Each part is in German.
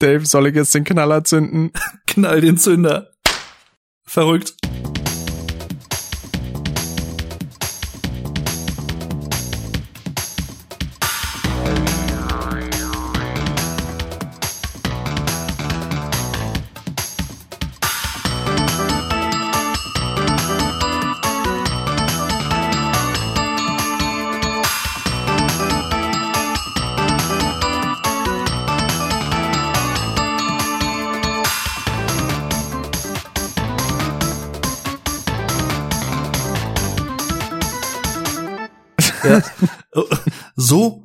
Dave, soll ich jetzt den Knaller zünden? Knall den Zünder. Verrückt.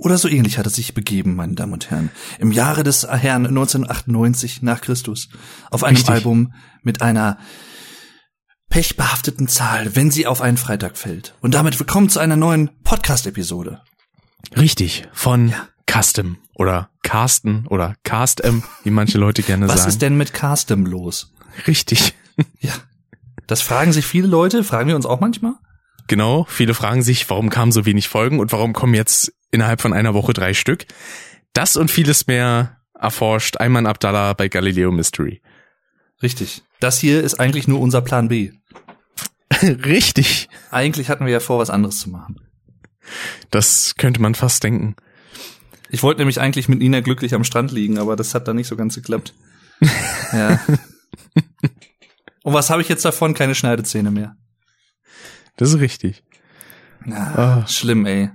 Oder so ähnlich hat es sich begeben, meine Damen und Herren. Im Jahre des Herrn 1998 nach Christus. Auf einem Richtig. Album mit einer pechbehafteten Zahl, wenn sie auf einen Freitag fällt. Und damit willkommen zu einer neuen Podcast-Episode. Richtig, von Ja. Custom oder Carsten oder Cast-M, wie manche Leute gerne Was sagen. ist denn mit Castem los? Richtig. Ja. Das fragen sich viele Leute, fragen wir uns auch manchmal. Genau, viele fragen sich, warum kamen so wenig Folgen und warum kommen jetzt innerhalb von einer Woche drei Stück. Das und vieles mehr erforscht Ayman Abdallah bei Galileo Mystery. Richtig. Das hier ist eigentlich nur unser Plan B. Richtig. Eigentlich hatten wir ja vor, was anderes zu machen. Das könnte man fast denken. Ich wollte nämlich eigentlich mit Nina glücklich am Strand liegen, aber das hat dann nicht so ganz geklappt. ja. Und was habe ich jetzt davon? Keine Schneidezähne mehr. Das ist richtig. Ah, Ah. Schlimm, ey.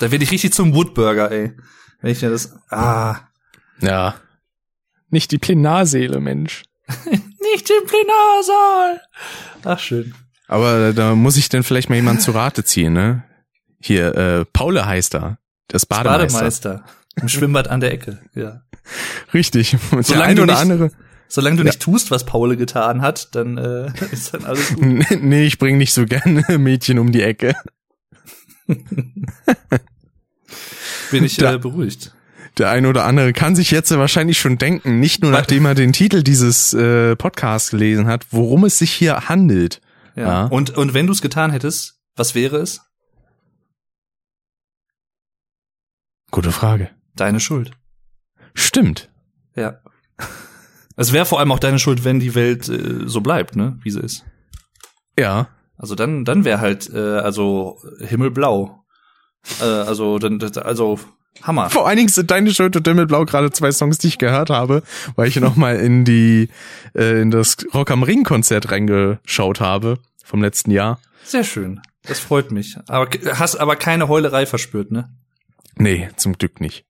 Da werde ich richtig zum Woodburger, ey. Wenn ich mir das. Ah. Ja. Nicht die Plenarseele, Mensch. Nicht im Plenarsaal. Ach, schön. Aber da muss ich denn vielleicht mal jemand zu Rate ziehen, ne? Hier, äh, Paule heißt er. Das Bademeister. Bademeister. Im Schwimmbad an der Ecke, ja. Richtig. Und der Solange eine du oder nicht- andere. Solange du nicht tust, was Paul getan hat, dann äh, ist dann alles gut. nee, ich bring nicht so gerne Mädchen um die Ecke. Bin ich Da- äh, beruhigt. Der eine oder andere kann sich jetzt wahrscheinlich schon denken, nicht nur nachdem er den Titel dieses äh, Podcasts gelesen hat, worum es sich hier handelt. Ja. Ja. Und, und wenn du es getan hättest, was wäre es? Gute Frage. Deine Schuld. Stimmt. Ja. Es wäre vor allem auch deine Schuld, wenn die Welt äh, so bleibt, ne, wie sie ist. Ja. Also dann, dann wäre halt, äh, also himmelblau. Äh, also, dann, also Hammer. Vor allen Dingen sind deine Schuld und Himmelblau gerade zwei Songs, die ich gehört habe, weil ich noch mal in die äh, in das Rock am Ring Konzert reingeschaut habe vom letzten Jahr. Sehr schön. Das freut mich. Aber hast aber keine Heulerei verspürt, ne? Nee, zum Glück nicht.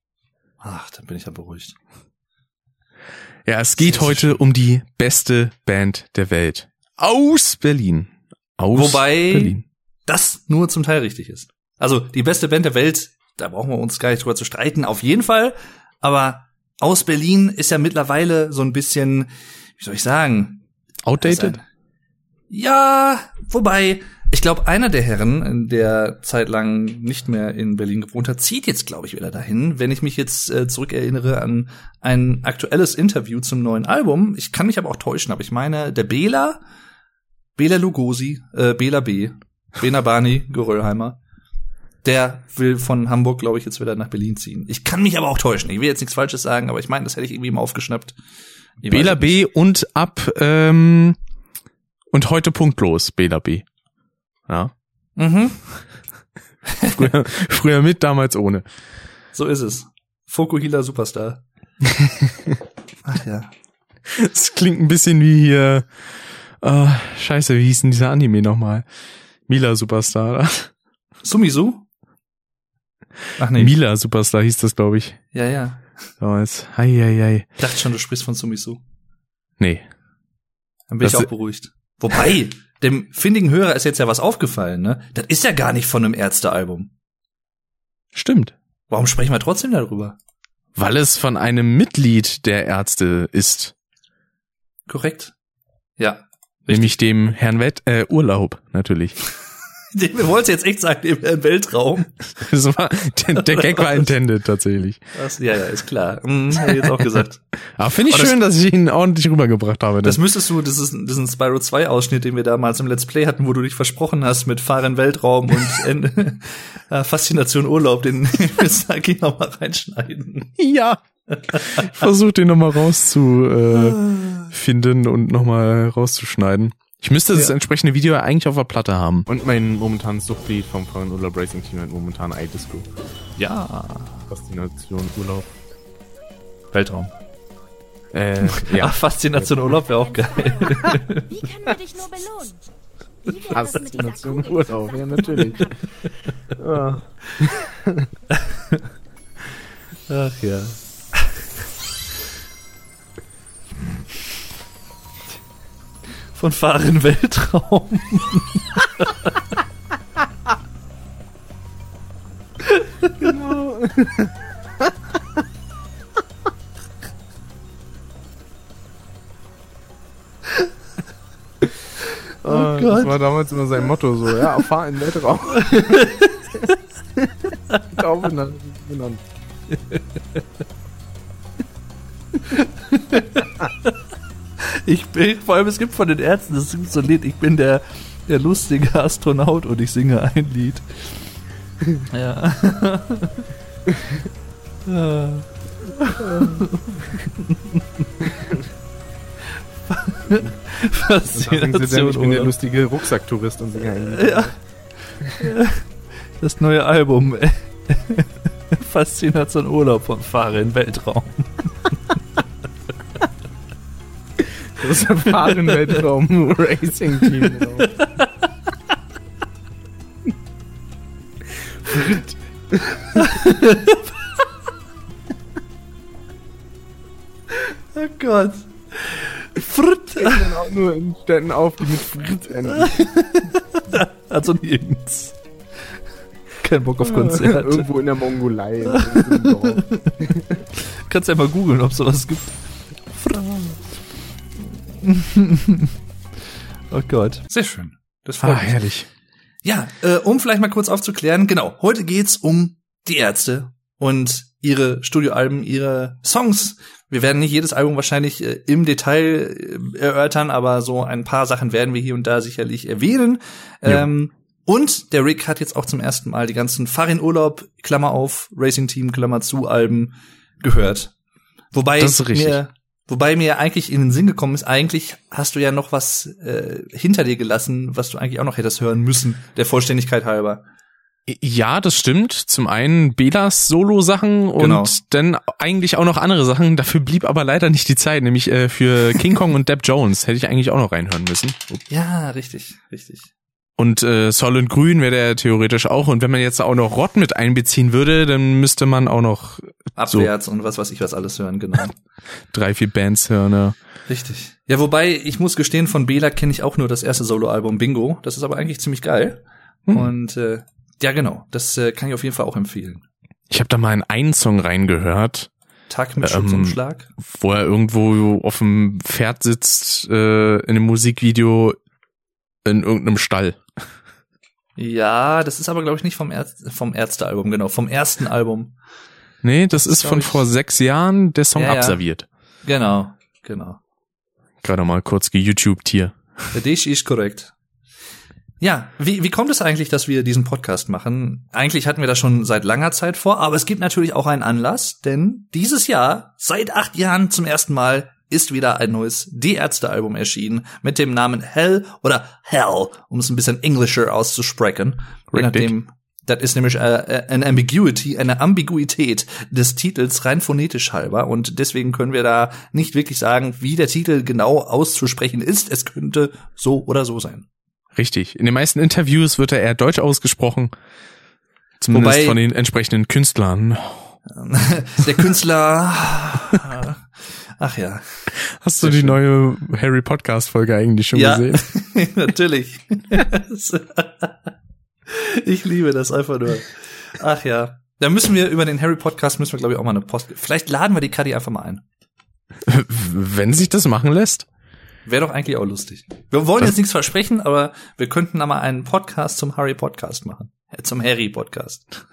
Ach, dann bin ich ja beruhigt. Ja, es geht heute um die beste Band der Welt. Aus Berlin. Aus Wobei- Berlin. das nur zum Teil richtig ist. Also die beste Band der Welt, da brauchen wir uns gar nicht drüber zu streiten, auf jeden Fall. Aber aus Berlin ist ja mittlerweile so ein bisschen, wie soll ich sagen? Outdated? Ja, wobei, ich glaube, einer der Herren, der zeitlang nicht mehr in Berlin gewohnt hat, zieht jetzt, glaube ich, wieder dahin. Wenn ich mich jetzt äh, zurückerinnere an ein aktuelles Interview zum neuen Album, ich kann mich aber auch täuschen, aber ich meine, der Bela, Bela Lugosi, äh, Bela B, Bena Bani, Geröllheimer, der will von Hamburg, glaube ich, jetzt wieder nach Berlin ziehen. Ich kann mich aber auch täuschen. Ich will jetzt nichts Falsches sagen, aber ich meine, das hätte ich irgendwie mal aufgeschnappt. Ich Bela. B und ab ähm, und heute punktlos Bela B. Ja. Mhm, Früher, früher mit, damals ohne. so ist es. Fokuhila Superstar. Ach ja. Es klingt ein bisschen wie hier. Äh, scheiße, wie hieß denn dieser Anime nochmal? Mila Superstar. oder? Sumisu? Ach nee. Mila Superstar hieß das, glaube ich. ja, ja. Damals. Hei, hei, hei. Ich dachte schon, du sprichst von Sumisu. Nee. Dann bin ich Das- auch beruhigt. Wobei, dem findigen Hörer ist jetzt ja was aufgefallen, ne? Das ist ja gar nicht von einem Ärztealbum. Stimmt. Warum sprechen wir trotzdem darüber? Weil es von einem Mitglied der Ärzte ist. Korrekt. Ja. Nämlich dem Herrn Wett, äh, Urlaub, natürlich. Wir wollten jetzt echt sagen, im Weltraum. Das war, der, der Gag war intended, tatsächlich. Das, ja, ja, ist klar. Hm, hätte ich jetzt auch gesagt. Aber finde ich Aber das- schön, dass ich ihn ordentlich rübergebracht habe. Das müsstest du, das ist, das ist ein Spyro 2 Ausschnitt, den wir damals im Let's Play hatten, wo du dich versprochen hast mit Fahren Weltraum und äh, Faszination Urlaub, den wir Saki noch mal reinschneiden. ja. Versuch den nochmal rauszufinden äh, und nochmal rauszuschneiden. Ich müsste das Ja. entsprechende Video eigentlich auf der Platte haben. Und mein momentanes Suchtlied vom Fahren Urlaub Racing Team hat momentan iDisco. Ja. Faszination Urlaub. Weltraum. Äh, ja. Ach, Faszination Urlaub wäre auch geil. Wie können wir dich nur belohnen? Das Faszination? Urlaub, ja natürlich. ja. Ach ja. Von Fahren Weltraum. Oh Gott. Das war damals immer sein Motto so, ja, fahr in den Weltraum. Nach benannt. Ich bin, vor allem es gibt von den Ärzten, das gibt so ein Lied, ich bin der, der lustige Astronaut und ich singe ein Lied. Ja. Dann, Faszination ich bin der lustige Rucksacktourist und singe ein Lied. Ja. Das neue Album. Faszination Urlaub von Fahrer in Weltraum. Das ist ein Fahren Weltraum Racing Team. Oh Gott. Fritt. Dann auch nur in Städten auf, die mit Fritz enden. Also nirgends. Kein Bock auf Konzerte. Irgendwo in der Mongolei. in. Kannst ja mal googeln, ob sowas gibt. oh Gott. Sehr schön. Das freut Ah, mich. herrlich. Ja, äh, um vielleicht mal kurz aufzuklären, genau, heute geht's um die Ärzte und ihre Studioalben, ihre Songs. Wir werden nicht jedes Album wahrscheinlich äh, im Detail äh, erörtern, aber so ein paar Sachen werden wir hier und da sicherlich erwähnen. Ähm, und der Rick hat jetzt auch zum ersten Mal die ganzen Farin Urlaub, Klammer auf, Racing Team, Klammer zu, Alben gehört. Wobei Das ist richtig. mir Wobei mir eigentlich in den Sinn gekommen ist, eigentlich hast du ja noch was äh, hinter dir gelassen, was du eigentlich auch noch hättest hören müssen, der Vollständigkeit halber. Ja, das stimmt. Zum einen Belas Solo-Sachen und Genau. dann eigentlich auch noch andere Sachen. Dafür blieb aber leider nicht die Zeit, nämlich äh, für King Kong und Depp Jones hätte ich eigentlich auch noch reinhören müssen. Ja, richtig, richtig. Und äh, Solid Grün wäre der theoretisch auch. Und wenn man jetzt auch noch Rott mit einbeziehen würde, dann müsste man auch noch Abwärts und was weiß ich was alles hören, genau. drei, vier Bands hören. Ja. richtig. Ja, wobei, ich muss gestehen, von Bela kenne ich auch nur das erste Soloalbum Bingo. Das ist aber eigentlich ziemlich geil. Hm. Und äh, ja, genau, das äh, kann ich auf jeden Fall auch empfehlen. Ich habe da mal in einen Song reingehört, Tag mit Ähm, Schutzumschlag. wo er irgendwo auf dem Pferd sitzt, äh, in einem Musikvideo in irgendeinem Stall. Ja, das ist aber, glaube ich, nicht vom, Ärz vom Ärztealbum, genau, vom ersten Album. Nee, das ist, ist von ich- vor sechs Jahren der Song Ja, ja. abserviert. Genau, genau. Gerade mal kurz geYouTubed hier. Das ist korrekt. Ja, wie, wie kommt es eigentlich, dass wir diesen Podcast machen? Eigentlich hatten wir das schon seit langer Zeit vor, aber es gibt natürlich auch einen Anlass, denn dieses Jahr, seit acht Jahren zum ersten Mal, ist wieder ein neues Die Ärzte-Album erschienen mit dem Namen Hell oder Hell, um es ein bisschen englischer auszusprechen. Je Richtig. nachdem, das ist nämlich äh, eine Ambiguity, eine Ambiguität des Titels rein phonetisch halber und deswegen können wir da nicht wirklich sagen, wie der Titel genau auszusprechen ist. Es könnte so oder so sein. Richtig. In den meisten Interviews wird er eher deutsch ausgesprochen. Zumindest Wobei- von den entsprechenden Künstlern. Der Künstler, ach ja, Hast du Sehr die schön. neue Harry Podcast Folge eigentlich schon Ja. gesehen? natürlich. ich liebe das einfach nur. Ach ja. Da müssen wir über den Harry Podcast müssen wir glaube ich auch mal eine Post. Vielleicht laden wir die Kadi einfach mal ein. Wenn sich das machen lässt. Wäre doch eigentlich auch lustig. Wir wollen jetzt nichts versprechen, aber wir könnten da mal einen Podcast zum Harry Podcast machen. Äh, Zum Harry Podcast.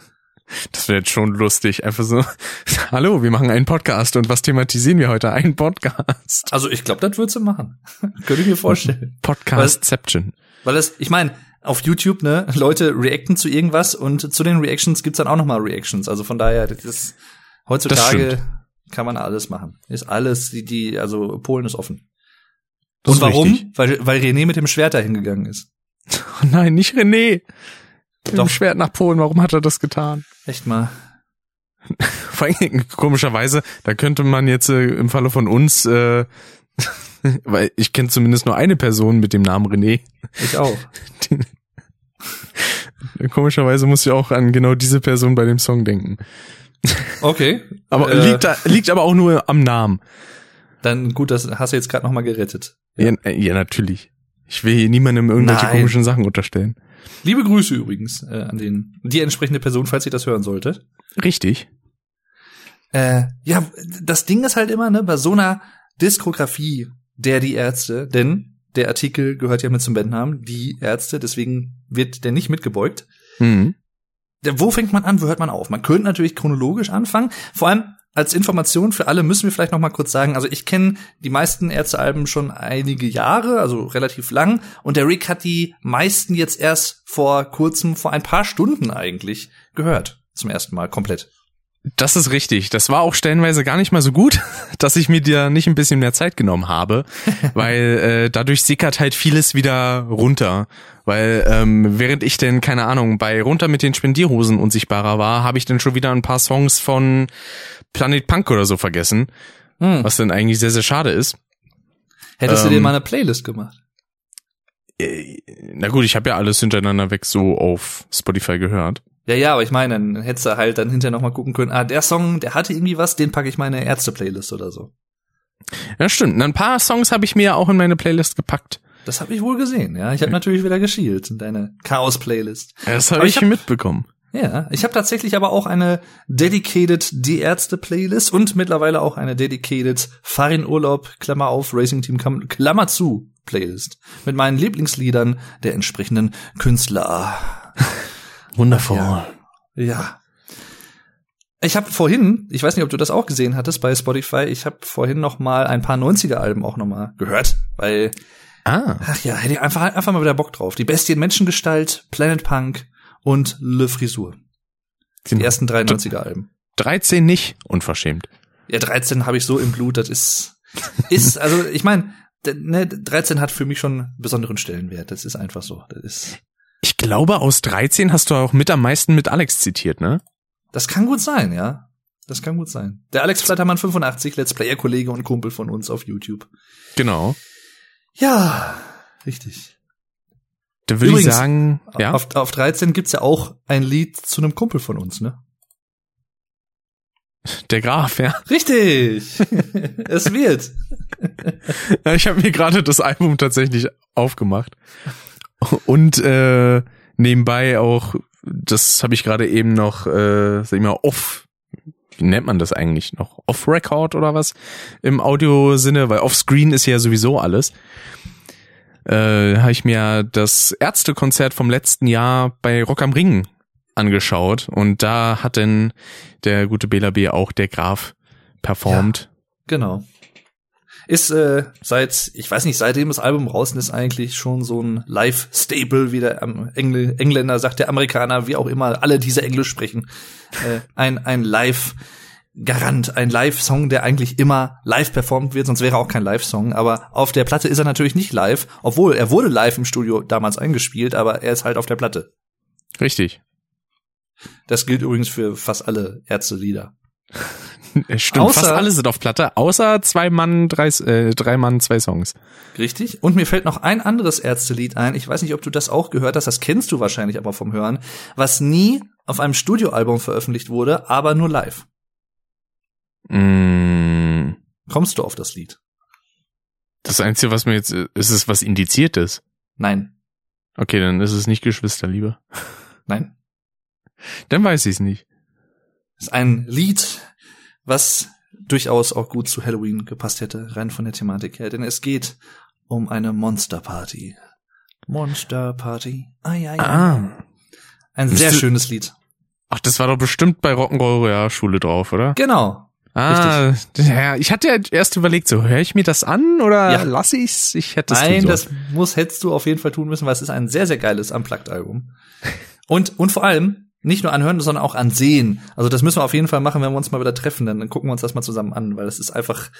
Das wäre jetzt schon lustig. Einfach so, hallo, wir machen einen Podcast und was thematisieren wir heute? Einen Podcast. Also ich glaube, das würdest du machen. Könnte ich mir vorstellen. Podcastception. Weil das, ich meine, auf YouTube, ne, Leute reacten zu irgendwas und zu den Reactions gibt's dann auch nochmal Reactions. Also von daher, das ist heutzutage kann man alles machen. Ist alles, die, die also Polen ist offen. Das Und ist warum? richtig. Weil, weil René mit dem Schwert dahin gegangen ist. Oh nein, nicht René. Mit dem. Schwert nach Polen, warum hat er das getan? Echt mal. Vor allem, komischerweise, da könnte man jetzt äh, im Falle von uns, äh, weil ich kenne zumindest nur eine Person mit dem Namen René. Ich auch. Komischerweise muss ich auch an genau diese Person bei dem Song denken. Okay. Aber Äh, liegt, da, liegt aber auch nur am Namen. Dann gut, das hast du jetzt gerade noch mal gerettet. Ja. Ja, ja, natürlich. Ich will hier niemandem irgendwelche Nein. komischen Sachen unterstellen. Liebe Grüße übrigens äh, an den die entsprechende Person, falls ihr das hören solltet. Richtig. Äh, ja, das Ding ist halt immer, ne, bei so einer Diskografie der die Ärzte, denn der Artikel gehört ja mit zum Bandnamen, die Ärzte, deswegen wird der nicht mitgebeugt. Mhm. Wo fängt man an, wo hört man auf? Man könnte natürlich chronologisch anfangen. Vor allem als Information für alle müssen wir vielleicht noch mal kurz sagen, also ich kenne die meisten Ärztealben schon einige Jahre, also relativ lang, und der Rick hat die meisten jetzt erst vor kurzem, vor ein paar Stunden eigentlich gehört. Zum ersten Mal komplett. Das ist richtig. Das war auch stellenweise gar nicht mal so gut, dass ich mir da nicht ein bisschen mehr Zeit genommen habe, weil äh, dadurch sickert halt vieles wieder runter. Weil ähm, während ich denn, keine Ahnung, bei Runter mit den Spendierhosen unsichtbarer war, habe ich dann schon wieder ein paar Songs von Planet Punk oder so vergessen, Hm. was dann eigentlich sehr, sehr schade ist. Hättest du ähm, dir mal eine Playlist gemacht? Äh, Na gut, ich habe ja alles hintereinander weg so auf Spotify gehört. Ja, ja, aber ich meine, dann hättest du halt dann hinterher noch mal gucken können, ah, der Song, der hatte irgendwie was, den packe ich meine Ärzte-Playlist oder so. Ja, stimmt. Ein paar Songs habe ich mir ja auch in meine Playlist gepackt. Das habe ich wohl gesehen, ja. Ich habe natürlich wieder geschielt in deine Chaos-Playlist. Das habe ich ich hab- mitbekommen. Ja, ich habe tatsächlich aber auch eine dedicated Die Ärzte Playlist und mittlerweile auch eine dedicated Farin Urlaub Klammer auf Racing Team Klammer zu Playlist mit meinen Lieblingsliedern der entsprechenden Künstler. Wundervoll. Ja. Ja. Ich habe vorhin, ich weiß nicht, ob du das auch gesehen hattest bei Spotify, ich habe vorhin noch mal ein paar 90er Alben auch noch mal gehört, weil Ah. ach ja, hätte ich einfach einfach mal wieder Bock drauf. Die Bestie in Menschengestalt, Planet Punk und Le Frisur. Die ersten drei 90er Alben. 13 nicht, unverschämt. Ja, 13 habe ich so im Blut, das ist ist also ich meine, ne, 13 hat für mich schon einen besonderen Stellenwert, das ist einfach so. Das ist Ich glaube, aus 13 hast du auch mit am meisten mit Alex zitiert, ne? Das kann gut sein, ja. Das kann gut sein. Der Alex Flattermann 85, Let's Player Kollege und Kumpel von uns auf YouTube. Genau. Ja, richtig. Da würde ich sagen, ja. Auf, auf 13 gibt's ja auch ein Lied zu einem Kumpel von uns, ne? Der Graf, ja. Richtig. es wird. Ja, Ich habe mir gerade das Album tatsächlich aufgemacht. Und äh, nebenbei auch, das habe ich gerade eben noch, äh, sag ich mal, off, wie nennt man das eigentlich noch? Off-Record oder was? Im Audiosinne, weil Offscreen ist ja sowieso alles. Äh, habe ich mir das Ärztekonzert vom letzten Jahr bei Rock am Ring angeschaut und da hat denn der gute Bela B auch der Graf performt. Genau. Ist äh, seit, ich weiß nicht, seitdem das Album draußen ist, eigentlich schon so ein Live-Staple, wie der ähm, Engl Engländer sagt, der Amerikaner, wie auch immer, alle diese Englisch sprechen. Äh, ein ein Live-Garant, ein Live-Song, der eigentlich immer live performt wird, sonst wäre er auch kein Live-Song. Aber auf der Platte ist er natürlich nicht live, obwohl er wurde live im Studio damals eingespielt, aber er ist halt auf der Platte. Richtig. Das gilt übrigens für fast alle Ärzte-Lieder. Stimmt, Außer- fast alle sind auf Platte, außer zwei Mann, drei, äh, drei Mann, zwei Songs. Richtig. Und mir fällt noch ein anderes Ärztelied ein. Ich weiß nicht, ob du das auch gehört hast. Das kennst du wahrscheinlich aber vom Hören. Was nie auf einem Studioalbum veröffentlicht wurde, aber nur live. Mm, Kommst du auf das Lied? das Einzige, was mir jetzt, ist es was Indiziertes. Nein. Okay, dann ist es nicht Geschwisterliebe. Nein. Dann weiß ich es nicht. ist ein Lied, was durchaus auch gut zu Halloween gepasst hätte, rein von der Thematik her. Denn es geht um eine Monsterparty. Monsterparty. Ai, ai, ai. Ah. Ein sehr du- schönes Lied. Ach, das war doch bestimmt bei Rock'n'Roll Royale Schule drauf, oder? Genau. Ah, ja, ich hatte ja erst überlegt, so höre ich mir das an oder Ja. lasse ich's? Ich hätte es Nein, das muss, hättest du auf jeden Fall tun müssen, weil es ist ein sehr, sehr geiles Unplugged-Album. Und, und vor allem, nicht nur anhören, sondern auch ansehen. Also das müssen wir auf jeden Fall machen, wenn wir uns mal wieder treffen. Dann, dann gucken wir uns das mal zusammen an, weil das ist einfach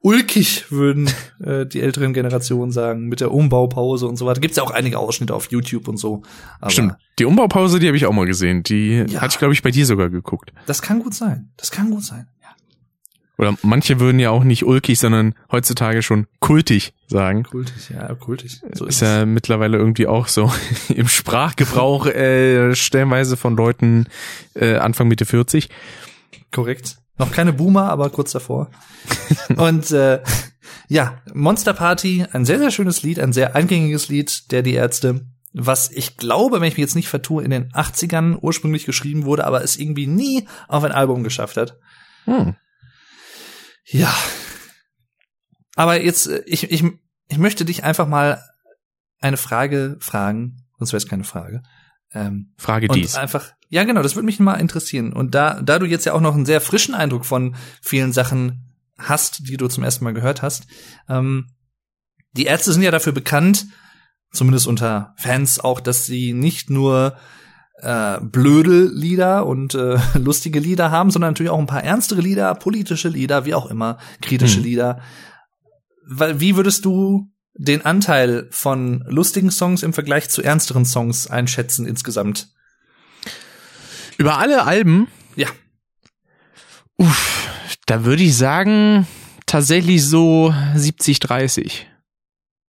ulkig, würden äh, die älteren Generationen sagen, mit der Umbaupause und so weiter. Gibt's ja auch einige Ausschnitte auf YouTube und so. Aber Stimmt. Die Umbaupause, die habe ich auch mal gesehen. Die Ja. hatte ich, glaube ich, bei dir sogar geguckt. Das kann gut sein. Das kann gut sein. Oder manche würden ja auch nicht ulkig, sondern heutzutage schon kultig sagen. Kultig, ja, kultig. So ist ja mittlerweile irgendwie auch so im Sprachgebrauch äh, stellenweise von Leuten äh, Anfang Mitte 40. Korrekt. Noch keine Boomer, aber kurz davor. Und äh, ja, Monster Party, ein sehr, sehr schönes Lied, ein sehr eingängiges Lied der Die Ärzte, was ich glaube, wenn ich mich jetzt nicht vertue, in den 80ern ursprünglich geschrieben wurde, aber es irgendwie nie auf ein Album geschafft hat. Hm. Ja. Aber jetzt, äh, ich, ich, ich möchte dich einfach mal eine Frage fragen, sonst wäre es keine Frage. Ähm, Frage dies. einfach, ja genau, das würde mich mal interessieren. Und da, da du jetzt ja auch noch einen sehr frischen Eindruck von vielen Sachen hast, die du zum ersten Mal gehört hast, ähm, die Ärzte sind ja dafür bekannt, zumindest unter Fans auch, dass sie nicht nur äh, blöde Lieder und äh, lustige Lieder haben, sondern natürlich auch ein paar ernstere Lieder, politische Lieder, wie auch immer, kritische Hm. Lieder. Weil, wie würdest du den Anteil von lustigen Songs im Vergleich zu ernsteren Songs einschätzen insgesamt? Über alle Alben, Ja. uff, da würde ich sagen, tatsächlich so 70, 30.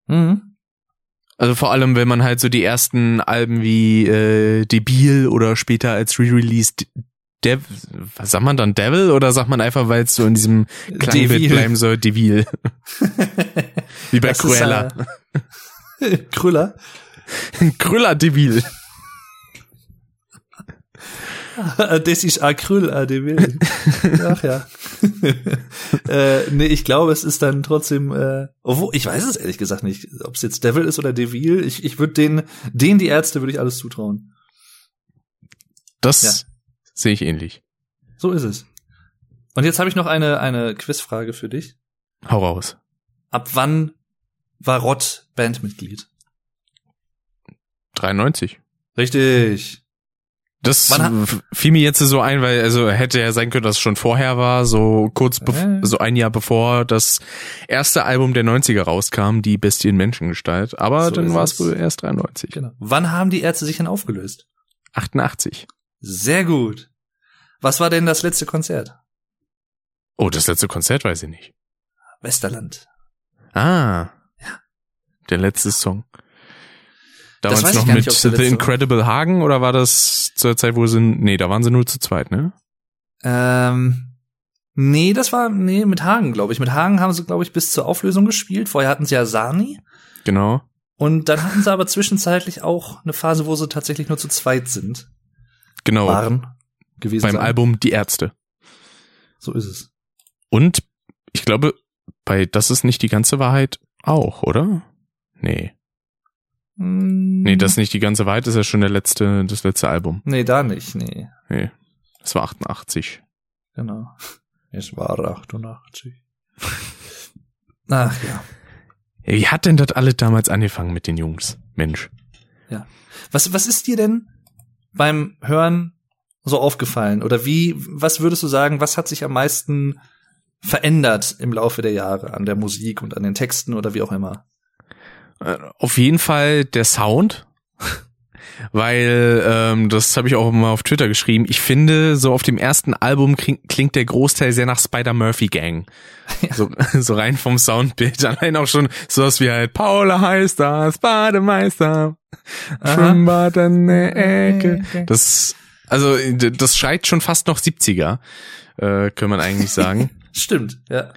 Mhm. Also vor allem, wenn man halt so die ersten Alben wie äh, Debil oder später als Re-Release Dev was sagt man dann Devil oder sagt man einfach, weil es so in diesem Klangbild bleiben soll, Devil. wie bei Das ist, Cruella. äh, Krüller. Krüller Devil. das ist Acryl, ADW. Ach ja. äh, nee, ich glaube, es ist dann trotzdem, äh, obwohl, ich weiß es ehrlich gesagt nicht, ob es jetzt Devil ist oder Devil. Ich, ich würde den, den die Ärzte würde ich alles zutrauen. Das Ja. sehe ich ähnlich. So ist es. Und jetzt habe ich noch eine, eine Quizfrage für dich. Hau raus. Ab wann war Rott Bandmitglied? 93. Richtig. Das fiel mir jetzt so ein, weil also hätte ja sein können, dass es schon vorher war, so kurz Äh. so ein Jahr bevor das erste Album der 90er rauskam, die Bestien Menschengestalt. Aber So dann war es wohl erst 93. Genau. Wann haben die Ärzte sich denn aufgelöst? 88. Sehr gut. Was war denn das letzte Konzert? Oh, das letzte Konzert weiß ich nicht. Westerland. Ah. Der letzte Song. Damals noch mit nicht, The letzte war. Incredible Hagen oder war das zur Zeit, wo sie, nee, da waren sie nur zu zweit, ne? Ähm, nee, das war, nee, mit Hagen, glaube ich. Mit Hagen haben sie, glaube ich, bis zur Auflösung gespielt. Vorher hatten sie ja Sani. Genau. Und dann hatten sie aber zwischenzeitlich auch eine Phase, wo sie tatsächlich nur zu zweit sind. Genau. Waren. Gewesen beim sein. Album Die Ärzte. So ist es. Und ich glaube, bei Das ist nicht die ganze Wahrheit auch, oder? Nee. Mm, Nee, das ist nicht die ganze Wahrheit, das ist ja schon der letzte, das letzte Album. Nee, da nicht, nee. Nee. Das war 88. Genau. Es war 88. Ach ja. Ja, Wie hat denn das alle damals angefangen mit den Jungs? Mensch. Was, was ist dir denn beim Hören so aufgefallen? Oder wie, was würdest du sagen, was hat sich am meisten verändert im Laufe der Jahre an der Musik und an den Texten oder wie auch immer? Äh, Auf jeden Fall der Sound. Weil, ähm, das habe ich auch mal auf Twitter geschrieben, ich finde, so auf dem ersten Album kling, klingt der Großteil sehr nach Spider-Murphy-Gang. So, so rein vom Soundbild. Allein auch schon sowas wie halt Paula heißt das, Bademeister, Schwimmbad an der Ecke. Das, also, das schreit schon fast noch 70er, äh, kann man eigentlich sagen. Stimmt, ja.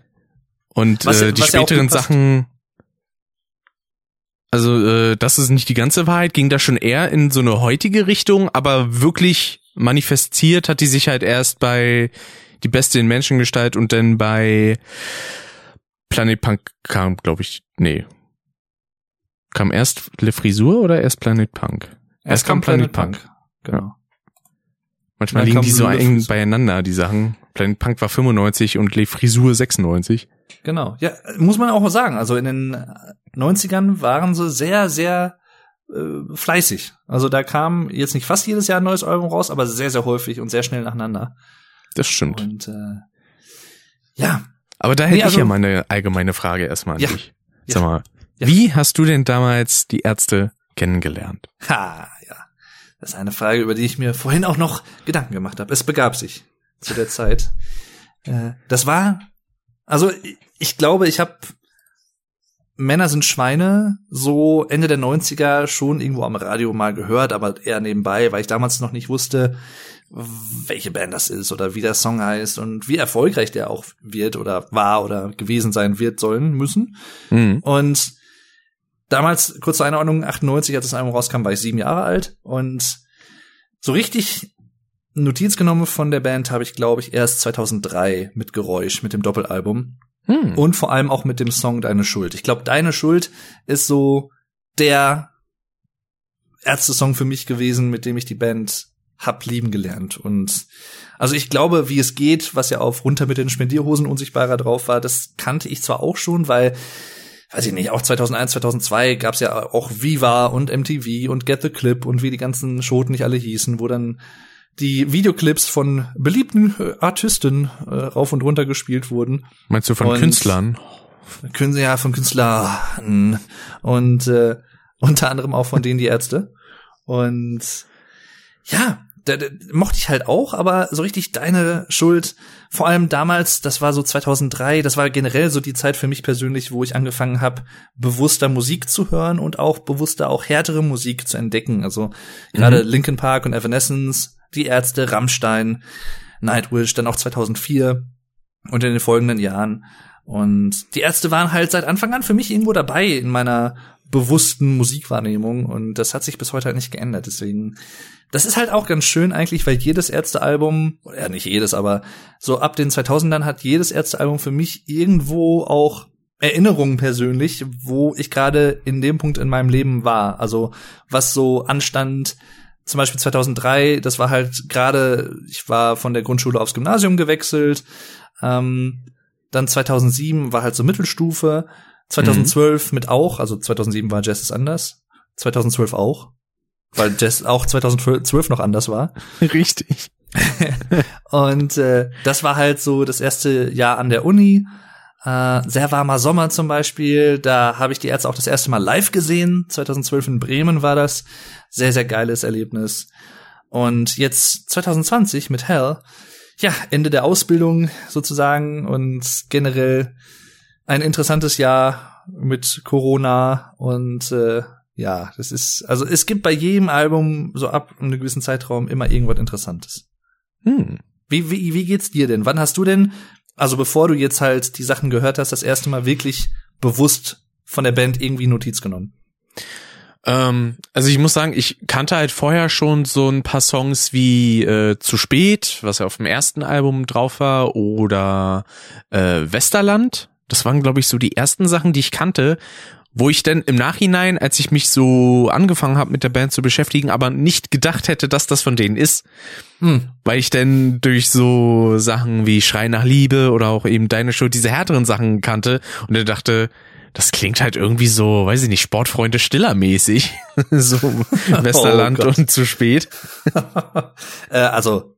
Und Was- äh, die ja späteren passt. Sachen, also äh, das ist nicht die ganze Wahrheit, ging da schon eher in so eine heutige Richtung, aber wirklich manifestiert hat die sich halt erst bei Die Beste in Menschengestalt und dann bei Planet Punk kam, glaube ich, nee. Kam erst Le Frisur oder erst Planet Punk? Erst kam Planet Punk. Genau. Manchmal liegen kam die so eng beieinander, die Sachen. Planet Punk war 95 und Le Frisur 96. Genau. Ja, muss man auch mal sagen. Also in den 90ern waren sie sehr, sehr äh, fleißig. Also da kam jetzt nicht fast jedes Jahr ein neues Album raus, aber sehr, sehr häufig und sehr schnell nacheinander. Das stimmt. Und äh, ja, Aber da hätte Nee, also- ich ja mal eine allgemeine Frage erstmal an Ja. dich. Ja. Sag mal, Ja. wie hast du denn damals die Ärzte kennengelernt? ha, ja. Das ist eine Frage, über die ich mir vorhin auch noch Gedanken gemacht habe. Es begab sich zu der Zeit. Äh, das war, also ich- ich glaube, ich habe Männer sind Schweine so Ende der 90er schon irgendwo am Radio mal gehört, aber eher nebenbei, weil ich damals noch nicht wusste, welche Band das ist oder wie der Song heißt und wie erfolgreich der auch wird oder war oder gewesen sein wird sollen müssen. Hm. Und damals, kurz zur Einordnung, 98, als das Album rauskam, war ich sieben Jahre alt und so richtig Notiz genommen von der Band habe ich, glaube ich, erst 2003 mit Geräusch, mit dem Doppelalbum Hm. und vor allem auch mit dem Song Deine Schuld. Ich glaube, Deine Schuld ist so der Ärzte-Song für mich gewesen, mit dem ich die Band hab lieben gelernt. Und also ich glaube, wie es geht, was ja auf Runter mit den Spendierhosen unsichtbarer drauf war, das kannte ich zwar auch schon, weil weiß ich nicht, auch 2001, 2002 gab's ja auch Viva und MTV und Get the Clip und wie die ganzen Schoten nicht alle hießen, wo dann die Videoclips von beliebten äh, Artisten äh, rauf und runter gespielt wurden. Meinst du von Und- Künstlern? Können sie ja von Künstlern und äh, unter anderem auch von denen die Ärzte. Und ja, da, da, mochte ich halt auch, aber so richtig deine Schuld, vor allem damals, das war so 2003, das war generell so die Zeit für mich persönlich, wo ich angefangen habe, bewusster Musik zu hören und auch bewusster auch härtere Musik zu entdecken. Also gerade Linkin Park und Evanescence, die Ärzte, Rammstein, Nightwish, dann auch 2004 und in den folgenden Jahren. Und die Ärzte waren halt seit Anfang an für mich irgendwo dabei in meiner bewussten Musikwahrnehmung und das hat sich bis heute halt nicht geändert. Deswegen, das ist halt auch ganz schön eigentlich, weil jedes Ärztealbum, ja nicht jedes, aber so ab den 2000ern hat jedes Ärztealbum für mich irgendwo auch Erinnerungen persönlich, wo ich gerade in dem Punkt in meinem Leben war. Also was so anstand, zum Beispiel 2003, das war halt gerade, ich war von der Grundschule aufs Gymnasium gewechselt. Ähm, dann 2007 war halt so Mittelstufe. 2012 mit auch, also 2007 war Jazz ist anders. 2012 auch, weil Jazz auch 2012 noch anders war. Richtig. Und äh, das war halt so das erste Jahr an der Uni. Äh, sehr warmer Sommer zum Beispiel. Da habe ich die Ärzte auch das erste Mal live gesehen. 2012 in Bremen war das. Sehr, sehr geiles Erlebnis. Und jetzt 2020 mit Hell. Ja, Ende der Ausbildung sozusagen und generell ein interessantes Jahr mit Corona und äh, ja, das ist, also es gibt bei jedem Album so ab einem gewissen Zeitraum immer irgendwas Interessantes. Hm. Wie, wie, wie geht's dir denn? Wann hast du denn, also bevor du jetzt halt die Sachen gehört hast, das erste Mal wirklich bewusst von der Band irgendwie Notiz genommen? Ähm, also ich muss sagen, ich kannte halt vorher schon so ein paar Songs wie äh, Zu spät, was ja auf dem ersten Album drauf war, oder äh, Westerland. Das waren, glaube ich, so die ersten Sachen, die ich kannte, wo ich dann im Nachhinein, als ich mich so angefangen habe mit der Band zu beschäftigen, aber nicht gedacht hätte, dass das von denen ist. Hm. Weil ich dann durch so Sachen wie Schrei nach Liebe oder auch eben Deine Schuld diese härteren Sachen kannte und dann dachte, das klingt halt irgendwie so, weiß ich nicht, Sportfreunde Stiller mäßig. so Westerland Gott. und zu spät. äh, also,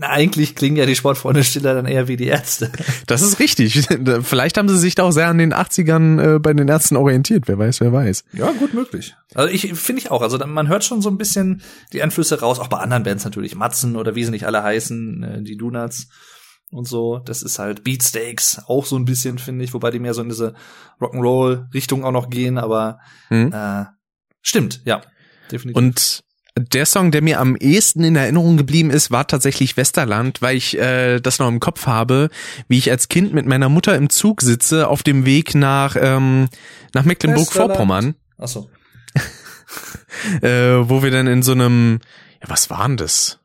eigentlich klingen ja die Sportfreunde Stiller dann eher wie die Ärzte. Das ist richtig. Vielleicht haben sie sich da auch sehr an den 80ern äh, bei den Ärzten orientiert. Wer weiß, wer weiß. Ja, gut möglich. Also ich finde ich auch. Also man hört schon so ein bisschen die Einflüsse raus, auch bei anderen Bands natürlich. Matzen oder wie sie nicht alle heißen, äh, die Donuts und so. Das ist halt Beatsteaks auch so ein bisschen, finde ich, wobei die mehr so in diese Rock'n'Roll-Richtung auch noch gehen, aber Hm? äh, stimmt, ja. Definitiv. Und der Song, der mir am ehesten in Erinnerung geblieben ist, war tatsächlich Westerland, weil ich äh, das noch im Kopf habe, wie ich als Kind mit meiner Mutter im Zug sitze auf dem Weg nach ähm, nach Mecklenburg-Vorpommern, Ach so. äh, wo wir dann in so einem, ja was war denn das?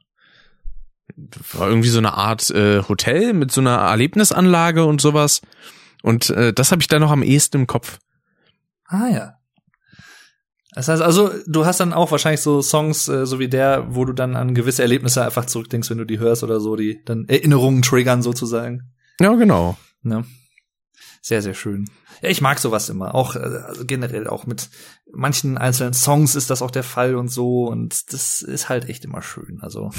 War irgendwie so eine Art äh, Hotel mit so einer Erlebnisanlage und sowas. Und äh, das habe ich da noch am ehesten im Kopf. Ah ja. Das heißt also, du hast dann auch wahrscheinlich so Songs, äh, so wie der, wo du dann an gewisse Erlebnisse einfach zurückdenkst, wenn du die hörst oder so, die dann Erinnerungen triggern sozusagen. Ja, genau. Ne? sehr, sehr schön. Ja, ich mag sowas immer. Auch äh, also generell auch mit manchen einzelnen Songs ist das auch der Fall und so. Und das ist halt echt immer schön. Also.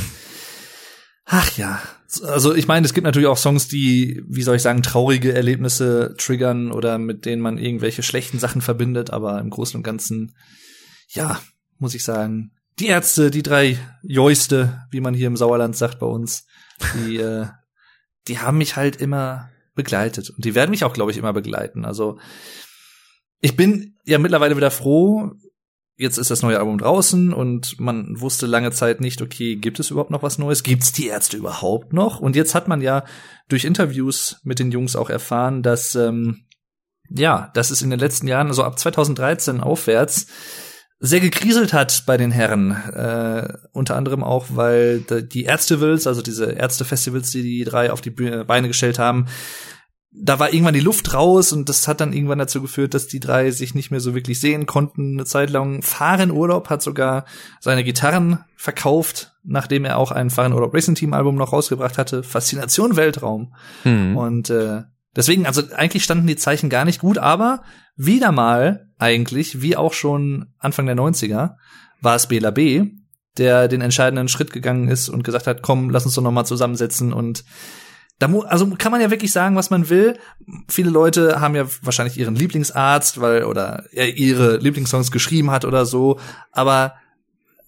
Ach ja. Also ich meine, es gibt natürlich auch Songs, die, wie soll ich sagen, traurige Erlebnisse triggern oder mit denen man irgendwelche schlechten Sachen verbindet, aber im Großen und Ganzen, ja, muss ich sagen, die Ärzte, die drei Joiste, wie man hier im Sauerland sagt bei uns, die, äh, die haben mich halt immer begleitet. Und die werden mich auch, glaube ich, immer begleiten. Also ich bin ja mittlerweile wieder froh. Jetzt ist das neue Album draußen und man wusste lange Zeit nicht, okay, gibt es überhaupt noch was Neues? Gibt's die Ärzte überhaupt noch? Und jetzt hat man ja durch Interviews mit den Jungs auch erfahren, dass ähm, ja, dass es in den letzten Jahren, also ab 2013 aufwärts, sehr gekriselt hat bei den Herren. Äh, unter anderem auch, weil die Ärztevils, also diese Ärztefestivals, die die drei auf die Beine gestellt haben, da war irgendwann die Luft raus und das hat dann irgendwann dazu geführt, dass die drei sich nicht mehr so wirklich sehen konnten. Eine Zeit lang Fahren Urlaub hat sogar seine Gitarren verkauft, nachdem er auch ein Fahren Urlaub Racing Team Album noch rausgebracht hatte. Faszination Weltraum. Hm. Und äh, deswegen, also eigentlich standen die Zeichen gar nicht gut, aber wieder mal eigentlich, wie auch schon Anfang der 90er, war es Bela B., der den entscheidenden Schritt gegangen ist und gesagt hat, komm, lass uns doch noch mal zusammensetzen und da also kann man ja wirklich sagen, was man will. Viele Leute haben ja wahrscheinlich ihren Lieblingsarzt, weil oder er ihre Lieblingssongs geschrieben hat oder so, aber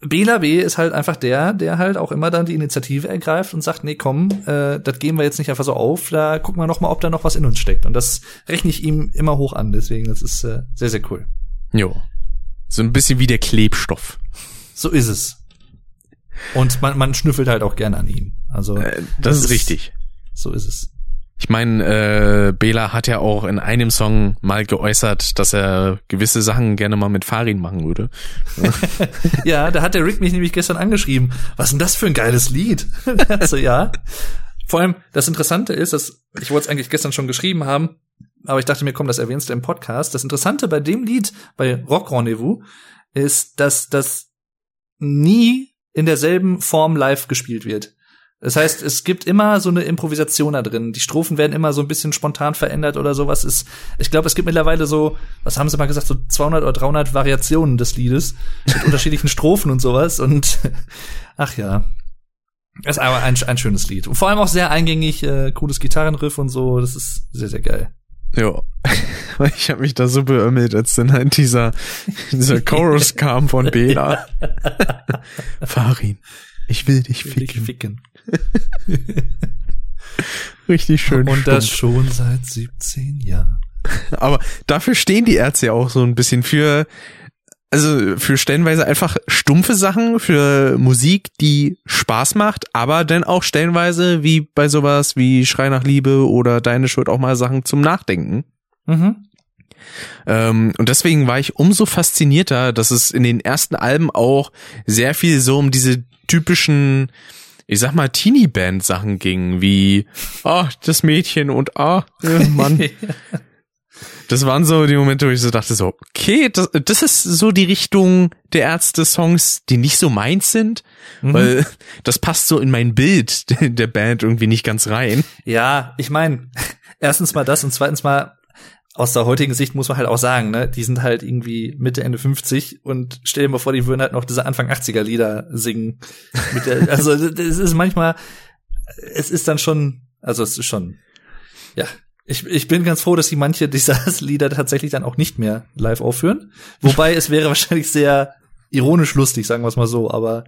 Bela B ist halt einfach der, der halt auch immer dann die Initiative ergreift und sagt, nee, komm, äh, das geben wir jetzt nicht einfach so auf, da gucken wir noch mal, ob da noch was in uns steckt. Und das rechne ich ihm immer hoch an, deswegen, das ist äh, sehr, sehr cool. Jo. So ein bisschen wie der Klebstoff. So ist es. Und man, man schnüffelt halt auch gerne an ihm. Also äh, das, das ist richtig. So ist es. Ich meine, äh, Bela hat ja auch in einem Song mal geäußert, dass er gewisse Sachen gerne mal mit Farin machen würde. ja, da hat der Rick mich nämlich gestern angeschrieben. Was ist denn das für ein geiles Lied? also ja. Vor allem, das Interessante ist, dass ich wollte es eigentlich gestern schon geschrieben haben, aber ich dachte mir, komm, das erwähnst du im Podcast. Das Interessante bei dem Lied, bei Rock Rendezvous, ist, dass das nie in derselben Form live gespielt wird. Das heißt, es gibt immer so eine Improvisation da drin. Die Strophen werden immer so ein bisschen spontan verändert oder sowas. Ist, ich glaube, es gibt mittlerweile so, was haben sie mal gesagt, so 200 oder 300 Variationen des Liedes mit unterschiedlichen Strophen und sowas. Und ach ja, ist aber ein, ein schönes Lied und vor allem auch sehr eingängig, äh, cooles Gitarrenriff und so. Das ist sehr sehr geil. Ja, ich habe mich da so beömmelt, als dann halt dieser dieser Chorus kam von Bela. Farin, ich will dich ficken. Will dich ficken. Richtig schön. Und das schon seit 17 Jahren. Aber dafür stehen die Ärzte ja auch so ein bisschen für, also für stellenweise einfach stumpfe Sachen, für Musik, die Spaß macht, aber dann auch stellenweise wie bei sowas wie Schrei nach Liebe oder Deine Schuld auch mal Sachen zum Nachdenken. Mhm. Ähm, und deswegen war ich umso faszinierter, dass es in den ersten Alben auch sehr viel so um diese typischen ich sag mal, Teenie-Band-Sachen ging, wie, ah, oh, das Mädchen und ah, oh, Mann. Das waren so die Momente, wo ich so dachte, so, okay, das, das ist so die Richtung der Ärzte-Songs, die nicht so meins sind, mhm. weil das passt so in mein Bild der Band irgendwie nicht ganz rein. Ja, ich meine, erstens mal das und zweitens mal, aus der heutigen Sicht muss man halt auch sagen, ne, die sind halt irgendwie Mitte, Ende 50 und stell dir mal vor, die würden halt noch diese Anfang 80er Lieder singen. Der, also, es ist manchmal, es ist dann schon, also es ist schon, ja. Ich, ich bin ganz froh, dass sie manche dieser Lieder tatsächlich dann auch nicht mehr live aufführen. Wobei es wäre wahrscheinlich sehr ironisch lustig, sagen wir es mal so, aber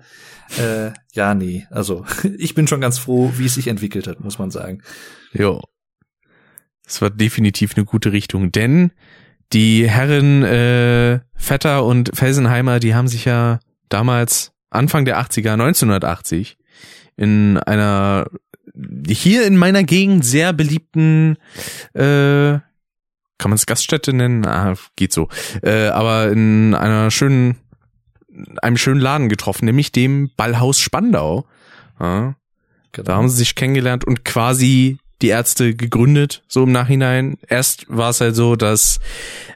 äh, ja, nee. Also ich bin schon ganz froh, wie es sich entwickelt hat, muss man sagen. Jo. Es war definitiv eine gute Richtung, denn die Herren äh, Vetter und Felsenheimer, die haben sich ja damals Anfang der 80er, 1980, in einer hier in meiner Gegend sehr beliebten äh, kann man es Gaststätte nennen? Ah, geht so. Äh, aber in einer schönen, einem schönen Laden getroffen, nämlich dem Ballhaus Spandau. Ja, genau. Da haben sie sich kennengelernt und quasi die Ärzte gegründet, so im Nachhinein. Erst war es halt so, dass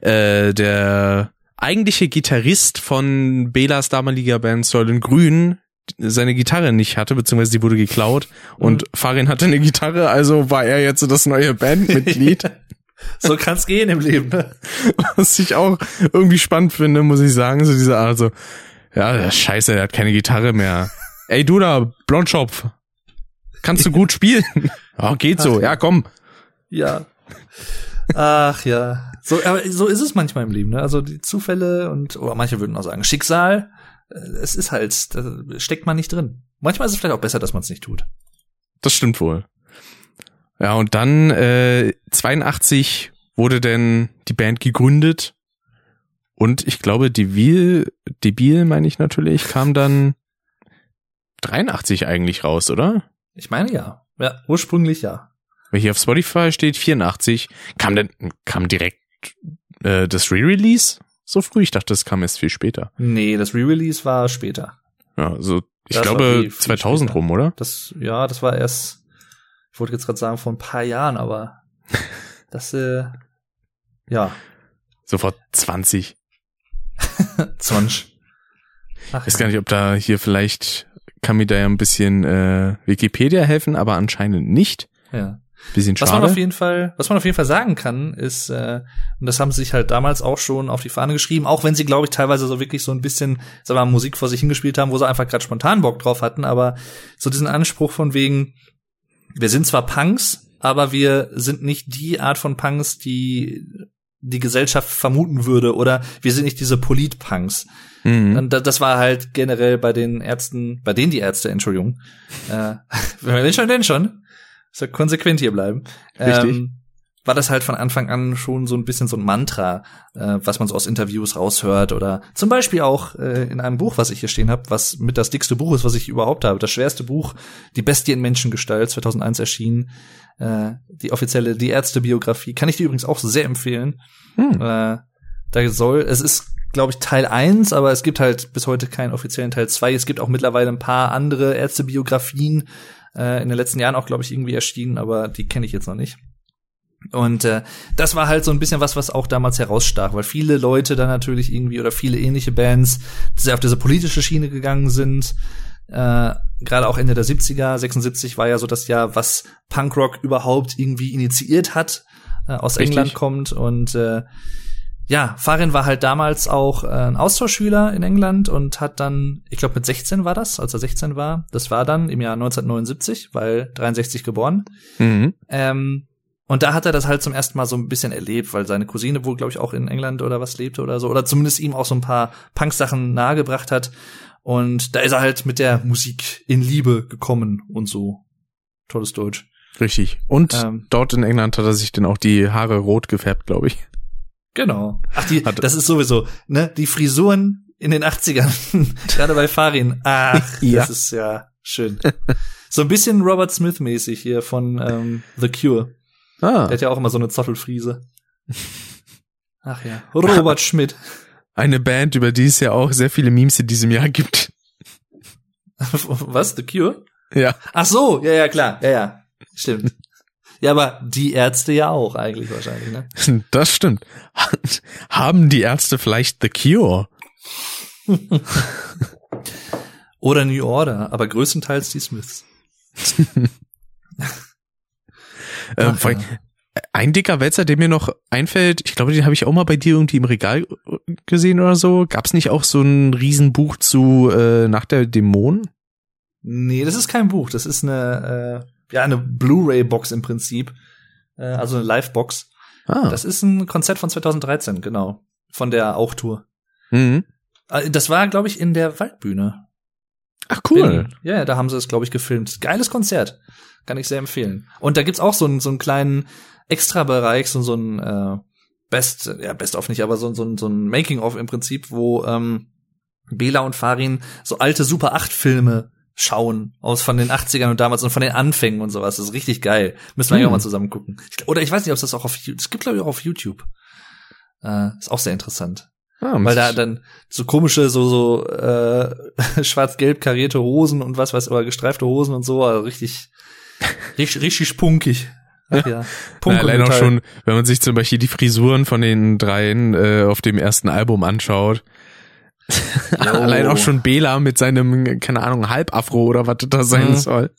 äh, der eigentliche Gitarrist von Belas damaliger Band Soylent Grün seine Gitarre nicht hatte, beziehungsweise die wurde geklaut und mhm. Farin hatte eine Gitarre, also war er jetzt das neue Bandmitglied. so kann's gehen im Leben. Ne? Was ich auch irgendwie spannend finde, muss ich sagen, so diese Art so, ja, der scheiße, der hat keine Gitarre mehr. Ey, du da, Blondschopf, kannst du gut spielen? Ja, geht so, ja, komm. Ja. Ach ja. So, aber so ist es manchmal im Leben, ne? Also die Zufälle und, oder manche würden auch sagen, Schicksal, äh, es ist halt, da steckt man nicht drin. Manchmal ist es vielleicht auch besser, dass man es nicht tut. Das stimmt wohl. Ja, und dann äh, 82 wurde denn die Band gegründet und ich glaube, Debil, Debil meine ich natürlich, kam dann 83 eigentlich raus, oder? Ich meine ja. Ja, ursprünglich ja. Weil hier auf Spotify steht 84. Kam denn, kam direkt äh, das Re-Release so früh? Ich dachte, das kam erst viel später. Nee, das Re-Release war später. Ja, also ich Das glaube viel, viel 2000 später. rum, oder? Das, ja, das war erst, ich wollte jetzt gerade sagen, vor ein paar Jahren, aber das, äh, ja, Sofort 20. 20. Ach, Ich weiß gar nicht, ob da hier vielleicht kann mir da ja ein bisschen äh, Wikipedia helfen, aber anscheinend nicht. ja. Bisschen Was man auf schade. jeden Fall, was man auf jeden Fall sagen kann, ist, äh, und das haben sie sich halt damals auch schon auf die Fahne geschrieben, auch wenn sie, glaube ich, teilweise so wirklich so ein bisschen, sagen wir mal, Musik vor sich hingespielt haben, wo sie einfach gerade spontan Bock drauf hatten, aber so diesen Anspruch von wegen, wir sind zwar Punks, aber wir sind nicht die Art von Punks, die die Gesellschaft vermuten würde, oder wir sind nicht diese Polit-Punks. Mhm. Das war halt generell bei den Ärzten, bei denen die Ärzte, Entschuldigung, äh, wenn schon, denn schon, so konsequent hier bleiben. Richtig. Ähm, war das halt von Anfang an schon so ein bisschen so ein Mantra, äh, was man so aus Interviews raushört oder zum Beispiel auch äh, in einem Buch, was ich hier stehen habe, was mit das dickste Buch ist, was ich überhaupt habe, das schwerste Buch, Die Bestie in Menschengestalt, 2001 erschienen, äh, die offizielle Die Ärzte-Biografie, kann ich dir übrigens auch sehr empfehlen. Hm. Äh, da soll, es ist, glaube ich, Teil 1, aber es gibt halt bis heute keinen offiziellen Teil 2. Es gibt auch mittlerweile ein paar andere Ärztebiografien, äh, in den letzten Jahren auch, glaube ich, irgendwie erschienen, aber die kenne ich jetzt noch nicht. Und äh, das war halt so ein bisschen was, was auch damals herausstach, weil viele Leute dann natürlich irgendwie oder viele ähnliche Bands sehr auf diese politische Schiene gegangen sind. Äh, Gerade auch Ende der 70er, 76 war ja so das Jahr, was Punkrock überhaupt irgendwie initiiert hat, äh, aus Richtig. England kommt und äh, ja, Farin war halt damals auch äh, ein Austauschschüler in England und hat dann, ich glaube mit 16 war das, als er 16 war, das war dann im Jahr 1979, weil 63 geboren. Mhm. Ähm, und da hat er das halt zum ersten Mal so ein bisschen erlebt, weil seine Cousine wohl, glaube ich, auch in England oder was lebte oder so, oder zumindest ihm auch so ein paar Punk-Sachen nahegebracht hat. Und da ist er halt mit der Musik in Liebe gekommen und so. Tolles Deutsch. Richtig. Und Ähm. dort in England hat er sich dann auch die Haare rot gefärbt, glaube ich. Genau. Ach, die, Hat- das ist sowieso, ne, die Frisuren in den 80ern, gerade bei Farin. Ach, Ja. das ist ja schön. So ein bisschen Robert Smith mäßig hier von ähm, The Cure. Ah, Der hat ja auch immer so eine Zottelfriese. Ach ja. Robert Schmidt. Eine Band, über die es ja auch sehr viele Memes in diesem Jahr gibt. Was? The Cure? Ja. Ach so, ja, ja, klar. Ja, ja. Stimmt. Ja, aber die Ärzte ja auch eigentlich wahrscheinlich, ne? Das stimmt. Haben die Ärzte vielleicht The Cure? Oder New Order, aber größtenteils die Smiths. Äh, Ach, ja. Ein dicker Wälzer, der mir noch einfällt, ich glaube, den habe ich auch mal bei dir irgendwie im Regal gesehen oder so. Gab es nicht auch so ein Riesenbuch zu äh, Nach der Dämon? Nee, das ist kein Buch. Das ist eine, äh, ja, eine Blu-ray-Box im Prinzip. Äh, also eine Live-Box. Ah, Das ist ein Konzert von 2013, genau. Von der Auch-Tour. mhm. Äh, Das war, glaube ich, in der Waldbühne. Ach cool. Ja, ja, da haben sie es, glaube ich, gefilmt. Geiles Konzert. Kann ich sehr empfehlen. Und da gibt's auch so einen, so einen kleinen Extra-Bereich, so, so ein äh, Best, ja, Best-of nicht, aber so, so, ein- so ein Making-of im Prinzip, wo ähm, Bela und Farin so alte Super 8-Filme schauen aus von den 80ern und damals und von den Anfängen und sowas. Das ist richtig geil. Müssen wir Hm. ja auch mal zusammen gucken. Ich, oder ich weiß nicht, ob es das auch auf YouTube, es gibt glaube ich auch auf YouTube. Äh, ist auch sehr interessant. Ah, Weil da dann so komische, so, so äh, schwarz-gelb karierte Hosen und was weiß, oder gestreifte Hosen und so, also richtig, richtig, richtig punkig. Ach ja. ich- Punk Na, und allein auch schon, wenn man sich zum Beispiel die Frisuren von den dreien äh, auf dem ersten Album anschaut. Allein auch schon Bela mit seinem, keine Ahnung, Halbafro oder was das da sein Mhm. soll.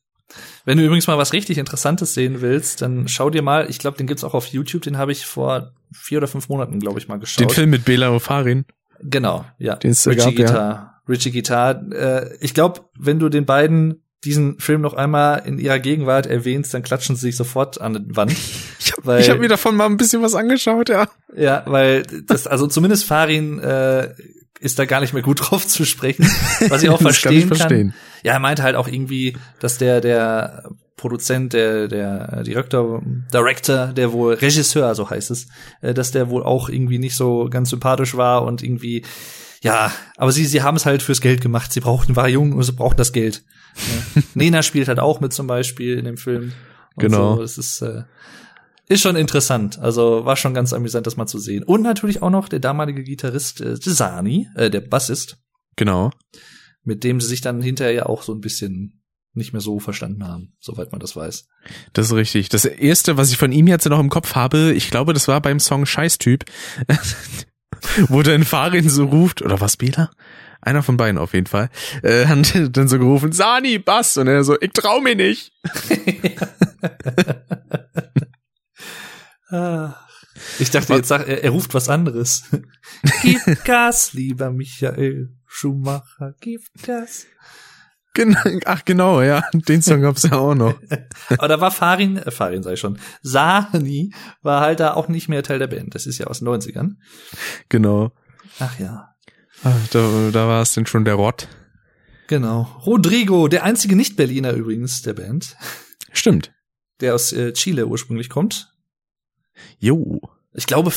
Wenn du übrigens mal was richtig Interessantes sehen willst, dann schau dir mal, ich glaube, den gibt's auch auf YouTube, den habe ich vor vier oder fünf Monaten, glaube ich, mal geschaut. Den Film mit Bela und Farin. Genau, ja. Den es Richie gab, ja. Guitar. Richie Guitar. Äh, ich glaube, wenn du den beiden diesen Film noch einmal in ihrer Gegenwart erwähnst, dann klatschen sie sich sofort an die Wand. Ich habe hab mir davon mal ein bisschen was angeschaut, ja. Ja, weil das, also zumindest Farin äh, ist da gar nicht mehr gut drauf zu sprechen, was ich auch Das kann ich verstehen kann. verstehen. Ja, er meinte halt auch irgendwie, dass der der Produzent, der der Director, Director, der wohl Regisseur, so heißt es, äh, dass der wohl auch irgendwie nicht so ganz sympathisch war und irgendwie ja, aber sie sie haben es halt fürs Geld gemacht. Sie brauchten war jung und sie brauchten das Geld. Ja. Nena spielt halt auch mit zum Beispiel in dem Film. Genau. So. Das ist äh, ist schon interessant. Also war schon ganz amüsant, das mal zu sehen. Und natürlich auch noch der damalige Gitarrist äh, Sani, äh, der Bassist, Genau. mit dem sie sich dann hinterher ja auch so ein bisschen nicht mehr so verstanden haben, soweit man das weiß. Das ist richtig. Das erste, was ich von ihm jetzt noch im Kopf habe, ich glaube, das war beim Song Scheißtyp, wo dann Farin so ruft, oder was, Bela? Einer von beiden auf jeden Fall, äh, hat dann so gerufen, Sani, Bass, und er so, ich trau mir nicht. Ah. Ich dachte, jetzt sagt er, er ruft was anderes. Gib Gas, lieber Michael Schumacher, gib Gas. Gen Ach genau, ja, den Song gab's ja auch noch. Aber da war Farin, äh, Farin sei schon, Sani war halt da auch nicht mehr Teil der Band. Das ist ja aus den 90ern. Genau. Ach ja. Ach, Da, da war es denn schon der Rott. Genau. Rodrigo, der einzige Nicht-Berliner übrigens der Band, Stimmt. der aus äh, Chile ursprünglich kommt. Jo. Ich glaube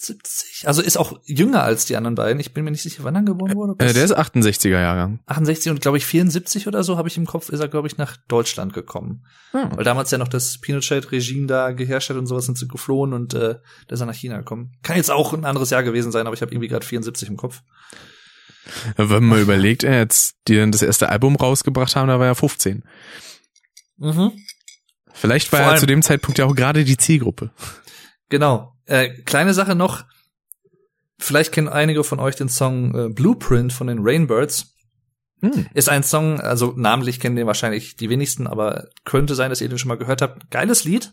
74, also ist auch jünger als die anderen beiden. Ich bin mir nicht sicher, wann er geboren wurde. Äh, der ist 68er Jahrgang. 68 und glaube ich 74 oder so habe ich im Kopf, ist er glaube ich nach Deutschland gekommen. Ah. Weil damals ja noch das Pinochet-Regime da geherrscht hat und sowas sind sie geflohen und äh, der ist dann nach China gekommen. Kann jetzt auch ein anderes Jahr gewesen sein, aber ich habe irgendwie gerade 74 im Kopf. Wenn man mal überlegt, äh, jetzt, die dann das erste Album rausgebracht haben, da war er 15. Mhm. Vielleicht war Vor er zu dem Zeitpunkt ja auch gerade die Zielgruppe. Genau. Äh, kleine Sache noch. Vielleicht kennen einige von euch den Song äh, Blueprint von den Rainbirds. Hm. Ist ein Song, also namentlich kennen den wahrscheinlich die wenigsten, aber könnte sein, dass ihr den schon mal gehört habt. Geiles Lied.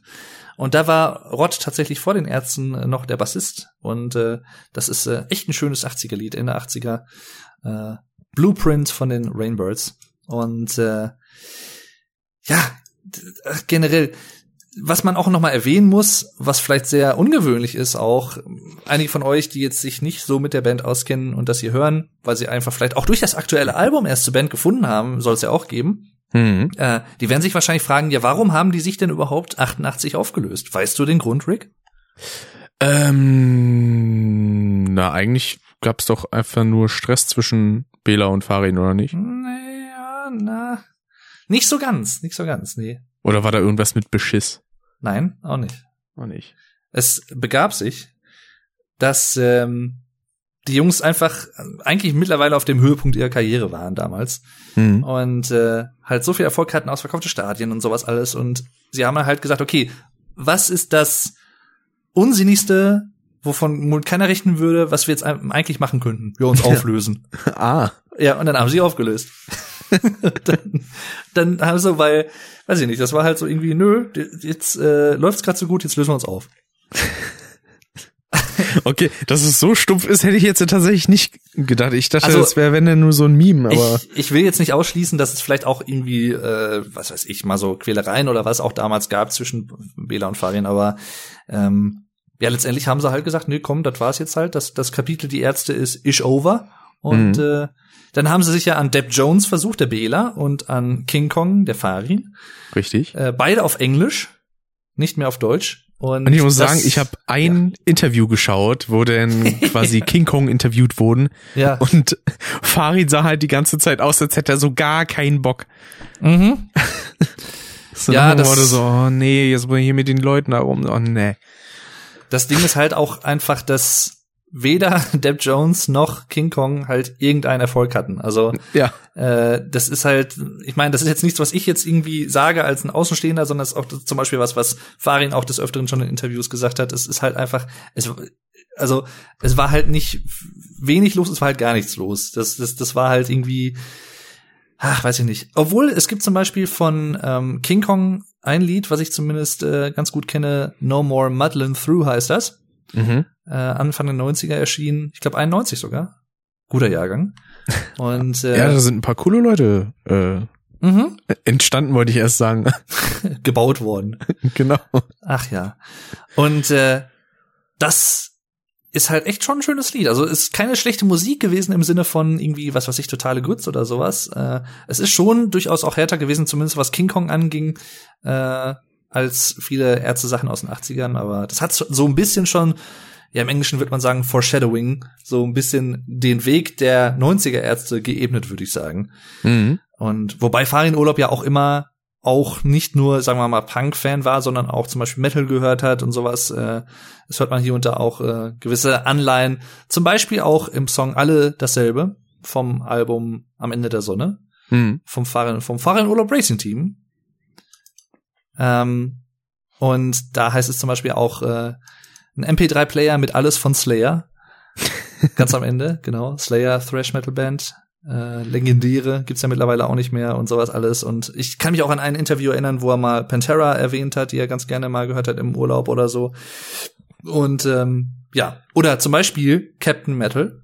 Und da war Rod tatsächlich vor den Ärzten äh, noch der Bassist. Und äh, das ist äh, echt ein schönes 80er-Lied, Ende 80er. Äh, Blueprint von den Rainbirds. Und äh, ja, ach, generell, was man auch noch mal erwähnen muss, was vielleicht sehr ungewöhnlich ist, auch einige von euch, die jetzt sich nicht so mit der Band auskennen und das hier hören, weil sie einfach vielleicht auch durch das aktuelle Album erst zur Band gefunden haben, soll es ja auch geben. Hm. Äh, die werden sich wahrscheinlich fragen, ja, warum haben die sich denn überhaupt 88 aufgelöst? Weißt du den Grund, Rick? Ähm, na, eigentlich gab's doch einfach nur Stress zwischen Bela und Farin, oder nicht? Naja, na, nicht so ganz, nicht so ganz, nee. Oder war da irgendwas mit Beschiss? Nein, auch nicht. Auch nicht. Es begab sich, dass ähm, die Jungs einfach eigentlich mittlerweile auf dem Höhepunkt ihrer Karriere waren damals Hm. und äh, halt so viel Erfolg hatten, ausverkaufte Stadien und sowas alles. Und sie haben halt gesagt, okay, was ist das Unsinnigste, wovon keiner rechnen würde, was wir jetzt eigentlich machen könnten? Wir uns auflösen. Ah. Ja, und dann haben sie aufgelöst. dann, dann haben sie, weil, weiß ich nicht, das war halt so irgendwie, nö, jetzt äh, läuft's gerade so gut, jetzt lösen wir uns auf. Okay, dass es so stumpf ist, hätte ich jetzt tatsächlich nicht gedacht. Ich dachte, Also, das wäre, wenn denn nur so ein Meme, aber Ich, ich will jetzt nicht ausschließen, dass es vielleicht auch irgendwie, äh, was weiß ich, mal so Quälereien oder was auch damals gab zwischen Bela und Farin, aber ähm, ja, letztendlich haben sie halt gesagt, nee, komm, das war's jetzt halt. Das, das Kapitel Die Ärzte ist ish over. Und Mhm. äh, dann haben sie sich ja an Depp Jones versucht, der Bela, und an King Kong, der Farin. richtig. Äh, beide auf Englisch, nicht mehr auf Deutsch. Und, Und ich muss das- sagen, ich habe ein Interview geschaut, wo dann quasi King Kong interviewt wurden ja. und Farid sah halt die ganze Zeit aus, als hätte er so gar keinen Bock. Mhm. So Ja, ja, das- wurde so, oh nee, jetzt bin ich hier mit den Leuten da rum, oh nee. Das Ding ist halt auch einfach, dass weder Depp Jones noch King Kong halt irgendeinen Erfolg hatten. Also Ja, äh, das ist halt, ich meine, das ist jetzt nichts, was ich jetzt irgendwie sage als ein Außenstehender, sondern es ist auch zum Beispiel was, was Farin auch des Öfteren schon in Interviews gesagt hat. Es ist halt einfach, es, also es war halt nicht wenig los, es war halt gar nichts los. Das, das, das war halt irgendwie, ach, weiß ich nicht. Obwohl, es gibt zum Beispiel von ähm, King Kong ein Lied, was ich zumindest äh, ganz gut kenne, No More Muddlin' Through heißt das. Mhm. Äh, Anfang der 90er erschienen, ich glaube 91 sogar. Guter Jahrgang. Und äh, Ja, da sind ein paar coole Leute äh, mhm, entstanden, wollte ich erst sagen. gebaut worden. genau. Ach ja. Und äh, das ist halt echt schon ein schönes Lied. Also ist keine schlechte Musik gewesen im Sinne von irgendwie, was weiß ich, totale Grütz oder sowas. Äh, es ist schon durchaus auch härter gewesen, zumindest was King Kong anging, äh, als viele Ärzte-Sachen aus den 80ern. Aber das hat so ein bisschen schon, ja im Englischen würde man sagen, Foreshadowing, so ein bisschen den Weg der 90er Ärzte geebnet, würde ich sagen. Mhm. Und wobei Farin Urlaub ja auch immer auch nicht nur, sagen wir mal, Punk-Fan war, sondern auch zum Beispiel Metal gehört hat und sowas. Äh, das hört man hier und da auch äh, gewisse Anleihen. Zum Beispiel auch im Song Alle dasselbe vom Album Am Ende der Sonne Mhm. vom Farin, vom Farin Urlaub Racing Team. Ähm, und da heißt es zum Beispiel auch äh, ein MP3-Player mit alles von Slayer. Ganz am Ende, genau. Slayer, Thrash Metal Band. Äh, legendäre, gibt's ja mittlerweile auch nicht mehr und sowas alles. Und ich kann mich auch an ein Interview erinnern, wo er mal Pantera erwähnt hat, die er ganz gerne mal gehört hat im Urlaub oder so. Und ähm, ja, oder zum Beispiel Captain Metal.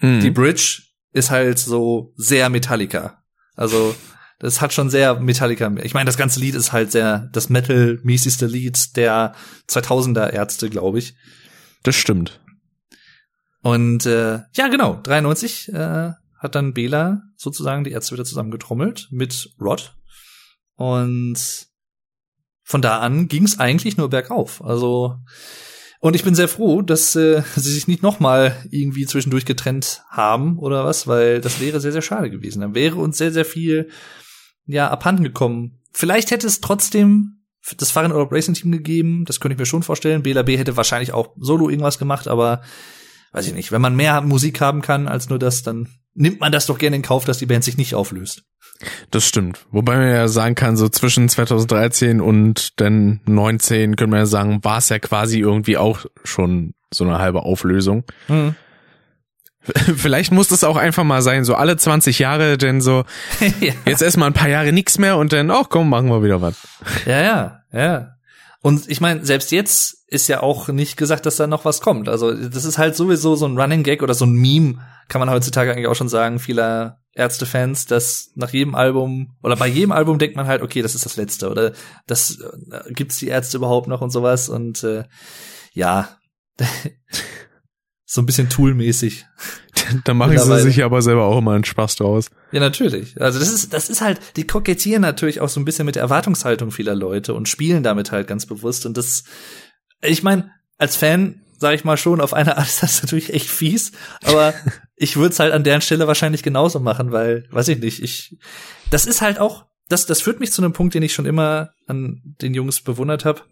Mhm. Die Bridge ist halt so sehr Metallica. Also das hat schon sehr Metallica. Ich meine, das ganze Lied ist halt sehr das Metal-mäßigste Lied der 2000er Ärzte, glaube ich. Das stimmt. Und äh, ja, genau, 93 äh, hat dann Bela sozusagen die Ärzte wieder zusammengetrommelt mit Rod. Und von da an ging es eigentlich nur bergauf. Also und ich bin sehr froh, dass äh, sie sich nicht noch mal irgendwie zwischendurch getrennt haben oder was, weil das wäre sehr sehr schade gewesen. Dann wäre uns sehr sehr viel ja abhanden gekommen. Vielleicht hätte es trotzdem das Fahren Urlaub Racing Team gegeben, das könnte ich mir schon vorstellen. Bela B hätte wahrscheinlich auch solo irgendwas gemacht, aber weiß ich nicht, wenn man mehr Musik haben kann als nur das, dann nimmt man das doch gerne in Kauf, dass die Band sich nicht auflöst. Das stimmt. Wobei man ja sagen kann, so zwischen 2013 und dann 19 können wir ja sagen, war es ja quasi irgendwie auch schon so eine halbe Auflösung. Vielleicht muss das auch einfach mal sein, so alle 20 Jahre, denn so, ja. jetzt erstmal ein paar Jahre nichts mehr und dann, ach komm, machen wir wieder was. ja, ja, ja. Und ich meine, selbst jetzt ist ja auch nicht gesagt, dass da noch was kommt. Also das ist halt sowieso so ein Running Gag oder so ein Meme, kann man heutzutage eigentlich auch schon sagen, vieler Ärztefans, dass nach jedem Album oder bei jedem Album denkt man halt, okay, das ist das letzte oder das äh, gibt's die Ärzte überhaupt noch und sowas und äh, ja, so ein bisschen Tool-mäßig. Da machen sie sich aber selber auch immer einen Spaß draus. Ja, natürlich. Also das ist, das ist halt, die kokettieren natürlich auch so ein bisschen mit der Erwartungshaltung vieler Leute und spielen damit halt ganz bewusst. Und das, ich meine, als Fan sage ich mal schon, auf eine Art ist das natürlich echt fies, aber ich würde es halt an deren Stelle wahrscheinlich genauso machen, weil, weiß ich nicht, ich, das ist halt auch, das, das führt mich zu einem Punkt, den ich schon immer an den Jungs bewundert habe.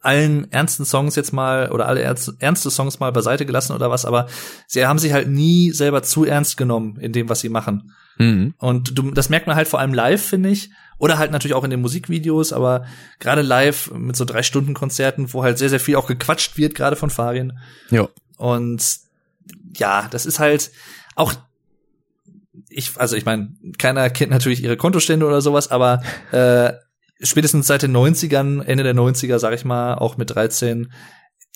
Allen ernsten Songs jetzt mal oder alle ernst, ernste Songs mal beiseite gelassen oder was, aber sie haben sich halt nie selber zu ernst genommen in dem, was sie machen. Mhm. Und du, das merkt man halt vor allem live, finde ich. Oder halt natürlich auch in den Musikvideos, aber gerade live mit so drei Stunden Konzerten, wo halt sehr, sehr viel auch gequatscht wird, gerade von Farin. Ja. Und ja, das ist halt auch ich, also ich meine, keiner kennt natürlich ihre Kontostände oder sowas, aber äh, spätestens seit den 90ern, Ende der 90er, sag ich mal, auch mit 13,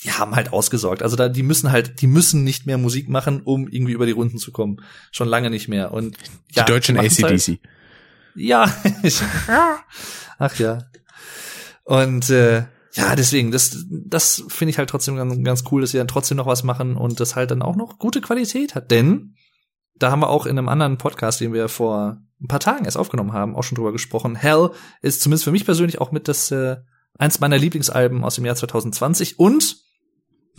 die haben halt ausgesorgt. Also da, die müssen halt, die müssen nicht mehr Musik machen, um irgendwie über die Runden zu kommen. Schon lange nicht mehr. Und Die ja, deutschen machen's halt- ACDC. ja. Ach ja. Und äh, ja, deswegen, das, das finde ich halt trotzdem ganz, ganz cool, dass sie dann trotzdem noch was machen und das halt dann auch noch gute Qualität hat. Denn da haben wir auch in einem anderen Podcast, den wir vor ein paar Tagen erst aufgenommen haben, auch schon drüber gesprochen. Hell ist zumindest für mich persönlich auch mit das äh, eins meiner Lieblingsalben aus dem Jahr 2020 und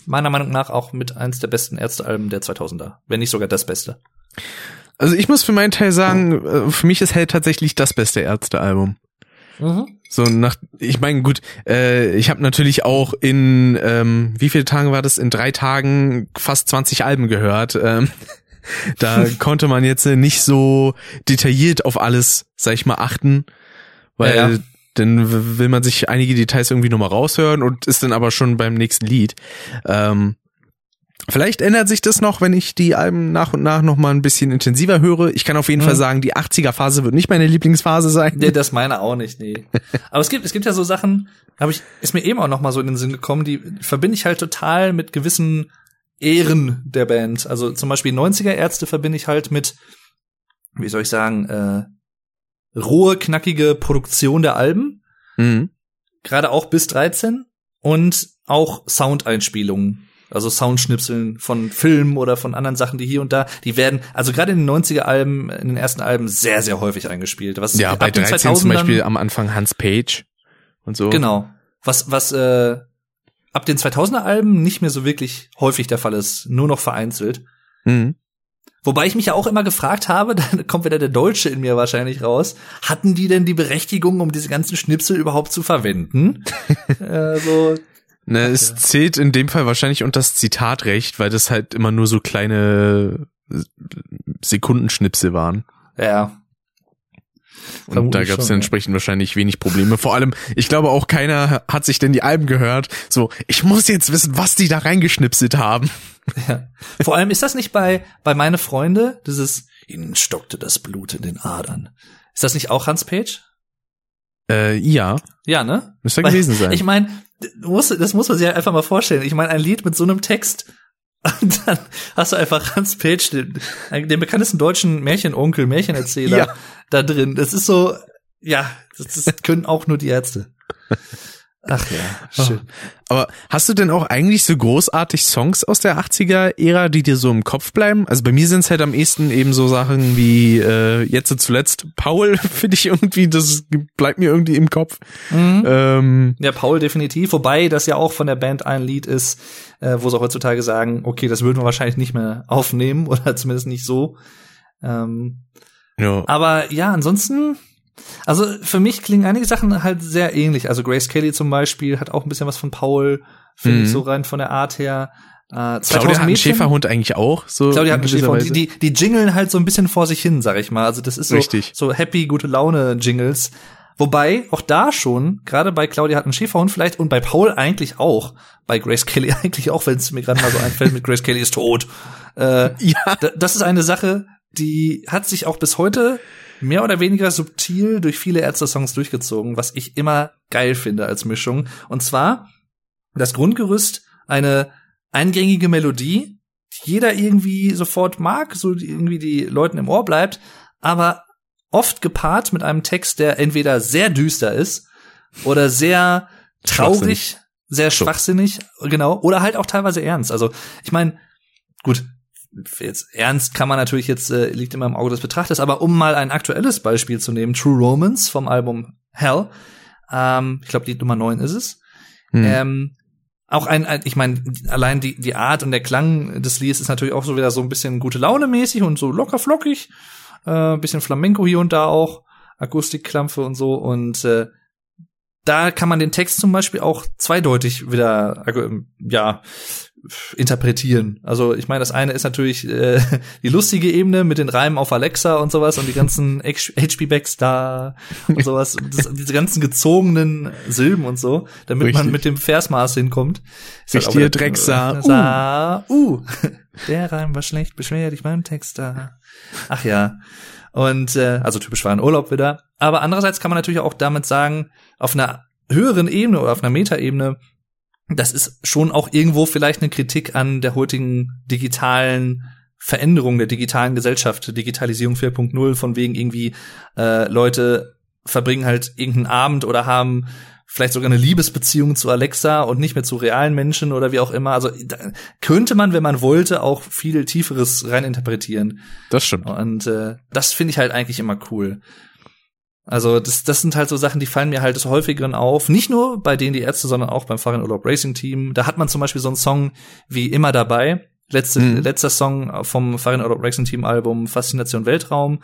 meiner Meinung nach auch mit eins der besten Ärztealben der 2000er, wenn nicht sogar das Beste. Also ich muss für meinen Teil sagen, äh, für mich ist Hell tatsächlich das beste Ärztealbum. So nach, ich meine, gut, äh, ich habe natürlich auch in, ähm, wie viele Tagen war das? In drei Tagen fast 20 Alben gehört. Ähm, da konnte man jetzt äh, nicht so detailliert auf alles, sag ich mal, achten, weil Ja, ja. dann will man sich einige Details irgendwie nochmal raushören und ist dann aber schon beim nächsten Lied. Ähm, Vielleicht ändert sich das noch, wenn ich die Alben nach und nach noch mal ein bisschen intensiver höre. Ich kann auf jeden Mhm. Fall sagen, die 80er Phase wird nicht meine Lieblingsphase sein. Nee, das meine auch nicht, nee. Aber es gibt, es gibt ja so Sachen, habe ich, ist mir eben auch noch mal so in den Sinn gekommen, die verbinde ich halt total mit gewissen Ehren der Band. Also zum Beispiel 90er Ärzte verbinde ich halt mit, wie soll ich sagen, äh, rohe, knackige Produktion der Alben, Mhm. gerade auch bis 13 und auch Soundeinspielungen. Also Soundschnipseln von Filmen oder von anderen Sachen, die hier und da, die werden, also gerade in den 90er Alben, in den ersten Alben sehr, sehr häufig eingespielt. Was Ja, bei den 13 zum 2000ern Beispiel am Anfang Hans Page und so. Genau. Was, was äh, ab den 2000er Alben nicht mehr so wirklich häufig der Fall ist, nur noch vereinzelt. Mhm. Wobei ich mich ja auch immer gefragt habe, dann kommt wieder der Deutsche in mir wahrscheinlich raus, hatten die denn die Berechtigung, um diese ganzen Schnipsel überhaupt zu verwenden? äh, so, Ne, es zählt in dem Fall wahrscheinlich unter das Zitatrecht, weil das halt immer nur so kleine Sekundenschnipsel waren. ja. Und Vermutlich da gab es ja. entsprechend wahrscheinlich wenig Probleme. Vor allem, ich glaube auch keiner hat sich denn die Alben gehört. So, ich muss jetzt wissen, was die da reingeschnipselt haben. ja. Vor allem ist das nicht bei, bei meine Freunde, dieses, ihnen stockte das Blut in den Adern. Ist das nicht auch Hans Page? Äh, ja, Ja, ne? müsste gewesen sein. Ich meine, das muss man sich einfach mal vorstellen. Ich meine, ein Lied mit so einem Text und dann hast du einfach Hans Page, den, den bekanntesten deutschen Märchenonkel, Märchenerzähler Ja. da drin. Das ist so, ja, das, das können auch nur die Ärzte. Ach ja, schön. Aber hast du denn auch eigentlich so großartig Songs aus der 80er-Ära, die dir so im Kopf bleiben? Also bei mir sind es halt am ehesten eben so Sachen wie äh, jetzt zuletzt Paul, finde ich irgendwie, das bleibt mir irgendwie im Kopf. Mhm. Ähm, Ja, Paul definitiv. Wobei das ja auch von der Band ein Lied ist, äh, wo sie heutzutage sagen, okay, das würden wir wahrscheinlich nicht mehr aufnehmen oder zumindest nicht so. Ähm, ja. Aber ja, ansonsten, also für mich klingen einige Sachen halt sehr ähnlich. Also Grace Kelly zum Beispiel hat auch ein bisschen was von Paul, finde Mhm. ich so rein von der Art her. Äh, 2000 Claudia hat einen. Schäferhund eigentlich auch. So Claudia hat in einen Schäferhund. Die, die, die jingeln halt so ein bisschen vor sich hin, sag ich mal. Also das ist so, Richtig. so happy, gute Laune Jingles. Wobei auch da schon, gerade bei Claudia hat einen Schäferhund vielleicht und bei Paul eigentlich auch, bei Grace Kelly eigentlich auch, wenn es mir gerade mal so einfällt, mit Grace Kelly ist tot. Äh, Ja. da- das ist eine Sache, die hat sich auch bis heute mehr oder weniger subtil durch viele Ärzte-Songs durchgezogen, was ich immer geil finde als Mischung. Und zwar das Grundgerüst, eine eingängige Melodie, die jeder irgendwie sofort mag, so irgendwie die Leuten im Ohr bleibt, aber oft gepaart mit einem Text, der entweder sehr düster ist oder sehr traurig, sehr schwachsinnig, genau, oder halt auch teilweise ernst. Also ich meine, gut, jetzt ernst kann man natürlich jetzt äh, liegt immer im Auge des Betrachters, aber um mal ein aktuelles Beispiel zu nehmen, True Romance vom Album Hell, ähm, ich glaube die Nummer 9 ist es. Hm. Ähm, auch ein, ich meine, allein die, die Art und der Klang des Liedes ist natürlich auch so wieder so ein bisschen gute Laune mäßig und so locker flockig. Äh, bisschen Flamenco hier und da auch, Akustikklampfe und so. Und äh, da kann man den Text zum Beispiel auch zweideutig wieder, äh, ja, interpretieren. Also ich meine, das eine ist natürlich äh, die lustige Ebene mit den Reimen auf Alexa und sowas und die ganzen HP-Backs da und sowas, das, diese ganzen gezogenen Silben und so, damit Richtig. man mit dem Versmaß hinkommt. Ist halt auch Richtiger wieder- Drecksaar. Sa, uh. Der Reim war schlecht, beschwer dich beim Text da. Ach ja. Und äh, also typisch war ein Urlaub wieder. Aber andererseits kann man natürlich auch damit sagen, auf einer höheren Ebene oder auf einer Metaebene, das ist schon auch irgendwo vielleicht eine Kritik an der heutigen digitalen Veränderung der digitalen Gesellschaft, Digitalisierung 4.0, von wegen irgendwie äh, Leute verbringen halt irgendeinen Abend oder haben vielleicht sogar eine Liebesbeziehung zu Alexa und nicht mehr zu realen Menschen oder wie auch immer. Also könnte man, wenn man wollte, auch viel tieferes reininterpretieren. Das stimmt. Und äh, das finde ich halt eigentlich immer cool. Also das, das sind halt so Sachen, die fallen mir halt des Häufigeren auf. Nicht nur bei denen die Ärzte, sondern auch beim Fahrradurlaub Racing Team. Da hat man zum Beispiel so einen Song wie immer dabei. Letzte, Mhm. Letzter Song vom Fahrradurlaub Racing Team Album Faszination Weltraum,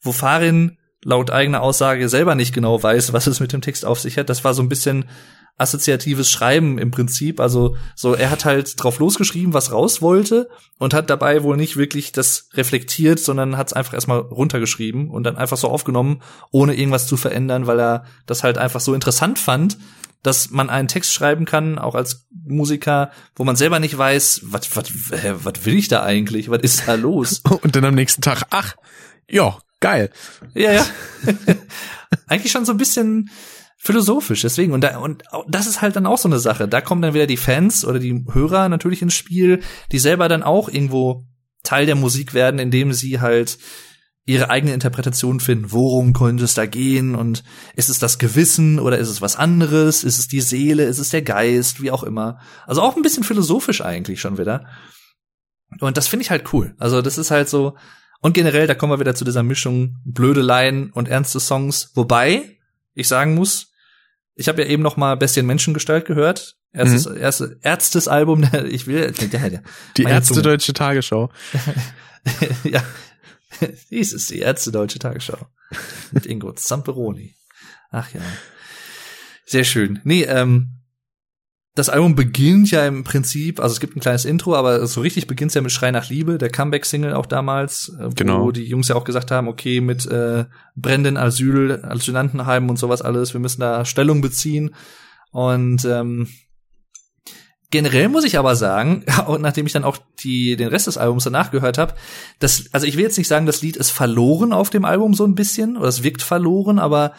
wo Farin laut eigener Aussage selber nicht genau weiß, was es mit dem Text auf sich hat. Das war so ein bisschen assoziatives Schreiben im Prinzip. Also so, er hat halt drauf losgeschrieben, was raus wollte und hat dabei wohl nicht wirklich das reflektiert, sondern hat es einfach erstmal runtergeschrieben und dann einfach so aufgenommen, ohne irgendwas zu verändern, weil er das halt einfach so interessant fand, dass man einen Text schreiben kann, auch als Musiker, wo man selber nicht weiß, was was was will ich da eigentlich? Was ist da los? Und dann am nächsten Tag, ach, ja, geil. Ja, ja. eigentlich schon so ein bisschen philosophisch, deswegen. Und, da, und das ist halt dann auch so eine Sache. Da kommen dann wieder die Fans oder die Hörer natürlich ins Spiel, die selber dann auch irgendwo Teil der Musik werden, indem sie halt ihre eigene Interpretation finden. Worum könnte es da gehen? Und ist es das Gewissen oder ist es was anderes? Ist es die Seele? Ist es der Geist? Wie auch immer. Also auch ein bisschen philosophisch eigentlich schon wieder. Und das finde ich halt cool. Also das ist halt so. Und generell, da kommen wir wieder zu dieser Mischung blöde Laien und ernste Songs. Wobei ich sagen muss, ich habe ja eben noch mal Bestien Menschengestalt gehört. Erstes, mhm. erste, erstes Album, ich will, der, der, die Ärzte Zunge. Deutsche Tagesschau. ja, dies ist die Ärzte Deutsche Tagesschau mit Ingo Zamperoni. Ach ja, sehr schön. Nee, ähm, das Album beginnt ja im Prinzip, also es gibt ein kleines Intro, aber so richtig beginnt es ja mit Schrei nach Liebe, der Comeback-Single auch damals, äh, wo genau. die Jungs ja auch gesagt haben, okay, mit äh, brennenden Asyl, Asylantenheimen und sowas alles, wir müssen da Stellung beziehen. Und ähm, generell muss ich aber sagen, und nachdem ich dann auch die, den Rest des Albums danach gehört habe, das, also ich will jetzt nicht sagen, das Lied ist verloren auf dem Album so ein bisschen, oder es wirkt verloren, aber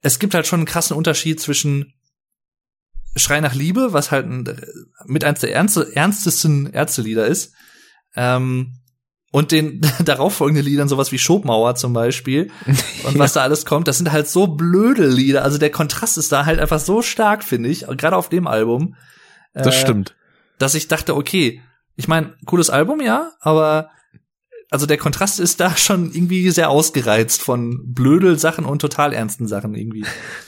es gibt halt schon einen krassen Unterschied zwischen Schrei nach Liebe, was halt ein, mit eins der ernste, ernstesten Ärztelieder ist. Ähm, und den darauffolgenden Liedern, sowas wie Schobmauer zum Beispiel und was da alles kommt, das sind halt so blöde Lieder. Also der Kontrast ist da halt einfach so stark, finde ich, gerade auf dem Album. Das äh, stimmt. Dass ich dachte, okay, ich meine, cooles Album, ja, aber also der Kontrast ist da schon irgendwie sehr ausgereizt von blödel Sachen und total ernsten Sachen irgendwie.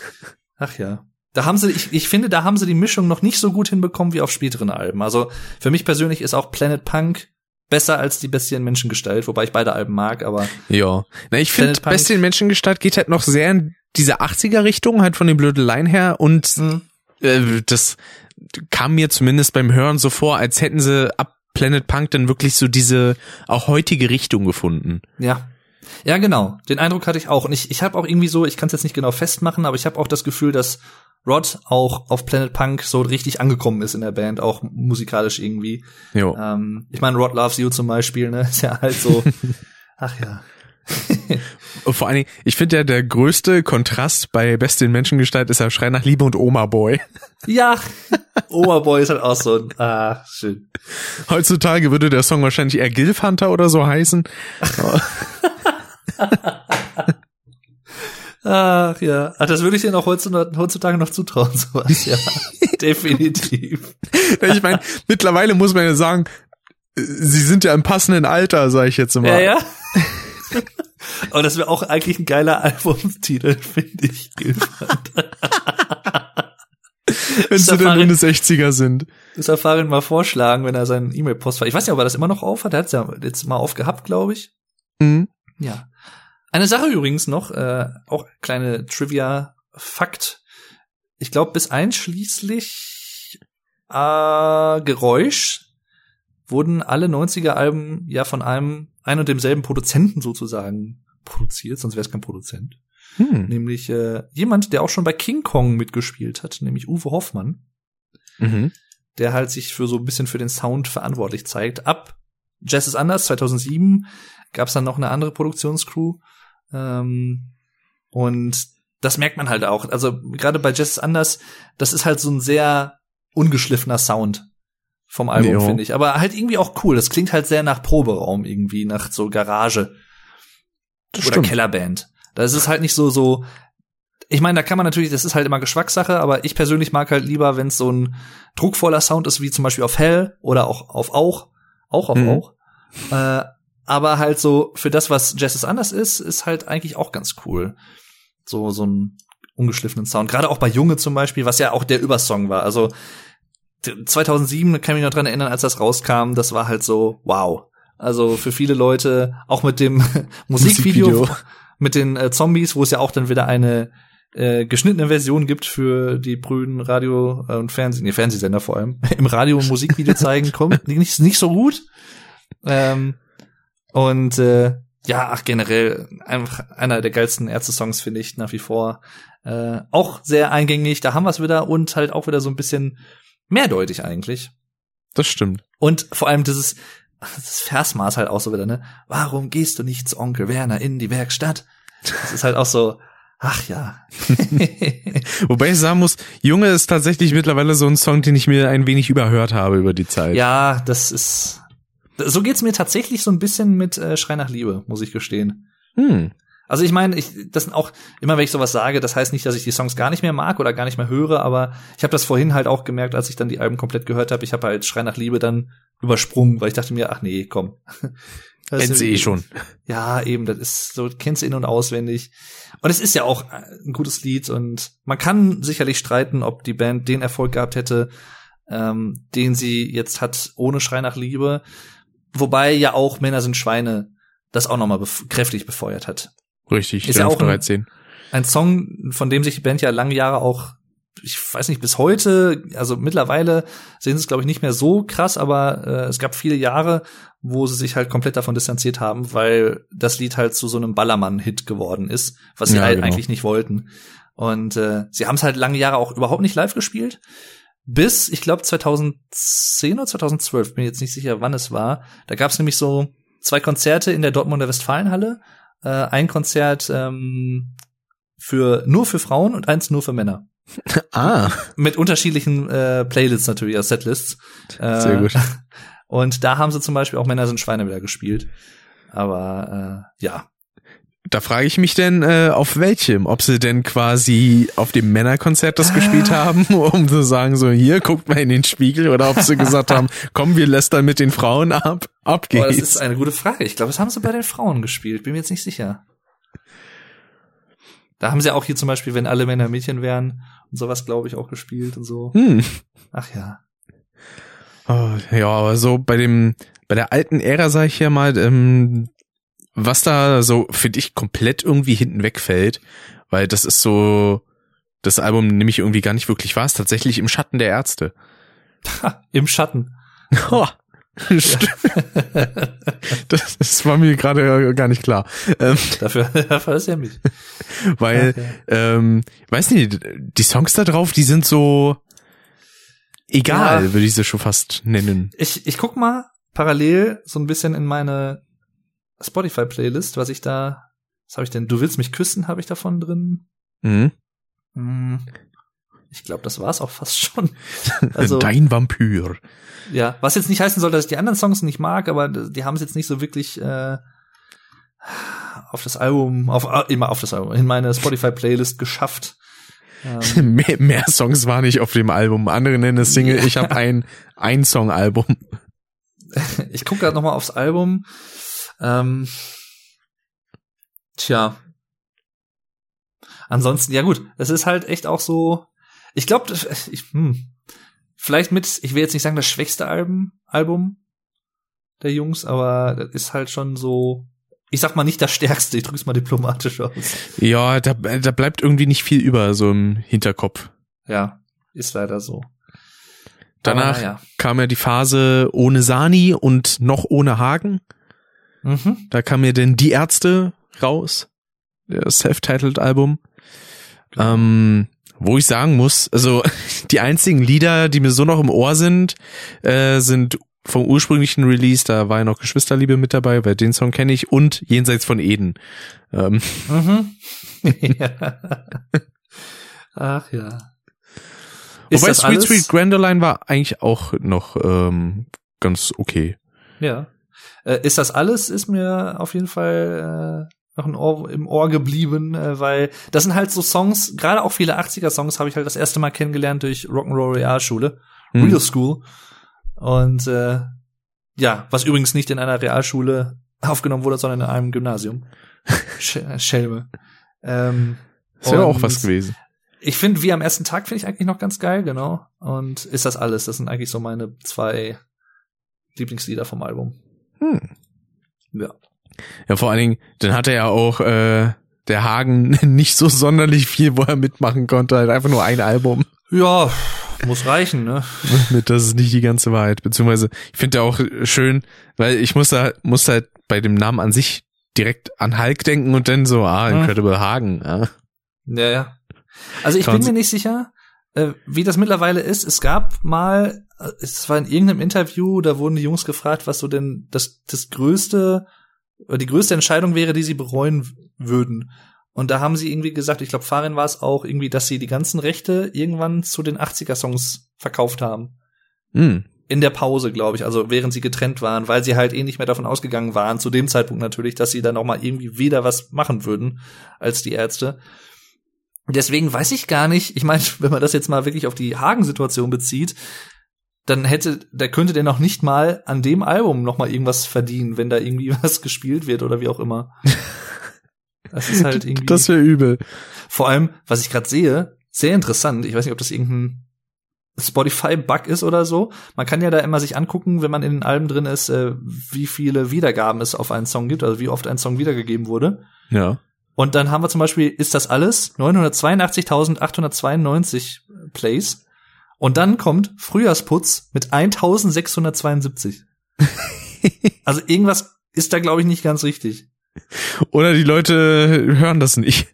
Ach ja. Da haben sie, ich, ich finde, da haben sie die Mischung noch nicht so gut hinbekommen wie auf späteren Alben. Also für mich persönlich ist auch Planet Punk besser als die Bestien Menschengestalt, wobei ich beide Alben mag, aber. Ja. Na, ich finde, Bestien Menschengestalt geht halt noch sehr in diese 80er Richtung, halt von den Blödeleien her und mhm. äh, das kam mir zumindest beim Hören so vor, als hätten sie ab Planet Punk dann wirklich so diese auch heutige Richtung gefunden. Ja. Ja, genau. Den Eindruck hatte ich auch. Und ich, ich habe auch irgendwie so, ich kann es jetzt nicht genau festmachen, aber ich habe auch das Gefühl, dass Rod auch auf Planet Punk so richtig angekommen ist in der Band, auch musikalisch irgendwie. Jo. Ähm, ich meine, Rod Loves You zum Beispiel, ne, ist ja halt so, ach ja. Vor allen Dingen, ich finde ja, der größte Kontrast bei Beste in Menschengestalt ist ja Schrei nach Liebe und Oma Boy. Ja, Oma Boy ist halt auch so ein, ah, schön. Heutzutage würde der Song wahrscheinlich eher Gilf Hunter oder so heißen. Ach ja, Ach, das würde ich dir noch heutzutage noch zutrauen, sowas, ja. Definitiv. ich meine, mittlerweile muss man ja sagen, sie sind ja im passenden Alter, sage ich jetzt mal. Ja, ja. Aber das wäre auch eigentlich ein geiler Albumstitel, finde ich. wenn sie denn in den 60er sind. Das Erfahren mal vorschlagen, wenn er seinen E-Mail-Post Ich weiß nicht, ob er das immer noch auf hat. Er hat es ja jetzt mal aufgehabt, glaube ich. Mhm. Ja. Eine Sache übrigens noch, äh, auch kleine Trivia-Fakt. Ich glaube, bis einschließlich äh, Geräusch wurden alle 90er-Alben ja von einem ein und demselben Produzenten sozusagen produziert, sonst wäre es kein Produzent. Hm. Nämlich äh, jemand, der auch schon bei King Kong mitgespielt hat, nämlich Uwe Hoffmann. Mhm. Der halt sich für so ein bisschen für den Sound verantwortlich zeigt. Ab Jazz ist anders, 2007 gab es dann noch eine andere Produktionscrew, ähm, und das merkt man halt auch. Also gerade bei Jazz anders, das ist halt so ein sehr ungeschliffener Sound vom Album, finde ich. Aber halt irgendwie auch cool. Das klingt halt sehr nach Proberaum irgendwie, nach so Garage. Das oder stimmt. Kellerband. Da ist es halt nicht so, so, ich meine, da kann man natürlich, das ist halt immer Geschmackssache, aber ich persönlich mag halt lieber, wenn es so ein druckvoller Sound ist, wie zum Beispiel auf Hell oder auch auf Auch, auch auf mhm. Auch. Äh, aber halt so für das, was Jazz anders ist, ist halt eigentlich auch ganz cool. So, so ein ungeschliffenen Sound. Gerade auch bei Junge zum Beispiel, was ja auch der Übersong war. Also 2007 kann ich mich noch dran erinnern, als das rauskam, das war halt so, wow. Also für viele Leute, auch mit dem Musikvideo, Musikvideo, mit den äh, Zombies, wo es ja auch dann wieder eine äh, geschnittene Version gibt für die brüden Radio- und Fernseh, nee, Fernsehsender vor allem, im Radio- und Musikvideo zeigen, kommt nicht, nicht so gut. Ähm, und äh, ja, ach, generell einfach einer der geilsten Ärzte-Songs, finde ich, nach wie vor. Äh, auch sehr eingängig, da haben wir es wieder und halt auch wieder so ein bisschen mehrdeutig eigentlich. Das stimmt. Und vor allem dieses, das Versmaß halt auch so wieder, ne? Warum gehst du nicht zu Onkel Werner in die Werkstatt? Das ist halt auch so, ach ja. Wobei ich sagen muss, Junge ist tatsächlich mittlerweile so ein Song, den ich mir ein wenig überhört habe über die Zeit. ja, das ist, so geht's mir tatsächlich so ein bisschen mit äh, Schrei nach Liebe, muss ich gestehen. Hm. Also ich meine, ich, das sind auch immer, wenn ich sowas sage, das heißt nicht, dass ich die Songs gar nicht mehr mag oder gar nicht mehr höre, aber ich habe das vorhin halt auch gemerkt, als ich dann die Alben komplett gehört habe. Ich habe halt Schrei nach Liebe dann übersprungen, weil ich dachte mir, ach nee, komm. Das Kennst du eh schon. Ja, eben, das ist so, kennst du in- und auswendig. Und es ist ja auch ein gutes Lied und man kann sicherlich streiten, ob die Band den Erfolg gehabt hätte, ähm, den sie jetzt hat ohne Schrei nach Liebe. Wobei ja auch Männer sind Schweine das auch nochmal bef kräftig befeuert hat. Richtig, Ist ja auch ein- 13. Ein Song, von dem sich die Band ja lange Jahre auch, ich weiß nicht, bis heute, also mittlerweile sehen sie es, glaube ich, nicht mehr so krass, aber äh, es gab viele Jahre, wo sie sich halt komplett davon distanziert haben, weil das Lied halt zu so einem Ballermann-Hit geworden ist, was sie Ja, halt genau. eigentlich nicht wollten. Und äh, sie haben es halt lange Jahre auch überhaupt nicht live gespielt. Bis, ich glaube, 2010 oder 2012, bin jetzt nicht sicher, wann es war. Da gab es nämlich so zwei Konzerte in der Dortmunder Westfalenhalle. Äh, ein Konzert ähm, für nur für Frauen und eins nur für Männer. Ah, Mit unterschiedlichen äh, Playlists natürlich, als Setlists. Äh, sehr gut. Und da haben sie zum Beispiel auch Männer sind Schweine wieder gespielt. Aber äh, ja. Da frage ich mich denn, äh, auf welchem? Ob sie denn quasi auf dem Männerkonzert das Ah. gespielt haben, um zu sagen, so hier, guckt mal in den Spiegel, oder ob sie gesagt haben, komm, wir lästern mit den Frauen ab, ab Boah, das geht's. ist eine gute Frage. Ich glaube, das haben sie bei den Frauen gespielt. Bin mir jetzt nicht sicher. Da haben sie auch hier zum Beispiel, wenn alle Männer Mädchen wären und sowas, glaube ich, auch gespielt und so. Hm. Ach ja. Oh, ja, aber so bei dem, bei der alten Ära sage ich ja mal, ähm, was da so, finde ich, komplett irgendwie hinten wegfällt, weil das ist so, das Album nämlich irgendwie gar nicht wirklich war, ist tatsächlich im Schatten der Ärzte. Im Schatten. Oh, stimmt. das, das war mir gerade gar nicht klar. Ähm, Dafür, dafür ist er mich. weil, Okay. ähm, weiß nicht, die Songs da drauf, die sind so egal, Ja. würde ich sie schon fast nennen. Ich, ich guck mal parallel so ein bisschen in meine Spotify-Playlist, was ich da, was habe ich denn? Du willst mich küssen, habe ich davon drin. Mhm. Hm. Ich glaube, das war's auch fast schon. Also, Dein Vampir. ja, was jetzt nicht heißen soll, dass ich die anderen Songs nicht mag, aber die haben es jetzt nicht so wirklich äh, auf das Album, auf äh, immer auf das Album, in meine Spotify-Playlist geschafft. Ähm, mehr, mehr Songs waren nicht auf dem Album. Andere nennen es Single. Ich habe ein ein Song Album. ich gucke gerade noch mal aufs Album. Ähm, tja. Ansonsten, ja gut, es ist halt echt auch so. Ich glaube, hm, vielleicht mit, ich will jetzt nicht sagen das schwächste Album, Album der Jungs, aber das ist halt schon so. Ich sag mal nicht das stärkste. Ich drück's mal diplomatisch aus. Ja, da, da bleibt irgendwie nicht viel über so im Hinterkopf. Ja, ist leider so. Danach naja. kam ja die Phase ohne Sani und noch ohne Hagen. Mhm. Da kam ja dann Die Ärzte raus. Das Self-Titled Album. Genau. Ähm, wo ich sagen muss, also die einzigen Lieder, die mir so noch im Ohr sind, äh, sind vom ursprünglichen Release, da war ja noch Geschwisterliebe mit dabei, weil den Song kenne ich, und Jenseits von Eden. Ähm, Mhm. ja. Ach ja. Ist wobei Sweet alles? Sweet Grandoline war eigentlich auch noch ähm, ganz okay. Ja. Äh, ist das alles? Ist mir auf jeden Fall äh, noch Ohr, im Ohr geblieben, äh, weil das sind halt so Songs, gerade auch viele 80er-Songs habe ich halt das erste Mal kennengelernt durch Rock'n'Roll Realschule, Hm. Real School. Und äh, ja, was übrigens nicht in einer Realschule aufgenommen wurde, sondern in einem Gymnasium. Sch Schelme. Ähm, Ist ja auch was gewesen. ich finde, wie am ersten Tag finde ich eigentlich noch ganz geil, genau. Und ist das alles? Das sind eigentlich so meine zwei Lieblingslieder vom Album. Hm. Ja. Ja, vor allen Dingen, dann hatte er auch äh, der Hagen nicht so sonderlich viel, wo er mitmachen konnte, halt einfach nur ein Album. Ja, muss reichen, ne? Mit das ist nicht die ganze Wahrheit. Beziehungsweise, ich finde auch schön, weil ich musste, musste halt bei dem Namen an sich direkt an Hulk denken und dann so, ah, Hm. Incredible Hagen. Ja. Ja, ja. Also ich Kann bin mir nicht sicher, äh, wie das mittlerweile ist. Es gab mal, äh, es war in irgendeinem Interview, da wurden die Jungs gefragt, was so denn das, das größte, oder die größte Entscheidung wäre, die sie bereuen würden. Und da haben sie irgendwie gesagt, ich glaube, Farin war es auch irgendwie, dass sie die ganzen Rechte irgendwann zu den 80er-Songs verkauft haben. Hm. In der Pause, glaube ich, also während sie getrennt waren, weil sie halt eh nicht mehr davon ausgegangen waren, zu dem Zeitpunkt natürlich, dass sie dann noch mal irgendwie wieder was machen würden als die Ärzte. Deswegen weiß ich gar nicht, ich meine, wenn man das jetzt mal wirklich auf die Hagen-Situation bezieht, dann hätte, da könnte der noch nicht mal an dem Album noch mal irgendwas verdienen, wenn da irgendwie was gespielt wird oder wie auch immer. Das ist halt irgendwie. Das wäre übel. Vor allem, was ich gerade sehe, sehr interessant. Ich weiß nicht, ob das irgendein Spotify-Bug ist oder so. Man kann ja da immer sich angucken, wenn man in den Alben drin ist, äh, wie viele Wiedergaben es auf einen Song gibt, also wie oft ein Song wiedergegeben wurde. Ja. Und dann haben wir zum Beispiel, ist das alles 982.892 Plays. Und dann kommt Frühjahrsputz mit 1672. also irgendwas ist da, glaube ich, nicht ganz richtig. Oder die Leute hören das nicht.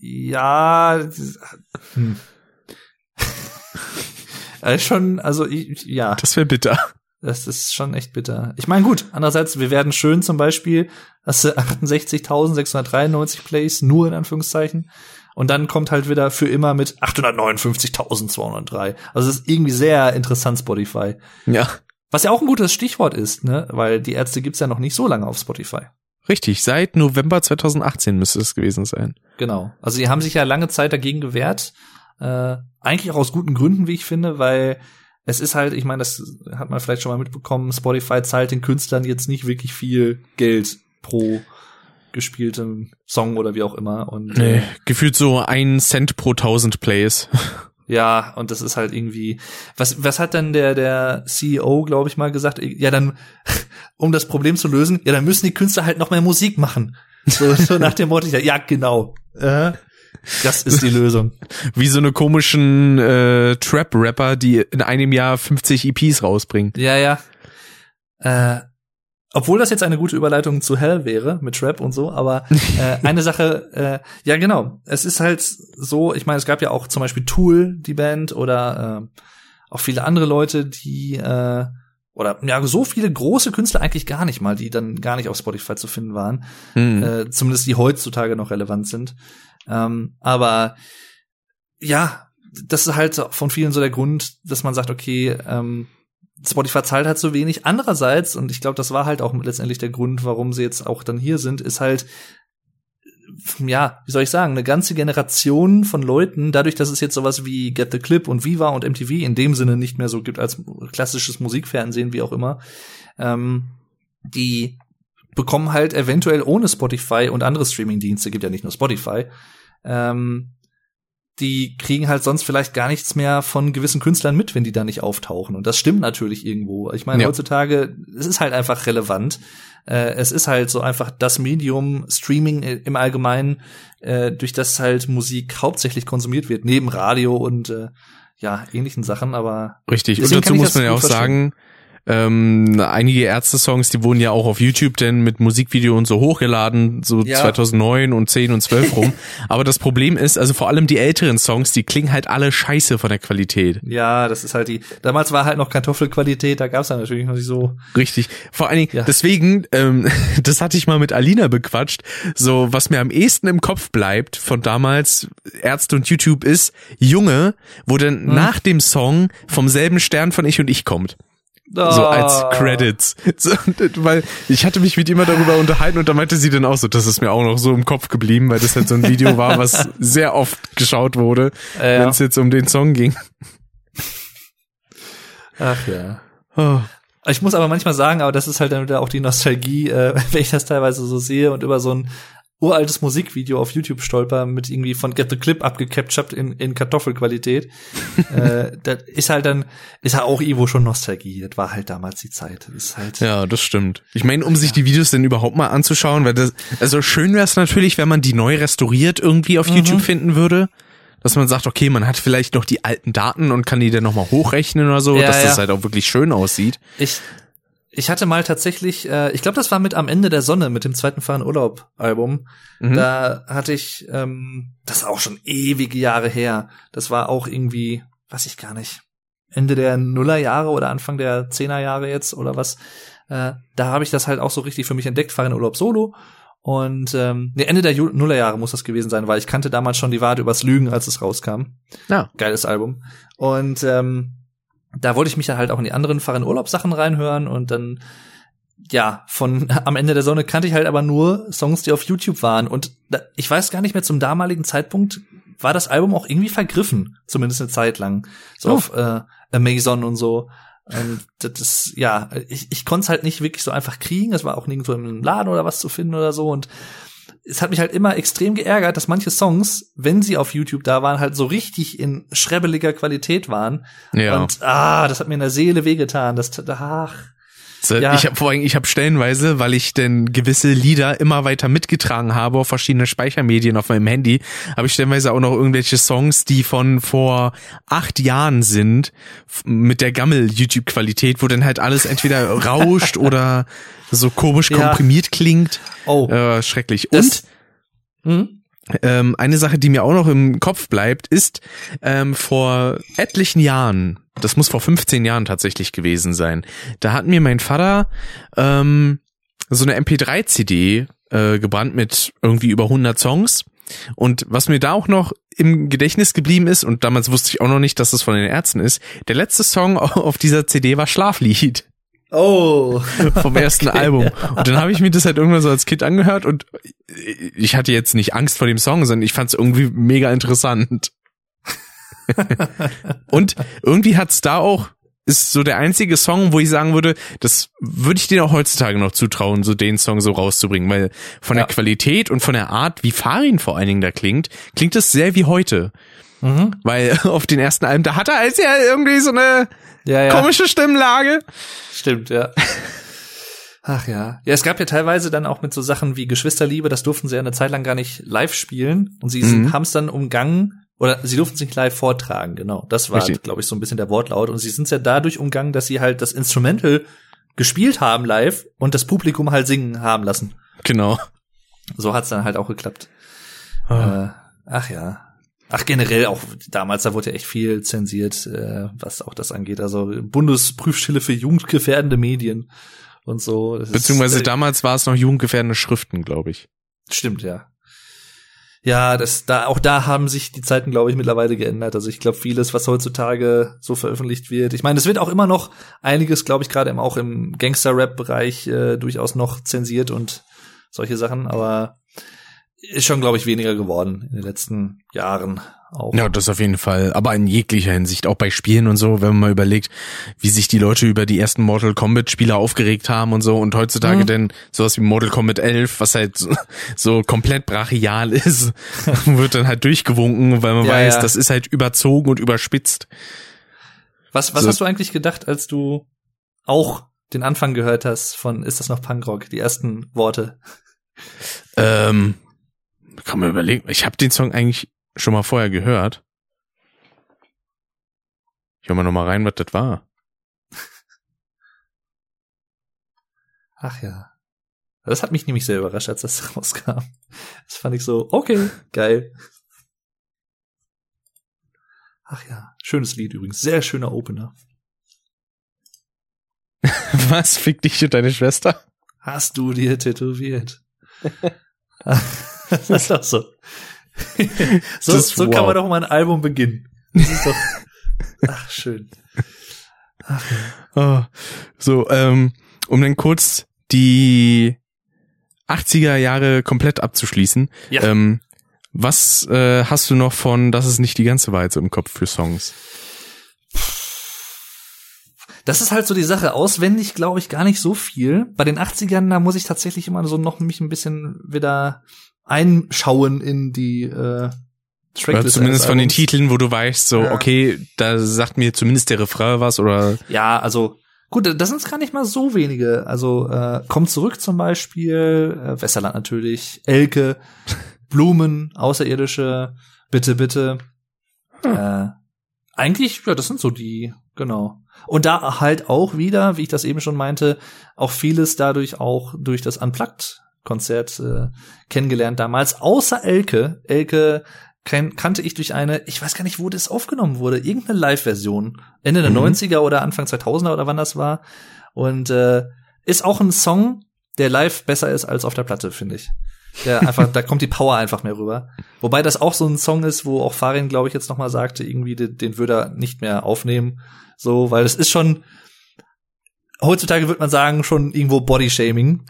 Ja, das- hm. Äh, schon, also ich, ja, Das wäre bitter. Das ist schon echt bitter. Ich meine, gut, andererseits, wir werden schön zum Beispiel, hast du 68.693 Plays, nur in Anführungszeichen. Und dann kommt halt wieder für immer mit 859.203. Also es ist irgendwie sehr interessant, Spotify. Ja. Was ja auch ein gutes Stichwort ist, ne? Weil die Ärzte gibt's ja noch nicht so lange auf Spotify. Richtig. Seit November 2018 müsste es gewesen sein. Genau. Also die haben sich ja lange Zeit dagegen gewehrt. Äh, eigentlich auch aus guten Gründen, wie ich finde, weil es ist halt, ich meine, das hat man vielleicht schon mal mitbekommen, Spotify zahlt den Künstlern jetzt nicht wirklich viel Geld pro gespieltem Song oder wie auch immer. Und Nee. äh, Gefühlt so ein Cent pro tausend Plays. ja, und das ist halt irgendwie. Was, was hat dann der, der CEO, glaube ich, mal gesagt? Ja, dann, um das Problem zu lösen, ja, dann müssen die Künstler halt noch mehr Musik machen. So, so nach dem Motto, ja, genau. Äh, das ist die Lösung. Wie so eine komischen äh, Trap-Rapper, die in einem Jahr 50 EPs rausbringen. Ja, ja. Äh, obwohl das jetzt eine gute Überleitung zu Hell wäre mit Trap und so, aber äh, eine Sache, äh, ja genau, es ist halt so, ich meine, es gab ja auch zum Beispiel Tool, die Band, oder äh, auch viele andere Leute, die äh, oder ja, so viele große Künstler eigentlich gar nicht mal, die dann gar nicht auf Spotify zu finden waren, Hm. äh, zumindest die heutzutage noch relevant sind. Ähm, aber ja, das ist halt von vielen so der Grund, dass man sagt, okay, ähm, Spotify zahlt halt so wenig. Andererseits, und ich glaube, das war halt auch letztendlich der Grund, warum sie jetzt auch dann hier sind, ist halt, ja, wie soll ich sagen, eine ganze Generation von Leuten, dadurch, dass es jetzt sowas wie Get the Clip und Viva und MTV in dem Sinne nicht mehr so gibt als klassisches Musikfernsehen, wie auch immer, ähm, die bekommen halt eventuell ohne Spotify und andere Streamingdienste, gibt ja nicht nur Spotify, ähm, die kriegen halt sonst vielleicht gar nichts mehr von gewissen Künstlern mit, wenn die da nicht auftauchen. Und das stimmt natürlich irgendwo. Ich meine, Ja. heutzutage, es ist halt einfach relevant. Äh, es ist halt so einfach das Medium Streaming äh, im Allgemeinen, äh, durch das halt Musik hauptsächlich konsumiert wird, neben Radio und äh, ja, ähnlichen Sachen, aber Richtig. Und dazu muss man ja auch gut sagen, ähm, einige Ärzte-Songs, die wurden ja auch auf YouTube denn mit Musikvideo und so hochgeladen, so Ja. 2009 und 10 und 12 rum. Aber das Problem ist, also vor allem die älteren Songs, die klingen halt alle scheiße von der Qualität. ja, das ist halt die. Damals war halt noch Kartoffelqualität, da gab's dann natürlich noch nicht so. Richtig. Vor allen Dingen, Ja. deswegen, ähm, das hatte ich mal mit Alina bequatscht, so was mir am ehesten im Kopf bleibt von damals Ärzte und YouTube ist Junge, wo dann Hm. nach dem Song vom selben Stern von Ich und Ich kommt. So als Ah. Credits. So, weil ich hatte mich mit immer darüber unterhalten und da meinte sie dann auch so, das ist mir auch noch so im Kopf geblieben, weil das halt so ein Video war, was sehr oft geschaut wurde, Äh, wenn es jetzt um den Song ging. Ach ja. Oh. Ich muss aber manchmal sagen, aber das ist halt dann wieder auch die Nostalgie, äh, wenn ich das teilweise so sehe und über so ein uraltes Musikvideo auf YouTube stolper mit irgendwie von Get the Clip abgecaptured in, in Kartoffelqualität. äh, das ist halt dann, ist halt auch irgendwo schon Nostalgie. Das war halt damals die Zeit. Das ist halt, Ja, das stimmt. Ich meine, um sich die Videos denn überhaupt mal anzuschauen, weil das, also schön wäre es natürlich, wenn man die neu restauriert irgendwie auf YouTube finden würde. Dass man sagt, okay, man hat vielleicht noch die alten Daten und kann die dann nochmal hochrechnen oder so, Ja, dass das ja. halt auch wirklich schön aussieht. ich, ich hatte mal tatsächlich, äh, ich glaube, das war mit am Ende der Sonne mit dem zweiten Fahren Urlaub Album. Mhm. Da hatte ich, ähm, das ist auch schon ewige Jahre her. Das war auch irgendwie, weiß ich gar nicht, Ende der Nullerjahre oder Anfang der Zehnerjahre jetzt oder was. Äh, da habe ich das halt auch so richtig für mich entdeckt, Fahren Urlaub Solo. Und ähm, nee, Ende der Ju- Nullerjahre muss das gewesen sein, weil ich kannte damals schon die Warte übers Lügen, als es rauskam. Ja. Geiles Album. Und ähm, da wollte ich mich dann halt auch in die anderen Fahren Urlaub Sachen reinhören und dann ja, von am Ende der Sonne kannte ich halt aber nur Songs, die auf YouTube waren und da, ich weiß gar nicht mehr zum damaligen Zeitpunkt war das Album auch irgendwie vergriffen, zumindest eine Zeit lang, so Oh. auf äh, Amazon und so. Und das ist, ja, ich, ich konnte es halt nicht wirklich so einfach kriegen. Es war auch nirgendwo im Laden oder was zu finden oder so. Und es hat mich halt immer extrem geärgert, dass manche Songs, wenn sie auf YouTube da waren, halt so richtig in schrebbeliger Qualität waren. Ja. Und ah, das hat mir in der Seele wehgetan. Das, ach, So, Ja. Ich habe vor allem, ich habe stellenweise, weil ich denn gewisse Lieder immer weiter mitgetragen habe auf verschiedene Speichermedien auf meinem Handy, habe ich stellenweise auch noch irgendwelche Songs, die von vor acht Jahren sind, mit der Gammel-YouTube-Qualität, wo dann halt alles entweder rauscht oder so komisch Ja. komprimiert klingt. oh. Äh, schrecklich. Das- Und Hm? ähm, eine Sache, die mir auch noch im Kopf bleibt, ist ähm, vor etlichen Jahren, das muss vor 15 Jahren tatsächlich gewesen sein, da hat mir mein Vater ähm, so eine MP3-CD äh, gebrannt mit irgendwie über 100 Songs. Und was mir da auch noch im Gedächtnis geblieben ist, und damals wusste ich auch noch nicht, dass es von den Ärzten ist, der letzte Song auf dieser CD war Schlaflied Oh. vom ersten Album. Und dann habe ich mir das halt irgendwann so als Kind angehört und ich hatte jetzt nicht Angst vor dem Song, sondern ich fand es irgendwie mega interessant. und irgendwie hat's da auch ist so der einzige Song, wo ich sagen würde, das würde ich dir auch heutzutage noch zutrauen, so den Song so rauszubringen, weil von Ja. der Qualität und von der Art, wie Farin vor allen Dingen da klingt, klingt es sehr wie heute. Mhm. Weil auf den ersten Alben, da hat er als ja irgendwie so eine Ja, ja. komische Stimmlage. Stimmt, ja. Ach ja. Ja, es gab ja teilweise dann auch mit so Sachen wie Geschwisterliebe, das durften sie ja eine Zeit lang gar nicht live spielen und sie Mhm. haben es dann umgangen oder sie durften es nicht live vortragen, genau. Das war, glaube ich, so ein bisschen der Wortlaut und sie sind es ja dadurch umgangen, dass sie halt das Instrumental gespielt haben live und das Publikum halt singen haben lassen. Genau. So hat's dann halt auch geklappt. Ah. Äh, ach ja. Ach, generell auch damals, da wurde ja echt viel zensiert, äh, was auch das angeht. Also Bundesprüfstelle für jugendgefährdende Medien und so. Das ist- Beziehungsweise äh, damals war es noch jugendgefährdende Schriften, glaube ich. Stimmt, ja. Ja, das, da, auch da haben sich die Zeiten, glaube ich, mittlerweile geändert. Also ich glaube, vieles, was heutzutage so veröffentlicht wird. Ich meine, es wird auch immer noch einiges, glaube ich, gerade auch im Gangster-Rap-Bereich äh, durchaus noch zensiert und solche Sachen, aber ist schon, glaube ich, weniger geworden in den letzten Jahren auch. Ja, das auf jeden Fall. Aber in jeglicher Hinsicht, auch bei Spielen und so, wenn man mal überlegt, wie sich die Leute über die ersten Mortal Kombat Spiele aufgeregt haben und so und heutzutage Mhm. denn sowas wie Mortal Kombat 11, was halt so, komplett brachial ist, wird dann halt durchgewunken, weil man Ja, weiß, ja. das ist halt überzogen und überspitzt. Was, was So. hast du eigentlich gedacht, als du auch den Anfang gehört hast von Ist das noch Punkrock? Die ersten Worte. Ähm, kann man überlegen. Ich habe den Song eigentlich schon mal vorher gehört. Ich hör mal noch mal rein, was das war. Ach ja. Das hat mich nämlich sehr überrascht, als das rauskam. Das fand ich so, okay, geil. Ach ja, schönes Lied übrigens. Sehr schöner Opener. Was? Fick dich und deine Schwester? Hast du dir tätowiert? das ist doch so. so so kann wow. man doch mal ein Album beginnen. Das ist doch. Ach, schön. Ach, ja. Oh, so, ähm, um dann kurz die 80er Jahre komplett abzuschließen. Ja. Ähm, was äh, hast du noch von Das ist nicht die ganze Wahrheit so im Kopf für Songs? Das ist halt so die Sache. Auswendig glaube ich gar nicht so viel. Bei den 80ern, da muss ich tatsächlich immer so noch mich ein bisschen wieder einschauen in die äh, Oder Tracklist zumindest eines von den. Titeln, wo du weißt, so, Ja. okay, da sagt mir zumindest der Refrain was oder Ja, also gut, das sind gar nicht mal so wenige. Also äh, kommt zurück zum Beispiel, äh, Westerland natürlich, Elke, Blumen, Außerirdische, bitte, bitte. Äh, eigentlich, ja, das sind so die, genau. Und da halt auch wieder, wie ich das eben schon meinte, auch vieles dadurch auch durch das Unplugged-Konzert äh, kennengelernt damals. Außer Elke. Elke kan kannte ich durch eine, ich weiß gar nicht, wo das aufgenommen wurde, irgendeine Live-Version. Ende der Mhm. 90er oder Anfang 2000er oder wann das war. Und äh, ist auch ein Song, der live besser ist als auf der Platte, finde ich. Der einfach, da kommt die Power einfach mehr rüber. Wobei das auch so ein Song ist, wo auch Farin, glaube ich, jetzt noch mal sagte, irgendwie den, den würde er nicht mehr aufnehmen. So, weil es ist schon, heutzutage würde man sagen, schon irgendwo Bodyshaming,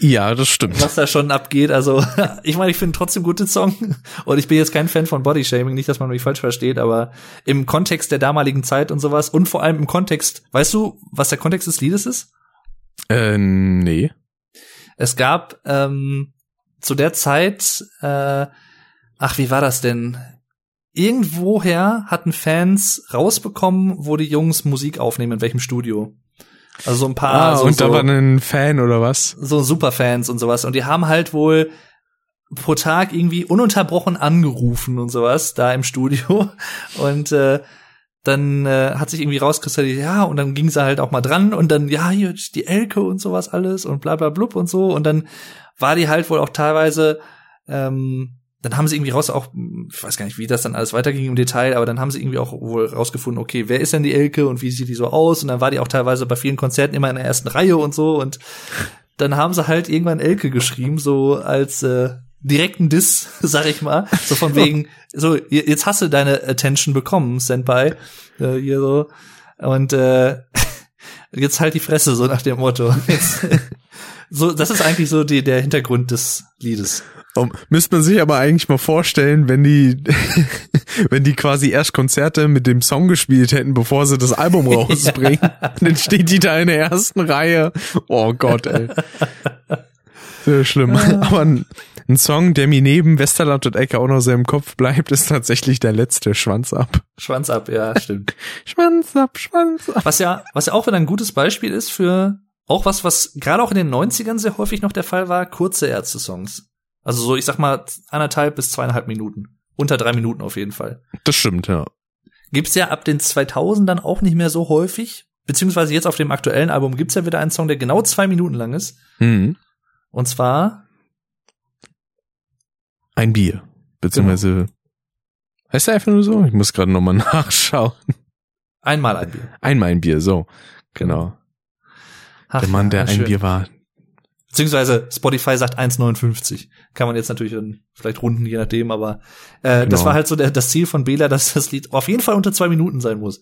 Ja, das stimmt. was da schon abgeht. Also, ich meine, ich finde trotzdem guten Song. Und ich bin jetzt kein Fan von Bodyshaming, nicht, dass man mich falsch versteht, aber im Kontext der damaligen Zeit und sowas und vor allem im Kontext, weißt du, was der Kontext des Liedes ist? Äh, nee. Es gab ähm, zu der Zeit, äh, ach, wie war das denn? Irgendwoher hatten Fans rausbekommen, wo die Jungs Musik aufnehmen, in welchem Studio. Also so ein paar, Ah, so, und da so, war ein Fan oder was? so Superfans und sowas. Und die haben halt wohl pro Tag irgendwie ununterbrochen angerufen und sowas da im Studio. Und äh, dann äh, hat sich irgendwie rauskristallisiert, ja, und dann ging sie halt auch mal dran und dann, ja, hier die Elke und sowas alles und bla bla blub und so. Und dann war die halt wohl auch teilweise, ähm, dann haben sie irgendwie raus auch, ich weiß gar nicht, wie das dann alles weiterging im Detail, aber dann haben sie irgendwie auch wohl rausgefunden, okay, wer ist denn die Elke und wie sieht die so aus? Und dann war die auch teilweise bei vielen Konzerten immer in der ersten Reihe und so. Und dann haben sie halt irgendwann Elke geschrieben, so als äh, direkten Diss, sag ich mal. So von wegen, so, je- jetzt hast du deine Attention bekommen, Senpai. Äh, hier so. Und äh, jetzt halt die Fresse, so nach dem Motto. So, das ist eigentlich so die, der Hintergrund des Liedes. Oh, müsste man sich aber eigentlich mal vorstellen, wenn die, wenn die quasi erst Konzerte mit dem Song gespielt hätten, bevor sie das Album rausbringen. Dann steht die da in der ersten Reihe. Oh Gott, ey. Sehr schlimm. Aber ein, ein Song, der mir neben Westerland und Ecke auch noch sehr im Kopf bleibt, ist tatsächlich der letzte Schwanz ab. Schwanz ab, ja, stimmt. Schwanz ab, Schwanz ab. Was ja, was ja auch wieder ein gutes Beispiel ist für auch was, was gerade auch in den 90ern sehr häufig noch der Fall war, kurze Ärzte-Songs. Also so, ich sag mal, anderthalb bis zweieinhalb Minuten. Unter drei Minuten auf jeden Fall. Das stimmt, ja. Gibt's ja ab den 2000ern auch nicht mehr so häufig. Beziehungsweise jetzt auf dem aktuellen Album gibt's ja wieder einen Song, der genau zwei Minuten lang ist. Mhm. Und zwar, Ein Bier. Beziehungsweise, heißt der einfach nur so? Ich muss gerade nochmal nachschauen. einmal ein Bier. Einmal ein Bier, so. Genau. Ach, Der Mann, der ja, ein schön. Bier war. Beziehungsweise Spotify sagt 1,59. Kann man jetzt natürlich dann vielleicht runden, je nachdem, aber äh, das Genau. war halt so der, das Ziel von Bela, dass das Lied auf jeden Fall unter zwei Minuten sein muss.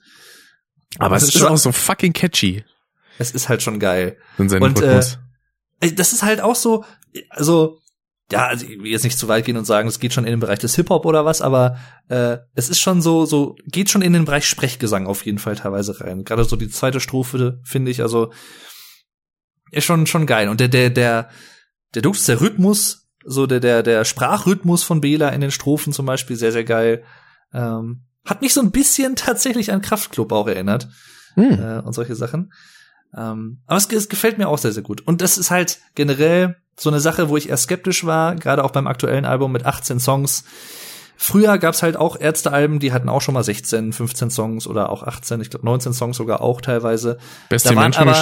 Aber es das ist schon- auch so fucking catchy. Es ist halt schon geil. In Und, Rhythmus. Ey, Das ist halt auch so, also, ja, also ich will jetzt nicht zu weit gehen und sagen, es geht schon in den Bereich des Hip-Hop oder was, aber äh, es ist schon so, so, geht schon in den Bereich Sprechgesang auf jeden Fall teilweise rein. Gerade so die zweite Strophe, finde ich, also ist schon, schon geil. Und der, der, der, der Dux, der Rhythmus, so der, der, der Sprachrhythmus von Bela in den Strophen zum Beispiel, sehr, sehr geil. Ähm, hat mich so ein bisschen tatsächlich an Kraftklub auch erinnert Hm. äh, und solche Sachen. Ähm, aber es, es gefällt mir auch sehr, sehr gut. Und das ist halt generell so eine Sache, wo ich eher skeptisch war, gerade auch beim aktuellen Album mit 18 Songs. Früher gab's halt auch Ärztealben, die hatten auch schon mal 16, 15 Songs oder auch 18, ich glaube 19 Songs sogar auch teilweise. Beste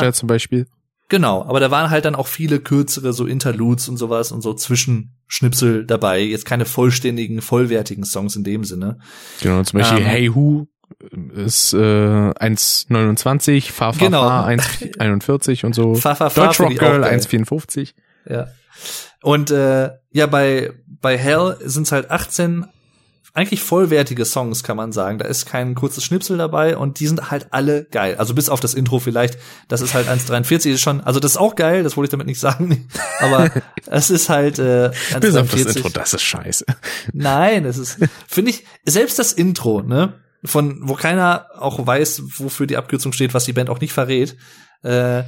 aber- zum Beispiel. Genau, aber da waren halt dann auch viele kürzere so Interludes und sowas und so Zwischenschnipsel dabei. Jetzt keine vollständigen, vollwertigen Songs in dem Sinne. Genau, zum Beispiel Ähm, Hey Who ist äh, 1,29, Fa Fa Genau. Fa 1,41 und so. Fa, fa, fa Deutsch find Rock ich auch Girl geil. 1,54. Ja. Und äh, ja, bei bei Hell sind's halt 18 eigentlich vollwertige Songs, kann man sagen. Da ist kein kurzes Schnipsel dabei und die sind halt alle geil. Also bis auf das Intro vielleicht. Das ist halt 1,43 ist schon, also das ist auch geil, das wollte ich damit nicht sagen. Aber es ist halt äh, Bis auf das 1,43. Intro, das ist scheiße. Nein, es ist, finde ich, selbst das Intro, ne, von, wo keiner auch weiß, wofür die Abkürzung steht, was die Band auch nicht verrät, äh,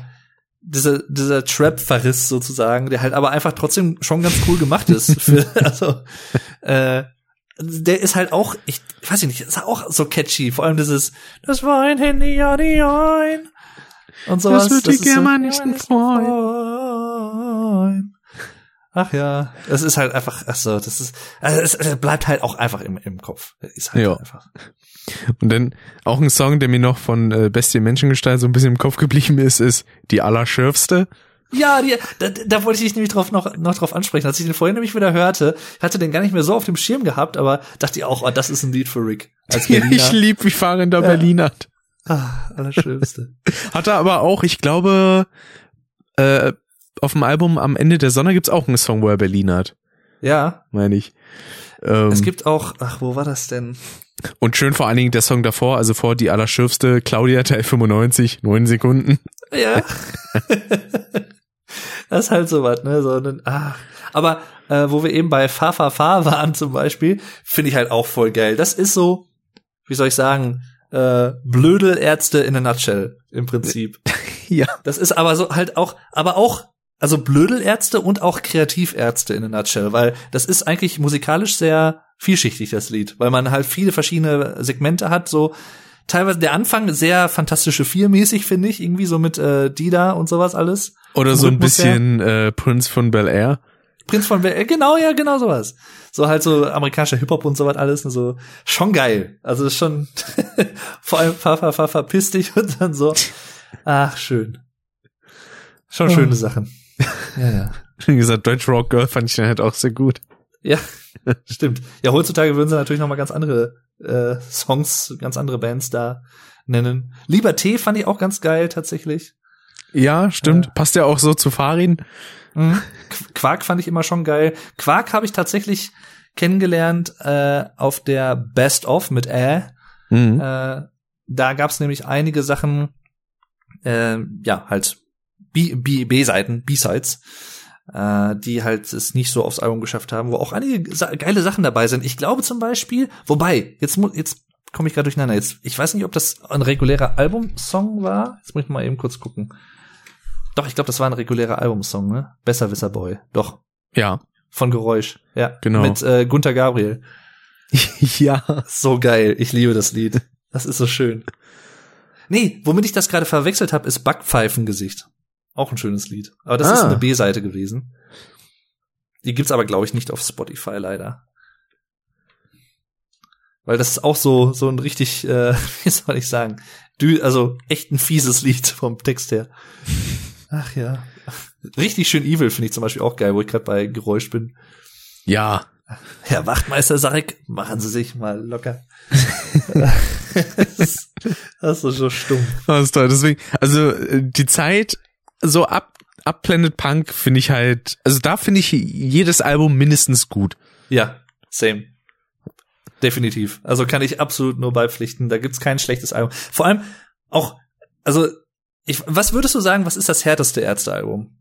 dieser, dieser Trap-Verriss sozusagen, der halt aber einfach trotzdem schon ganz cool gemacht ist. Für, also, äh, der ist halt auch, ich weiß ich nicht, ist auch so catchy. Vor allem dieses, das war ein Handy, ja, die ein. Und sowas. Das wird die ist so- Germanisten freuen. freuen. Ach ja, es ist halt einfach, ach so, das ist, also es, es bleibt halt auch einfach im, im Kopf. Ist halt Ja. einfach. Und dann auch ein Song, der mir noch von äh, Bestie Menschengestalt so ein bisschen im Kopf geblieben ist, ist Die Allerschürfste. Ja, die, da, da wollte ich dich nämlich drauf noch, noch drauf ansprechen. Als ich den vorhin nämlich wieder hörte, hatte den gar nicht mehr so auf dem Schirm gehabt, aber dachte ich auch, oh, das ist ein Lied für Rick. Als Ja, ich lieb, wie fahrender Ja. Berliner. ah, Allerschönste. Hat er aber auch, ich glaube, äh, auf dem Album Am Ende der Sonne gibt's auch einen Song, wo er Berlin hat, ja, meine ich. Ähm, es gibt auch, ach, wo war das denn? und schön vor allen Dingen der Song davor, also vor Die Allerschürfste, Claudia Teil 95, neun Sekunden. Ja. das ist halt so was, ne? So, ein- ach. Aber äh, wo wir eben bei Fa Fa Fa waren zum Beispiel, finde ich halt auch voll geil. Das ist so, wie soll ich sagen, äh, Blödelärzte in a nutshell im Prinzip. Ja. Das ist aber so halt auch, aber auch, also Blödelärzte und auch Kreativärzte in a nutshell, weil das ist eigentlich musikalisch sehr vielschichtig, das Lied, weil man halt viele verschiedene Segmente hat, so teilweise der Anfang sehr fantastische Vier-mäßig, finde ich, irgendwie so mit äh, Dida und sowas alles. Oder so ein her. bisschen äh, Prince von Bel Air. Prinz von Bel genau, ja, genau sowas. So halt so amerikanischer Hip-Hop und sowas alles, ne, so schon geil. Also ist schon vor allem fa, fa, fa, verpiss dich und dann so. Ach, schön. Schon schöne Sachen. Ja, ja. Wie gesagt, Deutsch Rock Girl fand ich dann halt auch sehr gut. Ja, stimmt. Ja, heutzutage würden sie natürlich noch mal ganz andere äh, Songs, ganz andere Bands da nennen. Liberté fand ich auch ganz geil tatsächlich. Ja, stimmt. Ja. Passt ja auch so zu Farin. Mhm. Qu- Quark fand ich immer schon geil. Quark habe ich tatsächlich kennengelernt äh, auf der Best of mit Äh. Mhm. Äh, da gab's nämlich einige Sachen, äh, ja, halt B- B- B-Seiten, B-Sides, äh, die halt es nicht so aufs Album geschafft haben, wo auch einige geile Sachen dabei sind. Ich glaube zum Beispiel, wobei, jetzt muss, jetzt komme ich gerade durcheinander. Jetzt, ich weiß nicht, ob das ein regulärer Albumsong war. Jetzt muss ich mal eben kurz gucken. Doch, ich glaube, das war ein regulärer Albumsong, ne? Besserwisser Boy. Doch. Ja. Von Geräusch. Ja. Genau. Mit äh, Gunter Gabriel. ja. So geil. Ich liebe das Lied. Das ist so schön. Nee, womit ich das gerade verwechselt habe, ist Backpfeifengesicht. Auch ein schönes Lied. Aber das ist Ah. eine B-Seite gewesen. Die gibt's aber, glaube ich, nicht auf Spotify leider. Weil das ist auch so, so ein richtig, äh, wie soll ich sagen, dü also echt ein fieses Lied vom Text her. Ach ja. Richtig schön evil finde ich zum Beispiel auch geil, wo ich gerade bei Geräusch bin. Ja. Herr Wachtmeister Sarek, machen Sie sich mal locker. das ist das ist so stumm. Das ist toll. Deswegen, also äh, die Zeit so ab, ab Planet Punk finde ich halt, also da finde ich jedes Album mindestens gut. Ja, same. Definitiv. Also kann ich absolut nur beipflichten. Da gibt's kein schlechtes Album. Vor allem auch, also, ich, was würdest du sagen, was ist das härteste Ärztealbum?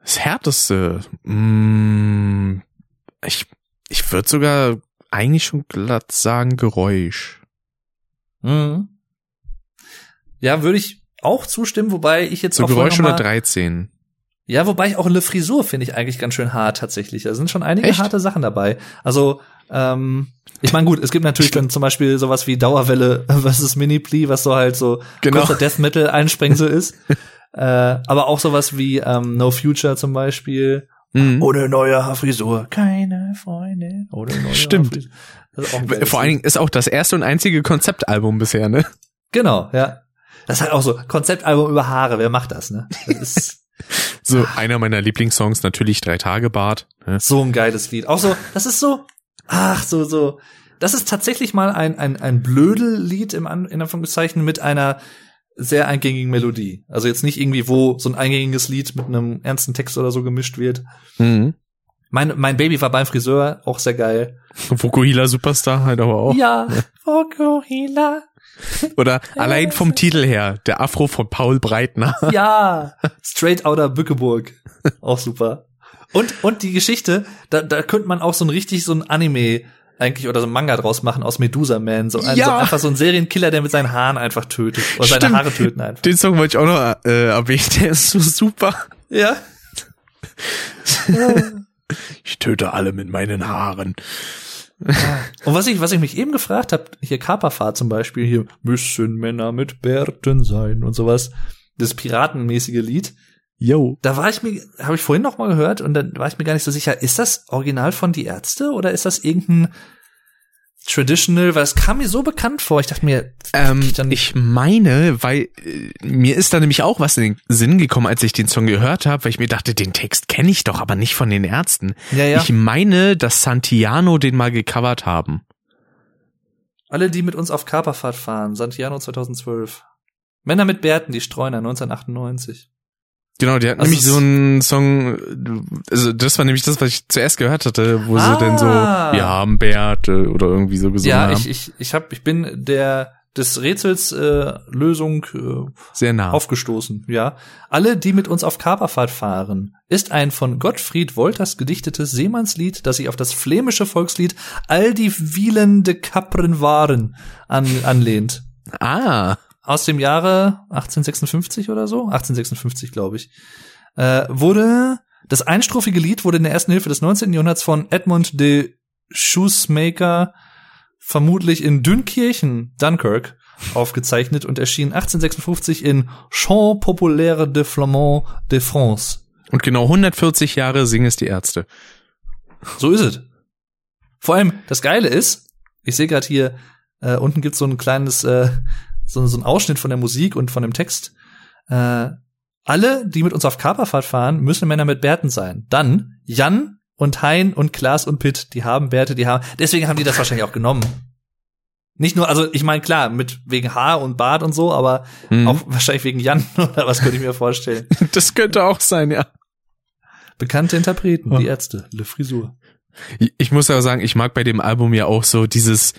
Das härteste, mm, ich, ich würde sogar eigentlich schon glatt sagen Geräusch. Mhm. Ja, würde ich auch zustimmen, wobei ich jetzt So Geräusch oder mal- 13. Ja, wobei ich auch Le Frisur finde ich eigentlich ganz schön hart tatsächlich. Da sind schon einige Echt? harte Sachen dabei. Also, ähm, ich meine, gut, es gibt natürlich dann zum Beispiel sowas wie Dauerwelle versus Mini-Pli, was so halt so Genau. kurzer Death Metal Einsprengsel ist. äh, aber auch sowas wie ähm, No Future zum Beispiel. Mhm. Ohne neue Haarfrisur. Keine Freundin. Ohne neue Stimmt. Vor allen. Dingen ist auch das erste und einzige Konzeptalbum bisher, ne? Genau, ja. Das ist halt auch so Konzeptalbum über Haare. Wer macht das, ne? Das ist So einer meiner Lieblingssongs natürlich Drei Tage Bart. Ne? So ein geiles Lied. Auch so, das ist so, ach, so, so. Das ist tatsächlich mal ein, ein, ein Blödel-Lied im An in Anführungszeichen mit einer sehr eingängigen Melodie. Also jetzt nicht irgendwie, wo so ein eingängiges Lied mit einem ernsten Text oder so gemischt wird. Mhm. Mein, mein Baby war beim Friseur, auch sehr geil. Vokuhila Superstar halt aber auch. Ja, Fokuhila. Oder allein vom Titel her, der Afro von Paul Breitner. Ja, Straight Outer Bückeburg. Auch super. Und, und die Geschichte, da, da könnte man auch so ein richtig so ein Anime eigentlich oder so ein Manga draus machen aus Medusa Man. So, ein, Ja. so einfach so ein Serienkiller, der mit seinen Haaren einfach tötet. Oder seine Stimmt. Haare töten einfach. Den Song wollte ich auch noch äh, erwähnen, der ist so super. Ja. Ich töte alle mit meinen Haaren. Und was ich, was ich mich eben gefragt habe, hier Kaperfahrt zum Beispiel, hier müssen Männer mit Bärten sein und sowas. Das piratenmäßige Lied. Yo. Da war ich mir, habe ich vorhin noch mal gehört und dann war ich mir gar nicht so sicher, ist das Original von Die Ärzte oder ist das irgendein Traditional, weil es kam mir so bekannt vor. Ich dachte mir, Ähm, ich meine, weil äh, mir ist da nämlich auch was in den Sinn gekommen, als ich den Song gehört habe, weil ich mir dachte, den Text kenne ich doch, aber nicht von den Ärzten. Ja, ja. Ich meine, dass Santiano den mal gecovert haben. alle, die mit uns auf Kaperfahrt fahren, Santiano 2012. Männer mit Bärten, die Streuner 1998. Genau, die hatten Also nämlich so einen Song, also das war nämlich das, was ich zuerst gehört hatte, wo sie denn so, Ah. wir haben Bärte oder irgendwie so gesungen ja, haben. ich, ich, ich hab, ich bin der des Rätsels äh, Lösung äh, Sehr nah. aufgestoßen, ja. Alle, die mit uns auf Kaperfahrt fahren, ist ein von Gottfried Wolters gedichtetes Seemannslied, das sich auf das flämische Volkslied All die wielende Kapren waren an, anlehnt. ah, Aus dem Jahre 1856 oder so? 1856, glaube ich. Äh, wurde, das einstrophige Lied wurde in der ersten Hälfte des 19. Jahrhunderts von Edmund de Shoesmaker vermutlich in Dünkirchen, Dunkirk, aufgezeichnet und erschien 1856 in Chant populaire de Flamand de France. und genau 140 Jahre singen es die Ärzte. So ist es. Vor allem, das Geile ist, ich sehe gerade hier, äh, unten gibt's so ein kleines, äh, so, so ein Ausschnitt von der Musik und von dem Text. Äh, alle, die mit uns auf Kaperfahrt fahren, müssen Männer mit Bärten sein. Dann Jan und Hein und Klaas und Pitt, die haben Bärte, die haben, deswegen haben die das wahrscheinlich auch genommen. Nicht nur, also ich meine, klar, mit wegen Haar und Bart und so, aber Mhm. auch wahrscheinlich wegen Jan oder was könnte ich mir vorstellen. Das könnte auch sein, ja. Bekannte Interpreten, Ja. die Ärzte, Le Frisur. Ich muss aber sagen, ich mag bei dem Album ja auch so dieses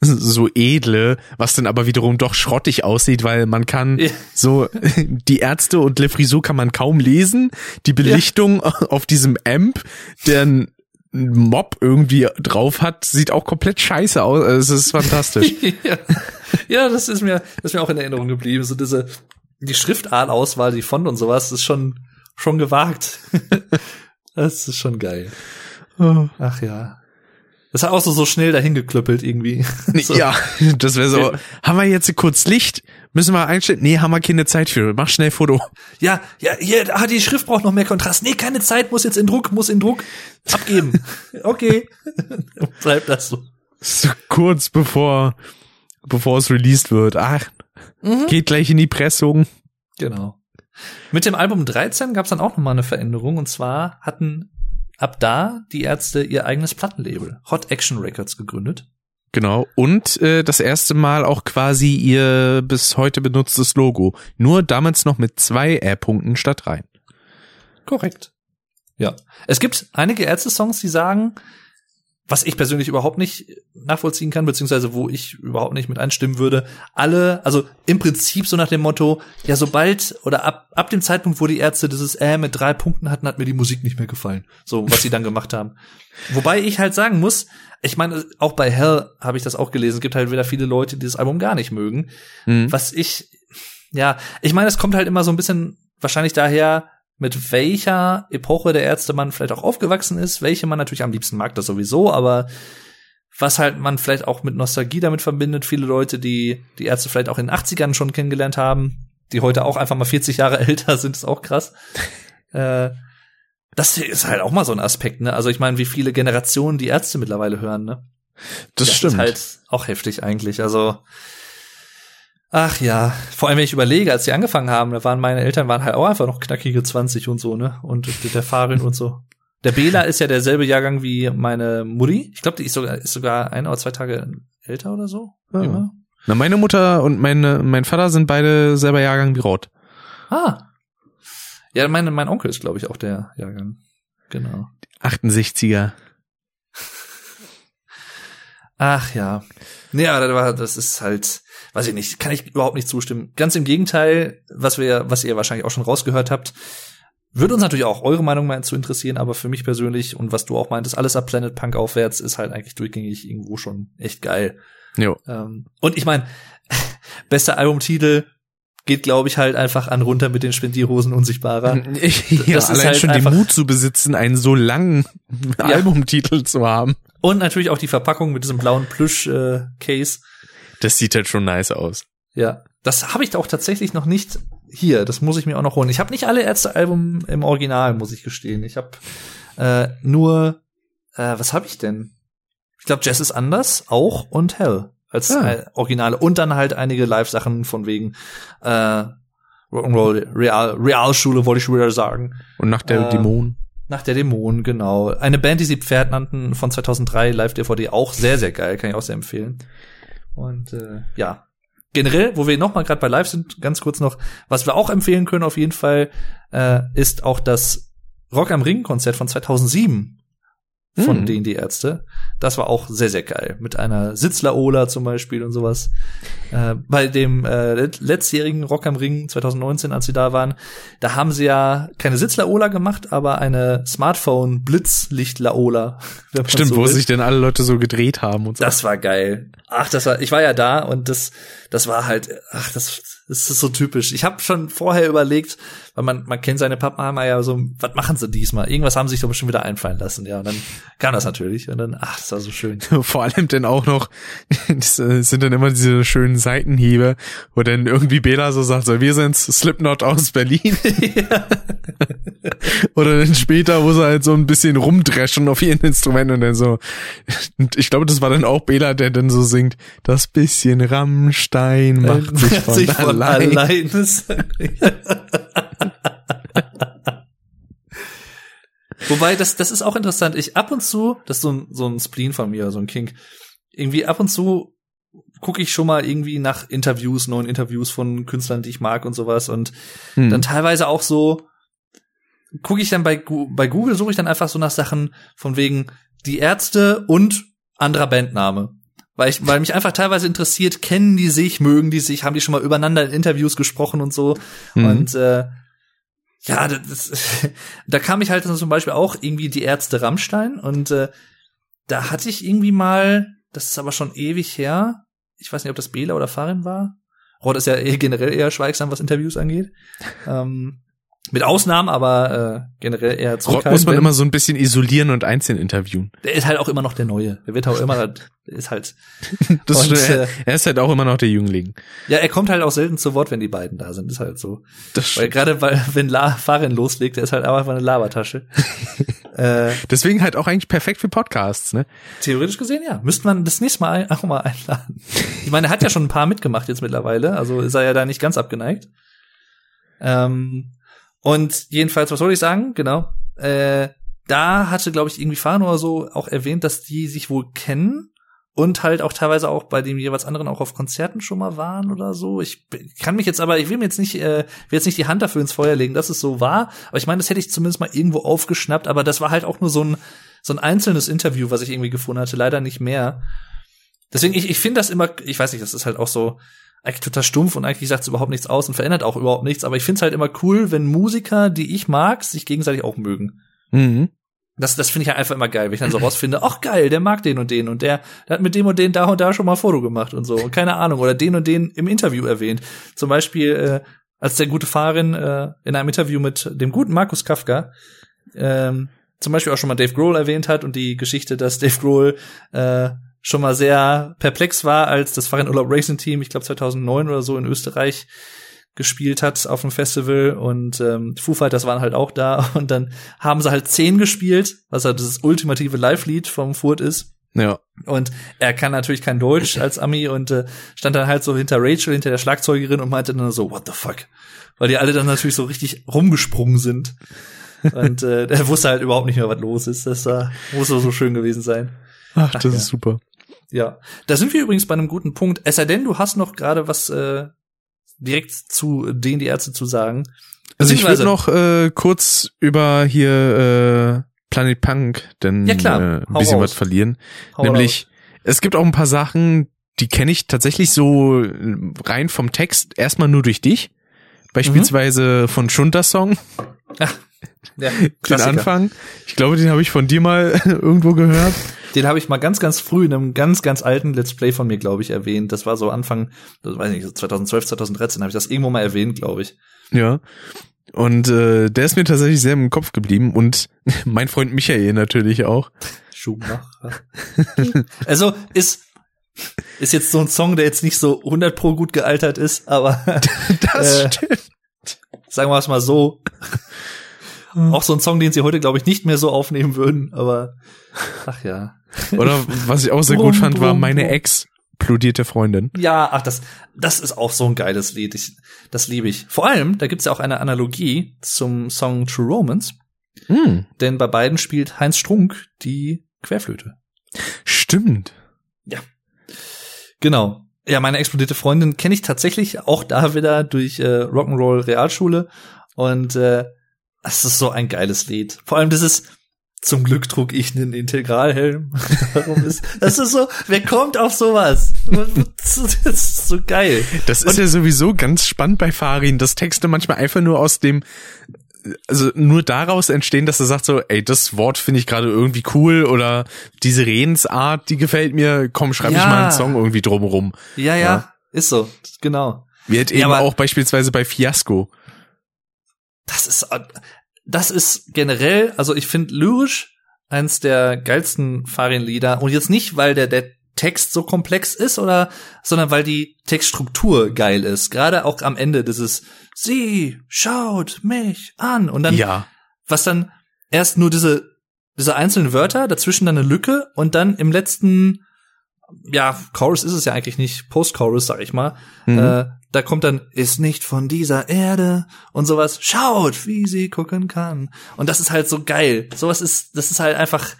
so edle, was dann aber wiederum doch schrottig aussieht, weil man kann Ja. so die Ärzte und Le Frisou kann man kaum lesen. Die Belichtung auf diesem Amp, der ein Mob irgendwie drauf hat, sieht auch komplett scheiße aus. Also Es ist fantastisch. ja. ja, das ist mir, das ist mir auch in Erinnerung geblieben. So diese, die Schriftartauswahl, die Font und sowas, ist schon, schon gewagt. das ist schon geil. Ach ja. Das hat auch so, so schnell dahin geklöppelt irgendwie. so. Ja, das wäre so. Haben wir jetzt kurz Licht? Müssen wir einstellen? Nee, haben wir keine Zeit für. Mach schnell Foto. Ja, ja, hier, ah, die Schrift braucht noch mehr Kontrast. Nee, keine Zeit, muss jetzt in Druck, muss in Druck abgeben. okay. Bleibt das so. So kurz bevor, bevor es released wird. Ach, Mhm. geht gleich in die Pressung. Genau. Mit dem Album 13 gab es dann auch nochmal eine Veränderung und zwar hatten ab da die Ärzte ihr eigenes Plattenlabel, Hot Action Records, gegründet. Genau. Und äh, das erste Mal auch quasi ihr bis heute benutztes Logo. Nur damals noch mit zwei R-Punkten statt drei. Korrekt. Ja. Es gibt einige Ärzte-Songs, die sagen, was ich persönlich überhaupt nicht nachvollziehen kann, beziehungsweise wo ich überhaupt nicht mit einstimmen würde, alle, also im Prinzip so nach dem Motto, ja, sobald oder ab, ab dem Zeitpunkt, wo die Ärzte dieses Äh mit drei Punkten hatten, hat mir die Musik nicht mehr gefallen. So, was sie dann gemacht haben. Wobei ich halt sagen muss, ich meine, auch bei Hell habe ich das auch gelesen, es gibt halt wieder viele Leute, die das Album gar nicht mögen. Mhm. Was ich, ja, ich meine, es kommt halt immer so ein bisschen wahrscheinlich daher, mit welcher Epoche der Ärzte man vielleicht auch aufgewachsen ist, welche man natürlich am liebsten mag, das sowieso, aber was halt man vielleicht auch mit Nostalgie damit verbindet, viele Leute, die die Ärzte vielleicht auch in den 80ern schon kennengelernt haben, die heute auch einfach mal 40 Jahre älter sind, ist auch krass. äh, das ist halt auch mal so ein Aspekt, ne? Also ich meine, wie viele Generationen die Ärzte mittlerweile hören, ne? Das, Das stimmt. ist halt auch heftig eigentlich. Also, ach ja, vor allem wenn ich überlege, als sie angefangen haben, da waren meine Eltern waren halt auch einfach noch knackige 20 und so, ne? Und der Farin und so. Der Bela ist ja derselbe Jahrgang wie meine Mutti. Ich glaube, die ist sogar, ist sogar ein oder zwei Tage älter oder so. Ah. Jünger. Na, meine Mutter und meine, mein Vater sind beide selber Jahrgang wie Rot. Ah. Ja, meine, mein Onkel ist, glaube ich, auch der Jahrgang. Genau. 68er. Ach ja. Nee, aber das, war, das ist halt, weiß ich nicht, kann ich überhaupt nicht zustimmen. Ganz im Gegenteil, was wir, was ihr wahrscheinlich auch schon rausgehört habt, würde uns natürlich auch eure Meinung mal zu interessieren, aber für mich persönlich und was du auch meintest, alles ab Planet Punk aufwärts ist halt eigentlich durchgängig irgendwo schon echt geil. Jo. Ähm, und ich meine, bester Albumtitel geht, glaube ich, halt einfach an runter mit den Spendierhosen unsichtbarer. ja, Das ist allein halt schon den Mut zu besitzen, einen so langen Albumtitel zu haben. Und natürlich auch die Verpackung mit diesem blauen Plüsch-Case. Das sieht halt schon nice aus. Ja, das habe ich auch tatsächlich noch nicht hier, das muss ich mir auch noch holen. Ich habe nicht alle Ärzte-Alben im Original, muss ich gestehen. Ich habe äh, nur, äh, was habe ich denn? Ich glaube, Jazz ist anders, auch und Hell als Ah. äh, Originale und dann halt einige Live-Sachen von wegen äh, Rock'n'Roll Real, Realschule wollte ich wieder sagen. Und nach der Äh, Dämon. Nach der Dämon, genau. Eine Band, die sie Pferd nannten, von 2003, Live-DVD, auch sehr, sehr geil, kann ich auch sehr empfehlen. Und äh, ja, generell, wo wir noch mal gerade bei Live sind, ganz kurz noch, was wir auch empfehlen können auf jeden Fall, äh, ist auch das Rock am Ring Konzert von 2007 von Hm. denen die Ärzte. Das war auch sehr, sehr geil. Mit einer Sitzler-Ola zum Beispiel und sowas. Äh, bei dem äh, let- letztjährigen Rock am Ring 2019, als sie da waren, da haben sie ja keine Sitzler-Ola gemacht, aber eine Smartphone-Blitzlicht-Laola. Stimmt, so wo will. sich denn alle Leute so gedreht haben und so. Das war geil. Ach, das war, ich war ja da und das, das war halt, ach, das, das ist so typisch. Ich habe schon vorher überlegt, weil man, man kennt seine Pappenheimer ja so, was machen sie diesmal? Irgendwas haben sie sich doch bestimmt wieder einfallen lassen, ja. Und dann kam das natürlich und dann, ach, das war so schön. Vor allem denn auch noch, das äh, sind dann immer diese schönen Seitenhiebe, wo dann irgendwie Bela so sagt, so, wir sind's, Slipknot aus Berlin. Oder dann später, wo sie halt so ein bisschen rumdreschen auf ihren Instrument und dann so, und ich glaube, das war dann auch Bela, der dann so singt, das bisschen Rammstein macht sich von, Sich von allein. allein. Wobei, das, das ist auch interessant. Ich ab und zu, das ist so ein, so ein Spleen von mir, so ein Kink. Irgendwie ab und zu gucke ich schon mal irgendwie nach Interviews, neuen Interviews von Künstlern, die ich mag und sowas. Und Hm. dann teilweise auch so, gucke ich dann bei, bei Google, suche ich dann einfach so nach Sachen von wegen die Ärzte und anderer Bandname. Weil, ich, weil mich einfach teilweise interessiert, kennen die sich, mögen die sich, haben die schon mal übereinander in Interviews gesprochen und so. Mhm. Und äh, ja, das, da kam ich halt dann zum Beispiel auch irgendwie die Ärzte Rammstein und äh, da hatte ich irgendwie mal, das ist aber schon ewig her, ich weiß nicht, ob das Bela oder Farin war. Rod ist ja eh generell eher schweigsam, was Interviews angeht. Ähm, mit Ausnahmen, aber äh, generell eher Rod zurückhaltend. muss man immer so ein bisschen isolieren und einzeln interviewen. Der ist halt auch immer noch der Neue. Der wird auch immer, der ist halt. Das Und, ist, äh, er ist halt auch immer noch der Jüngling. Ja, er kommt halt auch selten zu Wort, wenn die beiden da sind. Ist halt so. Das Weil gerade weil, wenn La Farin loslegt, der ist halt einfach eine Labertasche. äh, Deswegen halt auch eigentlich perfekt für Podcasts, ne? theoretisch gesehen, ja. Müsste man das nächste Mal auch mal einladen. Ich meine, er hat ja schon ein paar mitgemacht jetzt mittlerweile, also ist er ja da nicht ganz abgeneigt. Ähm, und jedenfalls, was soll ich sagen? Genau. Äh, da hatte, glaube ich, irgendwie Farin oder so auch erwähnt, dass die sich wohl kennen und halt auch teilweise auch bei dem jeweils anderen auch auf Konzerten schon mal waren oder so. Ich kann mich jetzt aber, ich will mir jetzt nicht, äh, will jetzt nicht die Hand dafür ins Feuer legen, dass es so war. Aber ich meine, das hätte ich zumindest mal irgendwo aufgeschnappt. Aber das war halt auch nur so ein so ein einzelnes Interview, was ich irgendwie gefunden hatte, leider nicht mehr. Deswegen, ich, ich finde das immer, ich weiß nicht, das ist halt auch so eigentlich total stumpf und eigentlich sagt es überhaupt nichts aus und verändert auch überhaupt nichts. Aber ich finde es halt immer cool, wenn Musiker, die ich mag, sich gegenseitig auch mögen. Mhm. Das, das finde ich halt einfach immer geil, wenn ich dann so rausfinde, ach geil, der mag den und den und der, der hat mit dem und den da und da schon mal ein Foto gemacht und so. Und keine Ahnung, oder den und den im Interview erwähnt. Zum Beispiel, äh, als der gute Fahrerin äh, in einem Interview mit dem guten Markus Kafka ähm, zum Beispiel auch schon mal Dave Grohl erwähnt hat und die Geschichte, dass Dave Grohl äh, schon mal sehr perplex war, als das Fahrrad Urlaub Racing Team, ich glaube 2009 oder so in Österreich gespielt hat auf dem Festival und ähm, Foo Fighters waren halt auch da und dann haben sie halt zehn gespielt, was halt das ultimative Live-Lied vom Furt ist. Ja. Und er kann natürlich kein Deutsch als Ami und äh, stand dann halt so hinter Rachel, hinter der Schlagzeugerin und meinte dann so, what the fuck? Weil die alle dann natürlich so richtig rumgesprungen sind. Und äh, er wusste halt überhaupt nicht mehr, was los ist. Das war, muss so schön gewesen sein. Ach, das ja. ist super. Ja. Da sind wir übrigens bei einem guten Punkt. Es sei denn, du hast noch gerade was äh, direkt zu denen die Ärzte zu sagen. Also ich würde noch äh, kurz über hier äh, Planet Punk denn Ja, klar. äh, ein bisschen raus. was verlieren. Hau Nämlich, es gibt auch ein paar Sachen, die kenne ich tatsächlich so äh, rein vom Text erstmal nur durch dich. Beispielsweise von Schunter Song, Ja, den. Anfang. Ich glaube, den habe ich von dir mal irgendwo gehört. Den habe ich mal ganz, ganz früh in einem ganz, ganz alten Let's Play von mir, glaube ich, erwähnt. Das war so Anfang, das weiß ich nicht, so 2012, 2013 habe ich das irgendwo mal erwähnt, glaube ich. Ja. Und äh, der ist mir tatsächlich sehr im Kopf geblieben und mein Freund Michael natürlich auch. Schumacher. also ist ist jetzt so ein Song, der jetzt nicht so 100 pro gut gealtert ist, aber Das Äh, stimmt. Sagen wir es mal so. Auch so ein Song, den sie heute, glaube ich, nicht mehr so aufnehmen würden, aber ach ja. Oder was ich auch sehr gut fand, war meine Ex plodierte Freundin. Ja, ach, das, das ist auch so ein geiles Lied. Ich, das liebe ich. Vor allem, da gibt's ja auch eine Analogie zum Song True Romance, Hm, denn bei beiden spielt Heinz Strunk die Querflöte. stimmt. Genau. Ja, meine explodierte Freundin kenne ich tatsächlich auch da wieder durch äh, Rock'n'Roll Realschule und äh, es ist so ein geiles Lied. Vor allem das ist zum Glück trug ich einen Integralhelm. Warum ist das ist so? Wer kommt auf sowas? Das ist so geil. Das ist ja sowieso ganz spannend bei Farin, dass Texte manchmal einfach nur aus dem, also nur daraus entstehen, dass er sagt so, ey, das Wort finde ich gerade irgendwie cool oder diese Redensart, die gefällt mir, komm, schreib ich Ja. mal einen Song irgendwie drumherum. Ja, ja, Ja. ist so. Genau. Wie halt Ja, eben aber- auch beispielsweise bei Fiasco. Das ist, das ist generell, also ich finde lyrisch eins der geilsten Farin-Lieder und jetzt nicht, weil der, der Text so komplex ist oder, sondern weil die Textstruktur geil ist. Gerade auch am Ende dieses Sie schaut mich an und dann, Ja. was dann erst nur diese, diese einzelnen Wörter, dazwischen dann eine Lücke und dann im letzten, ja, Chorus ist es ja eigentlich nicht, Post-Chorus, sag ich mal, Mhm. äh, da kommt dann, ist nicht von dieser Erde und sowas, schaut, wie sie gucken kann. Und das ist halt so geil. Sowas ist, das ist halt einfach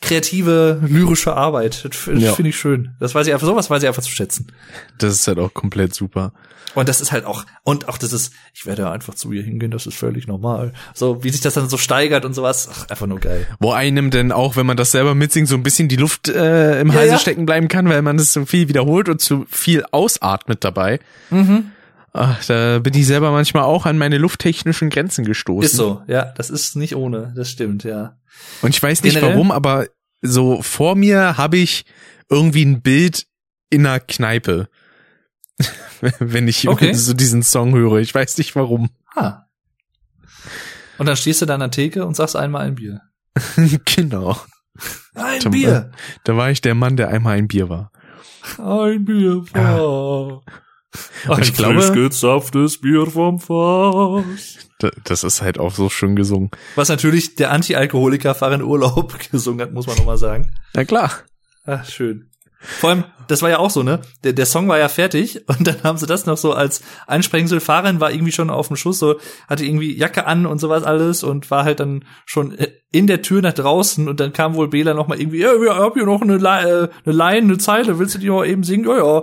kreative, lyrische Arbeit. Das Ja. finde ich schön. Das weiß ich einfach, sowas weiß ich einfach zu schätzen. Das ist halt auch komplett super. Und das ist halt auch, und auch das ist, ich werde einfach zu ihr hingehen, das ist völlig normal. So, wie sich das dann so steigert und sowas, ach, einfach nur geil. Wo einem denn auch, wenn man das selber mitsingt, so ein bisschen die Luft äh, im Ja, Halse ja. stecken bleiben kann, weil man es so viel wiederholt und zu viel ausatmet dabei. Mhm. Ach, da bin ich selber manchmal auch an meine lufttechnischen Grenzen gestoßen. Ist so, ja, das ist nicht ohne, das stimmt, ja. Und ich weiß nicht Generell? warum, aber so vor mir habe ich irgendwie ein Bild in einer Kneipe. Wenn ich Okay. so diesen Song höre. Ich weiß nicht warum. Ah. Und dann stehst du da an der Theke und sagst einmal ein Bier. genau. Ein Zum- Bier! Da war ich der Mann, der einmal ein Bier war. Ein Bier Ja. Ein ich glaube- gezapftes Bier vom Fass. Da- Das ist halt auch so schön gesungen. Was natürlich der Anti-Alkoholiker Farin Urlaub gesungen hat, muss man nochmal sagen. Na klar. Ach, schön. Vor allem, das war ja auch so, ne? Der, der Song war ja fertig und dann haben sie das noch so als Einsprengsel. Farin war irgendwie schon auf dem Schuss, so hatte irgendwie Jacke an und sowas alles und war halt dann schon in der Tür nach draußen und dann kam wohl Bela noch mal irgendwie, ja, wir haben hier noch eine, Li- äh, eine Line, eine Zeile, willst du die noch eben singen? Ja, ja.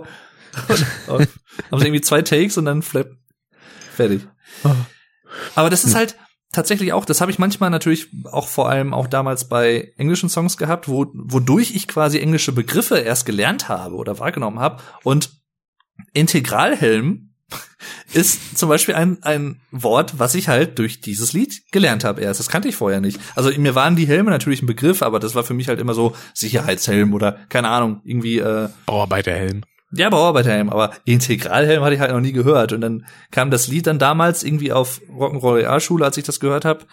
Haben sie irgendwie zwei Takes und dann flap. Fertig. Aber das ist halt tatsächlich auch, das habe ich manchmal natürlich auch vor allem auch damals bei englischen Songs gehabt, wo, wodurch ich quasi englische Begriffe erst gelernt habe oder wahrgenommen habe. Und Integralhelm ist zum Beispiel ein, ein Wort, was ich halt durch dieses Lied gelernt habe erst. Das kannte ich vorher nicht. Also mir waren die Helme natürlich ein Begriff, aber das war für mich halt immer so Sicherheitshelm oder keine Ahnung, irgendwie äh, Bauarbeiterhelm. Ja, Bauarbeiterhelm, aber Integralhelm hatte ich halt noch nie gehört. Und dann kam das Lied dann damals irgendwie auf Rock'n'Roll Realschule, als ich das gehört habe.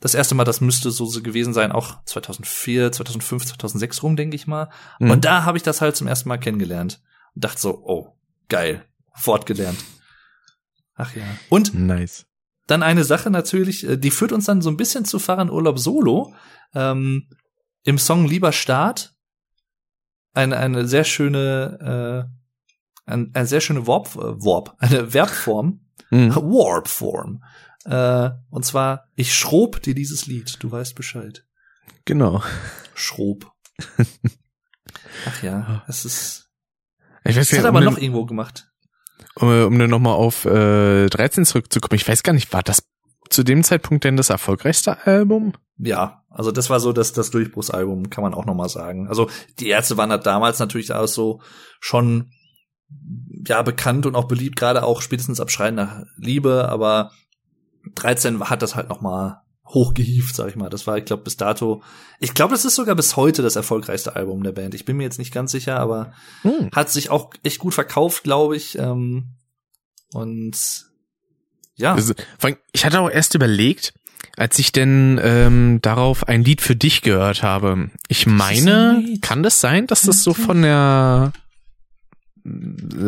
Das erste Mal, das müsste so gewesen sein, auch 2004, 2005, 2006 rum, denke ich mal. Mhm. Und da habe ich das halt zum ersten Mal kennengelernt. Und dachte so, oh, geil, fortgelernt. Ach ja. Und Nice. dann eine Sache natürlich, äh, die führt uns dann so ein bisschen zu Fahrern Urlaub Solo. Ähm, Im Song Lieber Start. Eine, eine sehr schöne, äh, ein, eine sehr schöne Warp, äh, Warp, eine Verbform. Mhm. Warp-Form. Äh, und zwar, ich schrob dir dieses Lied, du weißt Bescheid. Genau. Schrob. Ach ja, es ist. Ich weiß Das hat ja, aber um, noch den- irgendwo gemacht. um, um dann nochmal auf äh, 13 zurückzukommen. Ich weiß gar nicht, war das zu dem Zeitpunkt denn das erfolgreichste Album? Ja, also das war so das, das Durchbruchsalbum, kann man auch noch mal sagen. Also die Ärzte waren halt damals natürlich auch so schon ja bekannt und auch beliebt, gerade auch spätestens ab Schreien nach Liebe, aber 13 hat das halt noch mal hochgehieft, sag ich mal. Das war, ich glaube, bis dato. Ich glaube, das ist sogar bis heute das erfolgreichste Album der Band. Ich bin mir jetzt nicht ganz sicher, aber Hm. hat sich auch echt gut verkauft, glaube ich. Ähm, und ja, Also, ich hatte auch erst überlegt, als ich denn ähm, darauf ein Lied für dich gehört habe. Ich meine, ein Lied. kann das sein, dass das so von der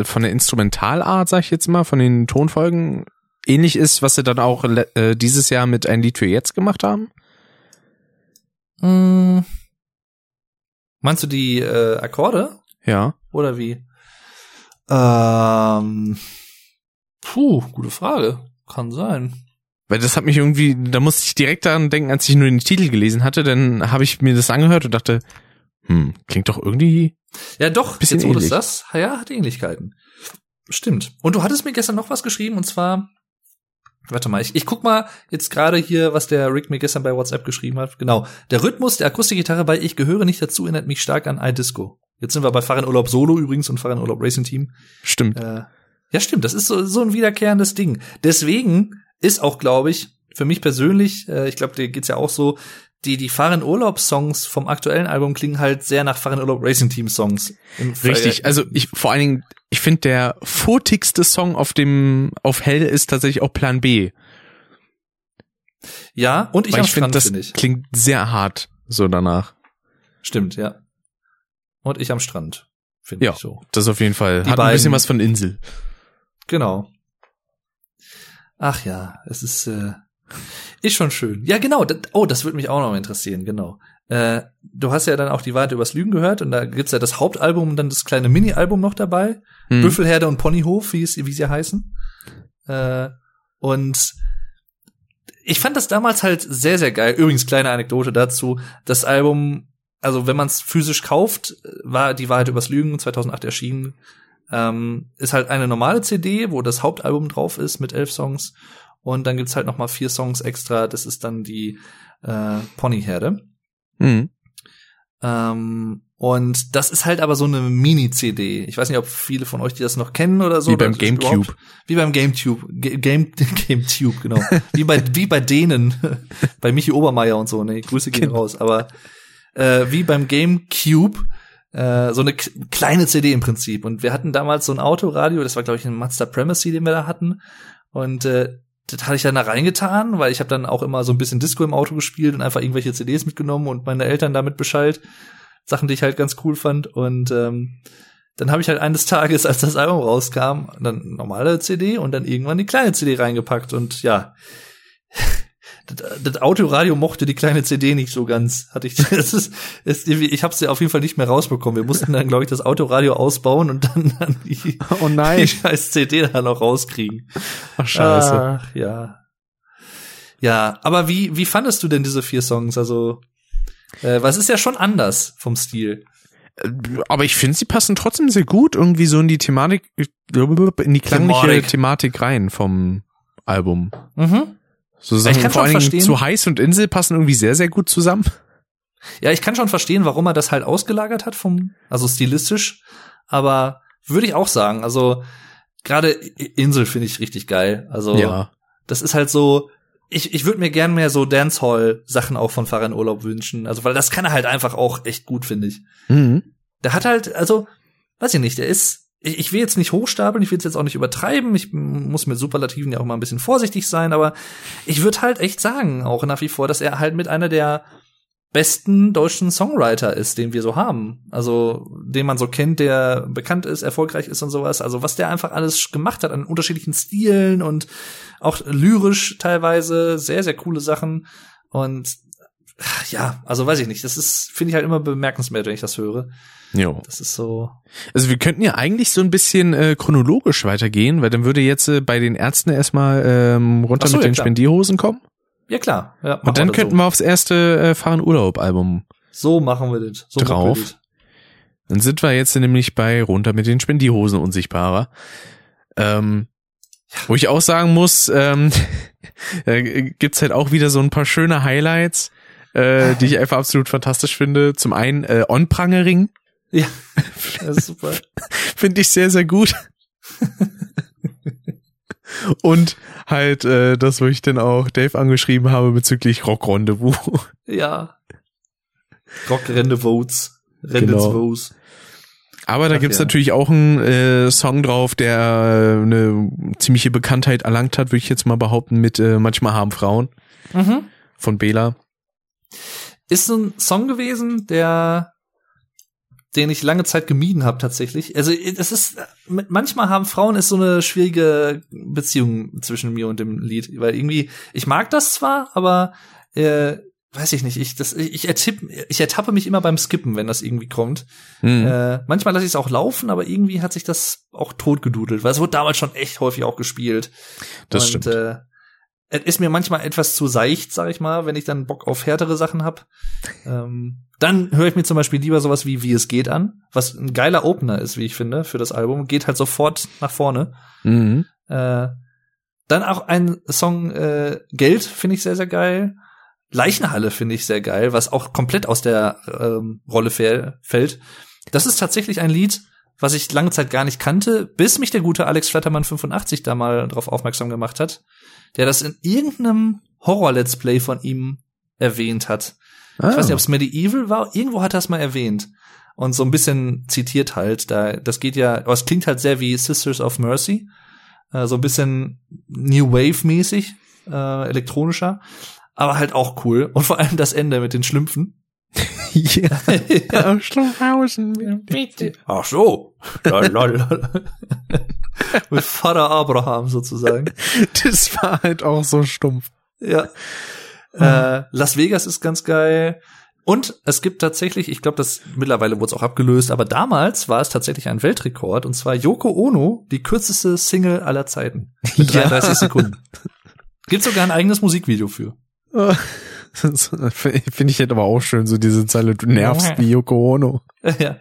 von der Instrumentalart, sag ich jetzt mal, von den Tonfolgen ähnlich ist, was sie dann auch äh, dieses Jahr mit ein Lied für jetzt gemacht haben? Mm. Meinst du die äh, Akkorde Ja. oder wie? Ähm, puh, gute Frage. Kann sein. Weil das hat mich irgendwie, da musste ich direkt daran denken, als ich nur den Titel gelesen hatte, dann habe ich mir das angehört und dachte, hm, klingt doch irgendwie. Ja, doch, Bisschen jetzt du es das, ja, hat Ähnlichkeiten. Stimmt. Und du hattest mir gestern noch was geschrieben und zwar, warte mal, ich, ich guck mal jetzt gerade hier, was der Rick mir gestern bei WhatsApp geschrieben hat. Genau. Der Rhythmus der Akustikgitarre bei Ich gehöre nicht dazu erinnert mich stark an iDisco. Jetzt sind wir bei Fahren Urlaub Solo übrigens und Fahren Urlaub Racing Team. Stimmt. Äh, ja, stimmt, das ist so, so ein wiederkehrendes Ding. Deswegen ist auch, glaube ich, für mich persönlich, äh, ich glaube, dir geht's ja auch so, die, die Fahren Urlaub Songs vom aktuellen Album klingen halt sehr nach Fahren Urlaub Racing Team Songs. Richtig. Also ich vor allen Dingen, ich finde der furtigste Song auf dem auf Hell ist tatsächlich auch Plan B. Ja, und ich weil ich finde, Strand, das finde ich. klingt sehr hart so danach. Stimmt, ja. Und ich am Strand, finde Ja. ich so. Das ist auf jeden Fall Die hat ein bisschen beiden- was von Insel. Genau. Ach ja, es ist, äh, ist schon schön. Ja, genau. Das, oh, das würde mich auch noch interessieren, genau. Äh, du hast ja dann auch die Wahrheit übers Lügen gehört und da gibt's ja das Hauptalbum und dann das kleine Mini-Album noch dabei. Hm. Büffelherde und Ponyhof, wie, es, wie sie heißen. Äh, und ich fand das damals halt sehr, sehr geil. Übrigens, kleine Anekdote dazu. Das Album, also wenn man es physisch kauft, war die Wahrheit übers Lügen 2008 erschienen. Ähm, ist halt eine normale CD, wo das Hauptalbum drauf ist mit elf Songs. Und dann gibt's halt noch mal vier Songs extra. Das ist dann die äh, Ponyherde. Mhm. Ähm, und das ist halt aber so eine Mini-CD. Ich weiß nicht, ob viele von euch die das noch kennen oder so. Wie beim GameCube. Wie beim GameCube. Ga- Game, GameTube, genau. wie bei, wie bei denen. bei Michi Obermeier und so. Ne, Grüße gehen Genau. raus. Aber äh, wie beim GameCube. Äh, so eine kleine CD im Prinzip. Und wir hatten damals so ein Autoradio. Das war, glaube ich, ein Mazda Primacy, den wir da hatten. Und äh, das hatte ich dann da reingetan, weil ich habe dann auch immer so ein bisschen Disco im Auto gespielt und einfach irgendwelche CDs mitgenommen und meine Eltern damit Bescheid. Sachen, die ich halt ganz cool fand. Und ähm, dann habe ich halt eines Tages, als das Album rauskam, dann normale CD und dann irgendwann die kleine CD reingepackt. Und ja, das, das Autoradio mochte die kleine CD nicht so ganz. Hatte ich, das ist, ist ich habe sie auf jeden Fall nicht mehr rausbekommen. Wir mussten dann, glaube ich, das Autoradio ausbauen und dann, dann die, Oh die nein. scheiß CD dann noch rauskriegen. Ach, scheiße. Ach, ja. Ja, aber wie, wie fandest du denn diese vier Songs? Also, äh, was ist ja schon anders vom Stil. Aber ich finde, sie passen trotzdem sehr gut irgendwie so in die Thematik, in die klangliche Thematik. Thematik rein vom Album. Mhm. So Ich Sachen kann vor schon allen verstehen- zu Heiß und Insel passen irgendwie sehr, sehr gut zusammen. Ja, ich kann schon verstehen, warum er das halt ausgelagert hat vom, also stilistisch. Aber würde ich auch sagen, also gerade Insel finde ich richtig geil. Also Ja. das ist halt so. Ich, ich würde mir gern mehr so Dancehall-Sachen auch von Fahrern Urlaub wünschen. Also, weil das kann er halt einfach auch echt gut, finde ich. Mhm. Der hat halt, also, weiß ich nicht, der ist, ich, ich will jetzt nicht hochstapeln, ich will es jetzt auch nicht übertreiben, ich muss mit Superlativen ja auch mal ein bisschen vorsichtig sein, aber ich würde halt echt sagen, auch nach wie vor, dass er halt mit einer der besten deutschen Songwriter ist, den wir so haben. Also, den man so kennt, der bekannt ist, erfolgreich ist und sowas. Also, was der einfach alles gemacht hat an unterschiedlichen Stilen und auch lyrisch teilweise sehr, sehr coole Sachen. Und ja, also weiß ich nicht. Das ist, finde ich halt immer bemerkenswert, wenn ich das höre. Jo. Das ist so. Also wir könnten ja eigentlich so ein bisschen äh, chronologisch weitergehen, weil dann würde jetzt äh, bei den Ärzten erstmal ähm, runter so, mit ja, den klar. Spendierhosen kommen. Ja klar. Ja, Und dann könnten so. wir aufs erste äh, Fahren Urlaub Album. So machen wir das. So Drauf. wir das. Dann sind wir jetzt nämlich bei runter mit den Spendierhosen unsichtbarer. Ähm, wo ich auch sagen muss, ähm, äh, gibt's halt auch wieder so ein paar schöne Highlights, äh, die ich einfach absolut fantastisch finde. Zum einen äh, On-Prangering Ja, das ist super. finde ich sehr, sehr gut. Und halt äh, das, wo ich dann auch Dave angeschrieben habe bezüglich Rock Rendezvous. Ja. Rock Rendezvous. Rendezvous. Aber da Ach gibt's ja. natürlich auch einen äh, Song drauf, der äh, eine ziemliche Bekanntheit erlangt hat, würde ich jetzt mal behaupten, mit äh, Manchmal haben Frauen Mhm. von Bela. Ist so ein Song gewesen, der den ich lange Zeit gemieden habe tatsächlich. Also das ist manchmal haben Frauen ist so eine schwierige Beziehung zwischen mir und dem Lied, weil irgendwie ich mag das zwar, aber äh, weiß ich nicht, ich das ich ertipp, ich ertappe mich immer beim Skippen, wenn das irgendwie kommt. Mhm. Äh, manchmal lasse ich es auch laufen, aber irgendwie hat sich das auch totgedudelt, weil es wurde damals schon echt häufig auch gespielt. Das und, stimmt. Äh, es ist mir manchmal etwas zu seicht, sag ich mal, wenn ich dann Bock auf härtere Sachen hab. Ähm, dann höre ich mir zum Beispiel lieber sowas wie Wie es geht an, was ein geiler Opener ist, wie ich finde, für das Album. Geht halt sofort nach vorne. Mhm. Äh, dann auch ein Song äh, Geld finde ich sehr, sehr geil. Leichenhalle finde ich sehr geil, was auch komplett aus der ähm, Rolle fäll- fällt. Das ist tatsächlich ein Lied, was ich lange Zeit gar nicht kannte, bis mich der gute Alex Flattermann 85 da mal drauf aufmerksam gemacht hat, der das in irgendeinem Horror-Let's Play von ihm erwähnt hat. Ah. Ich weiß nicht, ob es Medieval war, irgendwo hat er es mal erwähnt. Und so ein bisschen zitiert halt, da, das geht ja, aber es klingt halt sehr wie Sisters of Mercy. Äh, so ein bisschen New Wave-mäßig, äh, elektronischer, aber halt auch cool. Und vor allem das Ende mit den Schlümpfen. Ja. Aus Strumpfhausen. Bitte. Ach so. Lalalala. mit Vater Abraham sozusagen. Das war halt auch so stumpf. Ja. Äh, Las Vegas ist ganz geil. Und es gibt tatsächlich, ich glaube, das mittlerweile wurde es auch abgelöst, aber damals war es tatsächlich ein Weltrekord und zwar Yoko Ono, die kürzeste Single aller Zeiten. Mit Ja. 33 Sekunden. Gibt sogar ein eigenes Musikvideo für. Finde ich jetzt aber auch schön, so diese Zeile, du nervst wie Yoko Ono. ja.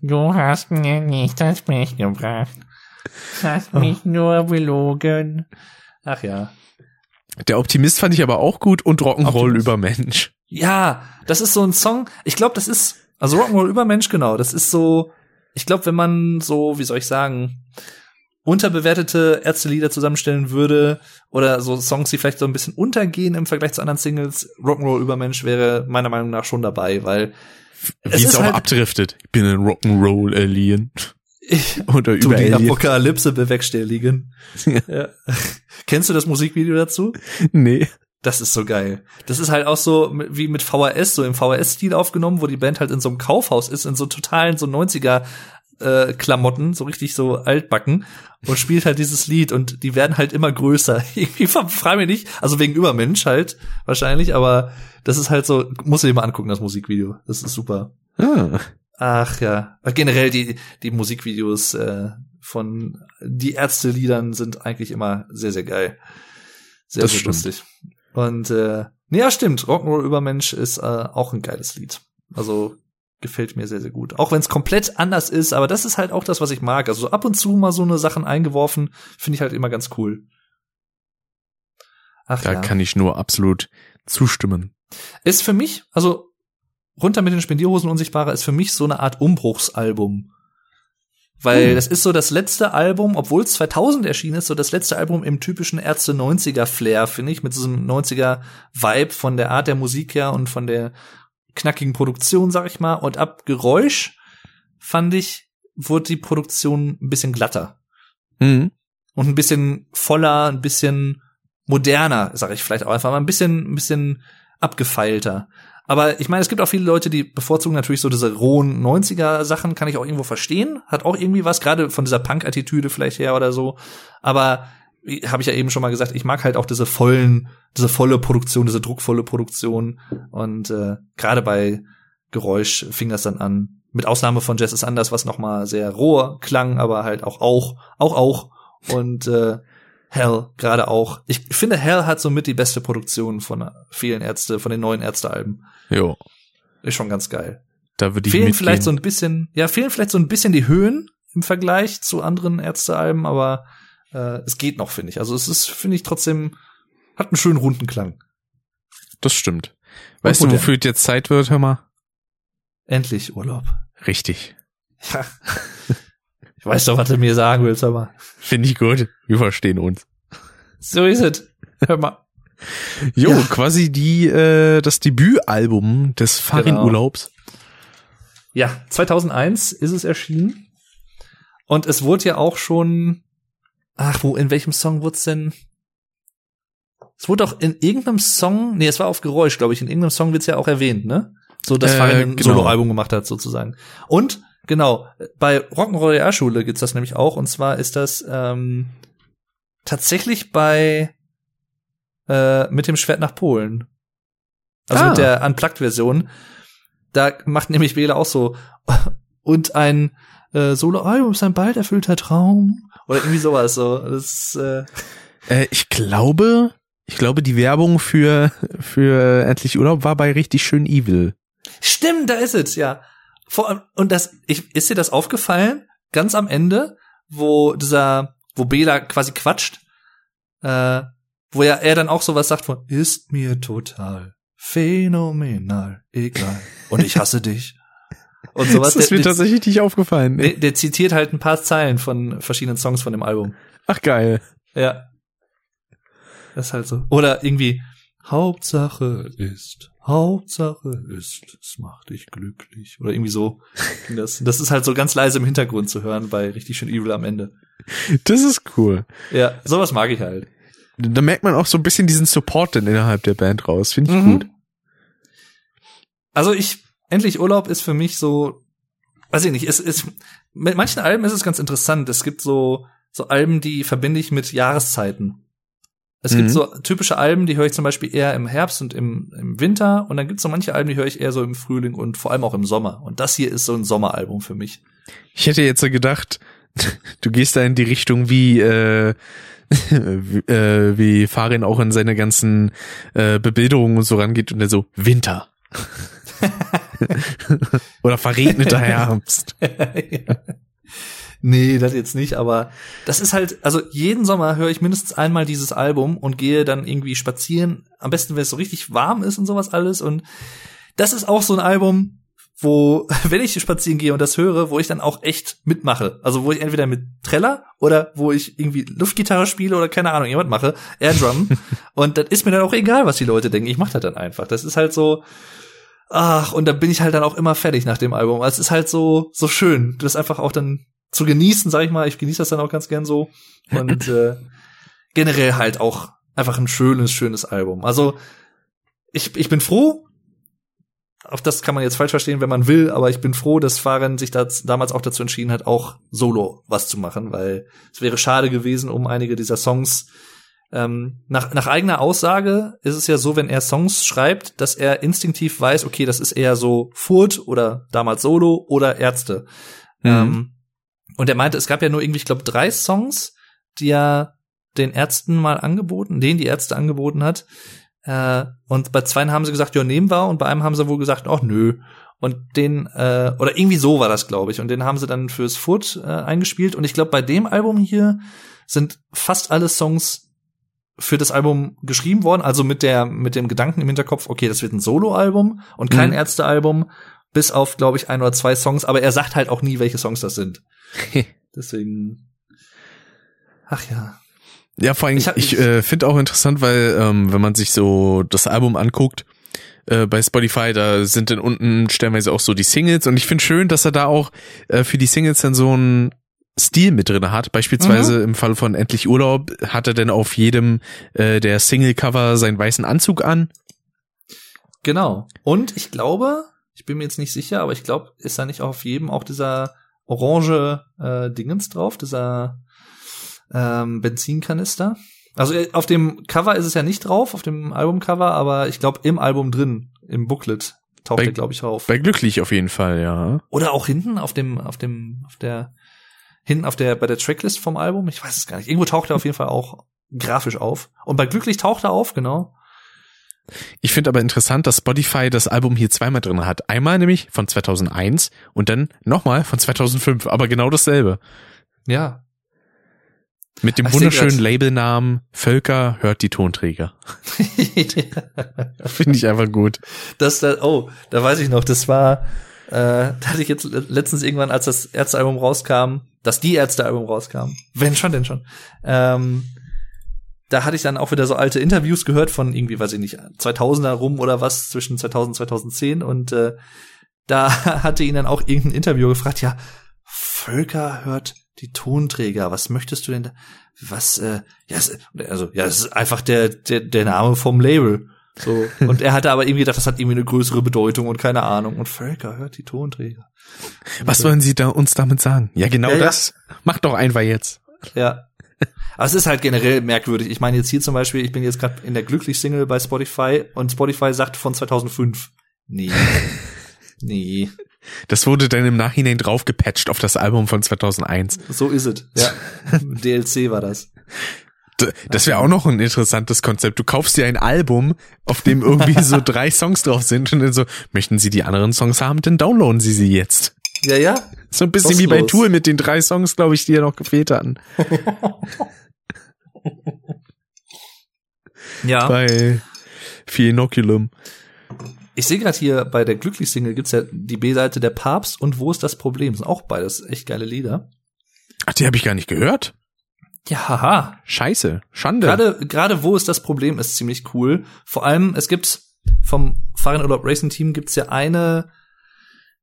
Du hast mir nicht das Blech gebracht. Hast mich nur belogen. Ach ja. Der Optimist fand ich aber auch gut und Rock'n'Roll über Mensch. Ja, das ist so ein Song. Ich glaube, das ist also Rock'n'Roll Übermensch genau. Das ist so. Ich glaube, wenn man so, wie soll ich sagen, unterbewertete Ärztelieder zusammenstellen würde oder so Songs, die vielleicht so ein bisschen untergehen im Vergleich zu anderen Singles, Rock'n'Roll Übermensch wäre meiner Meinung nach schon dabei, weil Wie Es es ist auch halt- abdriftet. Ich bin ein Rock'n'Roll Alien. ich Oder über die Alien. Apokalypse bewerkstelligen. Ja. ja. Kennst du das Musikvideo dazu? Nee. Das ist so geil. Das ist halt auch so wie mit VHS, so im VHS-Stil aufgenommen, wo die Band halt in so einem Kaufhaus ist, in so totalen so 90er äh, Klamotten, so richtig so altbacken und spielt halt dieses Lied und die werden halt immer größer. Irgendwie frage mich nicht, also wegen Übermensch halt wahrscheinlich, aber das ist halt so, muss du dir mal angucken, das Musikvideo. Das ist super. Ah. Ach ja, generell die die Musikvideos äh, von die Ärzte-Liedern sind eigentlich immer sehr sehr geil, sehr Das sehr stimmt. lustig. Und äh, ja stimmt, Rock'n'Roll Übermensch ist äh, auch ein geiles Lied. Also gefällt mir sehr sehr gut, auch wenn es komplett anders ist. Aber das ist halt auch das, was ich mag. Also ab und zu mal so eine Sachen eingeworfen, finde ich halt immer ganz cool. Ach Da ja. kann ich nur absolut zustimmen. ist für mich, also runter mit den Spendierhosen unsichtbarer ist für mich so eine Art Umbruchsalbum. Weil Hm. das ist so das letzte Album, obwohl es 2000 erschienen ist, so das letzte Album im typischen Ärzte 90er Flair, finde ich, mit diesem 90er Vibe von der Art der Musik her und von der knackigen Produktion, sag ich mal. Und ab Geräusch fand ich, wurde die Produktion ein bisschen glatter Mhm. und ein bisschen voller, ein bisschen moderner, sage ich vielleicht auch einfach mal ein bisschen, ein bisschen abgefeilter. Aber ich meine, es gibt auch viele Leute, die bevorzugen natürlich so diese rohen 90er Sachen, kann ich auch irgendwo verstehen, hat auch irgendwie was, gerade von dieser Punk-Attitüde vielleicht her oder so. Aber habe ich ja eben schon mal gesagt, ich mag halt auch diese vollen, diese volle Produktion, diese druckvolle Produktion. Und äh, gerade bei Geräusch fing das dann an. Mit Ausnahme von Jazz is Anders, was noch mal sehr roh klang, aber halt auch auch, auch auch. Und äh, Hell gerade auch. Ich finde, Hell hat somit die beste Produktion von vielen Ärzte, von den neuen Ärztealben. Jo. Ist schon ganz geil. Da würde ich Fehlen mitgehen. vielleicht so ein bisschen, ja, fehlen vielleicht so ein bisschen die Höhen im Vergleich zu anderen Ärztealben, aber äh, es geht noch, finde ich. Also es ist, finde ich, trotzdem, hat einen schönen runden Klang. Das stimmt. Weißt du, wofür jetzt Zeit wird, hör mal? Endlich Urlaub. Richtig. Ja. Ich weiß doch, was du mir sagen willst, aber Finde ich gut. Wir verstehen uns. so ist es. Hör mal. Jo, Ja. quasi die, äh, das Debütalbum des Farin-Urlaubs. Ja, 2001 ist es erschienen. Und es wurde ja auch schon, ach, wo, in welchem Song wurde es denn? Es wurde auch in irgendeinem Song, nee, es war auf Geräusch, glaube ich, in irgendeinem Song wird es ja auch erwähnt, ne? So, dass Äh, Farin ein genau. Soloalbum gemacht hat, sozusagen. Und Genau. Bei Rock'n'Roll Realschule gibt's das nämlich auch. Und zwar ist das ähm, tatsächlich bei äh, mit dem Schwert nach Polen. Also Ah. mit der Unplugged-Version. Da macht nämlich Wähler auch so und ein äh, Solo-Album ist ein bald erfüllter Traum. Oder irgendwie sowas. So. Das, äh, Äh, ich glaube, ich glaube, die Werbung für, für Endlich Urlaub war bei richtig schön evil. Stimmt, da ist es, ja. Vor, und das, ich, ist dir das aufgefallen? Ganz am Ende, wo dieser, wo Bela quasi quatscht, äh, wo ja er dann auch sowas sagt von, ist mir total phänomenal, egal. Und ich hasse dich. Und sowas. das ist mir der, tatsächlich nicht aufgefallen. der, der zitiert halt ein paar Zeilen von verschiedenen Songs von dem Album. Ach geil. Ja. Das ist halt so. Oder irgendwie, Hauptsache ist, Hauptsache ist, es macht dich glücklich. Oder irgendwie so. Das, das ist halt so ganz leise im Hintergrund zu hören bei richtig schön Evil am Ende. Das ist cool. Ja, sowas mag ich halt. Da merkt man auch so ein bisschen diesen Support dann innerhalb der Band raus. Finde ich Mhm. gut. Also ich, endlich Urlaub ist für mich so, weiß ich nicht, es ist, mit manchen Alben ist es ganz interessant. Es gibt so, so Alben, die verbinde ich mit Jahreszeiten. Es Mhm. gibt so typische Alben, die höre ich zum Beispiel eher im Herbst und im, im Winter. Und dann gibt es so manche Alben, die höre ich eher so im Frühling und vor allem auch im Sommer. Und das hier ist so ein Sommeralbum für mich. Ich hätte jetzt so gedacht, du gehst da in die Richtung wie, äh, wie, äh, wie Farin auch in seine ganzen äh, Bebilderungen und so rangeht und dann so Winter. Oder verregneter Herbst. Nee, das jetzt nicht, aber das ist halt, also jeden Sommer höre ich mindestens einmal dieses Album und gehe dann irgendwie spazieren. Am besten, wenn es so richtig warm ist und sowas alles. Und das ist auch so ein Album, wo, wenn ich spazieren gehe und das höre, wo ich dann auch echt mitmache. Also wo ich entweder mit Treller oder wo ich irgendwie Luftgitarre spiele oder keine Ahnung, jemand mache, Airdrum. und das ist mir dann auch egal, was die Leute denken. Ich mache das dann einfach. Das ist halt so, ach, und da bin ich halt dann auch immer fertig nach dem Album. Also Es ist halt so, so schön, das einfach auch dann zu genießen, sag ich mal. Ich genieße das dann auch ganz gern so. Und äh, generell halt auch einfach ein schönes, schönes Album. Also ich, ich bin froh, auch das kann man jetzt falsch verstehen, wenn man will, aber ich bin froh, dass Fahren sich das damals auch dazu entschieden hat, auch solo was zu machen, weil es wäre schade gewesen, um einige dieser Songs ähm, nach, nach eigener Aussage ist es ja so, wenn er Songs schreibt, dass er instinktiv weiß, okay, das ist eher so Furt oder damals Solo oder Ärzte. Mhm. Ähm, und er meinte, es gab ja nur irgendwie, ich glaube, drei Songs, die er den Ärzten mal angeboten, denen die Ärzte angeboten hat. Äh, und bei zweien haben sie gesagt, ja, nehmen wir. Und bei einem haben sie wohl gesagt, ach nö. Und den, äh, oder irgendwie so war das, glaube ich. Und den haben sie dann fürs Foot äh, eingespielt. Und ich glaube, bei dem Album hier sind fast alle Songs für das Album geschrieben worden, also mit der mit dem Gedanken im Hinterkopf, okay, das wird ein Soloalbum und kein Mhm. Ärztealbum, bis auf glaube ich ein oder zwei Songs, aber er sagt halt auch nie, welche Songs das sind. Deswegen Ach ja. Ja, vor allem, Ich ich, äh, finde auch interessant, weil ähm, wenn man sich so das Album anguckt, äh, bei Spotify, da sind dann unten stellenweise auch so die Singles und ich finde schön, dass er da auch äh, für die Singles dann so einen Stil mit drin hat. Beispielsweise im Fall von Endlich Urlaub hat er dann auf jedem äh, der Single-Cover seinen weißen Anzug an. Genau. Und ich glaube, ich bin mir jetzt nicht sicher, aber ich glaube, ist da nicht auf jedem auch dieser orange äh, Dingens drauf, dieser ähm, Benzinkanister? Also äh, auf dem Cover ist es ja nicht drauf, auf dem Albumcover, aber ich glaube im Album drin, im Booklet taucht Bei- er glaube ich auf. Bei Glücklich auf jeden Fall, ja. Oder auch hinten auf dem auf dem auf der hinten auf der bei der Tracklist vom Album, ich weiß es gar nicht. Irgendwo taucht er auf jeden Fall auch grafisch auf. Und bei Glücklich taucht er auf, genau. Ich finde aber interessant, dass Spotify das Album hier zweimal drin hat. Einmal nämlich von 2001 und dann nochmal von 2005, aber genau dasselbe. Ja, Mit dem ich wunderschönen. Labelnamen Völker hört die Tonträger. Finde ich einfach gut. das da, oh, da weiß ich noch, das war, äh, da hatte ich jetzt le- letztens irgendwann, als das Ärztealbum rauskam, dass die Ärztealbum rauskam, wenn schon, denn schon, ähm, da hatte ich dann auch wieder so alte Interviews gehört von irgendwie, weiß ich nicht, 2000er rum oder was, zwischen 2000 und 2010 und äh, da hatte ihn dann auch irgendein Interviewer gefragt, ja, Völker hört die Tonträger, was möchtest du denn da? Was, äh, ja, also, ja, es ist einfach der, der, der Name vom Label. So. Und er hatte aber irgendwie gedacht, das hat irgendwie eine größere Bedeutung und keine Ahnung. Und Völker hört die Tonträger. Was wollen Sie da uns damit sagen? Ja, genau Ja, ja. das. Mach doch einfach jetzt. Ja. Aber es ist halt generell merkwürdig. Ich meine jetzt hier zum Beispiel, ich bin jetzt gerade in der Glücklich-Single bei Spotify und Spotify sagt von 2005. Nee. nee. Das wurde dann im Nachhinein draufgepatcht auf das Album von 2001. So ist es. Ja. DLC war das. Das wäre auch noch ein interessantes Konzept. Du kaufst dir ein Album, auf dem irgendwie so drei Songs drauf sind und dann so, möchten Sie die anderen Songs haben, dann downloaden Sie sie jetzt. Ja, ja. So ein bisschen wie bei. Tool mit den drei Songs, glaube ich, die ja noch gefehlt hatten. Ja. Bei Phenoculum. Ich sehe gerade hier bei der Glücklich-Single gibt's ja die B-Seite der Papst und Wo ist das Problem? Das sind auch beides echt geile Lieder. Ach, die habe ich gar nicht gehört. Ja, haha. Scheiße. Schande. Gerade, gerade wo ist das Problem, ist ziemlich cool. Vor allem, es gibt vom Fahrradurlaub Racing Team gibt's ja eine,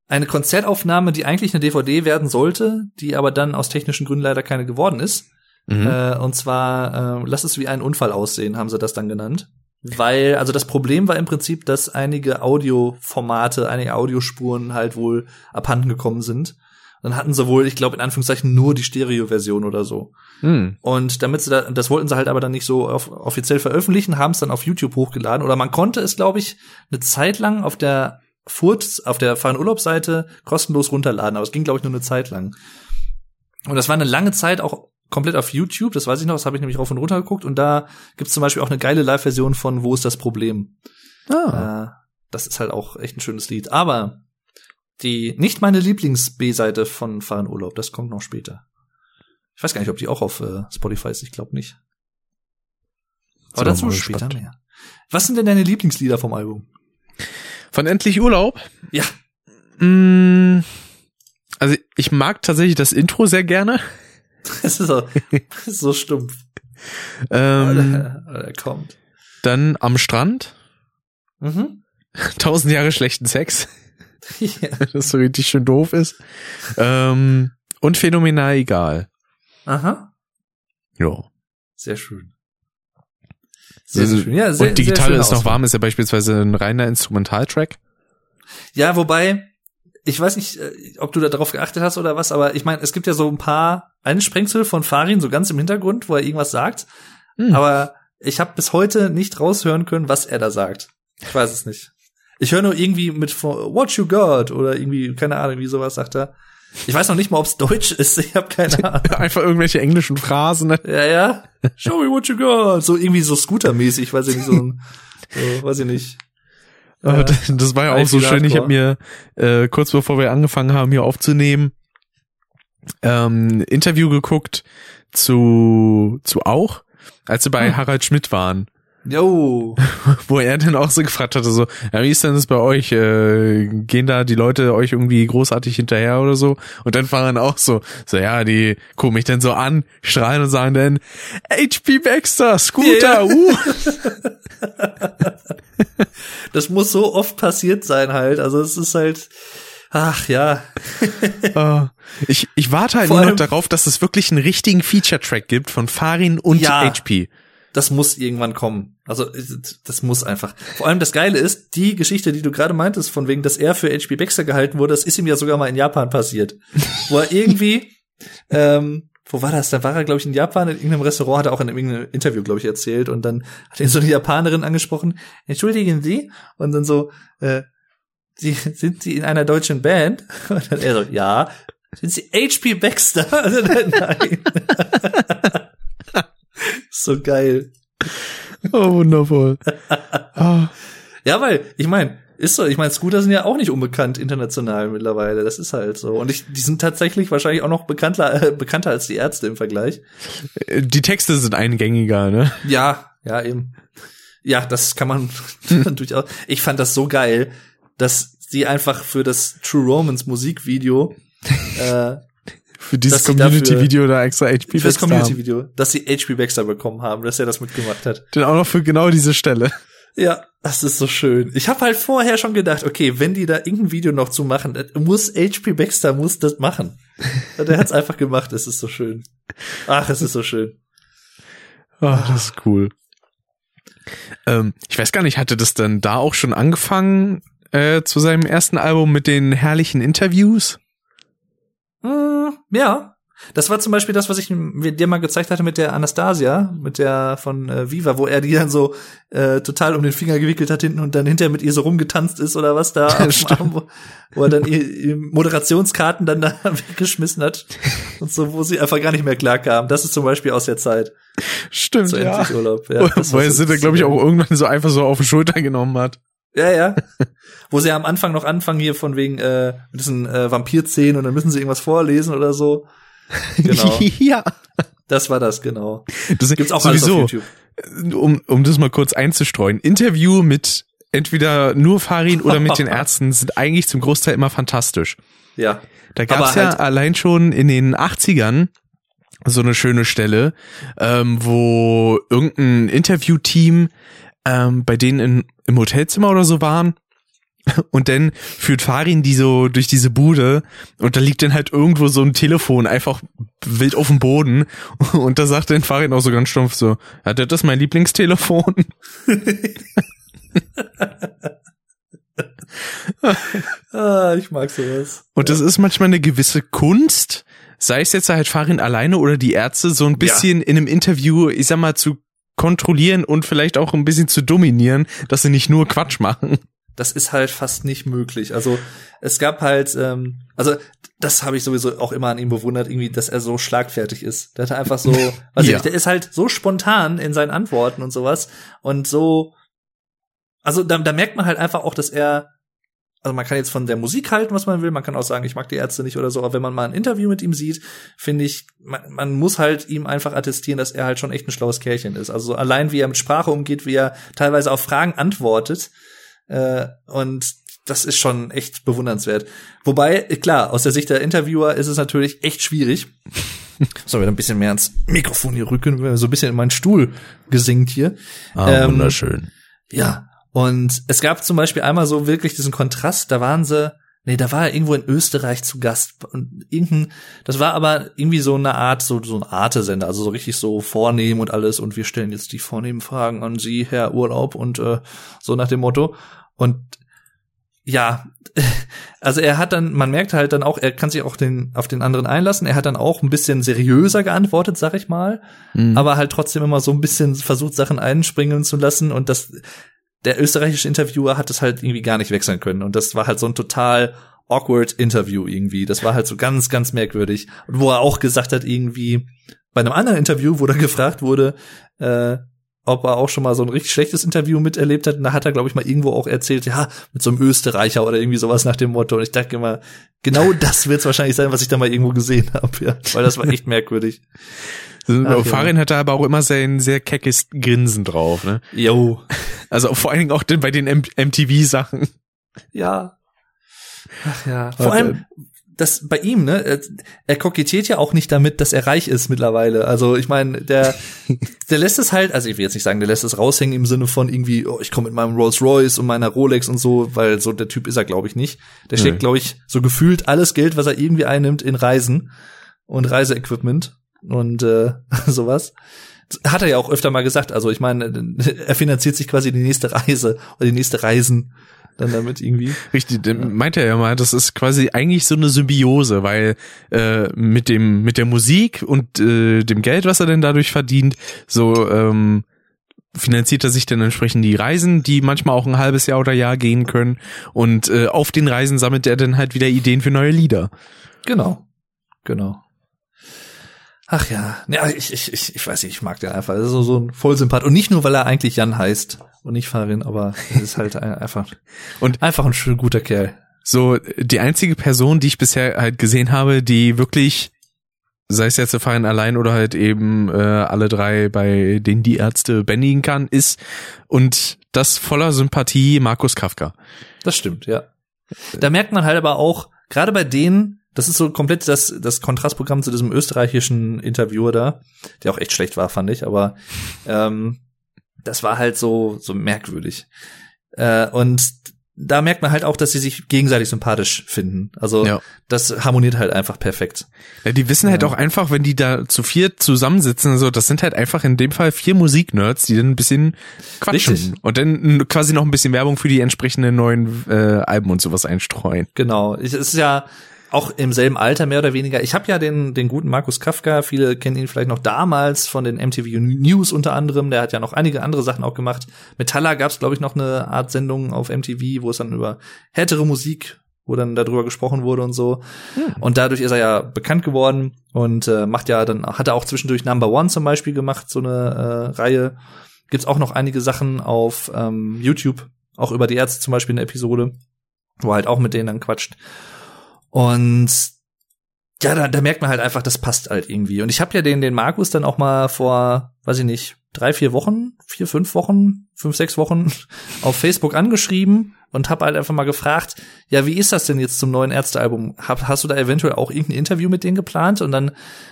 eine Konzertaufnahme, die eigentlich eine DVD werden sollte, die aber dann aus technischen Gründen leider keine geworden ist. Mhm. Äh, und zwar, äh, lass es wie ein Unfall aussehen, haben sie das dann genannt. Weil, also das Problem war im Prinzip, dass einige Audioformate, einige Audiospuren halt wohl abhanden gekommen sind. Dann hatten sie wohl, ich glaube, in Anführungszeichen nur die Stereo-Version oder so. Hm. Und damit sie da, das wollten sie halt aber dann nicht so off offiziell veröffentlichen, haben es dann auf YouTube hochgeladen. Oder man konnte es, glaube ich, eine Zeit lang auf der Furt, auf der Fahren Urlaubsseite kostenlos runterladen. Aber es ging, glaube ich, nur eine Zeit lang. Und das war eine lange Zeit auch komplett auf YouTube. Das weiß ich noch, das habe ich nämlich rauf und runter geguckt. Und da gibt's zum Beispiel auch eine geile Live-Version von Wo ist das Problem? Ah. Äh, das ist halt auch echt ein schönes Lied. Aber die nicht meine Lieblings-B-Seite von Fahren Urlaub, das kommt noch später. Ich weiß gar nicht, ob die auch auf äh, Spotify ist. Ich glaube nicht. Aber dazu später mehr. Was sind denn deine Lieblingslieder vom Album? Von Endlich Urlaub? Ja. Mm, Also ich mag tatsächlich das Intro sehr gerne. Das ist so, das ist so stumpf. Ähm, er, er kommt. dann am Strand. Mhm. Tausend Jahre schlechten Sex. Ja. das so richtig schön doof ist. Ähm, und phänomenal egal. Aha. Ja. Sehr schön. Sehr, sehr schön. Ja, sehr, und digital sehr schöne ist noch Auswahl. warm ist ja beispielsweise ein reiner Instrumentaltrack. Ja, wobei, ich weiß nicht, äh, ob du da drauf geachtet hast oder was, aber ich meine, es gibt ja so ein paar Einsprengsel von Farin so ganz im Hintergrund, wo er irgendwas sagt. Hm. Aber ich habe bis heute nicht raushören können, was er da sagt. Ich weiß es nicht. Ich höre nur irgendwie mit What you got oder irgendwie, keine Ahnung, wie sowas sagt er. Ich weiß noch nicht mal, ob es Deutsch ist. Ich habe keine Ahnung. Einfach irgendwelche englischen Phrasen. ne? Ja, ja. Show me what you got. So irgendwie so Scooter-mäßig, weiß ich nicht, so ein, so, weiß ich nicht. Ja. das, war ja auch so schön. Ich habe mir äh, kurz bevor wir angefangen haben, hier aufzunehmen, ähm, Interview geguckt zu zu auch, als sie bei Hm. Harald Schmidt waren, Yo. wo er dann auch so gefragt hatte, so, ja, wie ist denn das bei euch? Äh, gehen da die Leute euch irgendwie großartig hinterher oder so? Und dann waren auch so, so ja, die gucken mich dann so an, strahlen und sagen dann, HP Baxter, Scooter, Ja. uh. Das muss so oft passiert sein halt. Also es ist halt, ach ja. Äh, ich, ich warte halt Vor nur noch darauf, dass es wirklich einen richtigen Feature-Track gibt von Farin und Ja. HP. Das muss irgendwann kommen. Also das muss einfach. Vor allem das Geile ist, die Geschichte, die du gerade meintest, von wegen, dass er für HP Baxter gehalten wurde, das ist ihm ja sogar mal in Japan passiert. Wo er irgendwie, ähm, wo war das? Da war er, glaube ich, in Japan, in irgendeinem Restaurant, hat er auch in irgendeinem Interview, glaube ich, erzählt. Und dann hat ihn so eine Japanerin angesprochen, entschuldigen Sie? Und dann so, äh, Sie, sind Sie in einer deutschen Band? Und dann er so, ja. Sind Sie HP Baxter? Nein. So geil. Oh, wundervoll. Ah, Ja, weil, ich meine, ist so, ich meine, Scooter sind ja auch nicht unbekannt international mittlerweile. Das ist halt so. Und ich, die sind tatsächlich wahrscheinlich auch noch bekannter, äh, bekannter als die Ärzte im Vergleich. die Texte sind eingängiger, ne? Ja, ja, eben. Ja, das kann man durchaus. Ich fand das so geil, dass sie einfach für das True Romance Musikvideo, äh, Für dieses Community-Video da extra HP für das. Community-Video, dass sie HP Baxter bekommen haben, dass er das mitgemacht hat. Dann auch noch für genau diese Stelle. Ja, das ist so schön. Ich habe halt vorher schon gedacht, okay, wenn die da irgendein Video noch zu machen, muss HP Baxter muss das machen. Und er hat's einfach gemacht. Es ist so schön. Ach, es ist so schön. Ah, das ist cool. Ähm, ich weiß gar nicht, hatte das dann da auch schon angefangen äh, zu seinem ersten Album mit den herrlichen Interviews? Hm, ja. Das war zum Beispiel das, was ich dir mal gezeigt hatte mit der Anastasia, mit der von äh, Viva, wo er die dann so äh, total um den Finger gewickelt hat hinten und dann hinterher mit ihr so rumgetanzt ist oder was da, Arm, wo, wo er dann ihr, Moderationskarten dann da weggeschmissen hat und so, wo sie einfach gar nicht mehr klar kam. Das ist zum Beispiel aus der Zeit. Stimmt, So ja. Urlaub. Ja, das Wo er sie dann, glaube ich, auch irgendwann so einfach so auf die Schulter genommen hat. Ja, ja. Wo sie am Anfang noch anfangen hier von wegen äh, mit diesen äh, Vampir-Szenen und dann müssen sie irgendwas vorlesen oder so. Genau. ja. Das war das, genau. Das Gibt's auch alles sowieso, auf YouTube. um, um das mal kurz einzustreuen. Interview mit entweder nur Farin oder mit den Ärzten sind eigentlich zum Großteil immer fantastisch. Ja. Da gab's Aber ja halt- allein schon in den 80ern so eine schöne Stelle, ähm, wo irgendein Interviewteam ähm, bei denen in, im Hotelzimmer oder so waren. Und dann führt Farin die so durch diese Bude und da liegt dann halt irgendwo so ein Telefon einfach wild auf dem Boden und da sagt dann Farin auch so ganz stumpf so, ja, das ist mein Lieblingstelefon. Ah, ich mag sowas. Und das ist manchmal eine gewisse Kunst, sei es jetzt halt Farin alleine oder die Ärzte, so ein bisschen in einem Interview, ich sag mal, zu kontrollieren und vielleicht auch ein bisschen zu dominieren, dass sie nicht nur Quatsch machen. Das ist halt fast nicht möglich. Also es gab halt, ähm, also das habe ich sowieso auch immer an ihm bewundert, irgendwie, dass er so schlagfertig ist. Der hat einfach so, ich Ja. nicht, der ist halt so spontan in seinen Antworten und sowas und so, also da, da merkt man halt einfach auch, dass er, also man kann jetzt von der Musik halten, was man will, man kann auch sagen, ich mag die Ärzte nicht oder so, aber wenn man mal ein Interview mit ihm sieht, finde ich, man, man muss halt ihm einfach attestieren, dass er halt schon echt ein schlaues Kerlchen ist. Also allein wie er mit Sprache umgeht, wie er teilweise auf Fragen antwortet, äh, und das ist schon echt bewundernswert. Wobei, klar, aus der Sicht der Interviewer ist es natürlich echt schwierig. So, wieder ein bisschen mehr ans Mikrofon hier rücken, so ein bisschen in meinen Stuhl gesinkt hier. Ähm, wunderschön. Ja, und es gab zum Beispiel einmal so wirklich diesen Kontrast, da waren sie, nee, da war er irgendwo in Österreich zu Gast. Und irgendein, das war aber irgendwie so eine Art, so, so ein Arte-Sender, also so richtig so vornehm und alles. Und wir stellen jetzt die vornehmen Fragen an Sie, Herr Urlaub und äh, so nach dem Motto. Und ja, also er hat dann, man merkt halt dann auch, er kann sich auch den, auf den anderen einlassen. Er hat dann auch ein bisschen seriöser geantwortet, sag ich mal, Mhm. aber halt trotzdem immer so ein bisschen versucht, Sachen einspringen zu lassen. Und das, der österreichische Interviewer hat es halt irgendwie gar nicht wechseln können und das war halt so ein total awkward Interview irgendwie. Das war halt so ganz, ganz merkwürdig. Und wo er auch gesagt hat, irgendwie, bei einem anderen Interview, wo da gefragt wurde, äh, ob er auch schon mal so ein richtig schlechtes Interview miterlebt hat. Und da hat er, glaube ich, mal irgendwo auch erzählt, ja, mit so einem Österreicher oder irgendwie sowas nach dem Motto. Und ich dachte immer, genau das wird es wahrscheinlich sein, was ich da mal irgendwo gesehen habe, ja. Weil das war echt merkwürdig. Ja. Farin hatte aber auch immer sein sehr keckes Grinsen drauf, ne? Jo. Also vor allen Dingen auch den- bei den MTV-Sachen. Ja. Ach ja. Vor allem, das bei ihm, ne, er, er kokettiert ja auch nicht damit, dass er reich ist mittlerweile. Also ich meine, der, der lässt es halt, also ich will jetzt nicht sagen, der lässt es raushängen im Sinne von irgendwie, oh, ich komme mit meinem Rolls Royce und meiner Rolex und so, weil so der Typ ist er, glaube ich, nicht. Der steckt, glaube ich, so gefühlt alles Geld, was er irgendwie einnimmt, in Reisen und Reiseequipment und äh, sowas. Hat er ja auch öfter mal gesagt. Also ich meine, er finanziert sich quasi die nächste Reise oder die nächste Reisen dann damit irgendwie. Richtig, dann meint er ja mal, das ist quasi eigentlich so eine Symbiose, weil äh, mit dem mit der Musik und äh, dem Geld, was er denn dadurch verdient, so ähm, finanziert er sich dann entsprechend die Reisen, die manchmal auch ein halbes Jahr oder Jahr gehen können und äh, auf den Reisen sammelt er dann halt wieder Ideen für neue Lieder. Genau. Genau. Ach ja, ja ich, ich, ich, ich weiß nicht, ich mag den einfach. Das ist so, so ein Vollsympath. Und nicht nur, weil er eigentlich Jan heißt und nicht Farin, aber er ist halt ein- einfach, Und- einfach ein schön guter Kerl. So die einzige Person, die ich bisher halt gesehen habe, die wirklich sei es jetzt der Verein allein oder halt eben äh, alle drei, bei denen die Ärzte bändigen kann, ist und das voller Sympathie Markus Kafka. Das stimmt, ja. Da merkt man halt aber auch, gerade bei denen, das ist so komplett das, das Kontrastprogramm zu diesem österreichischen Interviewer da, der auch echt schlecht war, fand ich, aber ähm, das war halt so, so merkwürdig. Äh, und da merkt man halt auch, dass sie sich gegenseitig sympathisch finden. Also Ja. das harmoniert halt einfach perfekt. Ja, die wissen halt auch einfach, wenn die da zu viert zusammensitzen, so, das sind halt einfach in dem Fall vier Musiknerds, die dann ein bisschen quatschen Richtig. und dann quasi noch ein bisschen Werbung für die entsprechenden neuen äh, Alben und sowas einstreuen. Genau. Es ist ja auch im selben Alter mehr oder weniger. Ich habe ja den den guten Markus Kafka, viele kennen ihn vielleicht noch damals von den MTV News unter anderem, der hat ja noch einige andere Sachen auch gemacht. Metalla gab es glaube ich noch eine Art Sendung auf MTV, wo es dann über härtere Musik, wo dann darüber gesprochen wurde und so. Und dadurch ist er ja bekannt geworden und äh, macht ja dann hat er auch zwischendurch Number One zum Beispiel gemacht, so eine äh, Reihe. Gibt's auch noch einige Sachen auf ähm, YouTube, auch über die Ärzte zum Beispiel eine Episode, wo er halt auch mit denen dann quatscht. Und ja, da, da merkt man halt einfach, das passt halt irgendwie. Und ich habe ja den, den Markus dann auch mal vor, weiß ich nicht, drei, vier Wochen, vier, fünf Wochen, fünf, sechs Wochen auf Facebook angeschrieben und habe halt einfach mal gefragt, ja, wie ist das denn jetzt zum neuen Ärztealbum? Hast du da eventuell auch irgendein Interview mit denen geplant? Und dann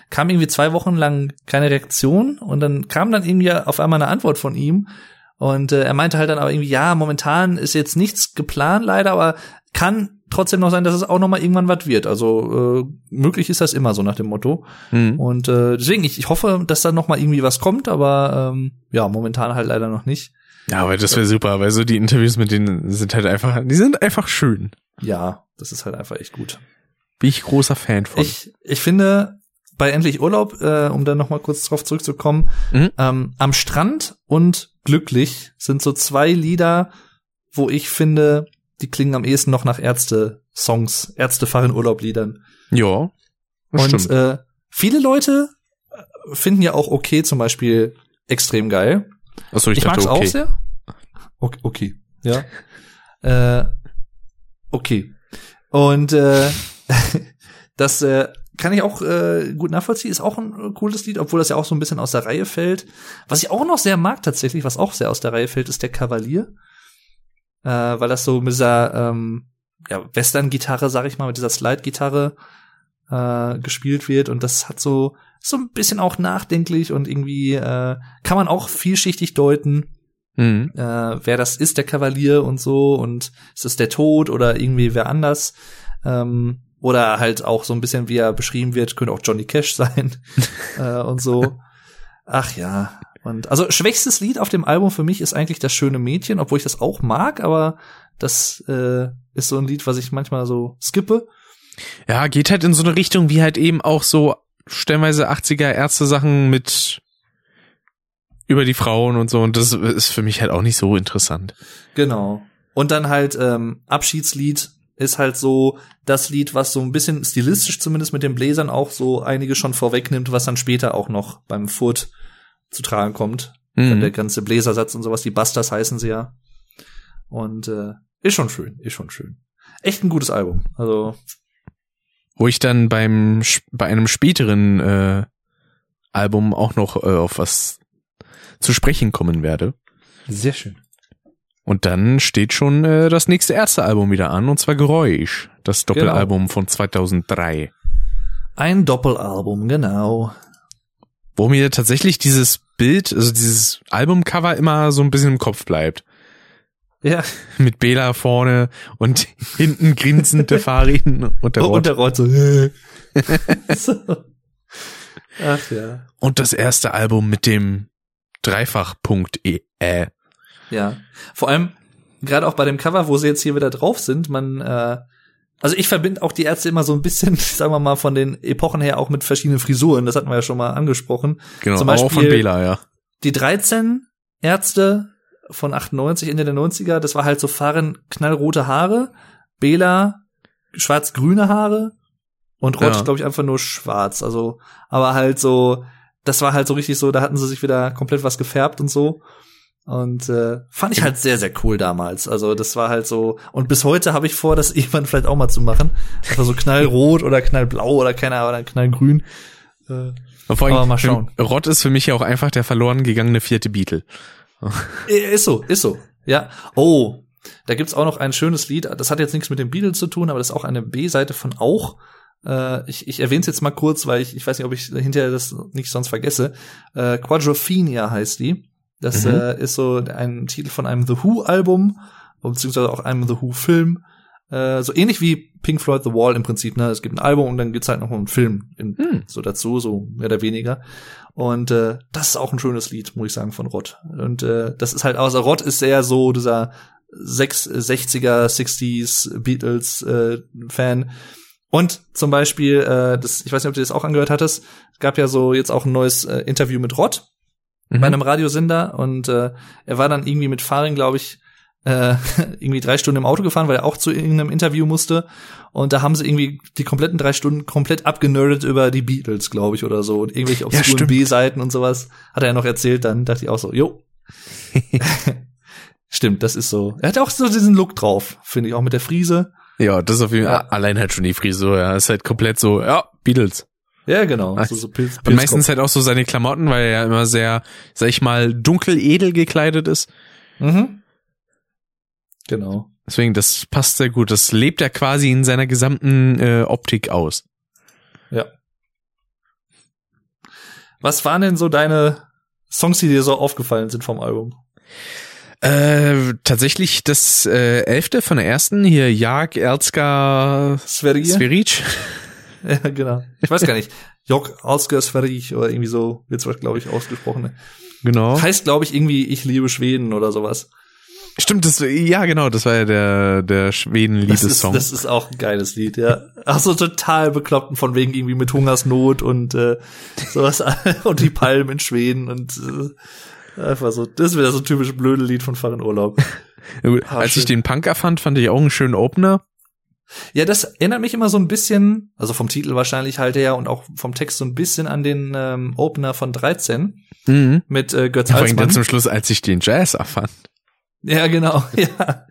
kam irgendwie zwei Wochen lang keine Reaktion und dann kam dann irgendwie auf einmal eine Antwort von ihm. Und äh, er meinte halt dann aber irgendwie, ja, momentan ist jetzt nichts geplant leider, aber kann trotzdem noch sein, dass es auch noch mal irgendwann was wird. Also äh, möglich ist das immer so nach dem Motto. Mhm. Und äh, deswegen, ich, ich hoffe, dass da noch mal irgendwie was kommt, aber ähm, ja, momentan halt leider noch nicht. Ja, aber das wäre super, weil so die Interviews mit denen sind halt einfach, die sind einfach schön. Ja, das ist halt einfach echt gut. Bin ich großer Fan von. Ich, ich finde, bei Endlich Urlaub, äh, um dann noch mal kurz drauf zurückzukommen, Mhm. ähm, am Strand und Glücklich sind so zwei Lieder, wo ich finde, die klingen am ehesten noch nach Ärzte-Songs, Ärzte-Fahren-Urlaub-Liedern. ja. Und stimmt. äh, viele Leute finden ja auch okay zum Beispiel extrem geil. Achso, ich, Ich, mag's dachte, okay. auch sehr. Okay, okay. ja. Äh, okay. Und äh, das äh, kann ich auch äh, gut nachvollziehen. Ist auch ein äh, cooles Lied, obwohl das ja auch so ein bisschen aus der Reihe fällt. Was ich auch noch sehr mag tatsächlich, was auch sehr aus der Reihe fällt, ist der Kavalier. Äh, weil das so mit dieser ähm, ja, Western-Gitarre, sag ich mal, mit dieser Slide-Gitarre äh, gespielt wird. Und das hat so so ein bisschen auch nachdenklich und irgendwie äh, kann man auch vielschichtig deuten Mhm. äh, wer das ist, der Kavalier und so, und ist es der Tod oder irgendwie wer anders. Ähm, oder halt auch so ein bisschen, wie er beschrieben wird, könnte auch Johnny Cash sein äh, und so. Ach ja. Und also schwächstes Lied auf dem Album für mich ist eigentlich das schöne Mädchen, obwohl ich das auch mag, aber das äh, ist so ein Lied, was ich manchmal so skippe. Ja, geht halt in so eine Richtung wie halt eben auch so stellenweise 80er Ärzte-Sachen mit über die Frauen und so und das ist für mich halt auch nicht so interessant. Genau. Und dann halt ähm, Abschiedslied ist halt so das Lied, was so ein bisschen stilistisch zumindest mit den Bläsern auch so einige schon vorwegnimmt, was dann später auch noch beim Furt zu tragen kommt. Mhm. der ganze Bläsersatz und sowas, die Busters heißen sie ja. Und äh, ist schon schön, ist schon schön. Echt ein gutes Album. Also Wo ich dann beim bei einem späteren äh, Album auch noch äh, auf was zu sprechen kommen werde. sehr schön. Und dann steht schon äh, das nächste erste Album wieder an, und zwar Geräusch, das Doppelalbum von 2003. Ein Doppelalbum, genau. Wo mir tatsächlich dieses Bild, also dieses Albumcover immer so ein bisschen im Kopf bleibt. Ja. Mit Bela vorne und hinten grinsend der Farin und der Rott. und der Rott so. so. Ach ja. Und das erste Album mit dem Dreifachpunkt E. Äh. Ja. Vor allem, gerade auch bei dem Cover, wo sie jetzt hier wieder drauf sind, man, äh, also ich verbinde auch die Ärzte immer so ein bisschen, sagen wir mal, von den Epochen her auch mit verschiedenen Frisuren. Das hatten wir ja schon mal angesprochen. Genau, Zum auch von Beispiel- Bela, ja. Die 13 Ärzte von 98, Ende der 90er, das war halt so Fahren knallrote Haare, Bela schwarz-grüne Haare und Rott, Ja. glaube ich, einfach nur schwarz. Also, aber halt so, das war halt so richtig so, da hatten sie sich wieder komplett was gefärbt und so. Und äh, fand ich halt sehr, sehr cool damals. Also das war halt so. Und bis heute habe ich vor, das irgendwann vielleicht auch mal zu machen. Einfach so knallrot oder knallblau oder keine Ahnung, oder knallgrün. Äh, Und vor allem, Aber mal schauen. Rott ist für mich ja auch einfach der verloren gegangene vierte Beatle. Äh, Ist so, ist so. Ja. Oh, da gibt's auch noch ein schönes Lied. Das hat jetzt nichts mit den Beatles zu tun, aber das ist auch eine B-Seite von auch. Äh, ich ich erwähne es jetzt mal kurz, weil ich, ich weiß nicht, ob ich hinterher das nicht sonst vergesse. Äh, Quadrophenia heißt die. Das Mhm. äh, ist so ein Titel von einem The Who-Album, beziehungsweise auch einem The Who Film. Äh, so ähnlich wie Pink Floyd The Wall im Prinzip, ne? Es gibt ein Album und dann gibt's halt noch einen Film in, Hm. so dazu, so mehr oder weniger. Und äh, das ist auch ein schönes Lied, muss ich sagen, von Rott. Und äh, das ist halt, außer Rott ist sehr so dieser sechs- 60er, 60s Beatles äh, Fan. Und zum Beispiel, äh, das, ich weiß nicht, ob du das auch angehört hattest, es gab ja so jetzt auch ein neues äh, Interview mit Rott Mhm. bei einem Radiosender und äh, er war dann irgendwie mit Faring, glaube ich, äh, irgendwie drei Stunden im Auto gefahren, weil er auch zu irgendeinem Interview musste. Und da haben sie irgendwie die kompletten drei Stunden komplett abgenerdet über die Beatles, glaube ich, oder so. Und irgendwelche obskuren stimmt. B-Seiten und sowas hat er ja noch erzählt. Dann dachte ich auch so, jo. Stimmt, das ist so. Er hat auch so diesen Look drauf, finde ich, auch mit der Friese. Ja, das ist auf jeden Fall Ja. allein halt schon die Frisur, ja. Ist halt komplett so, ja, Beatles. Ja, genau. Nice. So, so Pilz, Und meistens halt auch so seine Klamotten, weil er ja immer sehr, sag ich mal, dunkel edel gekleidet ist. Mhm. Genau. Deswegen, das passt sehr gut. Das lebt er quasi in seiner gesamten äh, Optik aus. Ja. Was waren denn so deine Songs, die dir so aufgefallen sind vom Album? Äh, tatsächlich das äh, elfte von der ersten, hier Jag Erzka Sverige? Sveric. Ja, genau. Ich weiß gar nicht. Jok Alsker Sverige oder irgendwie so wird's glaube ich, ausgesprochen. Genau. Heißt, glaube ich, irgendwie Ich liebe Schweden oder sowas. Stimmt, das, ja genau, das war ja der, der Das ist, Schweden-Liebessong. das ist auch ein geiles Lied, ja. Ach so, total bekloppt von wegen irgendwie mit Hungersnot und äh, sowas und die Palmen in Schweden und äh, einfach so. Das ist wieder so ein typisch blöde Lied von Fahren Urlaub. Als ich den Punker fand, fand ich auch einen schönen Opener. Ja, das erinnert mich immer so ein bisschen, also vom Titel wahrscheinlich halt her und auch vom Text so ein bisschen an den ähm, Opener von 13 Mhm. mit äh, Götz Vor allem dann zum Schluss, als ich den Jazz erfand. Ja, genau, ja.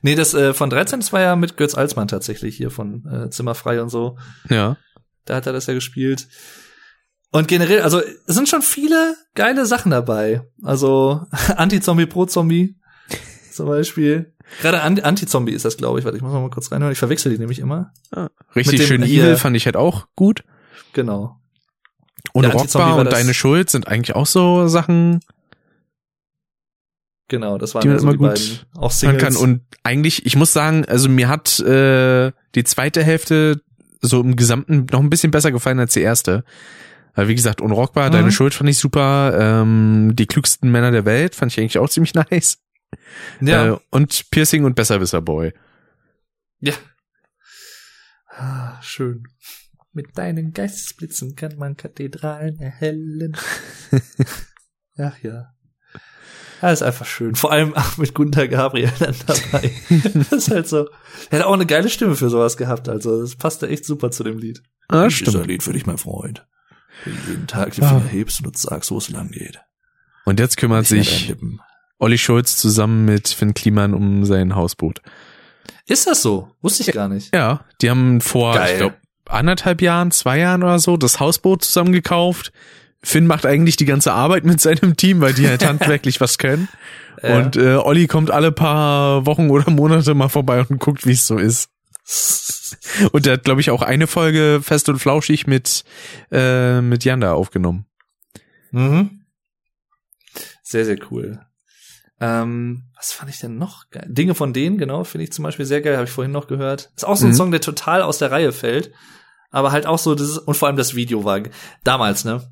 Nee, das äh, von 13, das war ja mit Götz Alsmann tatsächlich hier von äh, Zimmerfrei und so. Ja. Da hat er das ja gespielt. Und generell, also es sind schon viele geile Sachen dabei. Also Anti-Zombie, Pro-Zombie zum Beispiel. Gerade An- Anti-Zombie ist das, glaube ich. Warte, ich muss noch mal kurz reinhören. Ich verwechsel die nämlich immer. Ah, Richtig schön hier- Evil fand ich halt auch gut. Genau. Und Ja, Rockbar und Deine Schuld sind eigentlich auch so Sachen, Genau, das waren Die man ja so immer die gut beiden. Auch Singles. kann. Und eigentlich, ich muss sagen, also mir hat äh, die zweite Hälfte so im Gesamten noch ein bisschen besser gefallen als die erste. Weil wie gesagt, Unrockbar, Mhm. Deine Schuld fand ich super. Ähm, die klügsten Männer der Welt fand ich eigentlich auch ziemlich nice. Ja. Äh, und Piercing und Besserwisser Boy. ja. Ah, schön. Mit deinen Geistesblitzen kann man Kathedralen erhellen. Ach ja. Ja, ist einfach schön. Vor allem auch mit Gunther Gabriel dann dabei. das ist halt so. Er hat auch eine geile Stimme für sowas gehabt. Also, das passte echt super zu dem Lied. Ah, Das ist ein stimmt. Lied für dich, mein Freund. Wenn du jeden Tag die Ah. Finger hebst und uns sagst, wo es lang geht. Und jetzt kümmert sich. Olli Schulz zusammen mit Finn Kliman um sein Hausboot. Ist das so? Wusste ich gar nicht. Ja, die haben vor, Geil. ich glaube, anderthalb Jahren, zwei Jahren oder so das Hausboot zusammen gekauft. Finn macht eigentlich die ganze Arbeit mit seinem Team, weil die halt handwerklich was können. Ja. Und äh, Olli kommt alle paar Wochen oder Monate mal vorbei und guckt, wie es so ist. Und der hat, glaube ich, auch eine Folge fest und flauschig mit, äh, mit Janda aufgenommen. Mhm. Sehr, sehr cool. Ähm, was fand ich denn noch geil? Dinge von denen, genau, finde ich zum Beispiel sehr geil, habe ich vorhin noch gehört. Ist auch so ein Mhm. Song, der total aus der Reihe fällt. Aber halt auch so, das ist, und vor allem das Video war damals, ne?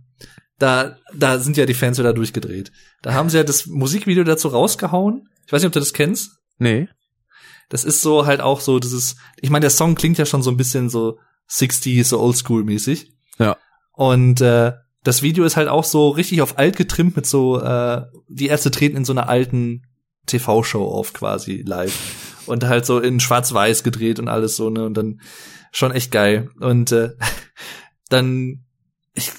Da, da sind ja die Fans wieder durchgedreht. Da haben sie ja das Musikvideo dazu rausgehauen. Ich weiß nicht, ob du das kennst. Nee. Das ist so halt auch so dieses, ich meine, der Song klingt ja schon so ein bisschen so 60s, so oldschool mäßig. Ja. Und äh, das Video ist halt auch so richtig auf alt getrimmt mit so, äh, die Ärzte treten in so einer alten TV-Show auf quasi live. Und halt so in schwarz-weiß gedreht und alles so, ne? Und dann schon echt geil. Und äh, dann, ich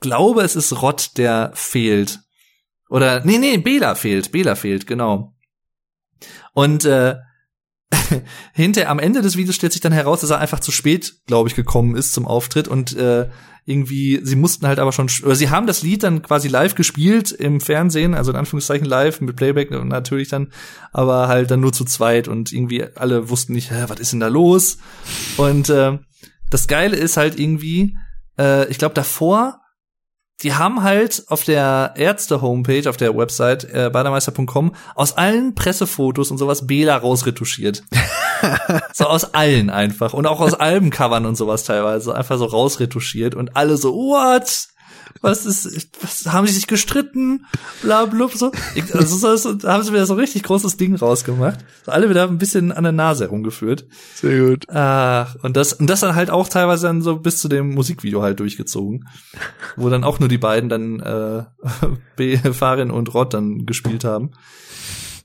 glaube, es ist Rott, der fehlt. Oder, nee, nee, Bela fehlt, Bela fehlt, genau. Und äh, hinter am Ende des Videos stellt sich dann heraus, dass er einfach zu spät, glaube ich, gekommen ist zum Auftritt und äh, irgendwie sie mussten halt aber schon oder sie haben das Lied dann quasi live gespielt im Fernsehen, also in Anführungszeichen live mit Playback natürlich dann, aber halt dann nur zu zweit und irgendwie alle wussten nicht, was ist denn da los? Und äh, das Geile ist halt irgendwie, äh, ich glaube davor die haben halt auf der Ärzte-Homepage, auf der Website äh, bademeister.com aus allen Pressefotos und sowas Bela rausretuschiert. so aus allen einfach. Und auch aus Albencovern und sowas teilweise. Einfach so rausretuschiert und alle so, what? Was ist, was haben sie sich gestritten? Bla, bla, so. Ich, also, so, da haben sie wieder so ein richtig großes Ding rausgemacht. So alle wieder ein bisschen an der Nase herumgeführt. Sehr gut. Ach, und das, und das dann halt auch teilweise dann so bis zu dem Musikvideo halt durchgezogen. Wo dann auch nur die beiden dann, äh, B, Farin und Rod dann gespielt haben.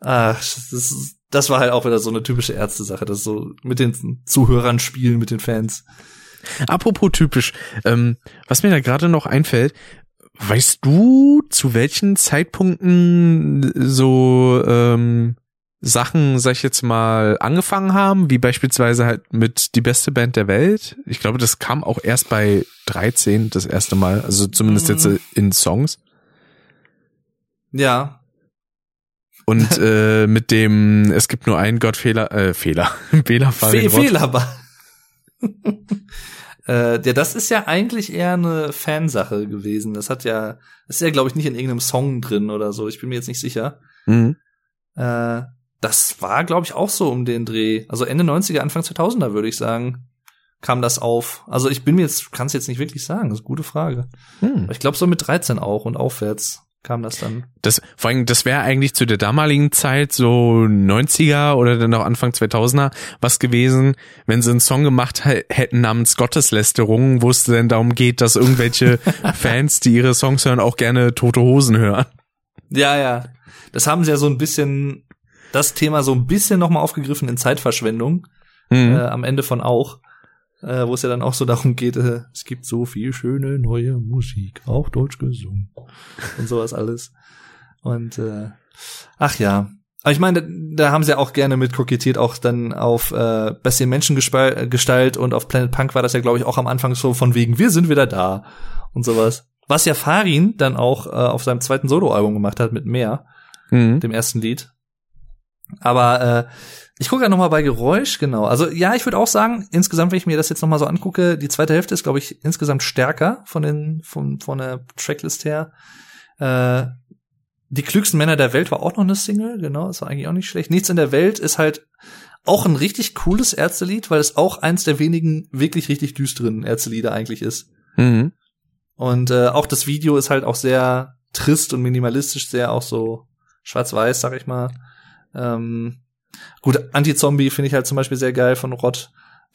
Ach, das, ist- das war halt auch wieder so eine typische Ärzte-Sache, das so mit den Zuhörern spielen, mit den Fans. Apropos typisch, ähm, was mir da gerade noch einfällt, weißt du, zu welchen Zeitpunkten so ähm, Sachen, sag ich jetzt mal, angefangen haben, wie beispielsweise halt mit die beste Band der Welt? Ich glaube, das kam auch erst bei 13 das erste Mal, also zumindest jetzt äh, in Songs. Ja, Und äh, mit dem, es gibt nur einen Gottfehler, äh, Fehler, Fehler, Fe Fehler. äh, ja, das ist ja eigentlich eher eine Fansache gewesen. Das hat ja, das ist ja, glaube ich, nicht in irgendeinem Song drin oder so. Ich bin mir jetzt nicht sicher. Mhm. Äh, das war, glaube ich, auch so um den Dreh. Also Ende 90er, Anfang 2000er, würde ich sagen, kam das auf. Also ich bin mir jetzt, kann es jetzt nicht wirklich sagen. Das ist eine gute Frage. Hm. Ich glaube, so mit 13 auch und aufwärts kam das dann. Das, vor allem, das wäre eigentlich zu der damaligen Zeit, so 90er oder dann auch Anfang 2000er, was gewesen, wenn sie einen Song gemacht hä- hätten namens Gotteslästerung, wo es denn darum geht, dass irgendwelche Fans, die ihre Songs hören, auch gerne tote Hosen hören. Ja, ja. Das haben sie ja so ein bisschen, das Thema so ein bisschen nochmal aufgegriffen in Zeitverschwendung. Mhm. äh, am Ende von auch, äh, wo es ja dann auch so darum geht, äh, es gibt so viel schöne neue Musik, auch deutsch gesungen und sowas alles. Und äh, ach ja. Aber ich meine, da, da haben sie ja auch gerne mit kokettiert, auch dann auf äh, bisschen Menschengestalt und auf Planet Punk war das ja, glaube ich, auch am Anfang so von wegen, wir sind wieder da und sowas. Was ja Farin dann auch äh, auf seinem zweiten Soloalbum gemacht hat mit Mehr Mhm. dem ersten Lied. Aber äh, ich gucke ja noch mal bei Geräusch, genau. Also ja, ich würde auch sagen, insgesamt, wenn ich mir das jetzt noch mal so angucke, die zweite Hälfte ist, glaube ich, insgesamt stärker von den von von der Tracklist her. Äh, die klügsten Männer der Welt war auch noch eine Single, genau, das war eigentlich auch nicht schlecht. Nichts in der Welt ist halt auch ein richtig cooles Ärztelied, weil es auch eins der wenigen wirklich richtig düsteren Ärztelieder eigentlich ist. Mhm. Und äh, auch das Video ist halt auch sehr trist und minimalistisch, sehr auch so schwarz-weiß, sag ich mal. Ähm, gut, Anti-Zombie finde ich halt zum Beispiel sehr geil von Rott.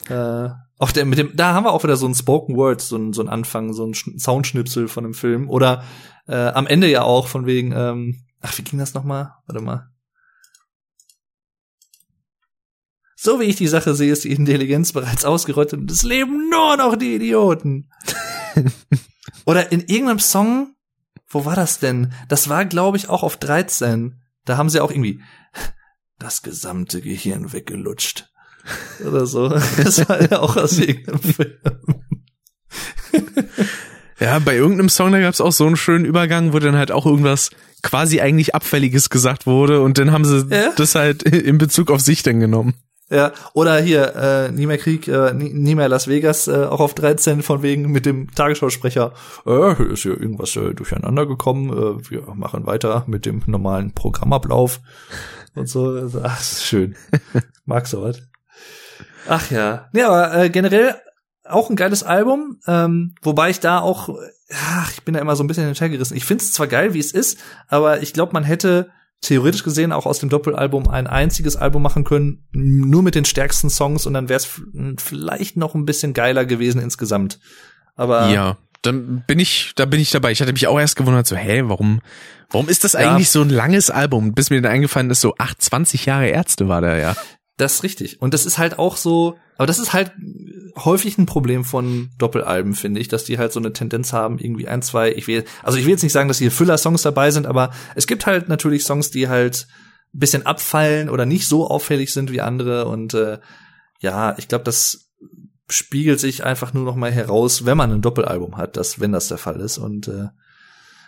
Äh, auch der mit dem, da haben wir auch wieder so ein Spoken Word, so ein, so ein Anfang, so ein Sch- Soundschnipsel von einem Film. Oder äh, am Ende ja auch von wegen, ähm, ach, wie ging das nochmal? Warte mal. So wie ich die Sache sehe, ist die Intelligenz bereits ausgerottet und es leben nur noch die Idioten. Oder in irgendeinem Song, wo war das denn? Das war, glaube ich, auch auf 13. Da haben sie auch irgendwie das gesamte Gehirn weggelutscht. Oder so. Das war ja auch aus irgendeinem Film. Ja, bei irgendeinem Song, da gab's auch so einen schönen Übergang, wo dann halt auch irgendwas quasi eigentlich Abfälliges gesagt wurde und dann haben sie Ja. das halt in Bezug auf sich dann genommen. Ja, oder hier, äh, nie mehr Krieg, äh, nie, nie mehr Las Vegas, äh, auch auf 13 von wegen mit dem Tagesschausprecher, äh, hier ist hier irgendwas äh, durcheinander gekommen, äh, wir machen weiter mit dem normalen Programmablauf und so. Ach, ist schön. Mag sowas. Ach ja. Ja, aber äh, generell auch ein geiles Album, ähm, wobei ich da auch, ach, ich bin da immer so ein bisschen hin und her gerissen. Ich finde es zwar geil, wie es ist, aber ich glaube, man hätte theoretisch gesehen auch aus dem Doppelalbum ein einziges Album machen können, nur mit den stärksten Songs und dann wäre es vielleicht noch ein bisschen geiler gewesen insgesamt. Aber Ja, dann bin ich, da bin ich dabei. Ich hatte mich auch erst gewundert, so, hä, warum, warum ist das Ja. eigentlich so ein langes Album? Bis mir dann eingefallen ist, so, ach, 20 Jahre Ärzte war da, ja. Das ist richtig. Und das ist halt auch so, aber das ist halt häufig ein Problem von Doppelalben, finde ich, dass die halt so eine Tendenz haben, irgendwie ein, zwei, ich will, also ich will jetzt nicht sagen, dass hier Füller-Songs dabei sind, aber es gibt halt natürlich Songs, die halt ein bisschen abfallen oder nicht so auffällig sind wie andere und äh, ja, ich glaube, das spiegelt sich einfach nur noch mal heraus, wenn man ein Doppelalbum hat, dass wenn das der Fall ist und äh,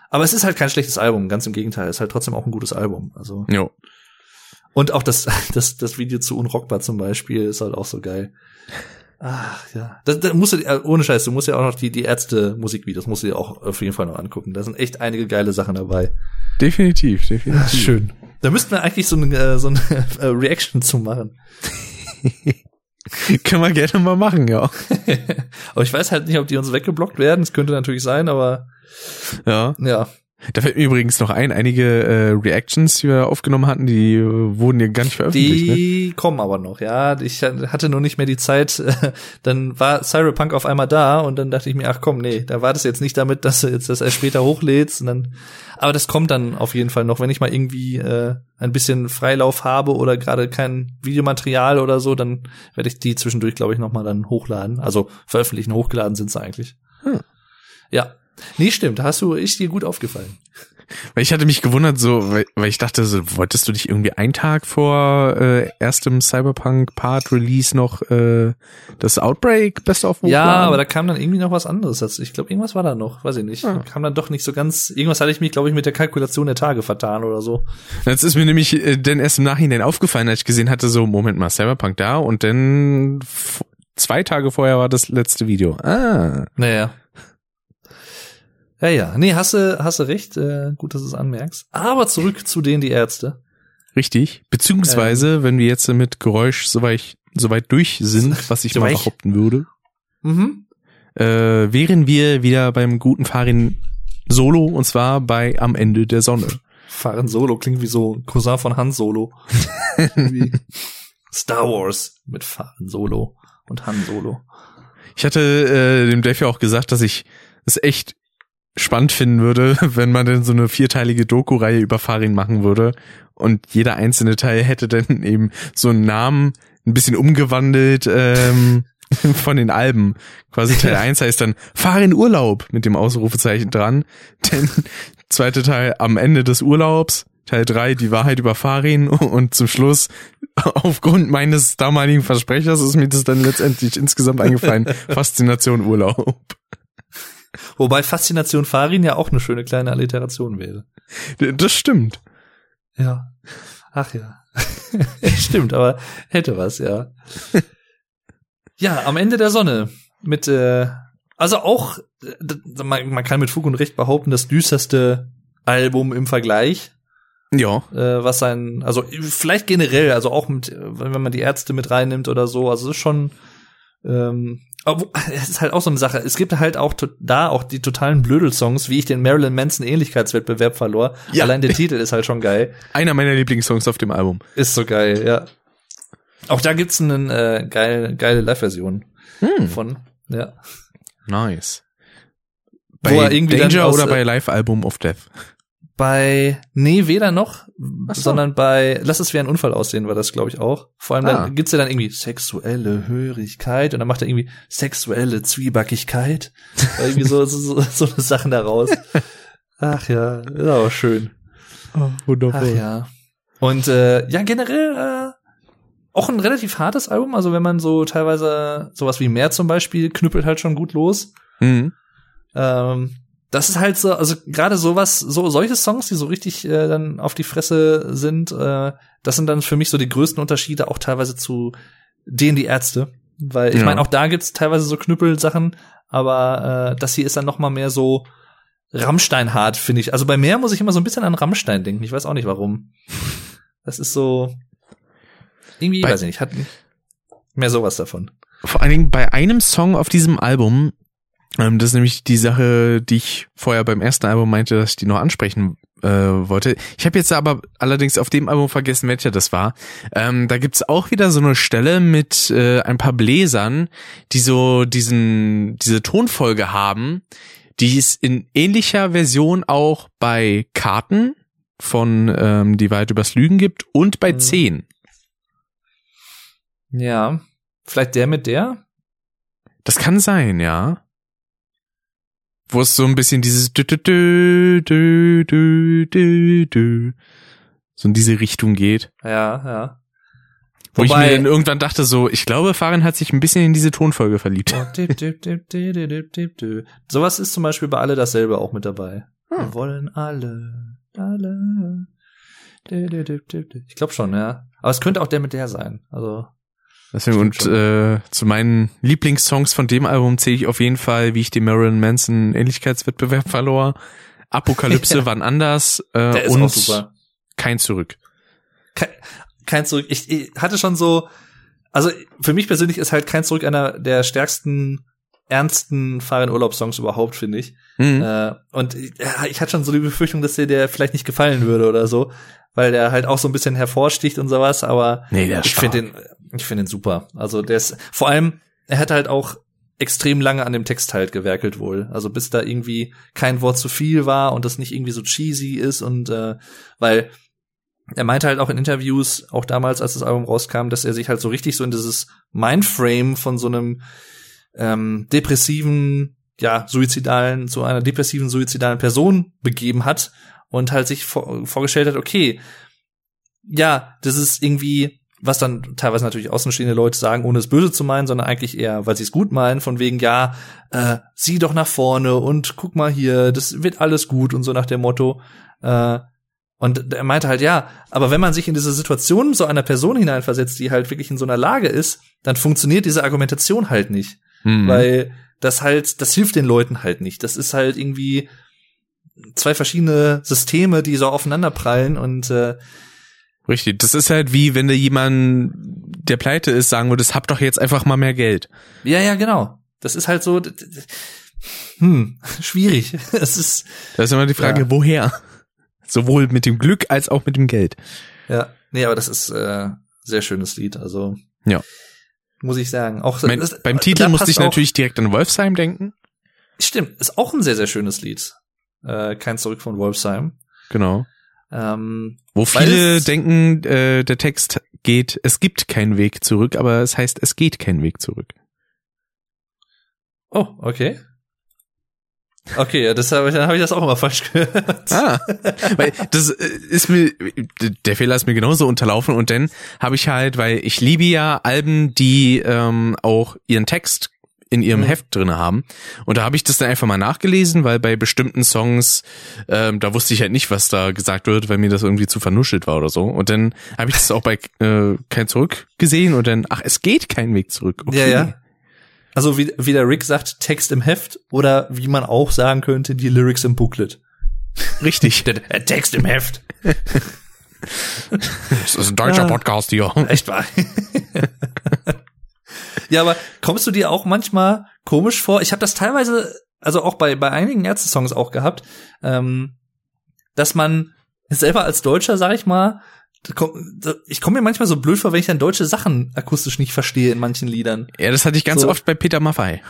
aber es ist halt kein schlechtes Album, ganz im Gegenteil, es ist halt trotzdem auch ein gutes Album. Also Jo. und auch das, das, das Video zu Unrockbar zum Beispiel ist halt auch so geil. Ach ja. Das, das musst du, äh, ohne Scheiß, du musst ja auch noch die, die Ärzte-Musikvideos, musst du dir auch auf jeden Fall noch angucken. Da sind echt einige geile Sachen dabei. Definitiv, definitiv. Schön. Da müssten wir eigentlich so eine, äh, so eine äh, Reaction zu machen. Können wir gerne mal machen, ja. aber ich weiß halt nicht, ob die uns weggeblockt werden. Das könnte natürlich sein, aber Ja. ja. Da fällt mir übrigens noch ein, einige äh, Reactions, die wir aufgenommen hatten, die äh, wurden ja gar nicht veröffentlicht. Ne? Die kommen aber noch, ja. Ich hatte nur nicht mehr die Zeit. Dann war Cyberpunk auf einmal da und dann dachte ich mir, ach komm, nee, da war das jetzt nicht damit, dass du jetzt das erst später hochlädst. Und dann, aber das kommt dann auf jeden Fall noch, wenn ich mal irgendwie äh, ein bisschen Freilauf habe oder gerade kein Videomaterial oder so, dann werde ich die zwischendurch, glaube ich, noch mal dann hochladen. Also veröffentlichen, hochgeladen sind sie eigentlich. Hm. Ja. Nee, stimmt, da hast du ich dir gut aufgefallen. Weil ich hatte mich gewundert, so, weil, weil ich dachte, so, wolltest du dich irgendwie einen Tag vor äh, erstem Cyberpunk-Part-Release noch äh, das Outbreak Best of Ja, hochladen? aber da kam dann irgendwie noch was anderes. dazu. Ich glaube, irgendwas war da noch, weiß ich nicht. Ja. Kam dann doch nicht so ganz. Irgendwas hatte ich mich, glaube ich, mit der Kalkulation der Tage vertan oder so. Jetzt ist mir nämlich äh, dann erst im Nachhinein aufgefallen, als ich gesehen hatte, so, Moment mal, Cyberpunk da und dann zwei Tage vorher war das letzte Video. Ah. Naja. Ja, ja. Nee, hast du, hast du recht. Äh, gut, dass du es anmerkst. Aber zurück zu denen, die Ärzte. Richtig. Beziehungsweise, wenn wir jetzt mit Geräusch soweit, soweit durch sind, was ich mal behaupten würde, Mhm. äh, wären wir wieder beim guten Farin Solo und zwar bei Am Ende der Sonne. Fahren Solo klingt wie so ein Cousin von Han Solo. Star Wars mit Fahren Solo und Han Solo. Ich hatte äh, dem Dave ja auch gesagt, dass ich es echt spannend finden würde, wenn man denn so eine vierteilige Doku-Reihe über Farin machen würde und jeder einzelne Teil hätte dann eben so einen Namen ein bisschen umgewandelt ähm, von den Alben. Quasi Teil 1 heißt dann Farin Urlaub mit dem Ausrufezeichen dran. Denn zweite Teil am Ende des Urlaubs. Teil 3 die Wahrheit über Farin und zum Schluss aufgrund meines damaligen Versprechers ist mir das dann letztendlich insgesamt eingefallen. Faszination Urlaub. Wobei Faszination Farin ja auch eine schöne kleine Alliteration wäre. Das stimmt. Ja. Ach ja. Stimmt, aber hätte was, ja. Ja, am Ende der Sonne mit äh, also auch äh, man, man kann mit Fug und Recht behaupten, das düsterste Album im Vergleich, Ja. äh, was sein also vielleicht generell, also auch mit wenn man die Ärzte mit reinnimmt oder so, also es ist schon ähm, aber es ist halt auch so eine Sache. Es gibt halt auch da auch die totalen Blödel-Songs, wie ich den Marilyn Manson Ähnlichkeitswettbewerb verlor. Ja. Allein der Titel ist halt schon geil. Einer meiner Lieblingssongs auf dem Album. Ist so geil, ja. Auch da gibt's eine äh, geile, geile Live-Version Hm, von. Ja. nice. Bei er Danger aus, oder äh, bei Live Album of Death? Bei, nee, weder noch, so. sondern bei Lass es wie ein Unfall aussehen, war das, glaube ich, auch. Vor allem, Ah. da gibt's ja dann irgendwie sexuelle Hörigkeit und dann macht er irgendwie sexuelle Zwiebackigkeit. Irgendwie so, so, so, so eine Sachen daraus. Ach ja, ist aber schön. Oh, wundervoll. Ach ja. Und äh, ja, generell äh, auch ein relativ hartes Album. Also wenn man so teilweise sowas wie Meer zum Beispiel knüppelt halt schon gut los. Mhm. Ähm, das ist halt so, also gerade sowas, so solche Songs, die so richtig äh, dann auf die Fresse sind, äh, das sind dann für mich so die größten Unterschiede auch teilweise zu denen die Ärzte, weil ich Ja. meine auch da gibt's teilweise so Knüppelsachen, aber äh, das hier ist dann noch mal mehr so Rammstein hart, finde ich. Also bei Meer muss ich immer so ein bisschen an Rammstein denken. Ich weiß auch nicht warum. Das ist so irgendwie, Bei- weiß ich nicht, hat mehr sowas davon. Vor allen Dingen bei einem Song auf diesem Album, ähm, das ist nämlich die Sache, die ich vorher beim ersten Album meinte, dass ich die noch ansprechen äh, wollte. Ich habe jetzt aber allerdings auf dem Album vergessen, welcher das war. Ähm, da gibt's auch wieder so eine Stelle mit äh, ein paar Bläsern, die so diesen diese Tonfolge haben, die es in ähnlicher Version auch bei Karten von ähm, Die Wahrheit übers Lügen gibt und bei Mhm. 10. Ja, vielleicht der mit der? Das kann sein, ja wo es so ein bisschen dieses dü -dü -dü -dü -dü -dü -dü, so in diese Richtung geht. Ja, ja. Wo Wobei, ich mir dann irgendwann dachte so, ich glaube, Farin hat sich ein bisschen in diese Tonfolge verliebt. Sowas ist zum Beispiel bei alle dasselbe auch mit dabei. Hm. Wir wollen alle, alle. Ich glaube schon, ja. Aber es könnte auch der mit der sein. Also Deswegen, und äh, zu meinen Lieblingssongs von dem Album zähle ich auf jeden Fall, wie ich den Marilyn Manson Ähnlichkeitswettbewerb verlor. Apokalypse Ja. wann anders Der äh, und kein Zurück. Kein, kein Zurück. Ich, ich hatte schon so, also für mich persönlich ist halt kein Zurück einer der stärksten, ernsten Fahren-Urlaubssongs überhaupt, finde ich. Mhm. Äh, und ich, ich hatte schon so die Befürchtung, dass dir der vielleicht nicht gefallen würde oder so, weil der halt auch so ein bisschen hervorsticht und sowas, aber nee, der ich finde den, ich finde den super. Also der ist, vor allem, er hat halt auch extrem lange an dem Text halt gewerkelt wohl. Also bis da irgendwie kein Wort zu viel war und das nicht irgendwie so cheesy ist und äh, weil er meinte halt auch in Interviews, auch damals, als das Album rauskam, dass er sich halt so richtig so in dieses Mindframe von so einem ähm, depressiven, ja, suizidalen, zu einer depressiven, suizidalen Person begeben hat und halt sich vor, vorgestellt hat, okay, ja, das ist irgendwie, was dann teilweise natürlich außenstehende Leute sagen, ohne es böse zu meinen, sondern eigentlich eher, weil sie es gut meinen, von wegen, ja, äh, sieh doch nach vorne und guck mal hier, das wird alles gut und so nach dem Motto. Äh, und er meinte halt, ja, aber wenn man sich in diese Situation so einer Person hineinversetzt, die halt wirklich in so einer Lage ist, dann funktioniert diese Argumentation halt nicht. Mhm. Weil das halt, das hilft den Leuten halt nicht. Das ist halt irgendwie zwei verschiedene Systeme, die so aufeinander prallen und äh, Richtig. Das ist halt wie, wenn du jemand, der pleite ist, sagen würdest, hab doch jetzt einfach mal mehr Geld. ja, ja, genau. Das ist halt so, hm, schwierig. Es ist, Da ist immer die Frage, Ja. woher? Sowohl mit dem Glück als auch mit dem Geld. ja, nee, aber das ist äh, sehr schönes Lied. Also Ja. muss ich sagen. Auch Mein, das- beim Titel musste ich auch- natürlich direkt an Wolfsheim denken. Stimmt, ist auch ein sehr sehr schönes Lied. Äh, Kein Zurück von Wolfsheim. Genau. Ähm, Wo viele denken, äh, der Text geht, es gibt keinen Weg zurück, aber es heißt, es geht kein Weg zurück. oh, okay. Okay, ja, das habe ich, dann habe ich das auch immer falsch gehört. Ah, weil das äh, ist mir, der Fehler ist mir genauso unterlaufen und dann habe ich halt, weil ich liebe ja Alben, die ähm, auch ihren Text in ihrem Mhm. Heft drinne haben. Und da habe ich das dann einfach mal nachgelesen, weil bei bestimmten Songs, ähm, da wusste ich halt nicht, was da gesagt wird, weil mir das irgendwie zu vernuschelt war oder so. Und dann habe ich das auch bei äh, Kein Zurück gesehen und dann, ach, es geht kein Weg zurück. Okay. Ja, ja. Also wie, wie der Rick sagt, Text im Heft oder wie man auch sagen könnte, die Lyrics im Booklet. Richtig. Der, der Text im Heft. Das ist ein deutscher Ah. Podcast hier. Echt wahr. ja, aber kommst du dir auch manchmal komisch vor? Ich habe das teilweise, also auch bei, bei einigen Ärzte-Songs auch gehabt, ähm, dass man selber als Deutscher, sag ich mal, ich komme mir manchmal so blöd vor, wenn ich dann deutsche Sachen akustisch nicht verstehe in manchen Liedern. Ja, das hatte ich ganz So. oft bei Peter Maffei.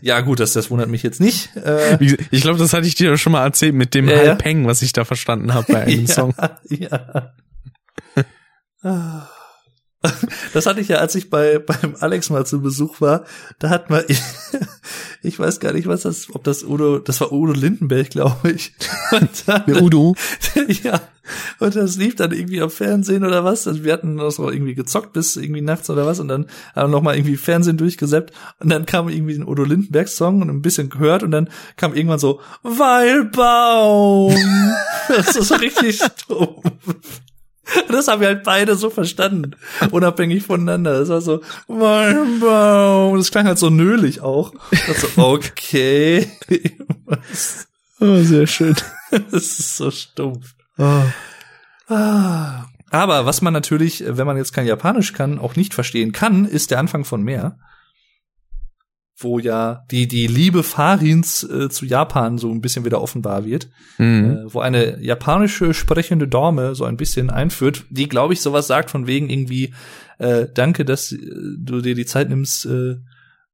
Ja, gut, das, das wundert mich jetzt nicht. Äh, Ich glaube, das hatte ich dir schon mal erzählt mit dem Ja. Halpeng, was ich da verstanden habe bei einem ja, Song. Ja. Das hatte ich ja, als ich bei beim Alex mal zu Besuch war. Da hat man, ich, ich weiß gar nicht, was das, ob das Udo, das war Udo Lindenberg, glaube ich. Und dann, Der Udo. ja, und das lief dann irgendwie am Fernsehen oder was. Also wir hatten das auch irgendwie gezockt bis irgendwie nachts oder was und dann haben wir noch mal irgendwie Fernsehen durchgesäppt und dann kam irgendwie ein Udo Lindenberg Song und ein bisschen gehört und dann kam irgendwann so Weilbaum. das ist so richtig dumm. Das haben wir halt beide so verstanden, unabhängig voneinander. Das war so, Weilbaum. Das klang halt so nölig auch. So, okay. Was? Oh, sehr schön. Das ist so stumpf. Ah. Aber was man natürlich, wenn man jetzt kein Japanisch kann, auch nicht verstehen kann, ist der Anfang von mehr. Wo ja die, die Liebe Farins äh, zu Japan so ein bisschen wieder offenbar wird. Mhm. Äh, wo eine japanische sprechende Dame so ein bisschen einführt, die, glaube ich, sowas sagt von wegen irgendwie, äh, danke, dass äh, du dir die Zeit nimmst äh,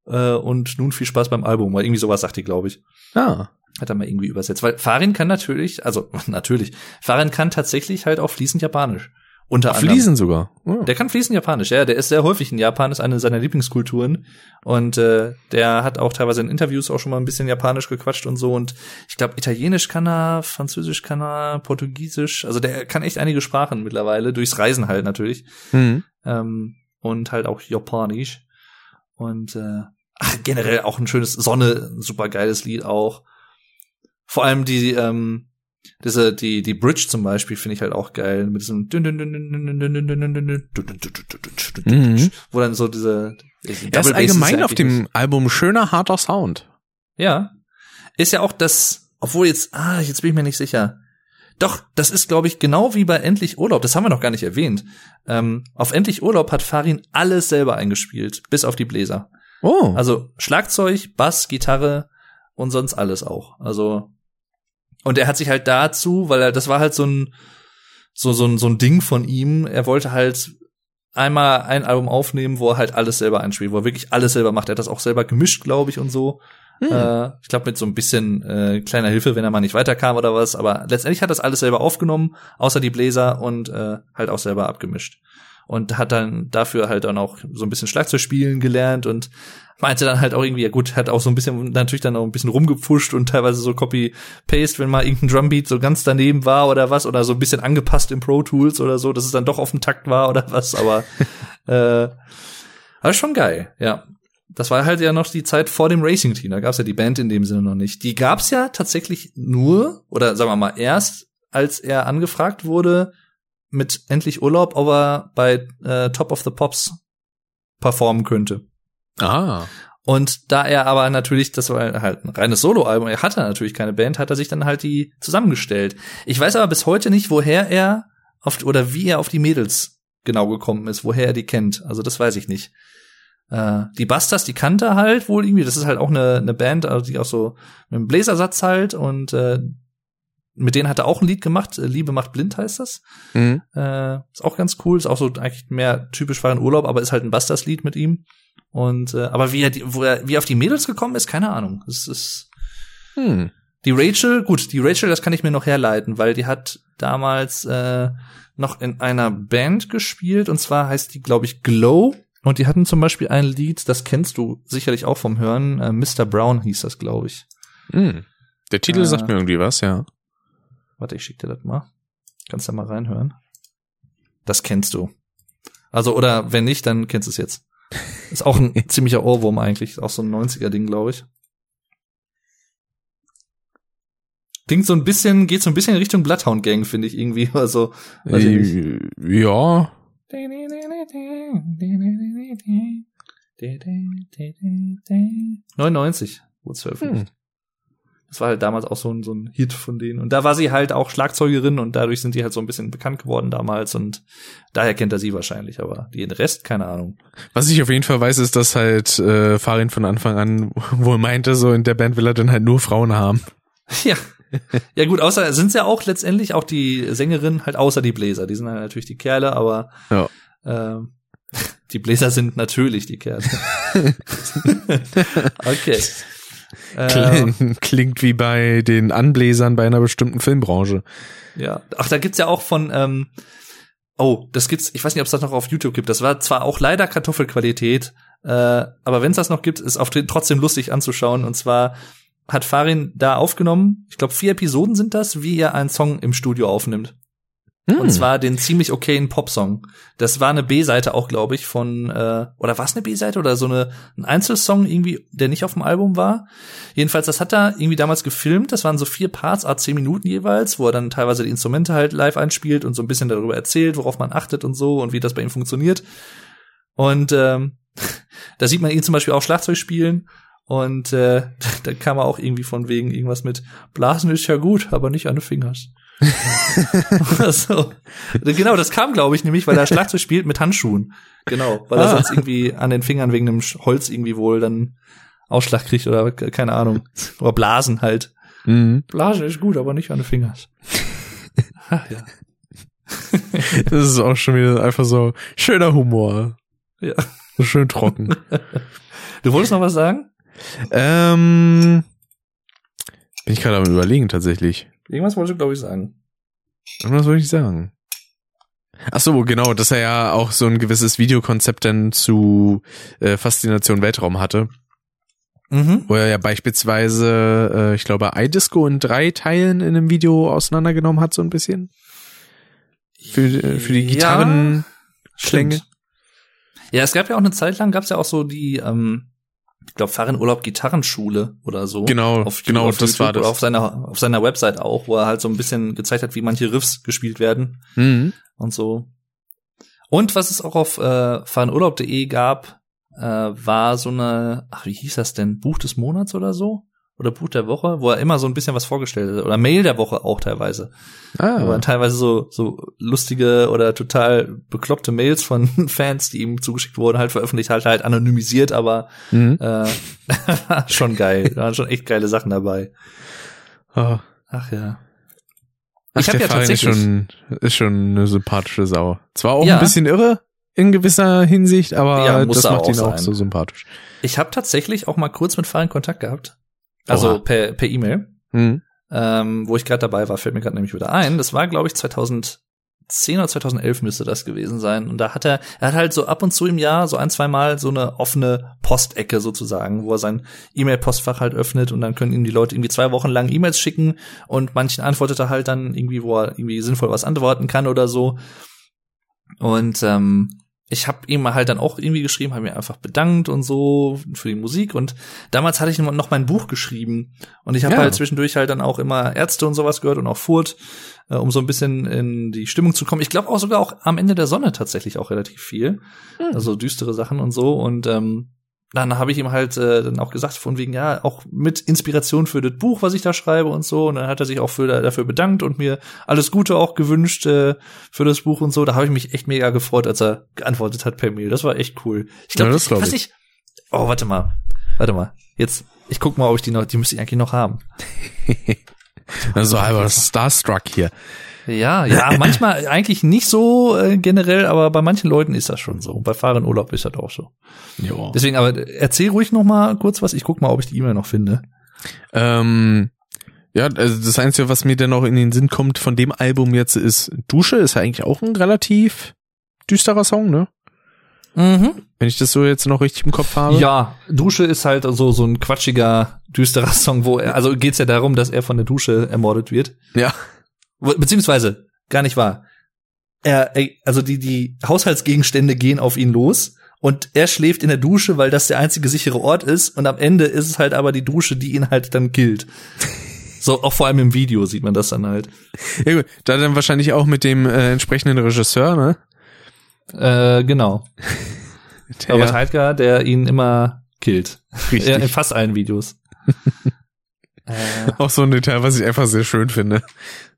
äh, und nun viel Spaß beim Album. Weil irgendwie sowas sagt die, glaube ich. Ah. Hat er mal irgendwie übersetzt. Weil Farin kann natürlich, also natürlich, Farin kann tatsächlich halt auch fließend Japanisch. Unter anderem. Fließen sogar. Oh. Der kann fließend Japanisch, ja. Der ist sehr häufig in Japan, ist eine seiner Lieblingskulturen. Und äh, der hat auch teilweise in Interviews auch schon mal ein bisschen Japanisch gequatscht und so. Und ich glaube, Italienisch kann er, Französisch kann er, Portugiesisch. Also der kann echt einige Sprachen mittlerweile, durchs Reisen halt natürlich. Mhm. Ähm, und halt auch Japanisch. Und äh, ach, generell auch ein schönes Sonne, super geiles Lied auch. Vor allem die, ähm, diese, die, die Bridge zum Beispiel finde ich halt auch geil, mit diesem Mhm. wo dann so diese Er ist allgemein auf dem Album schöner, harter Sound. Ja. Ist ja auch das, obwohl jetzt, ah, jetzt bin ich mir nicht sicher. Doch, das ist, glaube ich, genau wie bei Endlich Urlaub. Das haben wir noch gar nicht erwähnt. Ähm, auf Endlich Urlaub hat Farin alles selber eingespielt, bis auf die Bläser. Oh. Also Schlagzeug, Bass, Gitarre und sonst alles auch. Also und er hat sich halt dazu, weil er das war halt so ein so so ein so ein Ding von ihm. Er wollte halt einmal ein Album aufnehmen, wo er halt alles selber einspielt, wo er wirklich alles selber macht. Er hat das auch selber gemischt, glaube ich, und so. Hm. Äh, ich glaube mit so ein bisschen äh, kleiner Hilfe, wenn er mal nicht weiterkam oder was. Aber letztendlich hat das alles selber aufgenommen, außer die Bläser und äh, halt auch selber abgemischt. Und hat dann dafür halt dann auch so ein bisschen Schlagzeug spielen gelernt und meinte dann halt auch irgendwie, ja gut, hat auch so ein bisschen natürlich dann auch ein bisschen rumgepfuscht und teilweise so Copy-Paste, wenn mal irgendein Drumbeat so ganz daneben war oder was, oder so ein bisschen angepasst im Pro Tools oder so, dass es dann doch auf dem Takt war oder was, aber äh, war schon geil, ja. Das war halt ja noch die Zeit vor dem Racing Team, da gab's ja die Band in dem Sinne noch nicht. Die gab's ja tatsächlich nur, oder sagen wir mal erst, als er angefragt wurde, mit endlich Urlaub, ob er bei äh, Top of the Pops performen könnte. ah. Und da er aber natürlich, das war halt ein reines Soloalbum, er hatte natürlich keine Band, hat er sich dann halt die zusammengestellt. Ich weiß aber bis heute nicht, woher er auf, oder wie er auf die Mädels genau gekommen ist, woher er die kennt. Also das weiß ich nicht. Äh, die Bastas, die kannte er halt wohl irgendwie. Das ist halt auch eine, eine Band, also die auch so mit einem Bläsersatz halt und äh, mit denen hat er auch ein Lied gemacht. Äh, Liebe macht blind heißt das. Mhm. Äh, ist auch ganz cool. Ist auch so eigentlich mehr typisch war ein Urlaub, aber ist halt ein Bastas-Lied mit ihm. Und äh, aber wie er, die, wo er wie er auf die Mädels gekommen ist, keine Ahnung. Es ist Hm. die Rachel, gut, die Rachel, das kann ich mir noch herleiten, weil die hat damals äh, noch in einer Band gespielt und zwar heißt die, glaube ich, Glow. Und die hatten zum Beispiel ein Lied, das kennst du sicherlich auch vom Hören. Äh, Mr. Brown hieß das, glaube ich. Hm. Der Titel Äh. sagt mir irgendwie was, ja. Warte, ich schick dir das mal. Kannst da mal reinhören. Das kennst du. Also, oder wenn nicht, dann kennst du es jetzt. Ist auch ein ziemlicher Ohrwurm eigentlich. Ist auch so ein 90er-Ding, glaube ich. Klingt so ein bisschen, geht so ein bisschen in Richtung Bloodhound Gang, finde ich irgendwie. Also, weiß ich nicht. Äh, ja. 99 wurde es veröffentlicht. Das war halt damals auch so ein, so ein Hit von denen. Und da war sie halt auch Schlagzeugerin und dadurch sind die halt so ein bisschen bekannt geworden damals und daher kennt er sie wahrscheinlich, aber den Rest, keine Ahnung. Was ich auf jeden Fall weiß, ist, dass halt äh, Farin von Anfang an wohl meinte, so in der Band will er dann halt nur Frauen haben. Ja. Ja gut, außer sind ja auch letztendlich auch die Sängerin halt außer die Bläser. Die sind halt natürlich die Kerle, aber Ja. ähm, die Bläser sind natürlich die Kerle. okay. Äh, Kling, klingt wie bei den Anbläsern bei einer bestimmten Filmbranche. Ja. Ach, da gibt's ja auch von, ähm, oh, das gibt's, ich weiß nicht, ob es das noch auf YouTube gibt. Das war zwar auch leider Kartoffelqualität, äh, aber wenn es das noch gibt, ist auf trotzdem lustig anzuschauen. Und zwar hat Farin da aufgenommen, ich glaube vier Episoden sind das, wie er einen Song im Studio aufnimmt. Hm. Und zwar den ziemlich okayen Popsong. Das war eine B-Seite auch, glaube ich, von äh, oder war es eine B-Seite oder so eine ein Einzelsong irgendwie, der nicht auf dem Album war. Jedenfalls, das hat er irgendwie damals gefilmt. Das waren so vier Parts, a zehn Minuten jeweils, wo er dann teilweise die Instrumente halt live einspielt und so ein bisschen darüber erzählt, worauf man achtet und so und wie das bei ihm funktioniert. Und ähm, da sieht man ihn zum Beispiel auch Schlagzeug spielen. Und äh, da kam er auch irgendwie von wegen irgendwas mit Blasen ist ja gut, aber nicht an den Fingers. so. Genau, das kam, glaube ich, nämlich, weil er Schlagzeug spielt mit Handschuhen. Genau, weil er Ah. sonst irgendwie an den Fingern wegen dem Holz irgendwie wohl dann Ausschlag kriegt oder ke- keine Ahnung. Oder Blasen halt. Mhm. Blase ist gut, aber nicht an den Fingern. Ach, ja. Das ist auch schon wieder einfach so schöner Humor. ja. So schön trocken. Du wolltest noch was sagen? ähm, bin ich gerade am überlegen tatsächlich. Irgendwas wolltest du, glaube ich, sagen. Was soll ich sagen? Ach so, genau, dass er ja auch so ein gewisses Videokonzept dann zu äh, Faszination Weltraum hatte, Mhm. wo er ja beispielsweise, äh, ich glaube, iDisco in drei Teilen in einem Video auseinandergenommen hat, so ein bisschen. Für, äh, für die Ja, Gitarrenklänge. Stimmt. Ja, es gab ja auch eine Zeit lang, gab es ja auch so die, ähm, ich glaube, Fahrenurlaub Gitarrenschule oder so. Genau, auf, genau, auf das war das. Oder auf seiner, auf seiner Website auch, wo er halt so ein bisschen gezeigt hat, wie manche Riffs gespielt werden Mhm. und so. Und was es auch auf äh, fahrenurlaub.de gab, äh, war so eine, ach, wie hieß das denn? Buch des Monats oder so? Oder Buch der Woche, wo er immer so ein bisschen was vorgestellt hat. Oder Mail der Woche auch teilweise. Ah, Aber teilweise so, so lustige oder total bekloppte Mails von Fans, die ihm zugeschickt wurden, halt veröffentlicht, halt halt anonymisiert, aber mhm. äh, schon geil. Da waren schon echt geile Sachen dabei. oh. Ach ja. Ach, Ich hab der ja ist tatsächlich- schon, ist schon eine sympathische Sau. Zwar auch Ja. ein bisschen irre in gewisser Hinsicht, aber Ja, das macht auch ihn auch sein. so sympathisch. Ich habe tatsächlich auch mal kurz mit Farin Kontakt gehabt. Also Oha. per per E-Mail. Mhm. ähm, wo ich gerade dabei war, fällt mir gerade nämlich wieder ein. Das war, glaube ich, 2010 oder 2011 müsste das gewesen sein. Und da hat er, er hat halt so ab und zu im Jahr so ein, zwei Mal so eine offene Postecke sozusagen, wo er sein E-Mail-Postfach halt öffnet und dann können ihm die Leute irgendwie zwei Wochen lang E-Mails schicken und manchen antwortet er halt dann irgendwie, wo er irgendwie sinnvoll was antworten kann oder so. Und ähm, ich habe ihm halt dann auch irgendwie geschrieben, habe mir einfach bedankt und so für die Musik. Und damals hatte ich noch mein Buch geschrieben. Und ich habe Ja. halt zwischendurch halt dann auch immer Ärzte und sowas gehört und auch Furt, äh, um so ein bisschen in die Stimmung zu kommen. Ich glaube auch sogar auch am Ende der Sonne tatsächlich auch relativ viel. Also düstere Sachen und so. Und ähm, dann habe ich ihm halt äh, dann auch gesagt, von wegen, ja, auch mit Inspiration für das Buch, was ich da schreibe und so. Und dann hat er sich auch für, dafür bedankt und mir alles Gute auch gewünscht äh, für das Buch und so. Da habe ich mich echt mega gefreut, als er geantwortet hat per Mail. Das war echt cool. Ich glaube, Ja, das glaub ich. ich. Oh, warte mal. Warte mal. Jetzt, ich guck mal, ob ich die noch, die müsste ich eigentlich noch haben. Also halber Starstruck hier. Ja, ja, manchmal eigentlich nicht so äh, generell, aber bei manchen Leuten ist das schon so. Bei Fahren Urlaub ist das auch so. Jo. Deswegen, aber erzähl ruhig noch mal kurz was. Ich guck mal, ob ich die E-Mail noch finde. Ähm, ja, also das Einzige, was mir denn noch in den Sinn kommt von dem Album jetzt ist Dusche, ist ja eigentlich auch ein relativ düsterer Song, ne? Mhm. Wenn ich das so jetzt noch richtig im Kopf habe. Ja, Dusche ist halt so so ein quatschiger, düsterer Song, wo er, also geht's ja darum, dass er von der Dusche ermordet wird. Ja. Beziehungsweise, gar nicht wahr. Er, er- also die, die Haushaltsgegenstände gehen auf ihn los und er schläft in der Dusche, weil das der einzige sichere Ort ist und am Ende ist es halt aber die Dusche, die ihn halt dann killt. So, auch vor allem im Video sieht man das dann halt. ja gut, da dann wahrscheinlich auch mit dem äh, entsprechenden Regisseur, ne? Äh, genau. Der, Robert Heidgar, der ihn immer killt. Richtig. Ja, in fast allen Videos. äh, auch so ein Detail, was ich einfach sehr schön finde.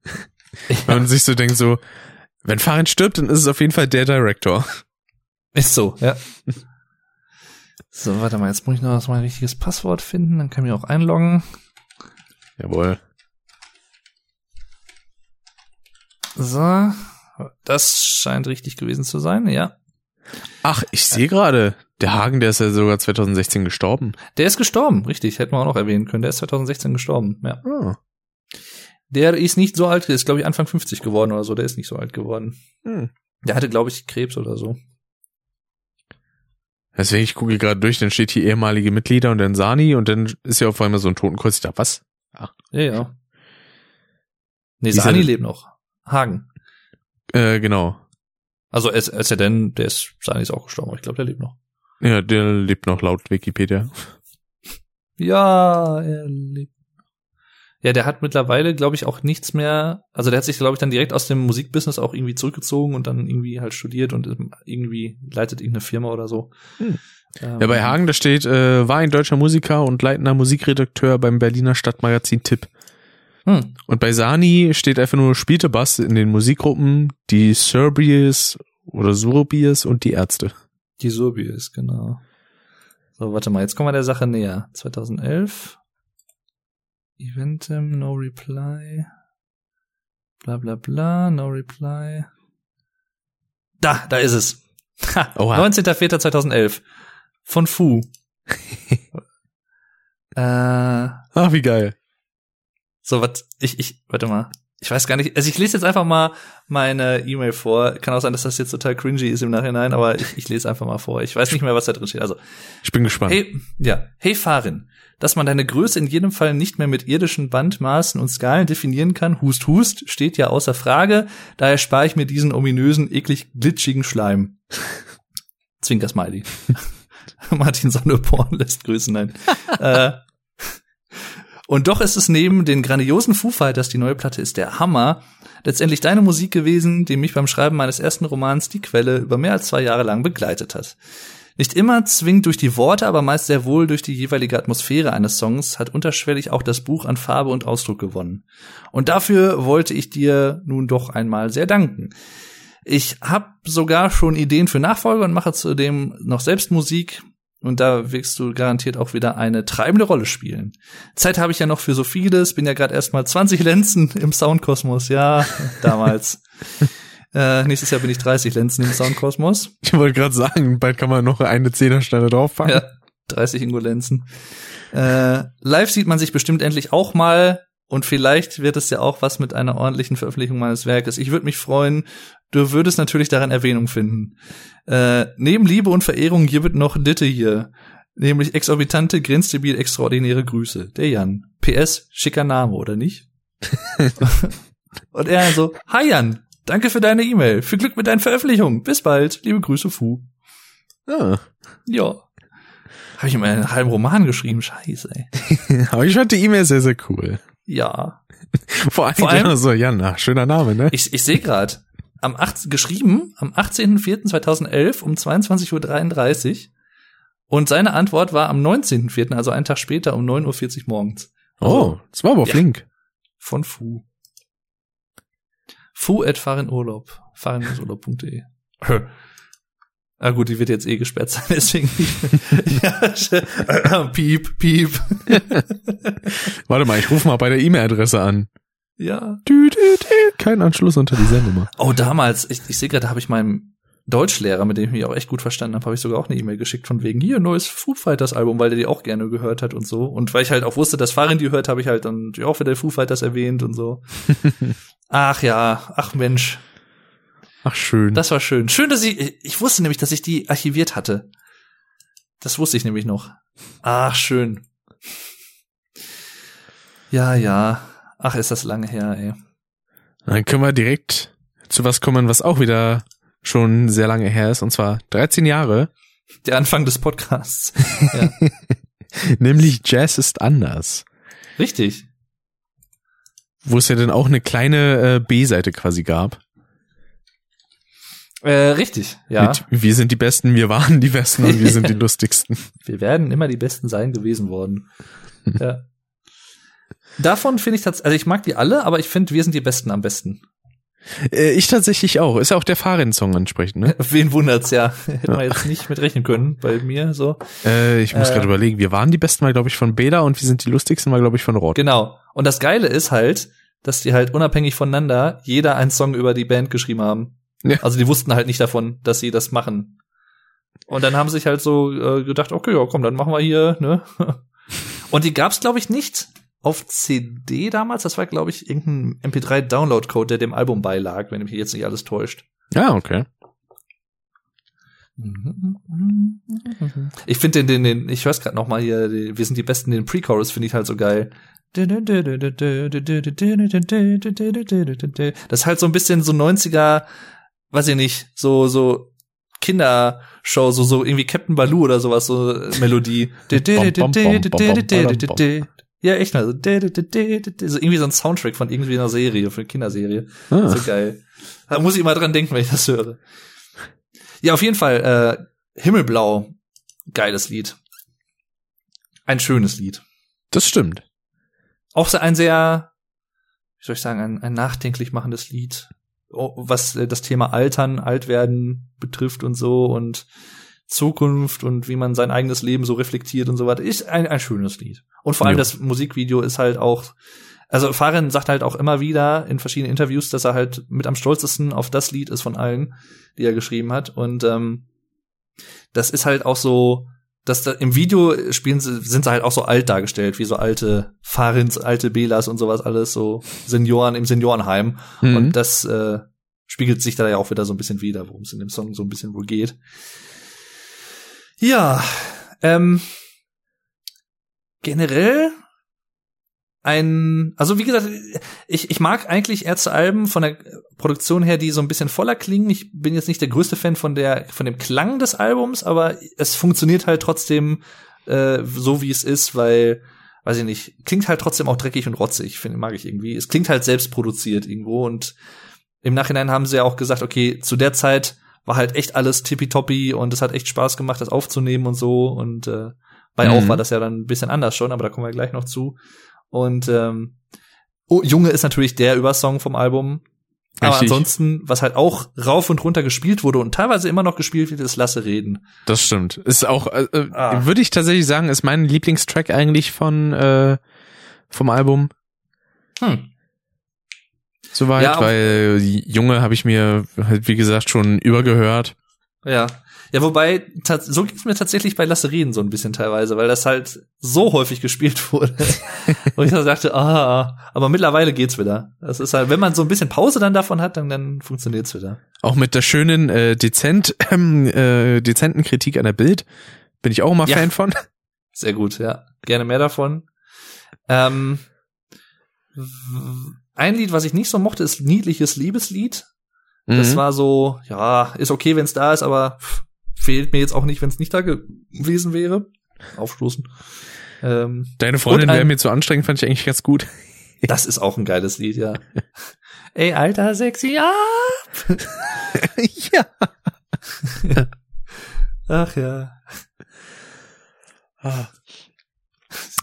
Wenn man sich so denkt, so, wenn Farin stirbt, dann ist es auf jeden Fall der Director. Ist so, ja. So, warte mal, jetzt muss ich noch mein richtiges Passwort finden, dann kann ich mich auch einloggen. Jawohl. So, das scheint richtig gewesen zu sein, ja. Ach, ich sehe gerade, der Hagen, der ist ja sogar 2016 gestorben. Der ist gestorben, richtig, hätten wir auch noch erwähnen können. Der ist 2016 gestorben, ja. Ah. Der ist nicht so alt, der ist glaube ich Anfang 50 geworden oder so, der ist nicht so alt geworden. Hm. Der hatte glaube ich Krebs oder so. Deswegen, ich gucke gerade durch, dann steht hier ehemalige Mitglieder und dann Sani und dann ist ja auf einmal so ein Totenkreuz. Ich dachte, was? Ja, ja. Nee, Dieser- Sani lebt noch. Hagen. Äh, genau. Also es, es ja denn, der ist, Sani ist auch gestorben, aber ich glaube, der lebt noch. Ja, der lebt noch laut Wikipedia. Ja, er lebt. Ja, der hat mittlerweile, glaube ich, auch nichts mehr. Also der hat sich, glaube ich, dann direkt aus dem Musikbusiness auch irgendwie zurückgezogen und dann irgendwie halt studiert und irgendwie leitet irgendeine Firma oder so. Hm. Ähm, Ja, bei Hagen, da steht, äh, war ein deutscher Musiker und leitender Musikredakteur beim Berliner Stadtmagazin Tipp. Hm. Und bei Sani steht einfach nur, spielte Bass in den Musikgruppen die Serbiers oder Surbiers und die Ärzte. Die Surbies, genau. So, warte mal, jetzt kommen wir der Sache näher. 2011. Eventim, no reply. Bla bla bla, no reply. Da, da ist es. Ha, Oha. 19.04.2011. Von Fu. äh, Ach, wie geil. so, was, ich, ich, warte mal. Ich weiß gar nicht, also ich lese jetzt einfach mal meine E-Mail vor. Kann auch sein, dass das jetzt total cringy ist im Nachhinein, aber ich, ich lese einfach mal vor. Ich weiß nicht mehr, was da drin steht. Also, Ich bin gespannt. Hey, ja, hey Farin, dass man deine Größe in jedem Fall nicht mehr mit irdischen Bandmaßen und Skalen definieren kann, hust hust, steht ja außer Frage, daher spare ich mir diesen ominösen, eklig glitschigen Schleim. Zwinker Smiley. Martin Sonneborn lässt grüßen, nein. äh, und doch ist es neben den grandiosen Foo Fighters, die neue Platte ist der Hammer, letztendlich deine Musik gewesen, die mich beim Schreiben meines ersten Romans Die Quelle über mehr als zwei Jahre lang begleitet hat. Nicht immer zwingend durch die Worte, aber meist sehr wohl durch die jeweilige Atmosphäre eines Songs hat unterschwellig auch das Buch an Farbe und Ausdruck gewonnen. Und dafür wollte ich dir nun doch einmal sehr danken. Ich habe sogar schon Ideen für Nachfolger und mache zudem noch selbst Musik. Und da wirst du garantiert auch wieder eine treibende Rolle spielen. Zeit habe ich ja noch für so vieles. Bin ja gerade erst mal 20 Lenzen im Soundkosmos. Ja, damals. Äh, nächstes Jahr bin ich 30 Lenzen im Soundkosmos. Ich wollte gerade sagen, bald kann man noch eine Zehnerstelle draufpacken. Ja, 30 Ingolenzen. Äh, live sieht man sich bestimmt endlich auch mal. Und vielleicht wird es ja auch was mit einer ordentlichen Veröffentlichung meines Werkes. Ich würde mich freuen. Du würdest natürlich daran Erwähnung finden. Äh, neben Liebe und Verehrung gibt noch Ditte hier. Nämlich exorbitante, grenzdebil, extraordinäre Grüße. Der Jan. PS, schicker Name, oder nicht? und er so, Hi Jan, danke für deine E-Mail. Viel Glück mit deinen Veröffentlichungen. Bis bald. Liebe Grüße, Fu. Ah. Ja. Habe ich ihm einen halben Roman geschrieben? Scheiße, ey. Aber ich fand die E-Mail sehr, sehr cool. Ja. Vor allem, Vor allem- so, ja, na, schöner Name, ne? Ich, ich sehe gerade, am 8, geschrieben am 18.04.2011 um 22.33 Uhr. Und seine Antwort war am 19.04., also einen Tag später um 9.40 Uhr morgens. Oh, das war aber Ja. flink. Von Fu. Fu at Fahrenurlaub. Fahrenurlaub.de. Ah gut, die wird jetzt eh gesperrt sein, deswegen ja, piep, piep. Warte mal, ich rufe mal bei der E-Mail-Adresse an. ja. Dü, dü, dü. Kein Anschluss unter dieser Nummer. Oh, damals, ich, ich sehe gerade, da habe ich meinem Deutschlehrer, mit dem ich mich auch echt gut verstanden habe, habe ich sogar auch eine E-Mail geschickt von wegen, hier, neues Foo Fighters Album, weil der die auch gerne gehört hat und so. Und weil ich halt auch wusste, dass Farin die hört, habe ich halt dann die auch wieder Foo Fighters erwähnt und so. ach ja, ach Mensch, Ach, schön. das war schön. Schön, dass ich, ich wusste nämlich, dass ich die archiviert hatte. Das wusste ich nämlich noch. Ach, schön. Ja, ja. Ach, ist das lange her, ey. Dann können wir direkt zu was kommen, was auch wieder schon sehr lange her ist, und zwar 13 Jahre, Der Anfang des Podcasts. ja. nämlich Jazz ist anders. Richtig. Wo es ja dann auch eine kleine äh, B-Seite quasi gab. Äh, richtig, ja. Mit Wir sind die Besten, wir waren die Besten und wir sind die lustigsten. Wir werden immer die Besten sein gewesen worden. ja. Davon finde ich tatsächlich, also ich mag die alle, aber ich finde, wir sind die Besten am besten. Äh, ich tatsächlich auch. Ist ja auch der Fahrrad-Song entsprechend, ne? Wen wundert's ja? Hätten wir jetzt nicht mit rechnen können bei mir so. Äh, ich muss Äh. gerade überlegen, wir waren die Besten, war glaube ich von Bela und wir sind die lustigsten, war glaube ich von Rod. Genau. Und das Geile ist halt, dass die halt unabhängig voneinander jeder einen Song über die Band geschrieben haben. Ja. Also die wussten halt nicht davon, dass sie das machen. Und dann haben sie sich halt so äh, gedacht, okay, ja, komm, dann machen wir hier, ne? Und die gab's glaube ich nicht auf CD damals, das war glaube ich irgendein MP3 Download Code, der dem Album beilag, wenn mich jetzt nicht alles täuscht. Ja, okay. Ich finde den, den, den, ich hör's gerade noch mal hier, wir sind die Besten, den Pre-Chorus finde ich halt so geil. Das ist halt so ein bisschen so 90er, weiß ich nicht, so, so Kindershow, so, so irgendwie Captain Baloo oder sowas, so Melodie. Ja, echt mal. So, so irgendwie so ein Soundtrack von irgendwie einer Serie, von einer Kinderserie. Ah. So geil. Da muss ich immer dran denken, wenn ich das höre. Ja, auf jeden Fall, äh, Himmelblau, geiles Lied. Ein schönes Lied. Das stimmt. Auch so ein sehr, wie soll ich sagen, ein, ein nachdenklich machendes Lied, was äh, das Thema Altern, Altwerden betrifft und so und Zukunft und wie man sein eigenes Leben so reflektiert und so weiter. Ist ein, ein schönes Lied. Und vor allem Ja. das Musikvideo ist halt auch, also Farin sagt halt auch immer wieder in verschiedenen Interviews, dass er halt mit am stolzesten auf das Lied ist von allen, die er geschrieben hat. Und ähm, das ist halt auch so, dass da im Video spielen sie, sind sie halt auch so alt dargestellt, wie so alte Farins, alte Belas und sowas alles, so Senioren im Seniorenheim. Mhm. Und das äh, spiegelt sich da ja auch wieder so ein bisschen wieder, worum es in dem Song so ein bisschen wohl geht. Ja, ähm, generell ein, also wie gesagt, ich, ich mag eigentlich Ärzte-Alben von der Produktion her, die so ein bisschen voller klingen. Ich bin jetzt nicht der größte Fan von der, von dem Klang des Albums, aber es funktioniert halt trotzdem äh, so, wie es ist, weil, weiß ich nicht, klingt halt trotzdem auch dreckig und rotzig, finde mag ich irgendwie. Es klingt halt selbst produziert irgendwo und im Nachhinein haben sie ja auch gesagt, okay, zu der Zeit war halt echt alles tippitoppi und es hat echt Spaß gemacht, das aufzunehmen und so und äh, bei Mhm. Auch war das ja dann ein bisschen anders schon, aber da kommen wir gleich noch zu. Und ähm, oh, Junge ist natürlich der Übersong vom Album. Aber Richtig. ansonsten, was halt auch rauf und runter gespielt wurde und teilweise immer noch gespielt wird, ist Lasse reden. Das stimmt. Ist auch, äh, äh, Ah. würde ich tatsächlich sagen, ist mein Lieblingstrack eigentlich von äh, vom Album. Hm. Soweit, Ja, weil Junge habe ich mir halt wie gesagt schon übergehört. Ja. Ja, wobei, so ging's mir tatsächlich bei Lasse reden so ein bisschen teilweise, weil das halt so häufig gespielt wurde. und ich dann dachte, ah, aber mittlerweile geht's wieder. Das ist halt, wenn man so ein bisschen Pause dann davon hat, dann, dann funktioniert's wieder. Auch mit der schönen äh, dezent ähm, äh, dezenten Kritik an der Bild bin ich auch immer Ja. Fan von. Sehr gut, ja. Gerne mehr davon. Ähm, ein Lied, was ich nicht so mochte, ist Niedliches Liebeslied. Das Mhm. war so, ja, ist okay, wenn es da ist, aber pff, fehlt mir jetzt auch nicht, wenn es nicht da gewesen wäre. Aufstoßen. Ähm, Deine Freundin wäre mir zu anstrengend, fand ich eigentlich ganz gut. das ist auch ein geiles Lied, ja. Ey, alter, sexy, ja. ja. Ach ja.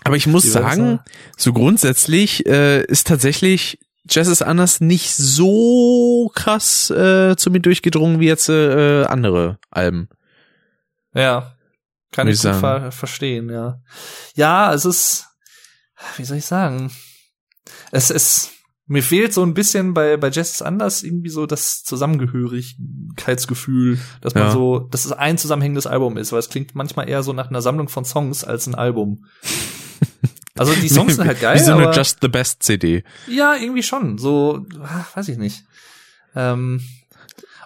Aber ich muss sagen, so grundsätzlich äh, ist tatsächlich Jazz is Anders nicht so krass zu mir durchgedrungen wie jetzt äh, andere Alben. Ja. Kann ich ich gut ver verstehen, ja. Ja, es ist, wie soll ich sagen? Es ist, mir fehlt so ein bisschen bei, bei ist anders irgendwie so das Zusammengehörigkeitsgefühl, dass man Ja. so, dass es ein zusammenhängendes Album ist, weil es klingt manchmal eher so nach einer Sammlung von Songs als ein Album. Also die Songs sind halt geil, Wie so eine Just the Best CD. ja, irgendwie schon. So, ah, weiß ich nicht. Ähm,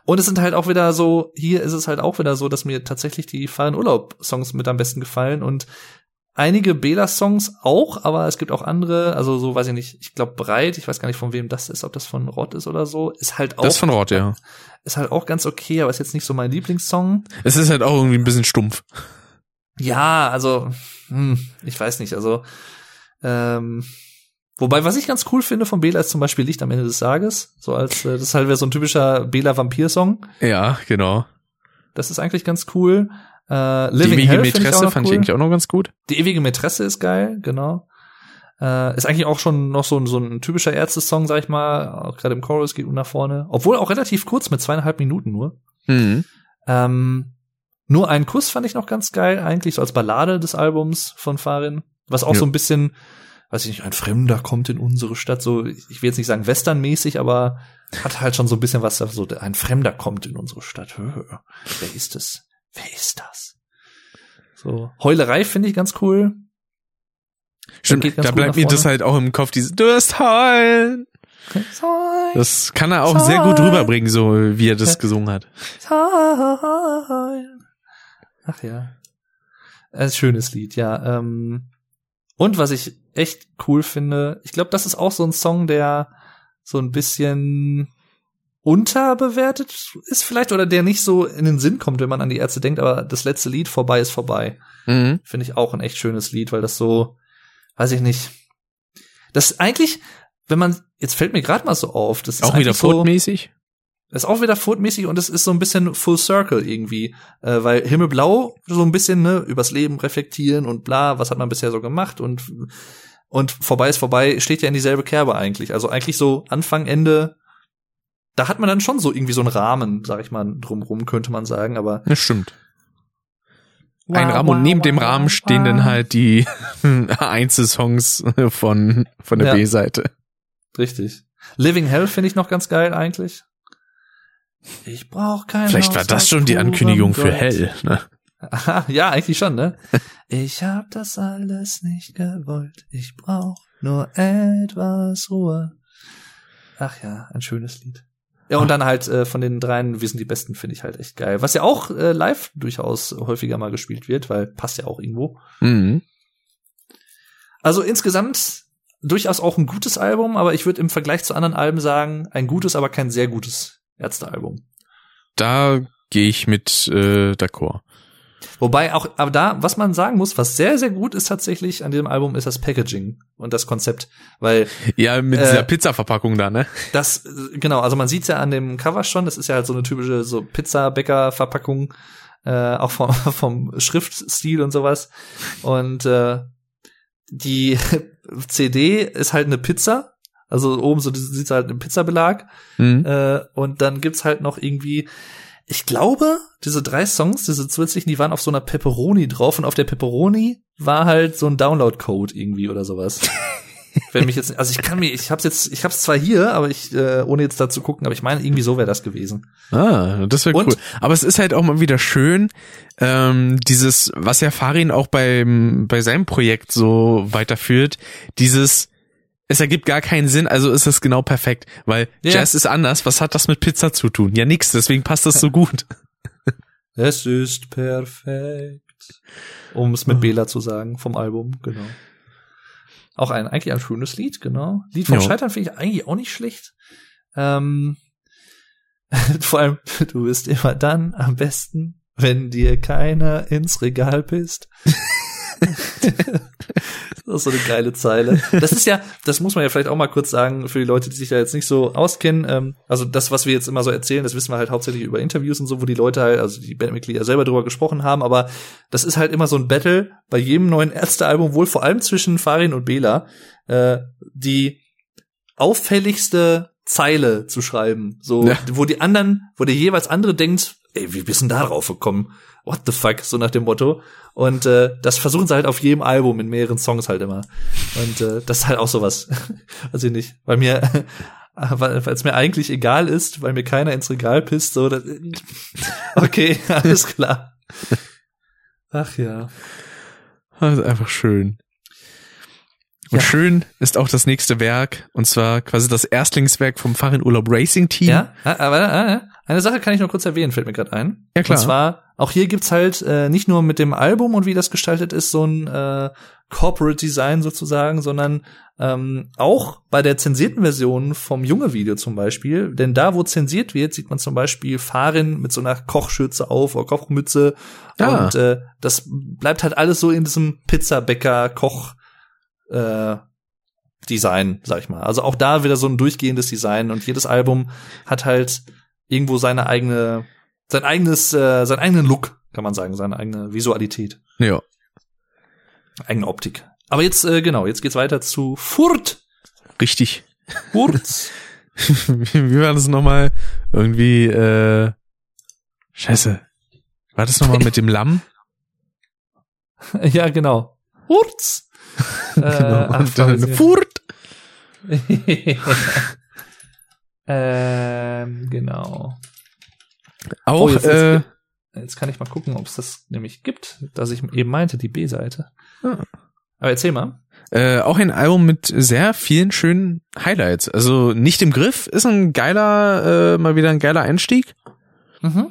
und es sind halt auch wieder so, hier ist es halt auch wieder so, dass mir tatsächlich die Fahren Urlaub Songs mit am besten gefallen und einige Bela Songs auch, aber es gibt auch andere, also so weiß ich nicht, ich glaube Breit, ich weiß gar nicht von wem das ist, ob das von Rott ist oder so, ist halt auch Das von Rott, ja. ist halt auch ganz okay, aber ist jetzt nicht so mein Lieblingssong. Es ist halt auch irgendwie ein bisschen stumpf. Ja, also, hm, ich weiß nicht, also, ähm, wobei, was ich ganz cool finde von Bela ist zum Beispiel Licht am Ende des Tages, so als, äh, das ist halt wieder so ein typischer Bela-Vampir-Song, Ja, genau. das ist eigentlich ganz cool. Äh, Die Living ewige Hell find Mätresse ich fand cool. ich eigentlich auch noch ganz gut. Die ewige Mätresse ist geil, genau. Äh, ist eigentlich auch schon noch so ein, so ein typischer Ärzte-Song, sag ich mal, auch gerade im Chorus geht nach vorne, obwohl auch relativ kurz mit zweieinhalb Minuten nur. Mhm. Ähm, nur ein Kuss fand ich noch ganz geil, eigentlich so als Ballade des Albums von Farin. Was auch Ja. so ein bisschen, weiß ich nicht, ein Fremder kommt in unsere Stadt, so, ich will jetzt nicht sagen westernmäßig, aber hat halt schon so ein bisschen was, so, ein Fremder kommt in unsere Stadt. Wer ist es? Wer ist das? So, Heulerei finde ich ganz cool. Stimmt, da bleibt mir das halt auch im Kopf, dieses Du wirst heulen. Das kann er auch sehr gut rüberbringen, so wie er das gesungen hat. Ach ja. Ein schönes Lied, ja. Ähm, und was ich echt cool finde, ich glaube, das ist auch so ein Song, der so ein bisschen unterbewertet ist vielleicht oder der nicht so in den Sinn kommt, wenn man an die Ärzte denkt, aber das letzte Lied vorbei ist vorbei. Mhm. Finde ich auch ein echt schönes Lied, weil das so, weiß ich nicht. Das eigentlich, wenn man, jetzt fällt mir gerade mal so auf, das ist Auch wieder eigentlich so, ist auch wieder Foot-mäßig und es ist so ein bisschen Full Circle irgendwie, äh, weil Himmelblau so ein bisschen ne übers Leben reflektieren und bla, was hat man bisher so gemacht und und vorbei ist vorbei steht ja in dieselbe Kerbe eigentlich. Also eigentlich so Anfang Ende, da hat man dann schon so irgendwie so einen Rahmen, sag ich mal, drumrum könnte man sagen, aber Das stimmt. Ein Rahmen und neben dem Rahmen stehen dann halt die Einzelsongs von, von der Ja. B-Seite. richtig. Living Hell finde ich noch ganz geil eigentlich. Ich brauch kein Vielleicht war das schon die Ankündigung für Gold. Hell. Ne? Aha, ja, eigentlich schon, ne? Ich hab das alles nicht gewollt. Ich brauch nur etwas Ruhe. Ach ja, ein schönes Lied. Ja, und dann halt äh, von den dreien, wir sind die Besten, finde ich halt echt geil. Was ja auch äh, live durchaus häufiger mal gespielt wird, weil passt ja auch irgendwo. Mhm. Also insgesamt durchaus auch ein gutes Album, aber ich würde im Vergleich zu anderen Alben sagen, ein gutes, aber kein sehr gutes Ärztealbum. Da gehe ich mit äh, d'accord. Wobei auch, aber da, was man sagen muss, was sehr, sehr gut ist tatsächlich an diesem Album, ist das Packaging und das Konzept. Weil Ja, mit Äh, dieser Pizza-Verpackung da, ne? das, genau, also man sieht's ja an dem Cover schon, das ist ja halt so eine typische so Pizza-Bäcker-Verpackung, äh, auch vom, vom Schriftstil und sowas. Und äh, die CD ist halt eine Pizza, also oben so sieht's halt im Pizzabelag. Mhm. Äh, und dann gibt's halt noch irgendwie, ich glaube, diese drei Songs, diese zusätzlichen, die waren auf so einer Pepperoni drauf und auf der Pepperoni war halt so ein Download-Code irgendwie oder sowas. Wenn mich jetzt, also ich kann mir, ich hab's jetzt, ich hab's zwar hier, aber ich, äh, ohne jetzt da zu gucken, aber ich meine, irgendwie so wäre das gewesen. Ah, das wäre cool. Aber es ist halt auch mal wieder schön, ähm, dieses, was ja Farin auch beim, bei seinem Projekt so weiterführt, dieses, es ergibt gar keinen Sinn, also ist es genau perfekt, weil Ja. Jazz ist anders, was hat das mit Pizza zu tun? Ja, nix, deswegen passt das so gut. Es ist perfekt. Um es mit Bela zu sagen, vom Album, genau. Auch ein, eigentlich ein schönes Lied, genau. Lied vom Ja. Scheitern finde ich eigentlich auch nicht schlecht. Ähm, vor allem, du bist immer dann am besten, wenn dir keiner ins Regal pisst. das ist so eine geile Zeile. Das ist ja, das muss man ja vielleicht auch mal kurz sagen für die Leute, die sich da jetzt nicht so auskennen. Ähm, also das, was wir jetzt immer so erzählen, das wissen wir halt hauptsächlich über Interviews und so, wo die Leute halt, also die Bandmitglieder selber drüber gesprochen haben. Aber das ist halt immer so ein Battle bei jedem neuen Ärztealbum, wohl vor allem zwischen Farin und Bela, äh, die auffälligste Zeile zu schreiben. So, Ja. wo die anderen, wo der jeweils andere denkt, ey, wie bist denn da drauf gekommen? What the fuck? So nach dem Motto. Und äh, das versuchen sie halt auf jedem Album in mehreren Songs halt immer. Und äh, das ist halt auch sowas. Weiß ich nicht. Weil mir, weil es mir eigentlich egal ist, weil mir keiner ins Regal pisst, so, das, okay, alles klar. Ach ja. Das ist einfach schön. Und Ja. schön ist auch das nächste Werk, und zwar quasi das Erstlingswerk vom Farin Urlaub Racing Team. Ja, ah, aber äh, eine Sache kann ich noch kurz erwähnen, fällt mir gerade ein. Ja, klar. Und zwar, auch hier gibt's halt äh, nicht nur mit dem Album und wie das gestaltet ist, so ein äh, Corporate Design sozusagen, sondern ähm, auch bei der zensierten Version vom Junge-Video zum Beispiel. Denn da, wo zensiert wird, sieht man zum Beispiel Farin mit so einer Kochschürze auf oder Kochmütze. Ah. Und äh, das bleibt halt alles so in diesem Pizzabäcker-Koch äh, Design, sag ich mal. Also auch da wieder so ein durchgehendes Design und jedes Album hat halt irgendwo seine eigene, sein eigenes, äh, seinen eigenen Look, kann man sagen, seine eigene Visualität, Ja. eigene Optik. Aber jetzt, äh, genau, jetzt geht's weiter zu Furt. Richtig. Furz. Wie war das nochmal? Irgendwie, äh, scheiße. War das nochmal mit dem Lamm? ja, genau. Furz. Äh, ach. Furt. ähm, genau. Auch, Oh, jetzt- äh, jetzt- kann ich mal gucken, ob es das nämlich gibt, dass ich eben meinte, die B-Seite. Ah. Aber erzähl mal. äh, auch ein Album mit sehr vielen schönen Highlights. Also nicht im Griff, ist ein geiler, äh, mal wieder ein geiler Einstieg. Mhm.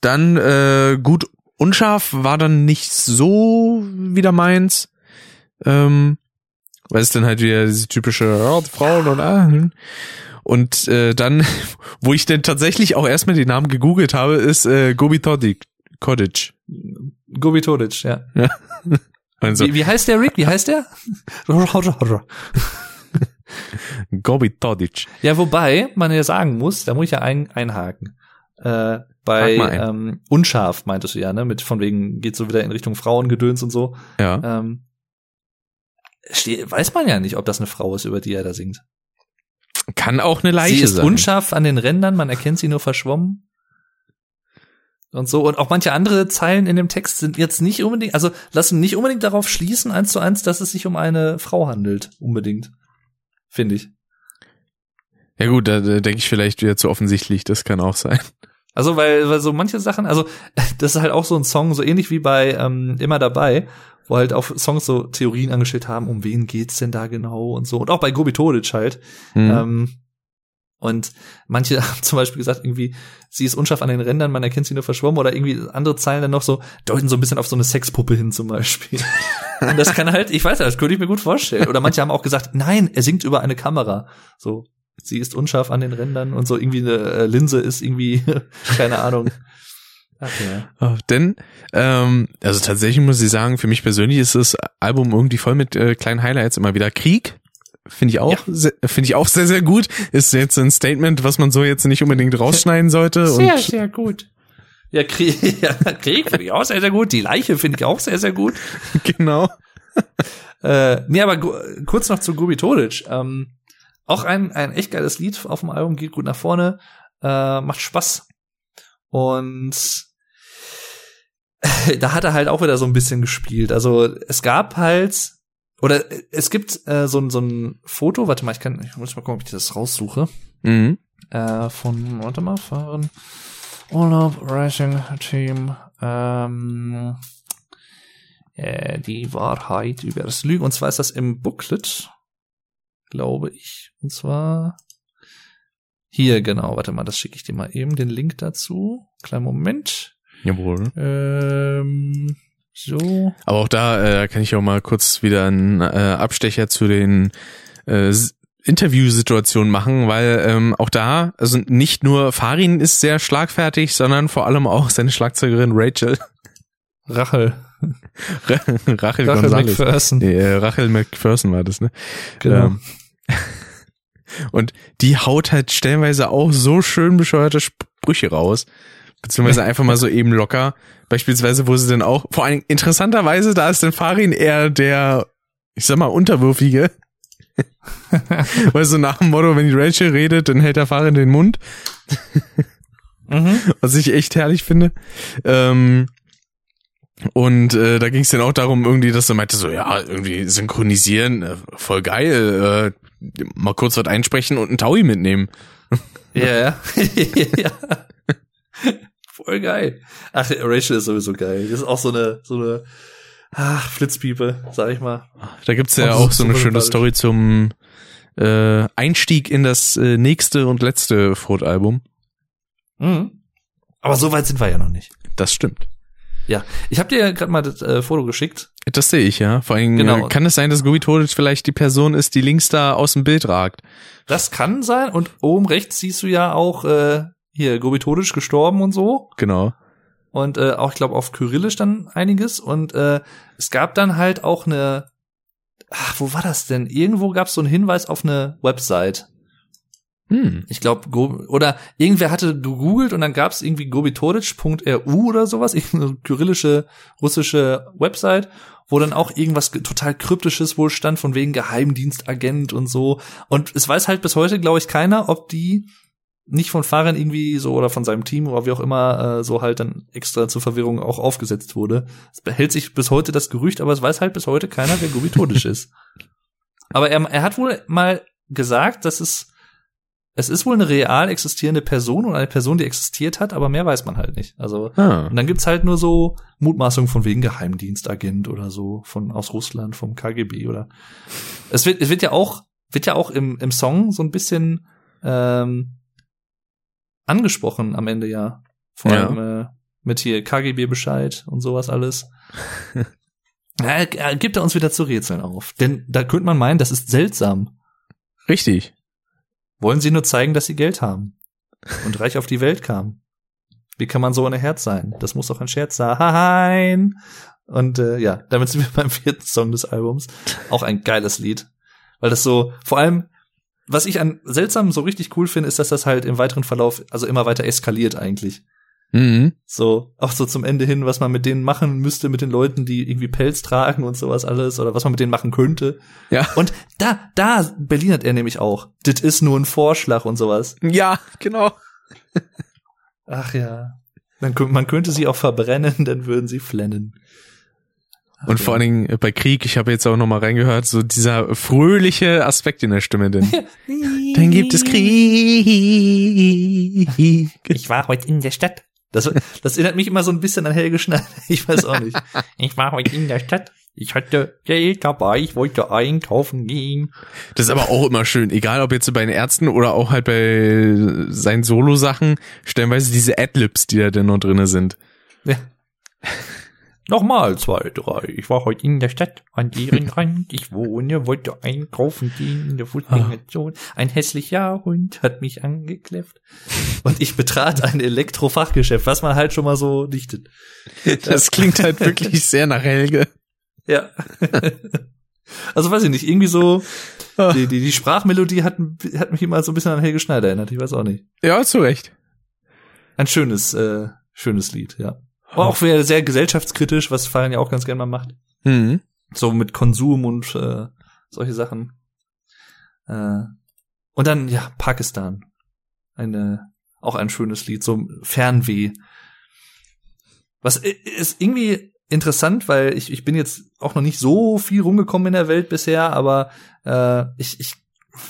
Dann äh, gut unscharf war dann nicht so wieder meins. Ähm, weil es dann halt wieder diese typische ja, Frauen und ah. Und äh, dann, wo ich denn tatsächlich auch erstmal den Namen gegoogelt habe, ist äh, Gobi Todic, Cottage. Gobi Todic, ja. Also Wie, wie heißt der Rick? Wie heißt der? Gobi Todic. ja, wobei man ja sagen muss, da muss ich ja ein, einhaken. Äh, bei ein. ähm, unscharf meintest du ja, ne? Mit von wegen geht so wieder in Richtung Frauengedöns und so. Ja. Ähm, weiß man ja nicht, ob das eine Frau ist, über die er da singt. Kann auch eine Leiche sie ist sein. unscharf an den Rändern, man erkennt sie nur verschwommen. Und so. Und auch manche andere Zeilen in dem Text sind jetzt nicht unbedingt, also lassen nicht unbedingt darauf schließen, eins zu eins, dass es sich um eine Frau handelt. Unbedingt. Finde ich. Ja gut, da, da denke ich vielleicht wieder zu offensichtlich, das kann auch sein. Also, weil, weil so manche Sachen, also das ist halt auch so ein Song, so ähnlich wie bei ähm, Immer dabei, wo halt auch Songs so Theorien angestellt haben, um wen geht's denn da genau und so. Und auch bei Gobi Todic halt. Hm. Ähm, Und manche haben zum Beispiel gesagt, irgendwie, sie ist unscharf an den Rändern, man erkennt sie nur verschwommen oder irgendwie andere Zeilen dann noch so, deuten so ein bisschen auf so eine Sexpuppe hin zum Beispiel. Und das kann halt, ich weiß ja, das könnte ich mir gut vorstellen. Oder manche haben auch gesagt, nein, er singt über eine Kamera. So, sie ist unscharf an den Rändern und so irgendwie eine äh, Linse ist irgendwie, keine Ahnung. Ja. Oh, denn, ähm, also tatsächlich muss ich sagen, für mich persönlich ist das Album irgendwie voll mit äh, kleinen Highlights immer wieder. Krieg finde ich auch, se- finde ich auch sehr, sehr gut. Ist jetzt ein Statement, was man so jetzt nicht unbedingt rausschneiden sollte. Sehr, und sehr gut. Ja, Krieg, ja, Krieg finde ich auch sehr, sehr gut. Die Leiche finde ich auch sehr, sehr gut. genau. Äh, nee, aber kurz noch zu Gubi Todic. Ähm, auch ein, ein echt geiles Lied auf dem Album, geht gut nach vorne, äh, macht Spaß. Und da hat er halt auch wieder so ein bisschen gespielt. Also es gab halt, oder es gibt äh, so, ein so ein Foto, warte mal, ich kann, ich muss mal gucken, ob ich das raussuche. Mhm. Äh, von, warte mal, fahren. Urlaub Racing Team. Ähm, äh, die Wahrheit über das Lügen. Und zwar ist das im Booklet, glaube ich. Und zwar hier, genau. Warte mal, das schicke ich dir mal eben, den Link dazu. Kleinen Moment. Jawohl. Ähm, so. Aber auch da äh, kann ich auch mal kurz wieder einen äh, Abstecher zu den äh, Interviewsituationen machen, weil ähm, auch da, also nicht nur Farin ist sehr schlagfertig, sondern vor allem auch seine Schlagzeugerin Rachel. Rachel. Rachel, Rachel Gonzalez. McPherson. Nee, äh, Rachel McPherson war das, ne? Genau. Ähm, und die haut halt stellenweise auch so schön bescheuerte Sprüche raus. Beziehungsweise einfach mal so eben locker. Beispielsweise, wo sie dann auch, vor allem interessanterweise, da ist dann Farin eher der, ich sag mal, Unterwürfige. Weil so nach dem Motto, wenn die Rachel redet, dann hält der Farin den Mund. Mhm. was ich echt herrlich finde. Ähm, und äh, da ging es dann auch darum, irgendwie, dass er meinte, so, ja, irgendwie synchronisieren, äh, voll geil, äh, mal kurz was einsprechen und einen Taui mitnehmen. Ja, ja. Voll geil. Ach, Rachel ist sowieso geil. Das ist auch so eine, so eine, ach, Flitzpiepe, sag ich mal. Da gibt's ja auch so eine schöne. Story zum äh, Einstieg in das äh, nächste und letzte Froht-Album. Mhm. Aber so weit sind wir ja noch nicht. Das stimmt. Ja, ich habe dir ja gerade mal das äh, Foto geschickt. Das sehe ich, ja. Vor allem Genau. kann es sein, dass Todic vielleicht die Person ist, die links da aus dem Bild ragt. Das kann sein. Und oben rechts siehst du ja auch äh, hier Gobitodisch gestorben und so. Genau. Und äh, auch, ich glaube, auf Kyrillisch dann einiges. Und äh, es gab dann halt auch eine, ach, wo war das denn? Irgendwo gab es so einen Hinweis auf eine Website. Hm. Ich glaube, oder irgendwer hatte gegoogelt und dann gab es irgendwie gobitoric.ru oder sowas, irgendeine kyrillische russische Website, wo dann auch irgendwas ge- total kryptisches wohl stand, von wegen Geheimdienstagent und so. Und es weiß halt bis heute, glaube ich, keiner, ob die nicht von Fahrern irgendwie so oder von seinem Team oder wie auch immer äh, so halt dann extra zur Verwirrung auch aufgesetzt wurde. Es behält sich bis heute das Gerücht, aber es weiß halt bis heute keiner, wer Gobitodisch ist. Aber er, er hat wohl mal gesagt, dass es es ist wohl eine real existierende Person und eine Person, die existiert hat, aber mehr weiß man halt nicht. Also Ah. und dann gibt's halt nur so Mutmaßungen von wegen Geheimdienstagent oder so von aus Russland vom KGB oder es wird es wird ja auch wird ja auch im im Song so ein bisschen ähm, angesprochen am Ende ja vor Ja. allem äh, mit hier KGB Bescheid und sowas alles. ja, er gibt er uns wieder zu rätseln auf, denn da könnte man meinen, das ist seltsam. Richtig. Wollen sie nur zeigen, dass sie Geld haben und reich auf die Welt kamen? Wie kann man so ohne Herz sein? Das muss doch ein Scherz sein. Und äh, ja, damit sind wir beim vierten Song des Albums. Auch ein geiles Lied. Weil das so, vor allem, was ich an seltsam so richtig cool finde, ist, dass das halt im weiteren Verlauf also immer weiter eskaliert eigentlich. Mhm. So, auch so zum Ende hin, was man mit denen machen müsste, mit den Leuten, die irgendwie Pelz tragen und sowas alles, oder was man mit denen machen könnte. Ja. Und da, da berlinert er nämlich auch. Das ist nur ein Vorschlag und sowas. Ja, genau. Ach ja. Man, kö- man könnte sie auch verbrennen, dann würden sie flennen. Und vor allen Dingen bei Krieg, ich habe jetzt auch noch mal reingehört, so dieser fröhliche Aspekt in der Stimme denn. Dann gibt es Krieg. Ich war heute in der Stadt. Das, das erinnert mich immer so ein bisschen an Helge Schneider. Ich weiß auch nicht. Ich war heute in der Stadt. Ich hatte Geld dabei, ich wollte einkaufen gehen. Das ist aber auch immer schön, egal ob jetzt bei den Ärzten oder auch halt bei seinen Solo-Sachen, stellenweise diese Adlibs, die da denn noch drinne sind. Ja. Nochmal zwei, drei. Ich war heute in der Stadt an deren Rand. Ich wohne, wollte einkaufen gehen in der Fußgängerzone. Ein hässlicher Hund hat mich angekläfft. Und ich betrat ein Elektrofachgeschäft, was man halt schon mal so dichtet. Das klingt halt wirklich sehr nach Helge. Ja. also weiß ich nicht, irgendwie so, die, die, die Sprachmelodie hat, hat mich immer so ein bisschen an Helge Schneider erinnert, ich weiß auch nicht. Ja, zu Recht. Ein schönes, äh, schönes Lied, ja. Aber auch wieder sehr gesellschaftskritisch, was Farin ja auch ganz gerne mal macht. Mhm. So mit Konsum und äh, solche Sachen. Äh, und dann, ja, Pakistan. Eine, auch ein schönes Lied, so Fernweh. Was ist irgendwie interessant, weil ich, ich bin jetzt auch noch nicht so viel rumgekommen in der Welt bisher, aber äh, ich, ich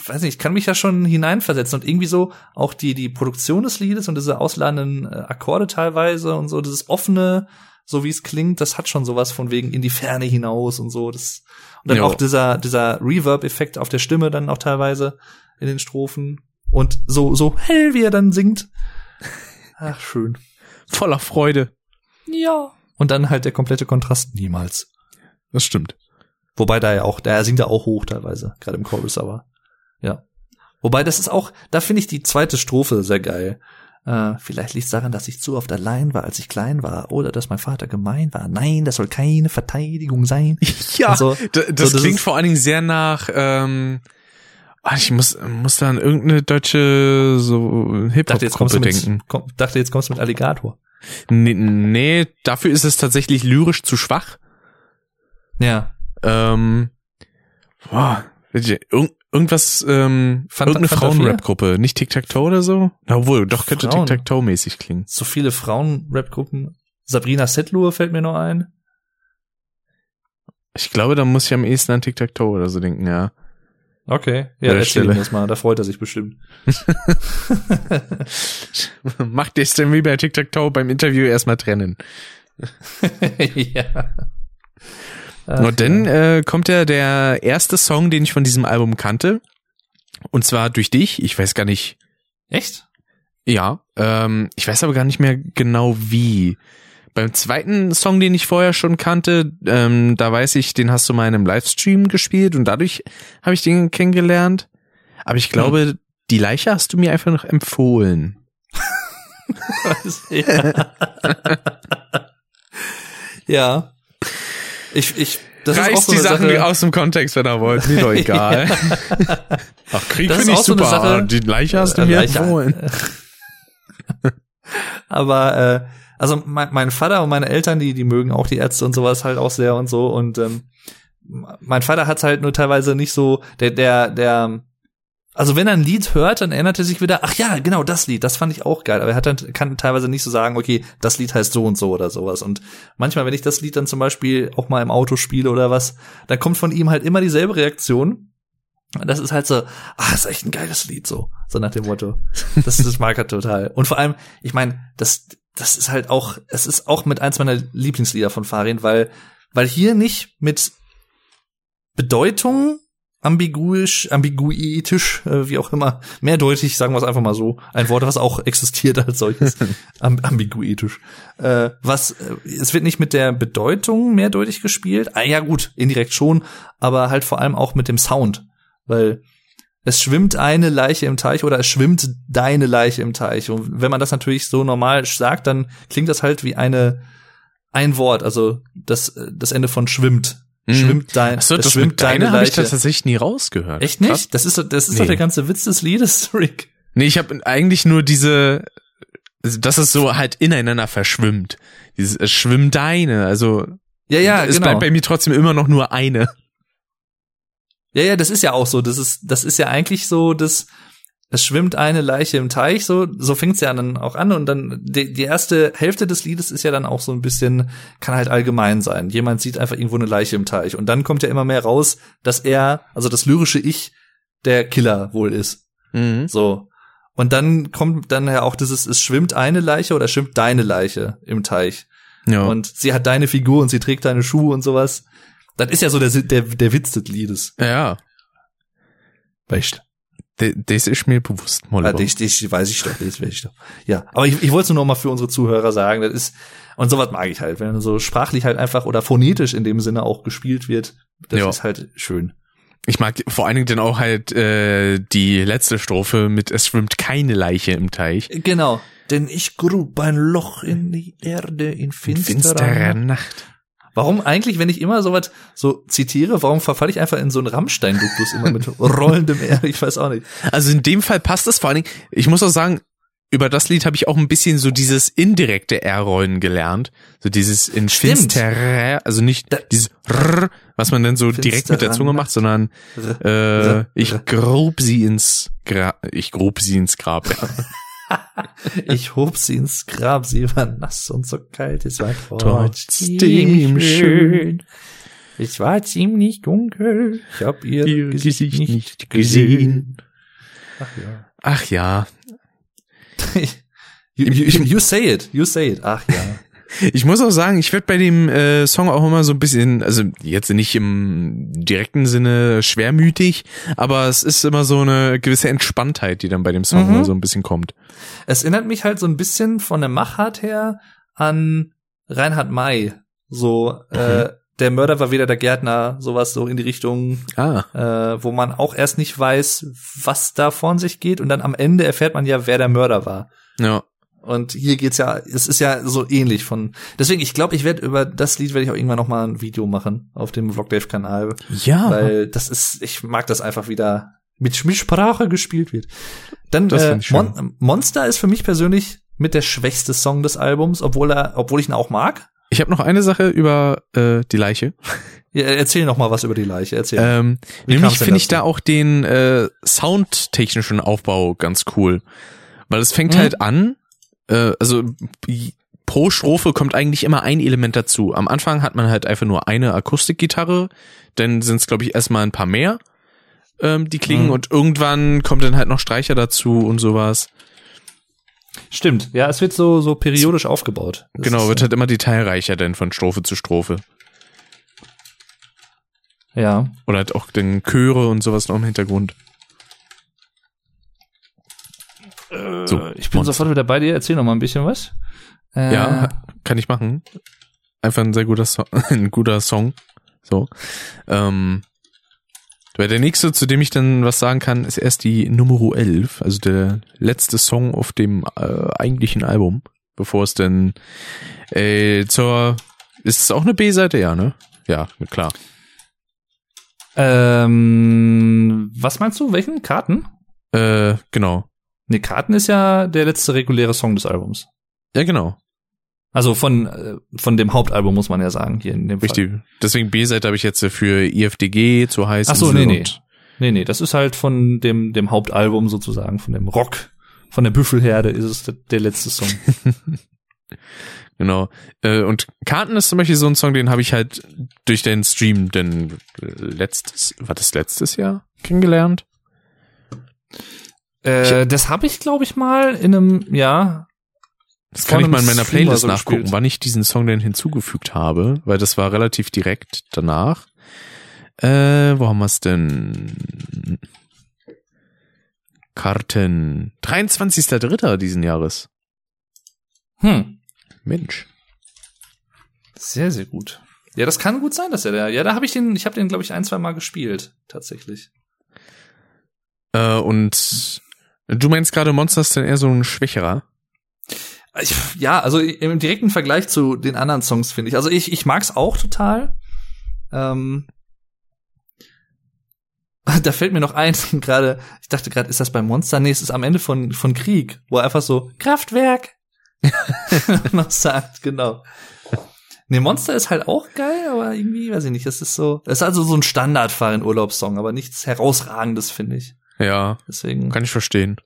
weiß nicht, ich kann mich ja schon hineinversetzen und irgendwie so auch die, die Produktion des Liedes und diese ausladenden äh, Akkorde teilweise und so, dieses offene, so wie es klingt, das hat schon sowas von wegen in die Ferne hinaus und so. Das, und dann Ja. auch dieser, dieser Reverb-Effekt auf der Stimme dann auch teilweise in den Strophen. Und so, so hell, wie er dann singt. Ach, schön. Voller Freude. Ja. Und dann halt der komplette Kontrast niemals. Das stimmt. Wobei da ja auch, da singt er auch hoch teilweise, gerade im Chorus, aber ja. Wobei das ist auch, da finde ich die zweite Strophe sehr geil. Äh, vielleicht liegt es daran, dass ich zu oft allein war, als ich klein war, oder dass mein Vater gemein war. Nein, das soll keine Verteidigung sein. Ja, so. d- das, So, das klingt vor allen Dingen sehr nach, ähm, ah, ich muss, muss da an irgendeine deutsche so Hip-Hop-Gruppe mit, denken. komm, dachte jetzt kommst du mit Alligator. Nee, nee, dafür ist es tatsächlich lyrisch zu schwach. Ja. Ähm, boah, irgend, irgendwas, ähm, Fanta- irgendeine Frauen-Rap-Gruppe, nicht Tic-Tac-Toe oder so? Na, Obwohl, doch könnte. Tic-Tac-Toe-mäßig klingen. So viele Frauen-Rap-Gruppen. Sabrina Settler fällt mir noch ein. Ich glaube, da muss ich am ehesten an Tic-Tac-Toe oder so denken, ja. Okay. Ja, erzähl ihm das mal, da freut er sich bestimmt. Macht es denn wie bei Tic-Tac-Toe beim Interview erstmal trennen. ja. Ach, Und dann äh, kommt ja der erste Song, den ich von diesem Album kannte. Und zwar durch dich. Ich weiß gar nicht, Echt? ja. Ähm, ich weiß aber gar nicht mehr genau wie. Beim zweiten Song, den ich vorher schon kannte, ähm, da weiß ich, den hast du mal in einem Livestream gespielt und dadurch habe ich den kennengelernt. Aber ich glaube, die Leiche hast du mir einfach noch empfohlen. ja. ja. Ich, ich, das ist auch Reißt so die Sachen Sache. aus dem Kontext, wenn er wollt. Mir doch egal. Ach, Krieg finde ich auch so super. Sache- die Leiche hast du Äh, mir Leiche- empfohlen. Aber äh, also mein, mein Vater und meine Eltern, die die mögen auch die Ärzte und sowas halt auch sehr und so und ähm, mein Vater hat's halt nur teilweise nicht so der der der also wenn er ein Lied hört, dann erinnert er sich wieder, ach ja, genau, das Lied, das fand ich auch geil. Aber er hat dann, kann teilweise nicht so sagen, okay, das Lied heißt so und so oder sowas. Und manchmal, wenn ich das Lied dann zum Beispiel auch mal im Auto spiele oder was, dann kommt von ihm halt immer dieselbe Reaktion. Das ist halt so, ah, ist echt ein geiles Lied, so. So nach dem Motto. Das, das mag er total. Und vor allem, ich meine, das, das ist halt auch, es ist auch mit eins meiner Lieblingslieder von Farin, weil, weil hier nicht mit Bedeutung ambiguisch, ambiguitisch, äh, wie auch immer, mehrdeutig, sagen wir es einfach mal so, ein Wort, was auch existiert als solches, Am ambiguitisch. Äh, was, äh, es wird nicht mit der Bedeutung mehrdeutig gespielt, ah ja gut, indirekt schon, aber halt vor allem auch mit dem Sound, weil es schwimmt eine Leiche im Teich oder es schwimmt deine Leiche im Teich. Und wenn man das natürlich so normal sagt, dann klingt das halt wie eine ein Wort, also das das Ende von schwimmt. Mhm. Schwimmt dein, Achso, das schwimmt mit deiner deine habe ich tatsächlich nie rausgehört. Echt nicht? Krass. Das ist so- das ist Nee. doch der ganze Witz des Liedes, Rick. Nee, ich habe eigentlich nur diese, dass es so halt ineinander verschwimmt. Dieses es schwimmt deine, also Ja, ja, es genau. bleibt bei mir trotzdem immer noch nur eine. Ja, ja, das ist ja auch so. Das ist, das ist ja eigentlich so, dass es schwimmt eine Leiche im Teich, so, so fängt's ja dann auch an und dann die, die erste Hälfte des Liedes ist ja dann auch so ein bisschen, kann halt allgemein sein. Jemand sieht einfach irgendwo eine Leiche im Teich und dann kommt ja immer mehr raus, dass er, also das lyrische Ich, der Killer wohl ist. Mhm. So. Und dann kommt dann ja auch dieses, es schwimmt eine Leiche oder schwimmt deine Leiche im Teich. Ja. Und sie hat deine Figur und sie trägt deine Schuhe und sowas. Das ist ja so der, der, der Witz des Liedes. Ja, Weißt das ist mir bewusst, Moller. Ah, das, das weiß ich doch, das weiß ich doch. Ja, aber ich, ich wollte es nur noch mal für unsere Zuhörer sagen, das ist, und sowas mag ich halt, wenn so sprachlich halt einfach oder phonetisch in dem Sinne auch gespielt wird, das Ja. ist halt schön. Ich mag vor allen Dingen dann auch halt äh, die letzte Strophe mit Es schwimmt keine Leiche im Teich. Genau. Denn ich grub ein Loch in die Erde in finsterer, Finsterer Nacht. Warum eigentlich, wenn ich immer sowas so zitiere, warum verfalle ich einfach in so einen Rammstein-Duktus immer mit rollendem R? Ich weiß auch nicht. Also in dem Fall passt das vor allen Dingen. Ich muss auch sagen, über das Lied habe ich auch ein bisschen so dieses indirekte R-Rollen gelernt. So dieses in Stimmt. finsterer, also nicht Da- dieses R, was man dann so direkt mit der Zunge macht, sondern äh, ich grub sie ins Grab, ich grub sie ins Grab. Ja. Ich hob sie ins Grab, sie war nass und so kalt, es war Trotzdem schön. Es war ziemlich dunkel, ich hab ihr, Ihr Gesicht, nicht gesehen. Ach ja. Ach ja, you, you, you say it, you say it. Ach ja. Ich muss auch sagen, ich werde bei dem äh, Song auch immer so ein bisschen, also jetzt nicht im direkten Sinne schwermütig, aber es ist immer so eine gewisse Entspanntheit, die dann bei dem Song Mhm. so ein bisschen kommt. Es erinnert mich halt so ein bisschen von der Machart her an Reinhard May. So, äh, der Mörder war wieder der Gärtner, sowas so in die Richtung, Ah, äh, wo man auch erst nicht weiß, was da von sich geht und dann am Ende erfährt man ja, wer der Mörder war. ja. Und hier geht's ja, es ist ja so ähnlich von. Deswegen, ich glaube, ich werde über das Lied werde ich auch irgendwann noch mal ein Video machen auf dem Vlogdave-Kanal, Ja. weil das ist, ich mag das einfach wieder mit, mit Sprache gespielt wird. Dann Das äh, find ich schön. Mon Monster ist für mich persönlich mit der schwächste Song des Albums, obwohl er, obwohl ich ihn auch mag. Ich habe noch eine Sache über äh, die Leiche. Ja, erzähl noch mal was über die Leiche. Erzähl. Ähm, nämlich finde ich da auch den äh, soundtechnischen Aufbau ganz cool. Weil es fängt Mhm. halt an, äh, also pro Strophe kommt eigentlich immer ein Element dazu. Am Anfang hat man halt einfach nur eine Akustikgitarre, dann sind es, glaube ich, erstmal ein paar mehr, ähm, die klingen Mhm. und irgendwann kommt dann halt noch Streicher dazu und sowas. Stimmt. Ja, es wird so so periodisch aufgebaut. Das genau, wird halt immer detailreicher dann von Strophe zu Strophe. ja. Oder halt auch den Chöre und sowas noch im Hintergrund. So, Äh, ich bin sofort wieder bei dir. Erzähl noch mal ein bisschen was. Äh, Ja, kann ich machen. Einfach ein sehr guter Song, ein guter Song. So. Ähm, der nächste, zu dem ich dann was sagen kann, ist erst die Nummer 11, also der letzte Song auf dem äh, eigentlichen Album, bevor es dann äh, zur ist es auch eine B-Seite, ja, ne? Ja, klar. Ähm, was meinst du? Welchen? Karten? Äh, genau. Nee, Karten ist ja der letzte reguläre Song des Albums. Ja, genau. Also von, äh, von dem Hauptalbum muss man ja sagen, hier in dem Fall. Richtig. Deswegen B-Seite habe ich jetzt für IFDG zu heiß. Ach so, nee, nee. Nee, nee, das ist halt von dem, dem Hauptalbum sozusagen, von dem Rock, von der Büffelherde ist es der, der letzte Song. Genau. Äh, und Karten ist zum Beispiel so ein Song, den habe ich halt durch den Stream denn letztes, war das letztes Jahr kennengelernt? Äh, das habe ich, glaube ich, mal in einem, ja, Das kann ich mal in meiner Stream Playlist so nachgucken, gespielt. wann ich diesen Song denn hinzugefügt habe, weil das war relativ direkt danach. Äh, wo haben wir es denn? Karten. 23.3. diesen Jahres. hm, Mensch. sehr, sehr gut. Ja, das kann gut sein, dass er der, ja, da habe ich den, ich habe den, glaube ich, ein, zwei Mal gespielt, tatsächlich. Äh, und du meinst gerade Monster ist dann eher so ein schwächerer? Ja, also im direkten Vergleich zu den anderen Songs finde ich. Also ich, ich mag's auch total. Ähm, da fällt mir noch ein, gerade, ich dachte gerade, ist das bei Monster? Nee, es ist am Ende von, von Krieg, wo er einfach so Kraftwerk noch sagt, genau. Nee, Monster ist halt auch geil, aber irgendwie, weiß ich nicht, es ist so, es ist also so ein Standardfahren Urlaubssong, aber nichts herausragendes, finde ich. Ja, Deswegen. kann ich verstehen.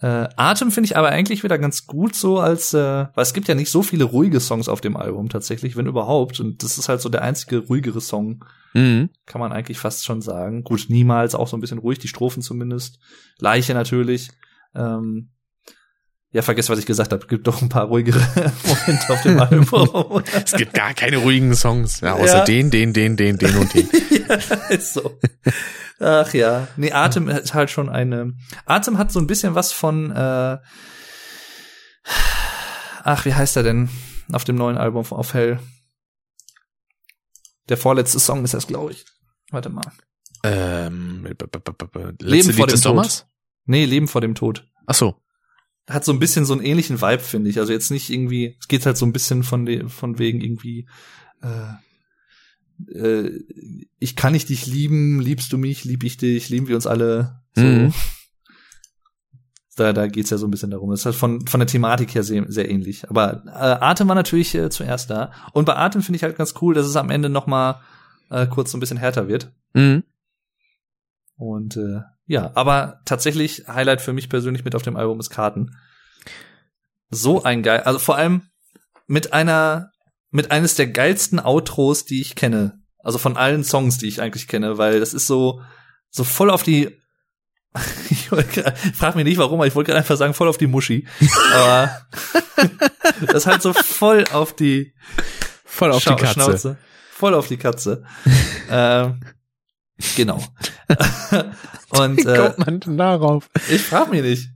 Äh, Atem finde ich aber eigentlich wieder ganz gut so als, äh, weil es gibt ja nicht so viele ruhige Songs auf dem Album tatsächlich, wenn überhaupt. Und das ist halt so der einzige ruhigere Song, Mhm. kann man eigentlich fast schon sagen. Gut, niemals auch so ein bisschen ruhig, die Strophen zumindest. Leiche natürlich. Ähm, Ja, vergiss, was ich gesagt habe. Gibt doch ein paar ruhigere Momente auf dem Album. Es gibt gar keine ruhigen Songs. Ja, außer Ja. den, den, den, den, den und den. ja, ist so. Ach ja. Nee, Atem ist halt schon eine. Atem hat so ein bisschen was von. Äh, ach, wie heißt er denn auf dem neuen Album auf Hell? Der vorletzte Song ist das, glaube ich. Warte mal. ähm, Leben vor Lied dem Tod. Sommers? Nee, Leben vor dem Tod. Ach so. Hat so ein bisschen so einen ähnlichen Vibe, finde ich. Also jetzt nicht irgendwie, es geht halt so ein bisschen von, de, von wegen irgendwie, äh, äh, ich kann nicht dich lieben, liebst du mich, lieb ich dich, lieben wir uns alle. So. Mhm. Da, da geht's ja so ein bisschen darum. Das ist halt von, von der Thematik her sehr, sehr ähnlich. Aber äh, Atem war natürlich äh, zuerst da. Und bei Atem finde ich halt ganz cool, dass es am Ende noch mal äh, kurz so ein bisschen härter wird. Mhm. Und äh, ja, aber tatsächlich Highlight für mich persönlich mit auf dem Album ist Karten. So ein geil, also vor allem mit einer mit eines der geilsten Outros, die ich kenne. Also von allen Songs, die ich eigentlich kenne, weil das ist so so voll auf die ich wollte gra- frag mich nicht warum, aber ich wollte gerade einfach sagen voll auf die Muschi. Aber das ist halt so voll auf die Voll auf Schau- die Katze. Schnauze. Voll auf die Katze. ähm, genau. Und Wie äh, kommt man denn darauf? ich frag mich nicht.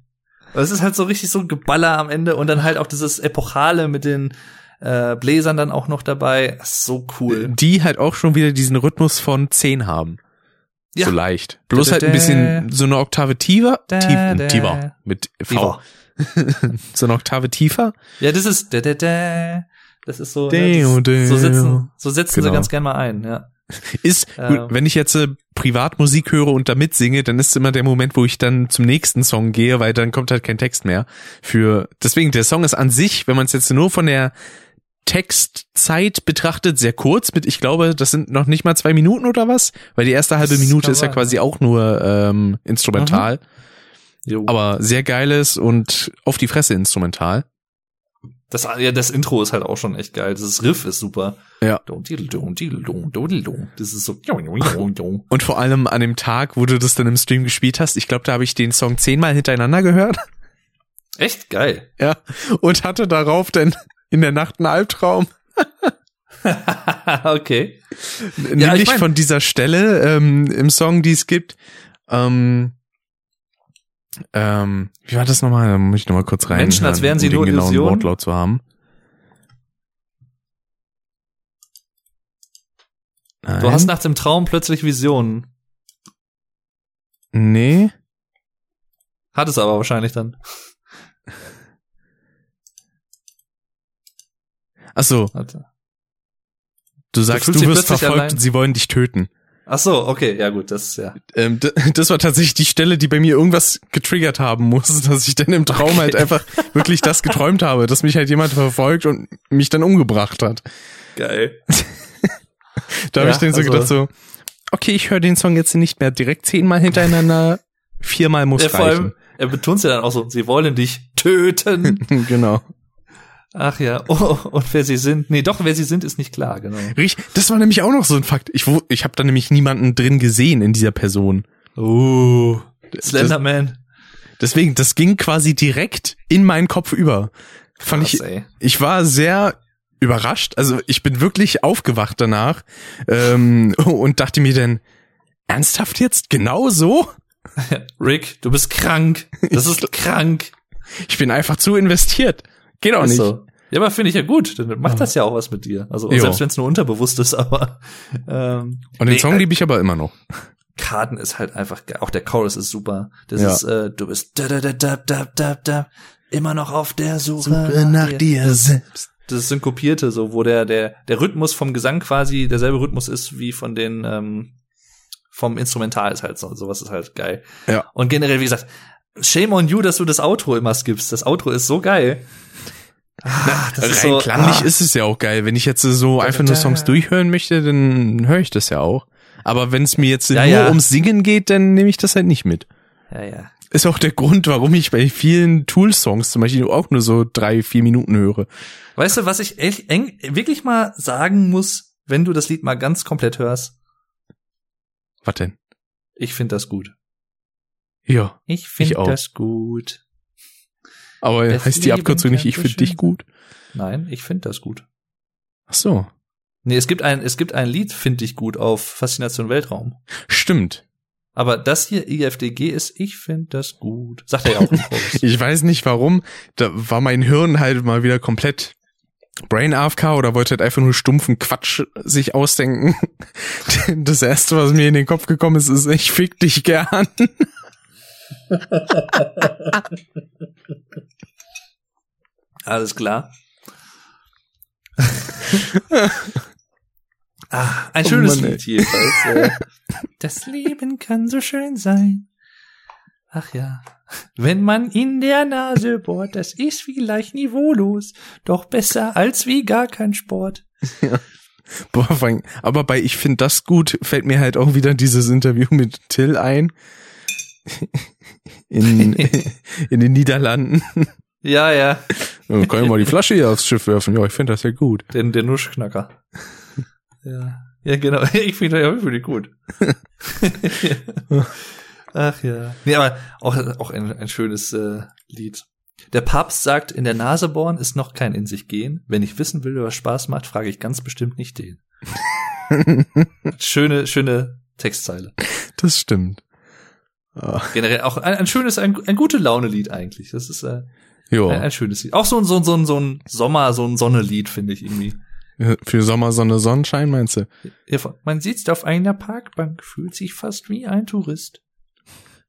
Es ist halt so richtig so ein Geballer am Ende und dann halt auch dieses Epochale mit den äh, Bläsern dann auch noch dabei. So cool. Die halt auch schon wieder diesen Rhythmus von 10 haben. Ja. So leicht. Bloß Da, halt da, ein bisschen so eine Oktave tiefer. Tief, tiefer. Mit V. So eine Oktave tiefer. Ja, das ist da, da, da. Das ist so, ne, das, so deo. setzen, so setzen sie Genau. ganz gern mal ein, ja. Ist, Ähm. gut, wenn ich jetzt äh, Privatmusik höre und damit singe, dann ist immer der Moment, wo ich dann zum nächsten Song gehe, weil dann kommt halt kein Text mehr. Für, deswegen, der Song ist an sich, wenn man es jetzt nur von der Textzeit betrachtet, sehr kurz mit, ich glaube, das sind noch nicht mal zwei Minuten oder was, weil die erste halbe Minute ist ja quasi ja. auch nur ähm, instrumental, Jo. aber sehr geiles und auf die Fresse instrumental. Das, ja, das Intro ist halt auch schon echt geil. Das Riff ist super. Ja. Das ist so. Und vor allem an dem Tag, wo du das dann im Stream gespielt hast, ich glaube, da habe ich den Song zehnmal hintereinander gehört. Echt geil. Ja. Und hatte darauf dann in der Nacht einen Albtraum. okay. Nämlich ich mein- von dieser Stelle ähm, im Song, die es gibt. Ähm, ähm, wie war das nochmal? Da muss ich nochmal kurz rein. Menschen, als wären sie um nur Illusionen. Wortlaut zu haben. Nein. Du hast nach dem Traum plötzlich Visionen. Nee. Hat es aber wahrscheinlich dann. Ach so, du sagst, du, dich wirst verfolgt allein. und sie wollen dich töten. Ach so, okay, ja gut, das ja. Ähm, das war tatsächlich die Stelle, die bei mir irgendwas getriggert haben muss, dass ich dann im Traum Okay. halt einfach wirklich das geträumt habe, dass mich halt jemand verfolgt und mich dann umgebracht hat. Geil. Da habe Ja, ich dann so also- gedacht so, okay, ich höre den Song jetzt nicht mehr direkt zehnmal hintereinander, viermal muss Ja, vor reichen. allem, er betont ja dann auch so, sie wollen dich töten. genau. Ach ja, oh, und wer sie sind. Nee, doch, wer sie sind, ist nicht klar, genau. Richtig, das war nämlich auch noch so ein Fakt. Ich, ich habe da nämlich niemanden drin gesehen in dieser Person. Uh, Slenderman. Deswegen, das ging quasi direkt in meinen Kopf über. Fand Krass, ich, ey. ich war sehr überrascht. Also ich bin wirklich aufgewacht danach ähm, und dachte mir dann, ernsthaft jetzt? Genau so? Rick, du bist krank. Das ist krank. Ich bin einfach zu investiert. Geht auch Ist nicht. so. Ja, aber finde ich ja gut. Dann macht das ja auch was mit dir. Also selbst wenn es nur unterbewusst ist, aber ähm, Und den nee, Song äh, liebe ich aber immer noch. Karten ist halt einfach geil. Auch der Chorus ist super. Das Ja. ist, äh, du bist da, da, da, da, da, da, da, immer noch auf der Suche, selbst. Das ist synkopierte, so wo der der der Rhythmus vom Gesang quasi derselbe Rhythmus ist wie von den ähm, vom Instrumental ist halt so sowas ist halt geil. Ja. Und generell wie gesagt, shame on you, dass du das Outro immer skippst. Das Outro ist so geil. Ah, das ist Rein so, klanglich ah. ist es ja auch geil. Wenn ich jetzt so einfach nur Songs durchhören möchte, dann höre ich das ja auch. Aber wenn es mir jetzt Ja, nur ja. ums Singen geht, dann nehme ich das halt nicht mit. Ja, ja. Ist auch der Grund, warum ich bei vielen Tool-Songs zum Beispiel auch nur so drei, vier Minuten höre. Weißt du, was ich echt eng, wirklich mal sagen muss, wenn du das Lied mal ganz komplett hörst? Was denn? Ich finde das gut. Ja. Ich finde das gut. Aber Das heißt die Abkürzung nicht, ich finde dich gut? Nein, ich finde das gut. Ach so. Nee, es gibt ein, es gibt ein Lied, finde ich gut, auf Faszination Weltraum. Stimmt. Aber das hier, IFDG, ist, ich finde das gut. Sagt er ja auch im. Ich weiß nicht warum. Da war mein Hirn halt mal wieder komplett Brain AFK oder wollte halt einfach nur stumpfen Quatsch sich ausdenken. Das erste, was mir in den Kopf gekommen ist, ist, ich fick dich gern. Alles klar. ah, ein Oh schönes Mann. Lied jedenfalls. äh, das Leben kann so schön sein. Ach ja. Wenn man in der Nase bohrt, das ist vielleicht niveaulos, doch besser als wie gar kein Sport. Boah, vor allem- aber bei Ich find das gut fällt mir halt auch wieder dieses Interview mit Till ein. In, in den Niederlanden. Ja, ja. Kann ich mal die Flasche hier aufs Schiff werfen? Ja, ich finde das ja gut. Den, der Nuschknacker. ja. Ja, genau. Ich finde ja, ich finde die gut. Ach ja. Nee, aber auch, auch ein, ein schönes äh, Lied. Der Papst sagt, in der Nase bohren ist noch kein in sich gehen. Wenn ich wissen will, was Spaß macht, frage ich ganz bestimmt nicht den. schöne, schöne Textzeile. Das stimmt. Generell auch ein, ein schönes, ein, ein gute Laune-Lied eigentlich. Das ist äh, ein, ein schönes Lied. Auch so ein, so ein, so ein, so ein Sommer, so ein Sonnelied, finde ich irgendwie. für Sommer, Sonne, Sonnenschein meinst du? Ja, Man sitzt auf einer Parkbank, fühlt sich fast wie ein Tourist.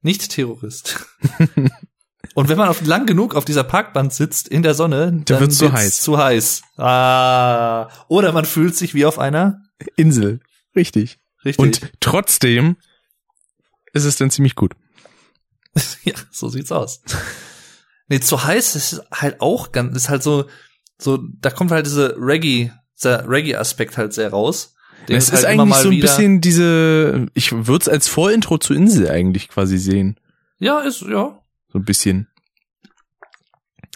Nicht Terrorist. Und wenn man auf, lang genug auf dieser Parkbank sitzt in der Sonne, dann wird's zu wird's heiß. Zu heiß. Ah. Oder man fühlt sich wie auf einer. Insel. Richtig. Richtig. Und trotzdem ist es dann ziemlich gut. ja, so sieht's aus. Nee, zu heiß ist halt auch ganz, ist halt so, so, da kommt halt diese Reggae, dieser Reggae-Aspekt halt sehr raus. Den es halt ist immer eigentlich so ein bisschen diese, ich würde es als Vorintro zu Insel eigentlich quasi sehen. Ja, ist, ja. So ein bisschen.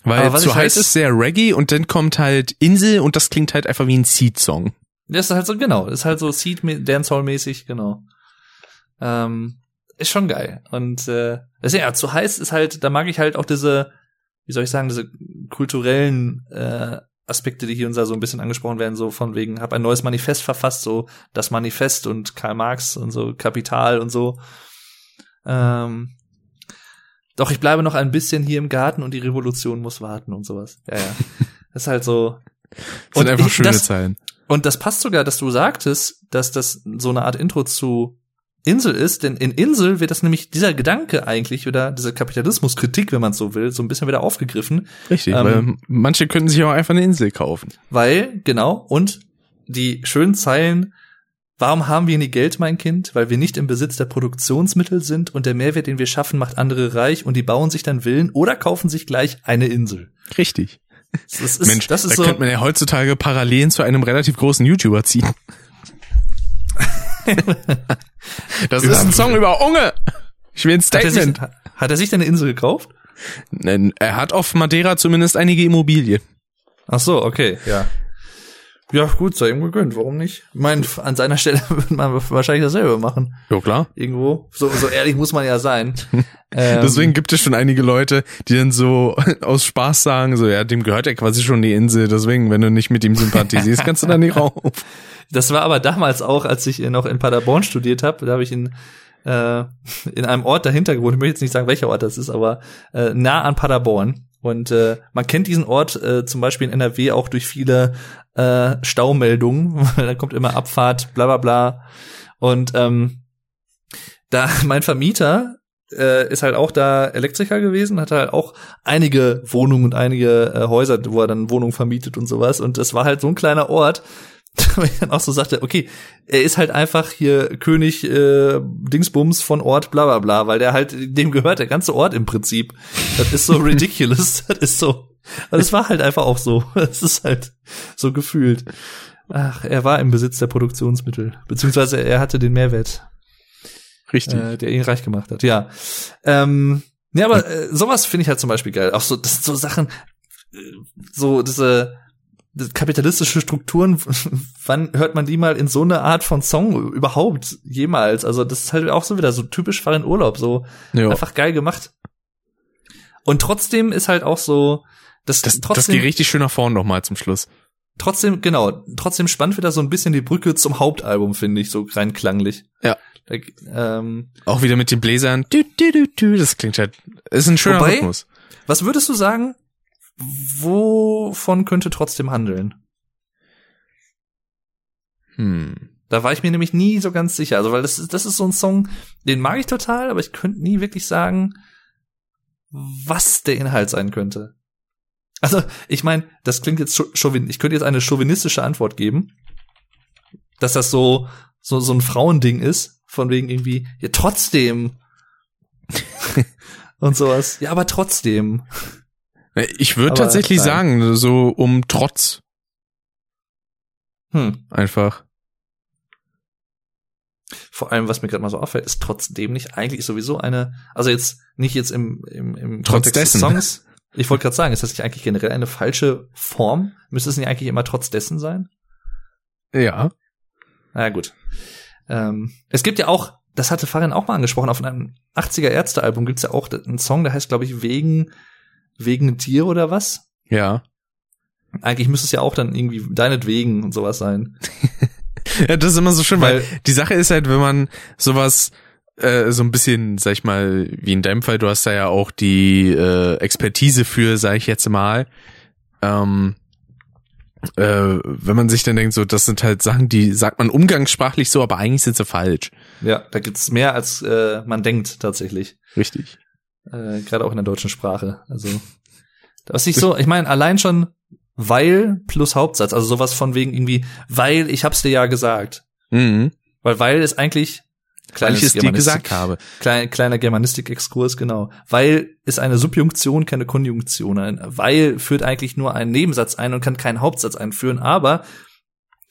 Weil zu heiß halt- ist sehr Reggae und dann kommt halt Insel und das klingt halt einfach wie ein Seed-Song. Das ist halt so, genau, ist halt so Seed Dancehall-mäßig, genau. Ähm, ist schon geil. Und äh, ist ja zu heiß ist halt, da mag ich halt auch diese, wie soll ich sagen, diese kulturellen äh, Aspekte, die hier und da so ein bisschen angesprochen werden, so von wegen, hab ein neues Manifest verfasst, so das Manifest und Karl Marx und so Kapital und so. Ähm, doch ich bleibe noch ein bisschen hier im Garten und die Revolution muss warten und sowas. Ja, ja. Das ist halt so. Das sind einfach ich- schöne das, Zeilen. und das passt sogar, dass du sagtest, dass das so eine Art Intro zu Insel ist, denn in Insel wird das nämlich dieser Gedanke eigentlich wieder, diese Kapitalismuskritik, wenn man so will, so ein bisschen wieder aufgegriffen, Richtig, ähm, weil manche könnten sich auch einfach eine Insel kaufen. weil, genau, und die schönen Zeilen, warum haben wir nie Geld, mein Kind? Weil wir nicht im Besitz der Produktionsmittel sind und der Mehrwert, den wir schaffen, macht andere reich und die bauen sich dann Villen oder kaufen sich gleich eine Insel. Richtig. Das ist, Mensch, das ist da so, könnte man ja heutzutage Parallelen zu einem relativ großen YouTuber ziehen. das ist ein Song über Unge. Ich will ein hat er, sich, Statement. hat er sich denn eine Insel gekauft? Nein, Er hat auf Madeira zumindest einige Immobilien. Ach so, okay, ja. Ja, gut, sei ihm gegönnt, warum nicht? Ich mein, an seiner Stelle würde man wahrscheinlich dasselbe machen. Ja, klar. Irgendwo. So, so ehrlich muss man ja sein. ähm, Deswegen gibt es schon einige Leute, die dann so aus Spaß sagen, so, ja, dem gehört ja quasi schon die Insel, deswegen, wenn du nicht mit ihm sympathisierst, kannst du da nicht rauf. Das war aber damals auch, als ich noch in Paderborn studiert habe, da habe ich in, äh, in einem Ort dahinter gewohnt. Ich möchte jetzt nicht sagen, welcher Ort das ist, aber äh, nah an Paderborn. Und äh, man kennt diesen Ort äh, zum Beispiel in NRW auch durch viele äh, Staumeldungen. da kommt immer Abfahrt, bla bla bla. Und ähm, da mein Vermieter äh, ist halt auch da Elektriker gewesen, hat halt auch einige Wohnungen und einige äh, Häuser, wo er dann Wohnungen vermietet und sowas. Und das war halt so ein kleiner Ort, wo ich dann auch so sagte, okay, er ist halt einfach hier König äh, Dingsbums von Ort bla bla bla, weil der halt, dem gehört der ganze Ort im Prinzip. Das ist so ridiculous. Das ist so. Aber das war halt einfach auch so. Das ist halt so gefühlt. Ach, er war im Besitz der Produktionsmittel. Beziehungsweise er hatte den Mehrwert Richtig. äh, der ihn reich gemacht hat. Ja, ähm, ja, aber äh, sowas finde ich halt zum Beispiel geil. Auch so, das sind so Sachen, äh, so diese kapitalistische Strukturen. wann hört man die mal in so eine Art von Song überhaupt jemals? Also das ist halt auch so wieder so typisch Fall in Urlaub, so ja. einfach geil gemacht. Und trotzdem ist halt auch so, das, Das, das trotzdem, geht richtig schön nach vorne nochmal zum Schluss. trotzdem, genau, trotzdem spannt wieder so ein bisschen die Brücke zum Hauptalbum, finde ich, so rein klanglich. Ja. Da, ähm, Auch wieder mit den Bläsern. Du, du, du, du. Das klingt halt, ist ein schöner Wobei- Rhythmus. was würdest du sagen, wovon könnte trotzdem handeln? Hm. Da war ich mir nämlich nie so ganz sicher. Also, weil das ist, das ist so ein Song, den mag ich total, aber ich könnte nie wirklich sagen, was der Inhalt sein könnte. Also, ich meine, das klingt jetzt chau- chauvin. Ich könnte jetzt eine chauvinistische Antwort geben, dass das so, so, so ein Frauending ist, von wegen irgendwie, ja, trotzdem. Und sowas. Ja, aber trotzdem. Ich würde tatsächlich nein. sagen, so um Trotz Hm. einfach. Vor allem, was mir gerade mal so auffällt, ist trotzdem nicht eigentlich sowieso eine, also jetzt nicht jetzt im, im, im Trotz Kontext des dessen. Songs. Ich wollte gerade sagen, ist das nicht eigentlich generell eine falsche Form? Müsste es nicht eigentlich immer trotz dessen sein? Ja. Na gut. Ähm, es gibt ja auch, das hatte Farin auch mal angesprochen, auf einem 80er Ärzte-Album gibt's ja auch einen Song, der heißt, glaube ich, wegen, wegen dir oder was? Ja. Eigentlich müsste es ja auch dann irgendwie deinetwegen und sowas sein. Ja, das ist immer so schön, weil, Weil- die Sache ist halt, wenn man sowas äh, so ein bisschen, sag ich mal, wie in deinem Fall, du hast da ja auch die äh, Expertise für, sag ich jetzt mal, ähm, äh, wenn man sich dann denkt, so, das sind halt Sachen, die sagt man umgangssprachlich so, aber eigentlich sind sie falsch. Ja, da gibt's mehr als äh, man denkt tatsächlich. Richtig. Äh, gerade auch in der deutschen Sprache. Also was ich so, ich meine, allein schon weil plus Hauptsatz, also sowas von wegen irgendwie, weil ich hab's dir ja gesagt. Mhm. Weil weil ist eigentlich Weil kleines ich es dir Germanistik- gesagt habe. Klein, kleiner Germanistik-Exkurs, genau. Weil ist eine Subjunktion, keine Konjunktion. Ein weil führt eigentlich nur einen Nebensatz ein und kann keinen Hauptsatz einführen, aber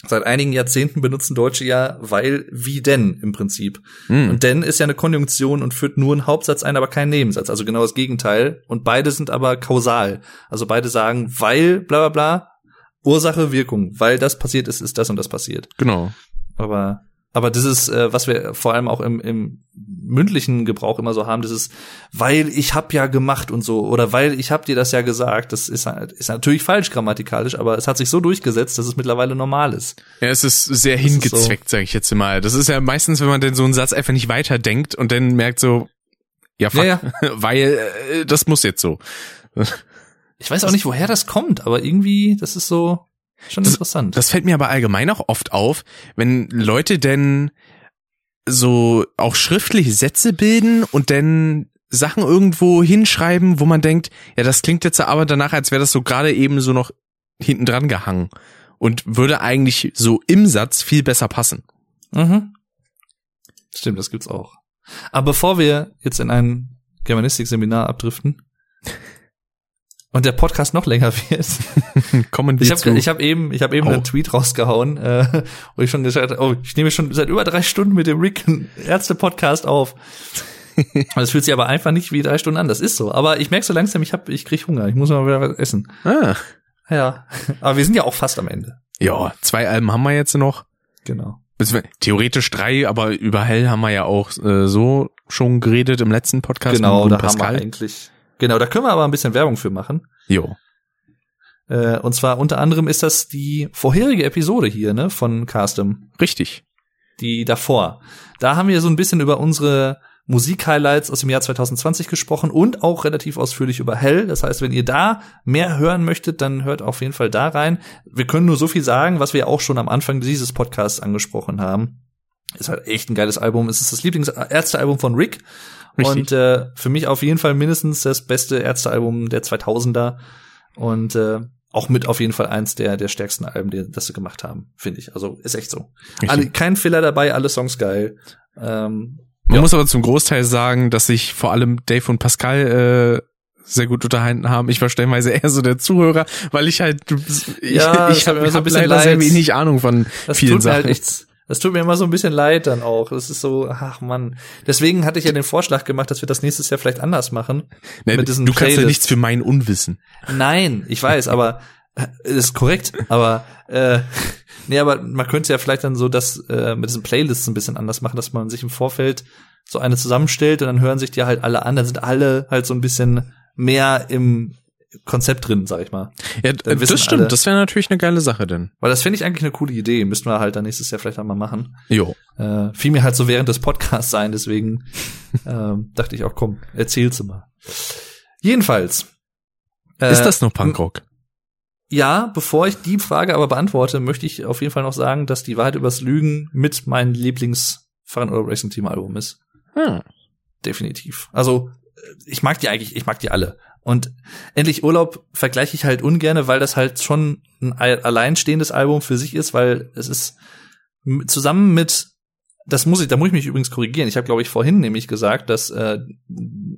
seit einigen Jahrzehnten benutzen Deutsche ja weil wie denn im Prinzip. Mhm. Und denn ist ja eine Konjunktion und führt nur einen Hauptsatz ein, aber keinen Nebensatz. Also genau das Gegenteil. Und beide sind aber kausal. Also beide sagen, weil bla bla bla, Ursache, Wirkung. Weil das passiert ist, ist das und das passiert. Genau. Aber aber das ist, äh, was wir vor allem auch im, im mündlichen Gebrauch immer so haben, das ist, weil ich hab ja gemacht und so oder weil ich hab dir das ja gesagt. Das ist, halt- ist natürlich falsch grammatikalisch, aber es hat sich so durchgesetzt, dass es mittlerweile normal ist. Ja, es ist sehr ist hingezweckt, sag ich jetzt mal. Das ist ja meistens, wenn man denn so einen Satz einfach nicht weiterdenkt und dann merkt so, ja, fuck, Ja, weil äh, das muss jetzt so. Ich weiß auch nicht, woher das kommt, aber irgendwie, das ist so schon Das- interessant. Das fällt mir aber allgemein auch oft auf, wenn Leute denn so auch schriftlich Sätze bilden und dann Sachen irgendwo hinschreiben, wo man denkt, ja, das klingt jetzt aber danach, als wäre das so gerade eben so noch hinten dran gehangen und würde eigentlich so im Satz viel besser passen. Mhm. Stimmt, das gibt's auch. Aber bevor wir jetzt in ein Germanistik-Seminar abdriften und der Podcast noch länger wird, Kommen wir ich habe zu. ich hab eben, ich habe eben Oh. einen Tweet rausgehauen, äh, wo ich schon gesagt habe, oh, ich nehme schon seit über drei Stunden mit dem Rick einen Ärzte-Podcast auf. Es fühlt sich aber einfach nicht wie drei Stunden an. Das ist so. Aber ich merke so langsam, ich hab, ich krieg Hunger. Ich muss mal wieder was essen. ah, Ja. Aber wir sind ja auch fast am Ende. ja, zwei Alben haben wir jetzt noch. Genau. Theoretisch drei, aber über Hell haben wir ja auch äh, so schon geredet im letzten Podcast. Genau, da Ruben haben wir eigentlich. Genau, da können wir aber ein bisschen Werbung für machen. Jo. Äh, und zwar unter anderem ist das die vorherige Episode hier, ne, von Castem, Richtig. die davor. Da haben wir so ein bisschen über unsere Musik-Highlights aus dem Jahr 2020 gesprochen und auch relativ ausführlich über Hell. Das heißt, wenn ihr da mehr hören möchtet, dann hört auf jeden Fall da rein. Wir können nur so viel sagen, was wir auch schon am Anfang dieses Podcasts angesprochen haben. Ist halt echt ein geiles Album. Es ist das Lieblingsärztealbum von Rick. Richtig. Und äh, für mich auf jeden Fall mindestens das beste Ärztealbum der 2000er. Und äh, auch mit auf jeden Fall eins der, der stärksten Alben, die das sie gemacht haben, finde ich. Also ist echt so. Alle, kein Fehler dabei, alle Songs geil. Ähm, Man Ja. muss aber zum Großteil sagen, dass sich vor allem Dave und Pascal äh, sehr gut unterhalten haben. Ich war stellenweise eher so der Zuhörer, weil ich halt ich, Ja, ich habe mir so ein hab bisschen leider sehr leid. wenig Ahnung von das vielen mir Sachen. halt das tut mir immer so ein bisschen leid dann auch. Das ist so, ach man. Deswegen hatte ich ja den Vorschlag gemacht, dass wir das nächstes Jahr vielleicht anders machen. Nee, mit diesen du kannst ja Playlists. nichts für mein Unwissen. Nein, ich weiß, aber äh, ist korrekt, aber äh, nee, aber man könnte ja vielleicht dann so das äh, mit diesen Playlists ein bisschen anders machen, dass man sich im Vorfeld so eine zusammenstellt und dann hören sich die halt alle an, dann sind alle halt so ein bisschen mehr im Konzept drin, sag ich mal. Ja, das stimmt. alle- Das wäre natürlich eine geile Sache denn. Weil das finde ich eigentlich eine coole Idee. Müssten wir halt dann nächstes Jahr vielleicht einmal machen. Jo. Äh, fiel mir halt so während des Podcasts sein, deswegen ähm, dachte ich auch, komm, erzähl's mal. Jedenfalls. Äh, Ist das nur Punkrock? Ja, bevor ich die Frage aber beantworte, möchte ich auf jeden Fall noch sagen, dass die Wahrheit übers Lügen mit mein Lieblings Fahren oder Racing Team Album ist. Hm. Definitiv. Also, äh, ich mag die eigentlich, ich mag die alle. Und endlich Urlaub vergleiche ich halt ungerne, weil das halt schon ein al- alleinstehendes Album für sich ist, weil es ist zusammen mit das muss ich, da muss ich mich übrigens korrigieren. Ich habe, glaube ich, vorhin nämlich gesagt, dass äh,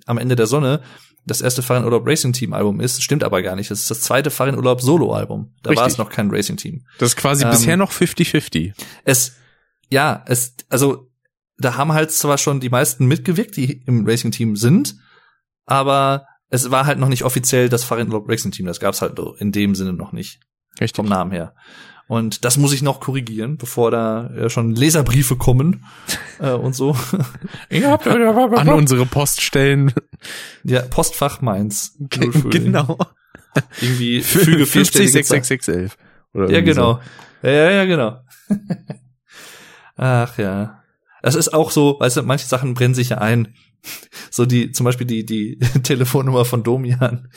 am Ende der Sonne das erste Fahren Urlaub Racing Team Album ist. Stimmt aber gar nicht. Das ist das zweite Fahren Urlaub Solo Album. Da war es noch kein Racing Team. Das ist quasi Ähm, bisher noch 50-50. Es, ja, es, also da haben halt zwar schon die meisten mitgewirkt, die im Racing Team sind, aber es war halt noch nicht offiziell das Urlaub Racing Team. Das gab's halt in dem Sinne noch nicht Richtig. vom Namen her. Und das muss ich noch korrigieren, bevor da äh, schon Leserbriefe kommen äh, und so. An unsere Poststellen. Ja, Postfach Mainz. 05. genau. Irgendwie füge 50 vierstellige Zahl. 6611. Oder Ja, irgendwie genau. Ja, ja, ja, genau. Ach ja. Das ist auch so, weißt du, manche Sachen brennen sich ja ein. So die, zum Beispiel die, die Telefonnummer von Domian.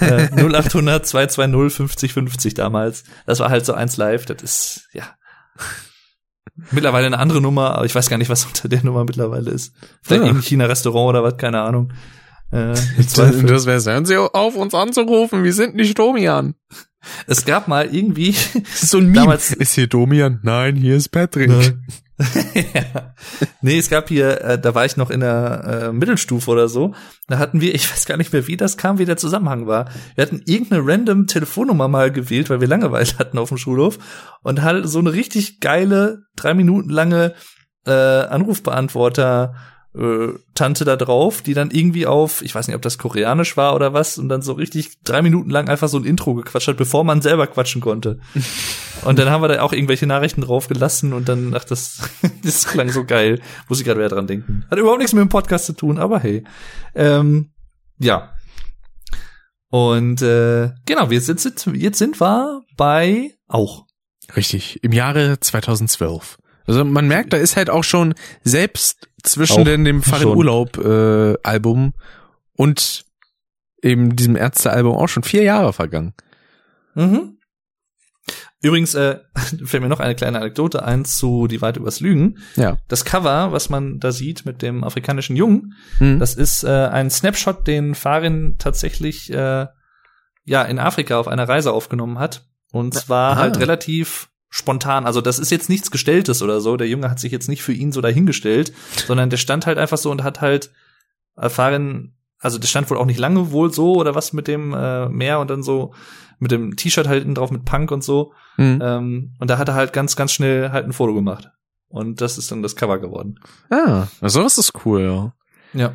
Äh, 0800 220 50 50 damals. Das war halt so eins live. Das ist, ja. Mittlerweile eine andere Nummer, aber ich weiß gar nicht, was unter der Nummer mittlerweile ist. Vielleicht Ja. irgendein China-Restaurant oder was, keine Ahnung. Äh. Das wäre hören Sie auf, uns anzurufen. Wir sind nicht Domian. Es gab mal irgendwie, so ein Meme. Damals- ist hier Domian? Nein, hier ist Patrick. ja. Nee, es gab hier, äh, da war ich noch in der äh, Mittelstufe oder so. Da hatten wir, ich weiß gar nicht mehr, wie das kam, wie der Zusammenhang war. Wir hatten irgendeine random Telefonnummer mal gewählt, weil wir Langeweile hatten auf dem Schulhof und hatte so eine richtig geile, drei Minuten lange äh, Anrufbeantworter äh, Tante da drauf, die dann irgendwie auf, ich weiß nicht, ob das koreanisch war oder was, und dann so richtig drei Minuten lang einfach so ein Intro gequatscht hat, bevor man selber quatschen konnte. Und dann haben wir da auch irgendwelche Nachrichten drauf gelassen und dann, ach, das, das klang so geil. Muss ich gerade wieder dran denken. Hat überhaupt nichts mit dem Podcast zu tun, aber hey. Ähm, ja. Und äh, genau, wir sind, sind, jetzt sind wir bei auch. Richtig, im Jahre 2012. Also man merkt, da ist halt auch schon selbst zwischen Auch den, dem Fahr in schon. Urlaub äh, Album und eben diesem Ärzte-Album auch schon vier Jahre vergangen. Mhm. Übrigens äh, fällt mir noch eine kleine Anekdote ein zu Die Wahrheit übers Lügen. Ja. Das Cover, was man da sieht mit dem afrikanischen Jungen, Hm. Das ist äh, ein Snapshot, den Farin tatsächlich äh, ja in Afrika auf einer Reise aufgenommen hat. Und zwar Ah. halt relativ spontan. Also das ist jetzt nichts Gestelltes oder so. Der Junge hat sich jetzt nicht für ihn so dahingestellt, sondern der stand halt einfach so und hat halt Farin, also der stand wohl auch nicht lange wohl so oder was mit dem äh, Meer und dann so mit dem T-Shirt halt drauf mit Punk und so. Hm. Ähm, und da hat er halt ganz, ganz schnell halt ein Foto gemacht. Und das ist dann das Cover geworden. Ah, sowas ist cool, ja. Ja.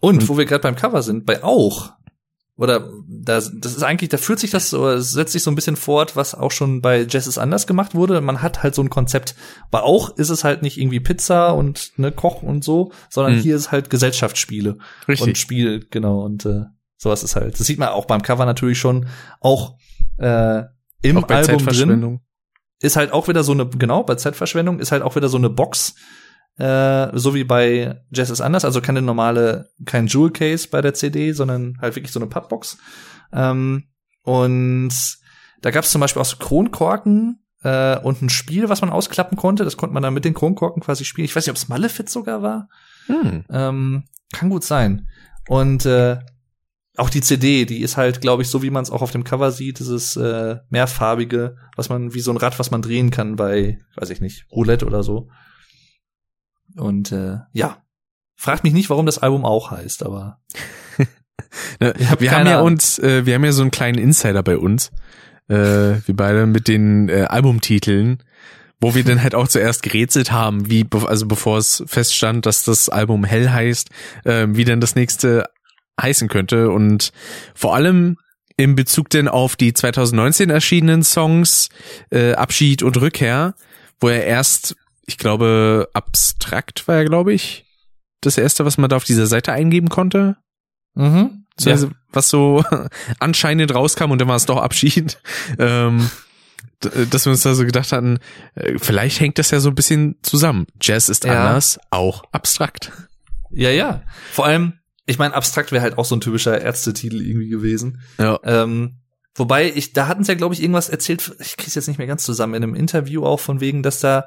Und Und- wo wir gerade beim Cover sind, bei auch, oder das, das ist eigentlich, da führt sich das, oder es setzt sich so ein bisschen fort, was auch schon bei ist anders gemacht wurde. Man hat halt so ein Konzept. Bei auch ist es halt nicht irgendwie Pizza und ne Koch und so, sondern Mhm. hier ist halt Gesellschaftsspiele und Richtig. Spiel, genau. Und äh, sowas ist halt. Das sieht man auch beim Cover natürlich schon. Auch äh, im auch bei Album drin ist halt auch wieder so eine, genau, bei Zeitverschwendung ist halt auch wieder so eine Box, äh, so wie bei Jazz ist anders, also keine normale, kein Jewel Case bei der CD, sondern halt wirklich so eine Pappbox. Ähm, und da gab es zum Beispiel auch so Kronkorken äh, und ein Spiel, was man ausklappen konnte. Das konnte man dann mit den Kronkorken quasi spielen. Ich weiß nicht, ob es Malefiz sogar war. Hm. Ähm, kann gut sein. Und äh, auch die CD, die ist halt, glaube ich, so wie man es auch auf dem Cover sieht, dieses äh, mehrfarbige, was man wie so ein Rad, was man drehen kann bei, weiß ich nicht, Roulette oder so. Und äh, ja, fragt mich nicht, warum das Album auch heißt, aber Ne, wir haben ja Ahnung. uns, äh, wir haben ja so einen kleinen Insider bei uns, äh, wir beide mit den äh, Albumtiteln, wo wir dann halt auch zuerst gerätselt haben, wie, also bevor es feststand, dass das Album Hell heißt, äh, wie denn das nächste heißen könnte und vor allem in Bezug denn auf die 2019 erschienenen Songs äh, Abschied und Rückkehr, wo er erst, ich glaube, abstrakt war er, glaube ich, das erste, was man da auf dieser Seite eingeben konnte. mhm. beziehungsweise was so anscheinend rauskam und dann war es doch Abschied. Ähm, dass wir uns da so gedacht hatten, äh, vielleicht hängt das ja so ein bisschen zusammen. Jazz ist Ja. anders, auch abstrakt. Ja, ja. Vor allem, ich meine, abstrakt wäre halt auch so ein typischer Ärztetitel irgendwie gewesen. Ja. Ähm, wobei ich, da hatten sie ja, glaube ich, irgendwas erzählt, ich krieg's jetzt nicht mehr ganz zusammen, in einem Interview auch von wegen, dass da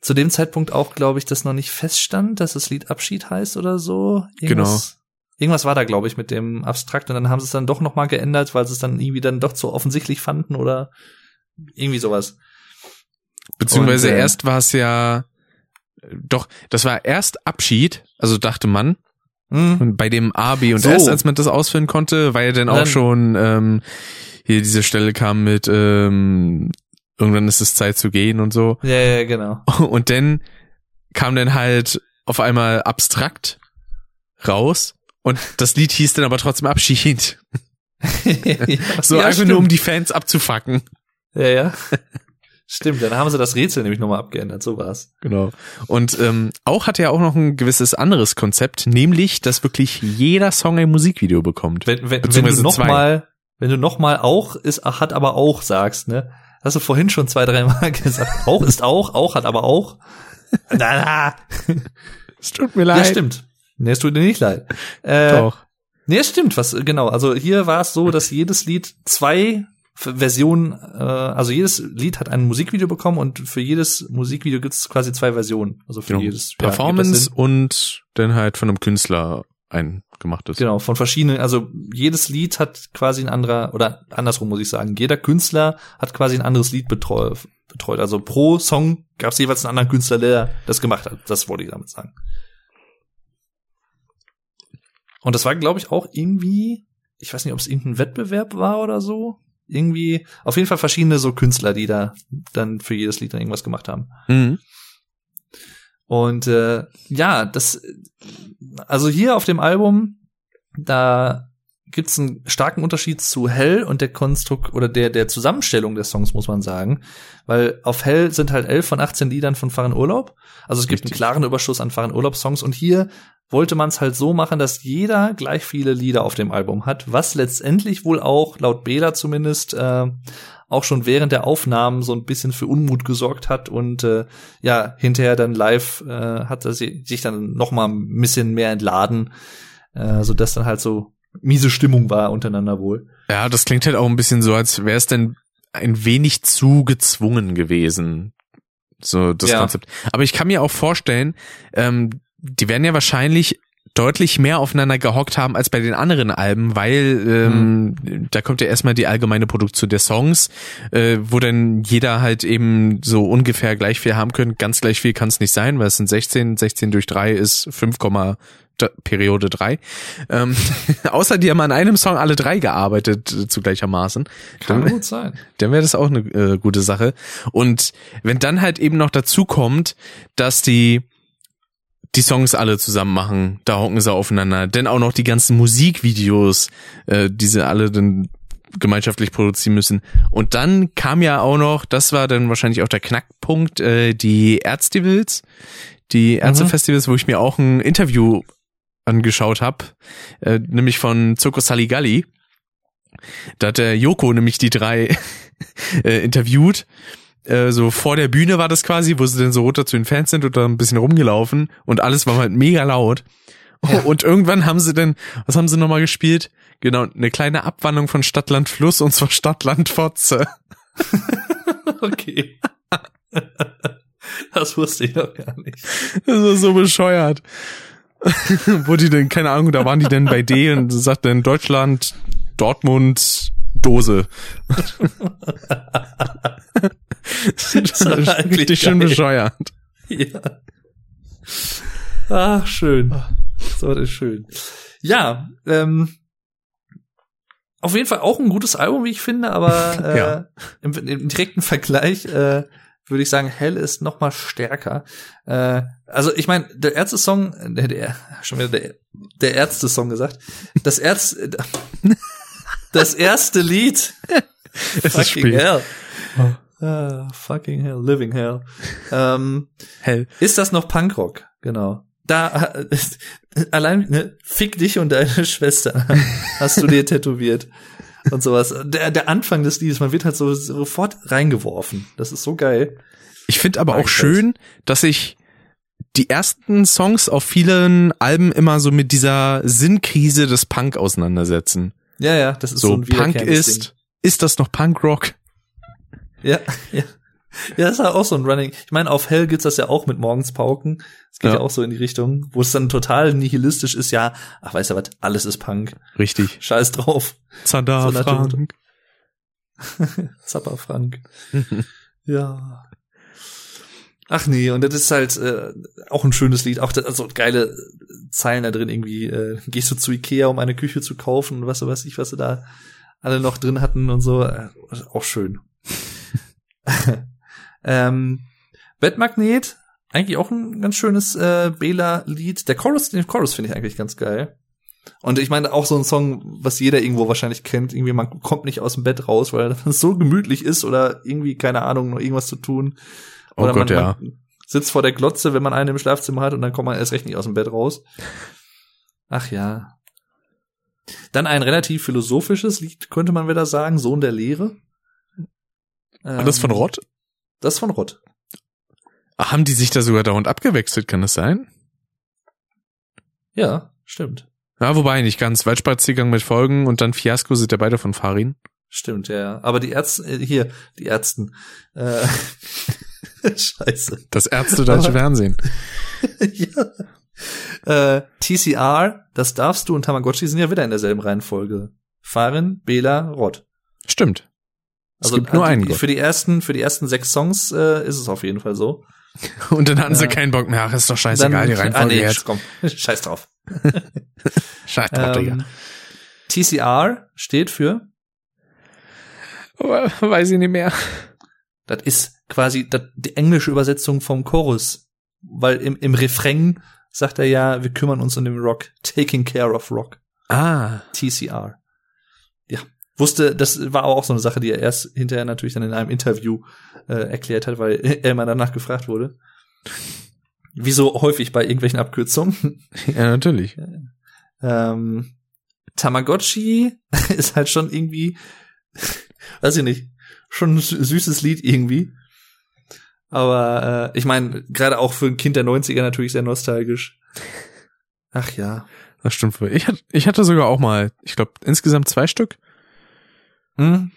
zu dem Zeitpunkt auch, glaube ich, das noch nicht feststand, dass das Lied Abschied heißt oder so. Irgendwas, Irgendwas war da, glaube ich, mit dem Abstrakt und dann haben sie es dann doch noch mal geändert, weil sie es dann irgendwie dann doch zu offensichtlich fanden oder irgendwie sowas. Beziehungsweise Und, äh, erst war es ja, doch, das war erst Abschied, also dachte man, Hm. Und bei dem A, B und So. S, als man das ausführen konnte, war ja dann auch dann- schon ähm, hier diese Stelle kam mit ähm, irgendwann ist es Zeit zu gehen und so. Ja, ja, genau. Und dann kam dann halt auf einmal abstrakt raus und das Lied hieß dann aber trotzdem Abschied. ja, So ja, einfach stimmt. nur um die Fans abzufacken. Ja, ja. Stimmt, dann haben sie das Rätsel nämlich nochmal abgeändert, so war's. Genau. Und ähm, auch hat er auch noch ein gewisses anderes Konzept, nämlich, dass wirklich jeder Song ein Musikvideo bekommt. Wenn, wenn, wenn du nochmal, wenn du nochmal auch ist, hat aber auch sagst, ne? Hast du vorhin schon zwei, drei Mal gesagt. Auch ist auch, auch hat aber auch. Na, na. Es tut mir Ja, stimmt. Nee, es tut dir nicht leid. Äh, Doch. Nee, es stimmt, was genau. Also hier war es so, dass jedes Lied zwei Versionen, äh, also jedes Lied hat ein Musikvideo bekommen und für jedes Musikvideo gibt es quasi zwei Versionen. Also für Genau. jedes ja, Performance und dann halt von einem Künstler ein gemachtes. Genau, von verschiedenen, also jedes Lied hat quasi ein anderer, oder andersrum muss ich sagen, jeder Künstler hat quasi ein anderes Lied betreu, betreut. Also pro Song gab es jeweils einen anderen Künstler, der das gemacht hat. Das wollte ich damit sagen. Und das war, glaube ich, auch irgendwie, ich weiß nicht, ob es irgendein Wettbewerb war oder so. Irgendwie, auf jeden Fall verschiedene so Künstler, die da dann für jedes Lied dann irgendwas gemacht haben. Mhm. Und äh, ja, das, also hier auf dem Album, da gibt's einen starken Unterschied zu Hell und der Konstrukt oder der der Zusammenstellung der Songs, muss man sagen. Weil auf Hell sind halt 11 von 18 Liedern von Fahren Urlaub. Also es gibt einen Richtig. klaren Überschuss an Fahren Urlaub Songs und hier wollte man es halt so machen, dass jeder gleich viele Lieder auf dem Album hat, was letztendlich wohl auch, laut Bela zumindest, äh, auch schon während der Aufnahmen so ein bisschen für Unmut gesorgt hat und äh, ja, hinterher dann live äh, hat er si- sich dann noch mal ein bisschen mehr entladen, äh, so dass dann halt so miese Stimmung war untereinander wohl. Ja, das klingt halt auch ein bisschen so, als wäre es denn ein wenig zu gezwungen gewesen. So das Ja. Konzept. Aber ich kann mir auch vorstellen, ähm, die werden ja wahrscheinlich deutlich mehr aufeinander gehockt haben als bei den anderen Alben, weil ähm, da kommt ja erstmal die allgemeine Produktion der Songs, äh, wo dann jeder halt eben so ungefähr gleich viel haben können. Ganz gleich viel kann es nicht sein, weil es sind 16, 16 durch 3 ist 5, D- Periode 3. Ähm, außer die haben an einem Song alle drei gearbeitet äh, zu gleichermaßen. Kann Dann, gut sein. dann wäre das auch eine äh, gute Sache. Und wenn dann halt eben noch dazu kommt, dass die die Songs alle zusammen machen, da hocken sie aufeinander, denn auch noch die ganzen Musikvideos, äh, die sie alle dann gemeinschaftlich produzieren müssen. Und dann kam ja auch noch, das war dann wahrscheinlich auch der Knackpunkt, äh, die Ärztevils, die Ärztefestivals, wo ich mir auch ein Interview angeschaut habe, äh, nämlich von Zucco Saligalli. Da hat der Joko nämlich die drei äh, interviewt. Äh, so vor der Bühne war das quasi, wo sie dann so runter zu den Fans sind und da ein bisschen rumgelaufen und alles war halt mega laut. Und irgendwann haben sie dann, was haben sie nochmal gespielt? Genau, eine kleine Abwandlung von Stadtland Fluss und zwar Stadtland Fotze. Okay. das wusste ich noch gar nicht. Das war so bescheuert. Wo die denn, keine Ahnung, da waren die denn bei D und sagt dann Deutschland, Dortmund, Dose. das eigentlich richtig schön bescheuert. Ja. Ach, schön. So, das ist schön. Ja, ähm, auf jeden Fall auch ein gutes Album, wie ich finde, aber äh, Ja. im, im direkten Vergleich äh, würde ich sagen, Hell ist noch mal stärker. Äh, also ich meine, der Ärzte-Song, der, der schon wieder der, der Ärzte-Song gesagt, das Ärz, das erste Lied, Es ist fucking spät. hell, ah, fucking hell, living hell, ähm, Hell. ist das noch Punkrock? Genau. Da allein ne, fick dich und deine Schwester hast du dir tätowiert und sowas. Der, der Anfang des Liedes, man wird halt so sofort reingeworfen. Das ist so geil. Ich finde aber Mag auch ich schön, dass sich die ersten Songs auf vielen Alben immer so mit dieser Sinnkrise des Punk auseinandersetzen. Ja, ja, das ist so, So, ein Punk ist, ist das noch Punkrock? Ding. Ja, ja. Ja, das ist ja auch so ein Running. Ich meine, auf Hell gibt's das ja auch mit Morgenspauken. Es geht ja. Ja. auch so in die Richtung, wo es dann total nihilistisch ist. Ja, ach, weißt du was, alles ist Punk. Richtig. Scheiß drauf. Zada, So. Frank. Zapper Frank. ja. Ach nee, und das ist halt äh, auch ein schönes Lied, auch das, also geile Zeilen da drin irgendwie. Äh, gehst du zu Ikea, um eine Küche zu kaufen, was weiß ich, was sie da alle noch drin hatten und so. Äh, auch schön. ähm, Bettmagnet, eigentlich auch ein ganz schönes äh, Bela-Lied. Der Chorus, den Chorus finde ich eigentlich ganz geil. Und ich meine auch so ein Song, was jeder irgendwo wahrscheinlich kennt. Irgendwie man kommt nicht aus dem Bett raus, weil es so gemütlich ist oder irgendwie keine Ahnung, noch irgendwas zu tun. Oh Oder Gott, man, ja. man sitzt vor der Glotze, wenn man einen im Schlafzimmer hat und dann kommt man erst recht nicht aus dem Bett raus. Ach ja. Dann ein relativ philosophisches Lied, könnte man wieder sagen, Sohn der Lehre. War das von Ähm, Rott? Das von Rott. Ach, haben die sich da sogar dauernd abgewechselt, kann das sein? Ja, stimmt. Ja, wobei nicht ganz. Waldspaziergang mit Folgen und dann Fiasko sind ja beide von Farin. Stimmt, ja, ja. Aber die Ärzte, äh, hier, die Ärzten. Äh, Scheiße. Das Ärzte-Deutsche Fernsehen. ja. Äh, TCR, das darfst du und Tamagotchi sind ja wieder in derselben Reihenfolge. Farin, Bela, Rott. Stimmt. Es gibt nur äh, einen für die ersten, für die ersten sechs Songs äh, ist es auf jeden Fall so. Und dann hatten sie Ja. keinen Bock mehr. Ach, ist doch scheißegal, die Reihenfolge ah, nee, jetzt. komm, scheiß drauf. Scheiß drauf, Digga. Ähm, TCR steht für, Weiß ich nicht mehr. das ist quasi die englische Übersetzung vom Chorus. Weil im, im Refrain sagt er ja, wir kümmern uns um den Rock, taking care of Rock. Ah. TCR. Ja. Wusste, das war auch so eine Sache, die er erst hinterher natürlich dann in einem Interview äh, erklärt hat, weil er mal danach gefragt wurde. Wie so häufig bei irgendwelchen Abkürzungen. Ja, natürlich. Ähm, Tamagotchi ist halt schon irgendwie, weiß ich nicht, schon ein sü- süßes Lied irgendwie. Aber äh, ich meine, gerade auch für ein Kind der 90er natürlich sehr nostalgisch. Ach ja. Das stimmt wohl. Ich, ich hatte sogar auch mal, ich glaube, insgesamt zwei Stück. Hm?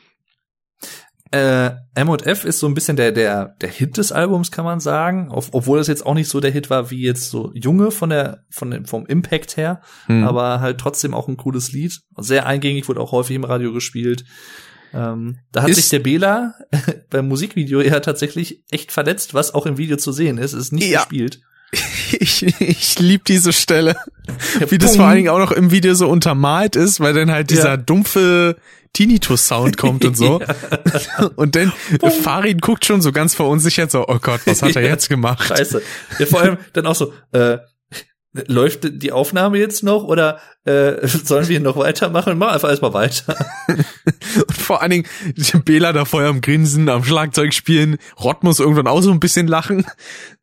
Äh, M&F ist so ein bisschen der, der, der Hit des Albums, kann man sagen. Auf, obwohl es jetzt auch nicht so der Hit war wie jetzt so Junge von der, von dem, vom Impact her. Hm. aber halt trotzdem auch ein cooles Lied. Sehr eingängig, wurde auch häufig im Radio gespielt. Ähm, da hat Ist- sich der Bela beim Musikvideo ja tatsächlich echt verletzt, was auch im Video zu sehen ist. Es ist nicht Ja. gespielt. Ich, ich lieb diese Stelle. Wie das vor allen Dingen auch noch im Video so untermalt ist, weil dann halt dieser Ja. dumpfe Tinnitus-Sound kommt und so. Und dann Farin guckt schon so ganz verunsichert so, oh Gott, was hat er Ja. jetzt gemacht? Scheiße. Ja, vor allem dann auch so, äh, läuft die Aufnahme jetzt noch oder äh, sollen wir noch weitermachen? Mach einfach erstmal weiter. Und vor allen Dingen Bela da vorher am Grinsen, am Schlagzeug spielen. Rott muss irgendwann auch so ein bisschen lachen.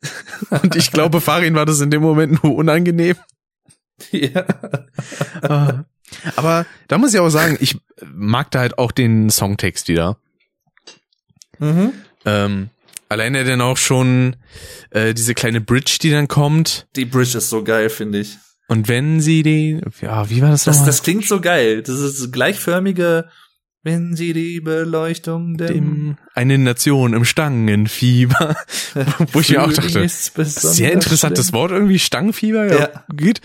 Und ich glaube, Farin war das in dem Moment nur unangenehm. ja. Ah. Aber da muss ich auch sagen, ich mag da halt auch den Songtext wieder. Mhm. Ähm, alleine dann auch schon äh, diese kleine Bridge, die dann kommt. Die Bridge ist so geil, finde ich. Und wenn sie den, ja, wie war das Das, nochmal? das klingt so geil. Das ist gleichförmige, wenn sie die Beleuchtung dem Dem, eine Nation im Stangenfieber. Wo ich mir auch dachte, sehr interessantes schlimm. Wort irgendwie, Stangenfieber, ja, Ja. geht.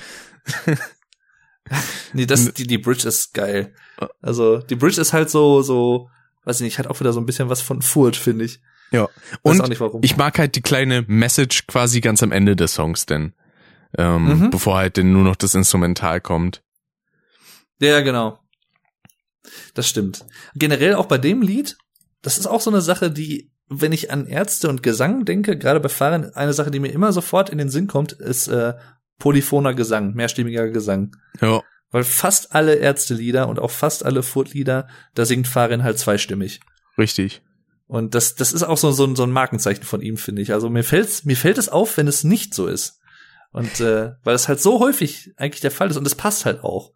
Nee, das, die, die Bridge ist geil. Also, die Bridge ist halt so, so, weiß ich nicht, hat auch wieder so ein bisschen was von Furt, finde ich. Ja. Weiß auch Und nicht warum. ich mag halt die kleine Message quasi ganz am Ende des Songs denn. Ähm, Mhm. bevor halt denn nur noch das Instrumental kommt. Ja, genau. Das stimmt. Generell auch bei dem Lied, das ist auch so eine Sache, die, wenn ich an Ärzte und Gesang denke, gerade bei Fahren, eine Sache, die mir immer sofort in den Sinn kommt, ist äh, polyphoner Gesang, mehrstimmiger Gesang. Ja. Weil fast alle Ärztelieder und auch fast alle Furt-Lieder, da singt Farin halt zweistimmig. Richtig. Und das, das ist auch so, so, ein- so ein Markenzeichen von ihm, finde ich. Also mir fällt's, mir fällt es auf, wenn es nicht so ist. Und äh, weil das halt so häufig eigentlich der Fall ist und es passt halt auch.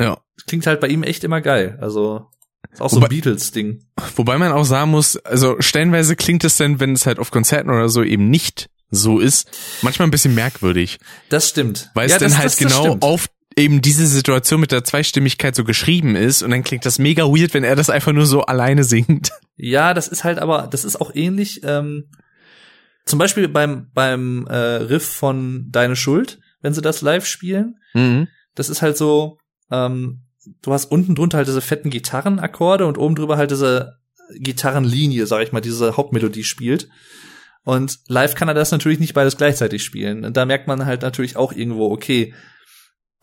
Ja. Klingt halt bei ihm echt immer geil. Also ist auch so Wobei- ein Beatles-Ding. Wobei man auch sagen muss, also stellenweise klingt es denn, wenn es halt auf Konzerten oder so eben nicht so ist, manchmal ein bisschen merkwürdig. Das stimmt. Weil es Ja, dann halt das- das genau stimmt. auf eben diese Situation mit der Zweistimmigkeit so geschrieben ist und dann klingt das mega weird, wenn er das einfach nur so alleine singt. Ja, das ist halt aber, das ist auch ähnlich. Ähm, zum Beispiel beim beim äh, Riff von Deine Schuld, wenn sie das live spielen, Mhm. das ist halt so. Ähm, du hast unten drunter halt diese fetten Gitarrenakkorde und oben drüber halt diese Gitarrenlinie, sag ich mal, diese Hauptmelodie spielt. Und live kann er das natürlich nicht beides gleichzeitig spielen. Und da merkt man halt natürlich auch irgendwo, okay,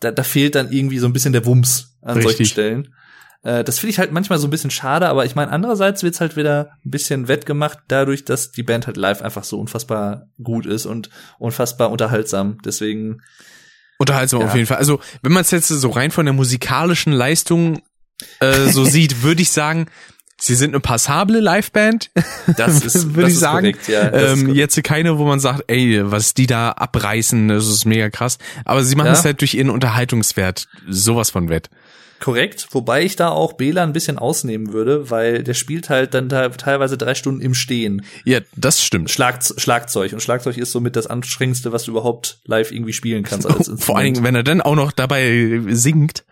da, da fehlt dann irgendwie so ein bisschen der Wumms an solchen Richtig. Stellen. Äh, das finde ich halt manchmal so ein bisschen schade, aber ich meine, andererseits wird's halt wieder ein bisschen wettgemacht dadurch, dass die Band halt live einfach so unfassbar gut ist und unfassbar unterhaltsam. Deswegen, Unterhaltsam Ja. auf jeden Fall. Also, wenn man es jetzt so rein von der musikalischen Leistung äh, so sieht, würde ich sagen, sie sind eine passable Liveband. das ist, Würde ich ist sagen. korrekt, ja. Ähm, jetzt keine, wo man sagt, ey, was die da abreißen, das ist mega krass. Aber sie machen Ja. es halt durch ihren Unterhaltungswert sowas von wett. Korrekt, wobei ich da auch Bela ein bisschen ausnehmen würde, weil der spielt halt dann da teilweise drei Stunden im Stehen. Ja, das stimmt. Schlag, Schlagzeug. Und Schlagzeug ist somit das anstrengendste, was du überhaupt live irgendwie spielen kannst als. Vor allen Dingen, wenn er dann auch noch dabei singt.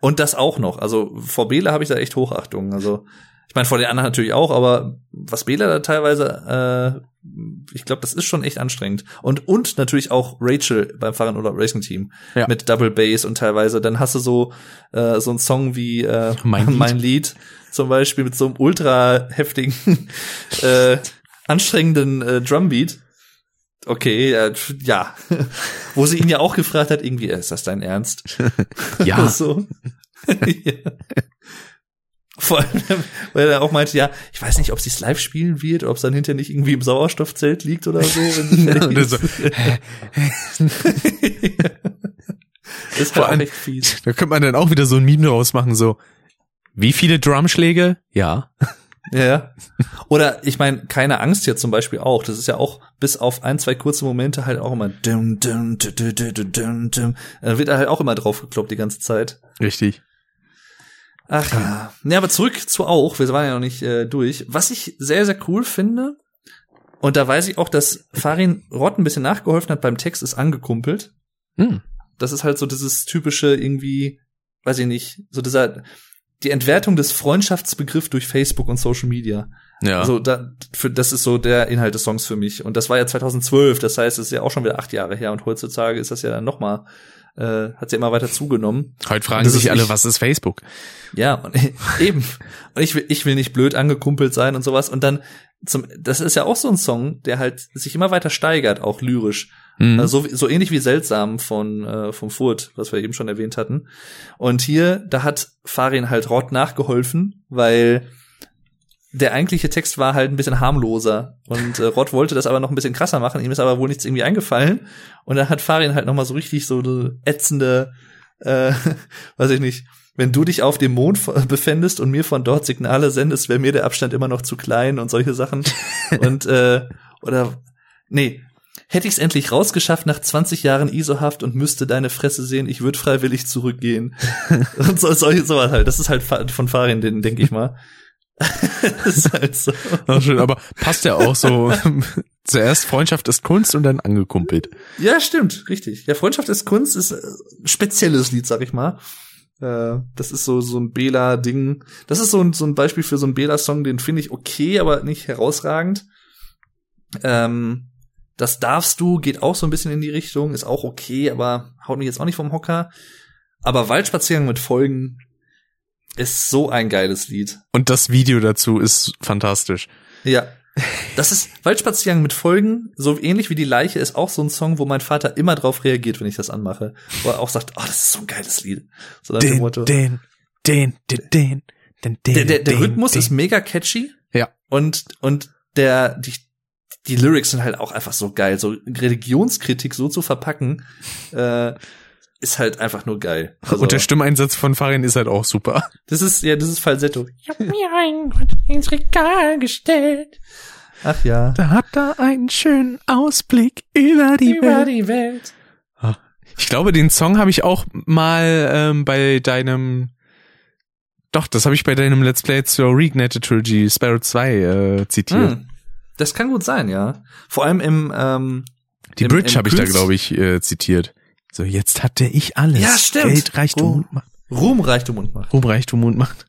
Und das auch noch. Also vor Bela habe ich da echt Hochachtung. Also ich meine vor den anderen natürlich auch, aber was Bela da teilweise, äh, ich glaube, das ist schon echt anstrengend. Und und natürlich auch Rachel beim Fahrrad oder Racing Team Ja. mit Double Bass und teilweise dann hast du so äh, so einen Song wie äh, Mein Lied. Lied zum Beispiel mit so einem ultra heftigen äh, anstrengenden äh, Drumbeat. Okay, äh, ja. Wo sie ihn ja auch gefragt hat, irgendwie, ist das dein Ernst? Ja, so. ja. Vor allem, weil er auch meinte, ja, ich weiß nicht, ob sie es live spielen wird, ob es dann hinterher nicht irgendwie im Sauerstoffzelt liegt oder so. Wenn so, das ist Vor halt allem- echt fies. da könnte man dann auch wieder so ein Meme draus machen, so, wie viele Drumschläge? Ja. Ja. Oder ich meine, keine Angst hier zum Beispiel auch. Das ist ja auch bis auf ein, zwei kurze Momente halt auch immer dum, dum, dum, dum, dum, dum, dum. Da wird halt auch immer drauf gekloppt die ganze Zeit. Richtig. Ach ja. Ja, aber zurück zu auch. Wir waren ja noch nicht äh, durch. Was ich sehr, sehr cool finde, und da weiß ich auch, dass Farin Rott ein bisschen nachgeholfen hat beim Text, ist angekumpelt. Hm. Das ist halt so dieses typische irgendwie, weiß ich nicht, so dieser, die Entwertung des Freundschaftsbegriff durch Facebook und Social Media. Ja. Also da, für, das ist so der Inhalt des Songs für mich. Und das war ja 2012, das heißt, es ist ja auch schon wieder acht Jahre her. Und heutzutage ist das ja dann noch mal, äh, hat ja immer weiter zugenommen. Heute fragen sich alle, nicht- was ist Facebook? Ja, und eben. Und ich will, ich will nicht blöd angekumpelt sein und sowas. Und dann zum, das ist ja auch so ein Song, der halt sich immer weiter steigert, auch lyrisch. Mhm. Also so, so ähnlich wie Seltsam von äh, vom Furt, was wir eben schon erwähnt hatten. Und hier, da hat Farin halt Rott nachgeholfen, weil der eigentliche Text war halt ein bisschen harmloser und äh, Rott wollte das aber noch ein bisschen krasser machen, ihm ist aber wohl nichts irgendwie eingefallen und dann hat Farin halt noch mal so richtig so eine ätzende äh, weiß ich nicht, wenn du dich auf dem Mond befändest und mir von dort Signale sendest, wäre mir der Abstand immer noch zu klein und solche Sachen und äh, oder nee, hätte ich es endlich rausgeschafft nach 20 Jahren ISO-Haft und müsste deine Fresse sehen, ich würde freiwillig zurückgehen. und so, solche sowas halt. Das ist halt von Farin, den denke ich mal. das ist halt so. Ach, schön, aber passt ja auch so. Zuerst Freundschaft ist Kunst und dann angekumpelt. Ja, stimmt, richtig. Ja, Freundschaft ist Kunst ist äh, ein spezielles Lied, sag ich mal. Äh, das ist so so ein Bela-Ding. Das ist so ein, so ein Beispiel für so einen Bela-Song, den finde ich okay, aber nicht herausragend. Ähm, das darfst du, geht auch so ein bisschen in die Richtung, ist auch okay, aber haut mich jetzt auch nicht vom Hocker. Aber Waldspaziergang mit Folgen ist so ein geiles Lied. Und das Video dazu ist fantastisch. Ja. Das ist Waldspaziergang mit Folgen, so ähnlich wie die Leiche, ist auch so ein Song, wo mein Vater immer drauf reagiert, wenn ich das anmache. Wo er auch sagt, oh, das ist so ein geiles Lied. So nach dem Den, Motto. den, den, den, den, den, den, Der, der, der Rhythmus ist mega catchy. Ja. Und, und der, die, die Lyrics sind halt auch einfach so geil. So Religionskritik so zu verpacken, äh, ist halt einfach nur geil. Also, Und der Stimmeinsatz von Farin ist halt auch super. das ist, ja, das ist Falsetto. Ich hab mir ein Gott ins Regal gestellt. Ach ja. Da hat er einen schönen Ausblick über die Über Welt. die Welt. Ich glaube, den Song habe ich auch mal ähm, bei deinem doch, das habe ich bei deinem Let's Play zur Reignited Trilogy Sparrow 2 äh, zitiert. Hm. Das kann gut sein, ja. Vor allem im, ähm, Die im- Bridge habe ich da, glaube ich, äh, zitiert. So, jetzt hatte ich alles. Ja, stimmt. Geld, Reichtum Oh. und Macht. Ruhm, Reichtum und Macht. Ruhm, Reichtum und Macht.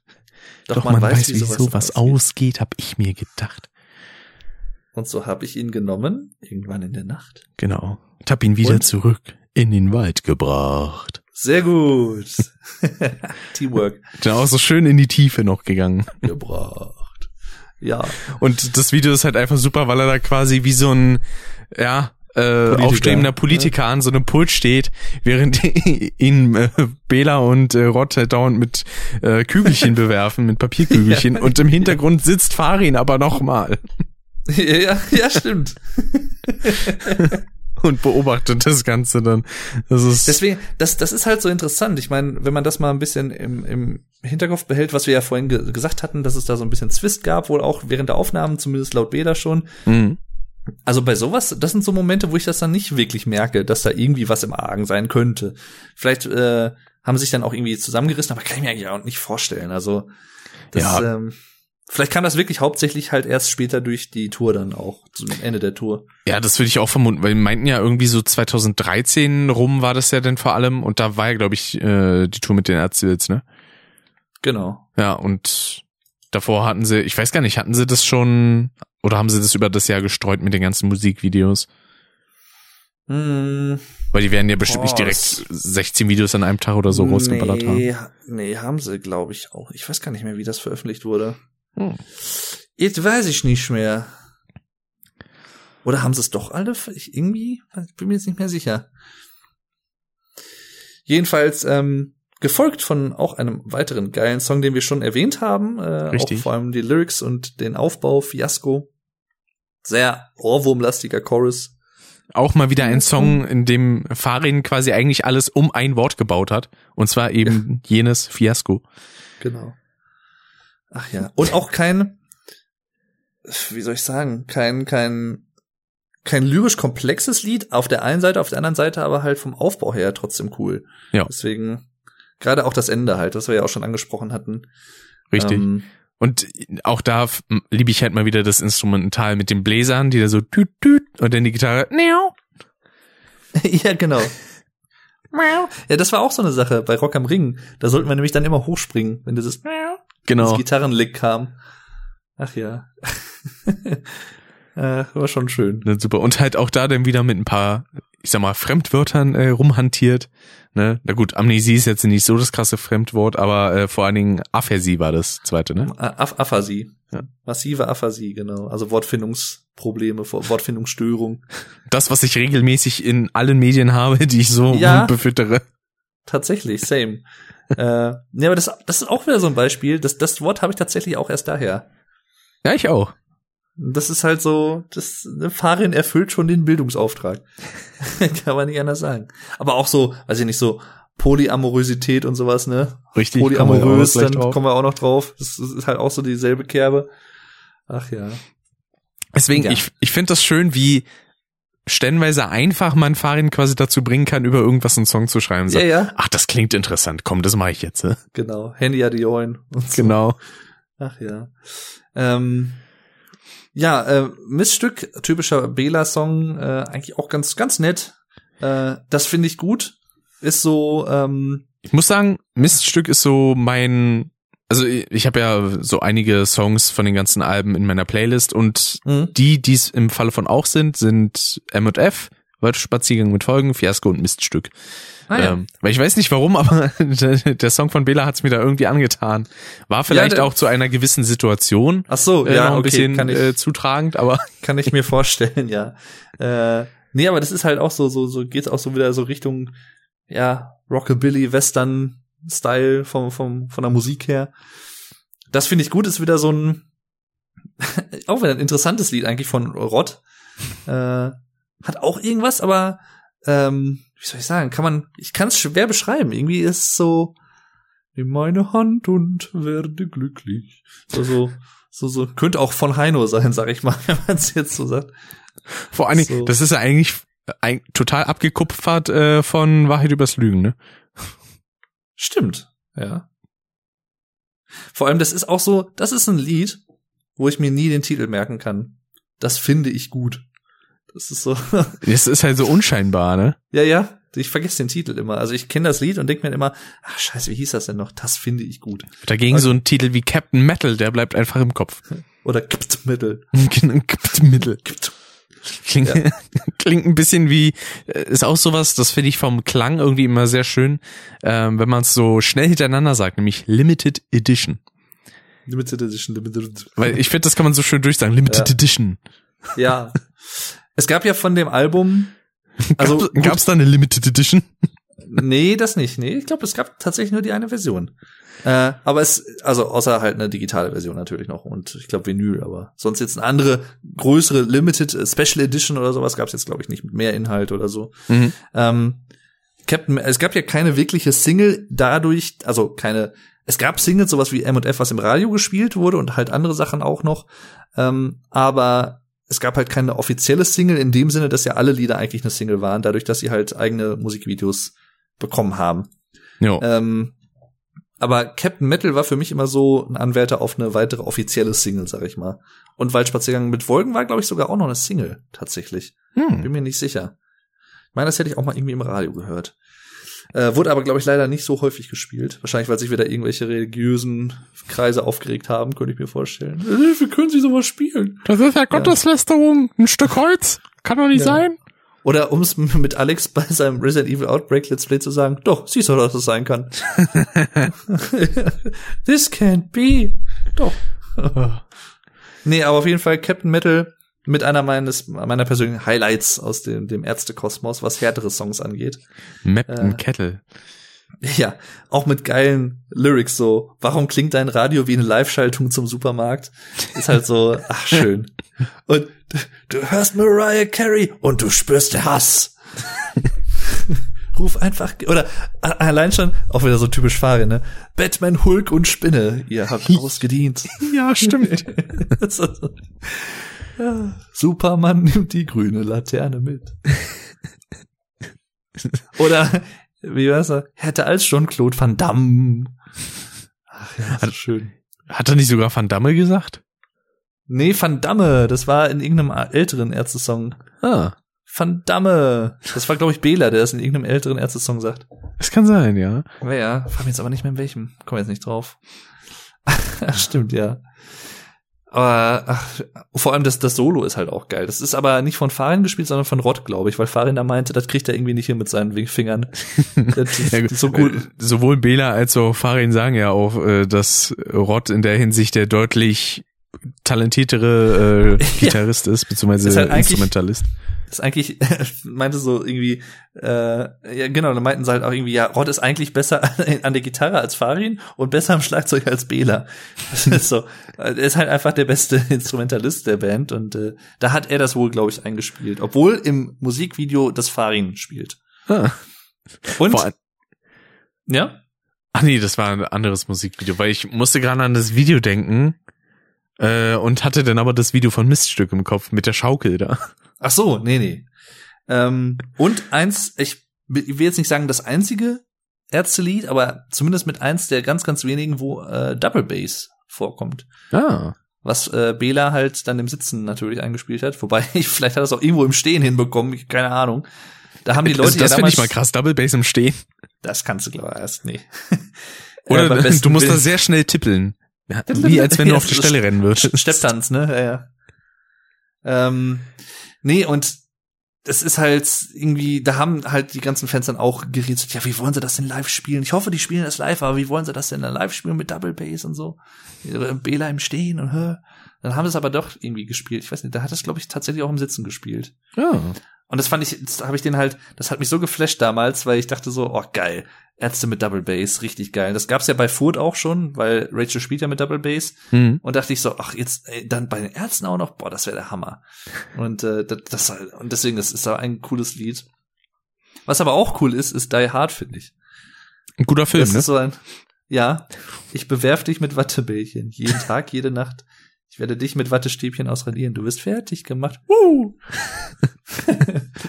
Doch, man, weiß, wie sowas sowas ausgeht, habe ich mir gedacht. Und so habe ich ihn genommen, irgendwann in der Nacht. Genau. Und hab ihn wieder Und? zurück in den Wald gebracht. Sehr gut. Teamwork Dann auch so schön in die Tiefe noch gegangen. gebracht. Ja. Und das Video ist halt einfach super, weil er da quasi wie so ein, ja, äh, Politiker. aufstrebender Politiker an so einem Pult steht, während ihn äh, Bela und äh, Rott halt dauernd mit äh, Kügelchen bewerfen, mit Papierkügelchen. Ja. und im Hintergrund sitzt Farin aber nochmal ja, ja, ja, stimmt. und beobachtet das Ganze dann. Das ist Deswegen, das, das ist halt so interessant. Ich meine, wenn man das mal ein bisschen im, im Hinterkopf behält, was wir ja vorhin ge gesagt hatten, dass es da so ein bisschen Zwist gab, wohl auch während der Aufnahmen, zumindest laut Beda schon. Mhm. Also bei sowas, das sind so Momente, wo ich das dann nicht wirklich merke, dass da irgendwie was im Argen sein könnte. Vielleicht äh, haben sich dann auch irgendwie zusammengerissen, aber kann ich mir eigentlich auch nicht vorstellen. Also das, Ja. ähm, vielleicht kam das wirklich hauptsächlich halt erst später durch die Tour dann auch, zum Ende der Tour. Ja, das würde ich auch vermuten, weil meinten ja irgendwie so 2013 rum war das ja denn vor allem und da war ja, glaube ich, äh, die Tour mit den Erzähls, ne? Genau. Ja, und davor hatten sie, ich weiß gar nicht, hatten sie das schon oder haben sie das über das Jahr gestreut mit den ganzen Musikvideos? Hm, Weil die werden ja bestimmt nicht Boah, direkt 16 Videos an einem Tag oder so rausgeballert haben. nee, ha- Nee, haben sie, glaube ich, auch. Ich weiß gar nicht mehr, wie das veröffentlicht wurde. Hm. Jetzt weiß ich nicht mehr. Oder haben sie es doch alle? Ich irgendwie? Ich bin mir jetzt nicht mehr sicher. Jedenfalls ähm, gefolgt von auch einem weiteren geilen Song, den wir schon erwähnt haben. Äh, Richtig. Auch vor allem die Lyrics und den Aufbau, Fiasco. Sehr ohrwurmlastiger Chorus. Auch mal wieder ein Song, in dem Farin quasi eigentlich alles um ein Wort gebaut hat. Und zwar eben jenes Fiasko. Genau. Ach ja. Und auch kein, wie soll ich sagen, kein, kein, kein lyrisch komplexes Lied auf der einen Seite, auf der anderen Seite aber halt vom Aufbau her trotzdem cool. Ja. Deswegen, gerade auch das Ende halt, das wir ja auch schon angesprochen hatten. Richtig. Ähm, Und auch da liebe ich halt mal wieder das Instrumental mit den Bläsern, die da so tüt tüt und dann die Gitarre. Miau. ja, genau. Ja, das war auch so eine Sache bei Rock am Ring. Da sollten wir nämlich dann immer hochspringen, wenn dieses, Genau. das Gitarrenlick kam. Ach ja. äh, war schon schön. Ne, super. Und halt auch da dann wieder mit ein paar, ich sag mal, Fremdwörtern äh, rumhantiert. Ne? Na gut, Amnesie ist jetzt nicht so das krasse Fremdwort, aber äh, vor allen Dingen Aphasie war das zweite, ne? Aphasie. Ja. Massive Aphasie, genau. Also Wortfindungsprobleme, Wortfindungsstörung. Das, was ich regelmäßig in allen Medien habe, die ich so Ja. befüttere. Tatsächlich, same. Äh, ja, aber das, das ist auch wieder so ein Beispiel. Das, das Wort habe ich tatsächlich auch erst daher. Ja, ich auch. Das ist halt so, das eine Farin erfüllt schon den Bildungsauftrag. Kann man nicht anders sagen. Aber auch so, weiß ich nicht, so Polyamorosität und sowas, ne? Richtig. kommen Polyamorös, gleich dann kommen wir auch noch drauf. Das ist halt auch so dieselbe Kerbe. Ach ja. Deswegen, Ja. ich, ich finde das schön, wie stellenweise einfach man Farin quasi dazu bringen kann, über irgendwas einen Song zu schreiben. So, Ja, ja, Ach, das klingt interessant. Komm, das mache ich jetzt. äh. genau. Handy Ohren. Und so. Genau. Ach ja. Ähm, ja, äh, Missstück, typischer Bela-Song, äh, eigentlich auch ganz, ganz nett. Äh, das finde ich gut. Ist so, ähm, Ich muss sagen, Miststück ist so mein, also ich, habe ja so einige Songs von den ganzen Alben in meiner Playlist und mh, die, die es im Falle von auch sind, sind M&F, Waldspaziergang mit Folgen, Fiasko und Miststück. ah, ja. Ähm, weil ich weiß nicht warum, aber der, Song von Bela hat's mir da irgendwie angetan. War vielleicht der- auch zu einer gewissen Situation Ach so, äh, ja, ein okay, bisschen kann ich, äh, zutragend, aber kann ich mir vorstellen, ja. Äh, nee, aber das ist halt auch so, so, so geht's auch so wieder so Richtung, ja, Rockabilly, Western Style vom, vom, von der Musik her. Das finde ich gut, ist wieder so ein, auch wieder ein interessantes Lied eigentlich von Rod. Äh, hat auch irgendwas, aber, ähm, wie soll ich sagen, kann man, ich kann es schwer beschreiben. Irgendwie ist so, nimm meine Hand und werde glücklich. So, so, So, so, könnte auch von Heino sein, sag ich mal, wenn man es jetzt so sagt. Vor allen Dingen, So. das ist ja eigentlich ein, total abgekupfert äh, von Wahrheit übers Lügen, ne? Stimmt, ja. Vor allem, das ist auch so, das ist ein Lied, wo ich mir nie den Titel merken kann. Das finde ich gut. Das ist so, Das ist halt so unscheinbar, ne? ja, ja, ich vergesse den Titel immer. Also ich kenne das Lied und denke mir immer, ach scheiße, wie hieß das denn noch? Das finde ich gut. Dagegen so ein Titel wie Captain Metal, der bleibt einfach im Kopf. Oder Kipt Mittel. Captain Metal. Klingt, klingt ein bisschen wie, äh, ist auch sowas, das finde ich vom Klang irgendwie immer sehr schön, ähm, wenn man es so schnell hintereinander sagt, nämlich Limited Edition. Limited Edition, Limited Weil ich finde, das kann man so schön durchsagen. Limited Ja. Edition. Ja. Es gab ja von dem Album, also Gab, gab's da eine Limited Edition? nee, das nicht. Nee, ich glaube, es gab tatsächlich nur die eine Version. Äh, aber es, also außer halt eine digitale Version natürlich noch und ich glaube Vinyl, aber sonst jetzt eine andere größere Limited äh, Special Edition oder sowas gab es jetzt glaube ich nicht mit mehr Inhalt oder so. Mhm. Ähm, Captain, es gab ja keine wirkliche Single dadurch, also keine, es gab Singles, sowas wie M&F, was im Radio gespielt wurde und halt andere Sachen auch noch, ähm, aber es gab halt keine offizielle Single in dem Sinne, dass ja alle Lieder eigentlich eine Single waren, dadurch, dass sie halt eigene Musikvideos bekommen haben. Ähm, aber Captain Metal war für mich immer so ein Anwärter auf eine weitere offizielle Single, sag ich mal. Und Waldspaziergang mit Wolken war, glaube ich, sogar auch noch eine Single, tatsächlich. Bin Hm. mir nicht sicher. Ich meine, das hätte ich auch mal irgendwie im Radio gehört. Äh, wurde aber, glaube ich, leider nicht so häufig gespielt. Wahrscheinlich, weil sich wieder irgendwelche religiösen Kreise aufgeregt haben, könnte ich mir vorstellen. Äh, Wie können Sie sowas spielen? Das ist ja Gotteslästerung. Ein Stück Holz. Kann doch nicht Ja. sein. Oder um es mit Alex bei seinem Resident Evil Outbreak Let's Play zu sagen, doch, siehst du, dass es sein kann. This can't be. Doch. nee, aber auf jeden Fall Captain Metal mit einer meines, meiner persönlichen Highlights aus dem, dem Ärztekosmos, was härtere Songs angeht. Mapton Äh. Kettle. Ja, auch mit geilen Lyrics so. Warum klingt dein Radio wie eine Live-Schaltung zum Supermarkt? Ist halt so, ach schön. Und du, hörst Mariah Carey und du spürst Hass. Ruf einfach, oder allein schon, auch wieder so typisch Farin, ne? Batman, Hulk und Spinne, ihr habt ausgedient. Ja, stimmt. Ja, Superman nimmt die grüne Laterne mit. Oder, wie war's? Hätte als schon Claude Van Damme. Ach ja, so schön. Hat er nicht sogar Van Damme gesagt? Nee, Van Damme, das war in irgendeinem älteren Ärzte-Song. Ah, Van Damme. Das war, glaube ich, Bela, der das in irgendeinem älteren Ärzte-Song sagt. das kann sein, ja. Aber ja, frag mich jetzt aber nicht mehr in welchem. Komm jetzt nicht drauf. Stimmt, ja. Aber ach, vor allem das, das Solo ist halt auch geil. Das ist aber nicht von Farin gespielt, sondern von Rott, glaube ich, weil Farin da meinte, das kriegt er irgendwie nicht hin mit seinen Fingern. Ja, so gut. äh, Sowohl Bela als auch Farin sagen ja auch, äh, dass Rod in der Hinsicht der deutlich talentiertere äh, Gitarrist ist, beziehungsweise Ist halt Instrumentalist. Das ist eigentlich, meinte so irgendwie, äh, ja genau, dann meinten sie halt auch irgendwie, ja, Rod ist eigentlich besser an der Gitarre als Farin und besser am Schlagzeug als Bela. Das ist so, er ist halt einfach der beste Instrumentalist der Band und äh, da hat er das wohl, glaube ich, eingespielt. Obwohl im Musikvideo das Farin spielt. Ah. Und, allem- ja, Ach nee, das war ein anderes Musikvideo, weil ich musste gerade an das Video denken äh, und hatte dann aber das Video von Miststück im Kopf mit der Schaukel da. ach so, nee, nee. Ähm, und eins, ich will jetzt nicht sagen das einzige Ärztelied, aber zumindest mit eins der ganz, ganz wenigen, wo äh, Double Bass vorkommt. Ah. was äh, Bela halt dann im Sitzen natürlich eingespielt hat. Wobei, ich, vielleicht hat er es auch irgendwo im Stehen hinbekommen, ich, keine Ahnung. Da haben die Leute also das ja finde ich mal krass, Double Bass im Stehen. Das kannst du glaube ich erst, nee. Oder Äh, du musst da sehr schnell tippeln. Ja, wie als wenn du auf die Stelle rennen würdest. Stepptanz, ne? Ja, ja. Ähm, nee, und das ist halt irgendwie, da haben halt die ganzen Fans dann auch gerätselt, ja, wie wollen sie das denn live spielen? Ich hoffe, die spielen das live, aber wie wollen sie das denn dann live spielen mit Double Bass und so? Bela im Stehen und hä? Dann haben sie es aber doch irgendwie gespielt. Ich weiß nicht, da hat es, glaube ich, tatsächlich auch im Sitzen gespielt. Ja. Und das fand ich, das habe ich den halt, das hat mich so geflasht damals, weil ich dachte so, oh geil, Ärzte mit Double Bass, richtig geil. Das gab's ja bei Furt auch schon, weil Rachel spielt ja mit Double Bass. Hm. Und dachte ich so, ach jetzt ey, dann bei den Ärzten auch noch, boah, das wäre der Hammer. Und äh, das, das und deswegen das ist da ein cooles Lied. Was aber auch cool ist, ist Die Hard finde ich. Ein guter Film, das ne? ist so ein ja, ich bewerf dich mit Wattebällchen jeden Tag, jede Nacht. Ich werde dich mit Wattestäbchen ausradieren. Du wirst fertig gemacht. Uh.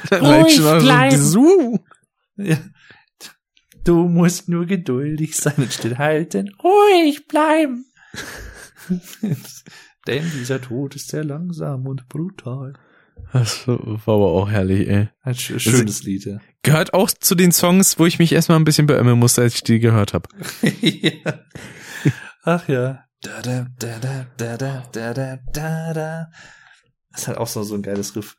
Bleiben. Ja. Du musst nur geduldig sein und stillhalten. Ruhig bleiben. Denn dieser Tod ist sehr langsam und brutal. Das war aber auch herrlich, ey. Ein sch schönes Lied, ja. Gehört auch zu den Songs, wo ich mich erstmal ein bisschen beömmeln musste, als ich die gehört habe. ja. Ach ja. Da, da, da, da, da, da, da, da, da, da. Das ist halt auch so, so ein geiles Riff.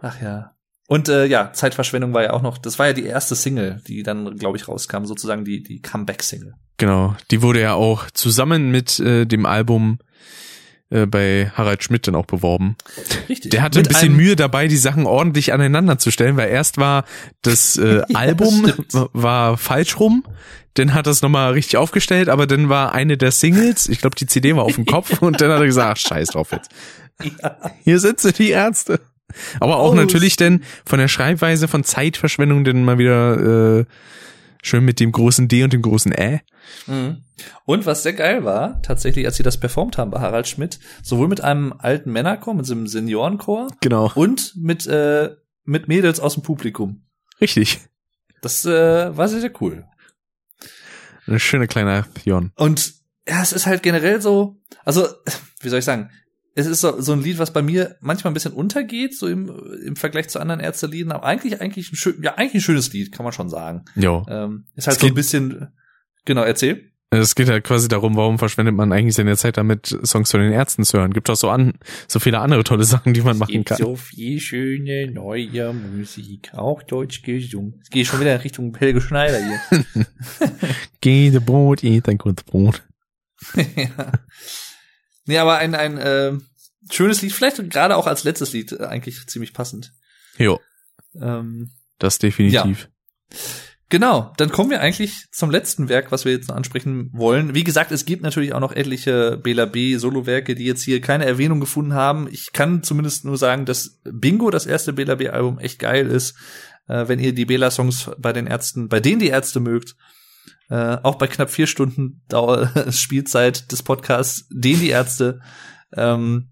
Ach ja. Und äh, ja, Zeitverschwendung war ja auch noch, das war ja die erste Single, die dann, glaube ich, rauskam, sozusagen die, die Comeback-Single. Genau. Die wurde ja auch zusammen mit äh, dem Album äh, bei Harald Schmidt dann auch beworben. Richtig. Der hatte ein Mit bisschen einem- Mühe dabei, die Sachen ordentlich aneinander zu stellen, weil erst war das äh, Ja, Album war falsch rum, dann hat er es nochmal richtig aufgestellt, aber dann war eine der Singles, ich glaube die CD war auf dem Kopf und dann hat er gesagt, ach, scheiß drauf jetzt. Ja. Hier sie, die Ärzte. Aber auch Oh, natürlich denn von der Schreibweise von Zeitverschwendung dann mal wieder äh, schön mit dem großen D und dem großen Ä. Mhm. Und was sehr geil war, tatsächlich, als sie das performt haben bei Harald Schmidt, sowohl mit einem alten Männerchor, mit so einem Seniorenchor Genau. und mit, äh, mit Mädels aus dem Publikum. Richtig. Das äh, war sehr, sehr cool. Eine schöne kleine Aktion. Und ja, es ist halt generell so, also, wie soll ich sagen, es ist so, so ein Lied, was bei mir manchmal ein bisschen untergeht, so im, im Vergleich zu anderen Ärztelieden, aber eigentlich, eigentlich ein schön, ja, eigentlich ein schönes Lied, kann man schon sagen. Jo. Ähm, ist halt Es so ein bisschen, genau, erzähl. Es geht halt quasi darum, warum verschwendet man eigentlich seine Zeit damit, Songs von den Ärzten zu hören. Gibt auch so an, so viele andere tolle Sachen, die man machen kann. so viel schöne neue Musik, auch deutsch gesungen. Es geht schon wieder in Richtung Helge Schneider hier. Geh de Brot, eat ein gutes Brot. ja. Nee, aber ein, ein äh, schönes Lied, vielleicht gerade auch als letztes Lied äh, eigentlich ziemlich passend. Jo, Ähm, das definitiv. Genau, dann kommen wir eigentlich zum letzten Werk, was wir jetzt ansprechen wollen. Wie gesagt, es gibt natürlich auch noch etliche Bela B Solowerke, die jetzt hier keine Erwähnung gefunden haben. Ich kann zumindest nur sagen, dass Bingo, das erste Bela B Album, echt geil ist. Äh, wenn ihr die Bela Songs bei den Ärzten, bei denen die Ärzte mögt, äh, auch bei knapp vier Stunden Dauer Spielzeit des Podcasts, den die Ärzte, ähm,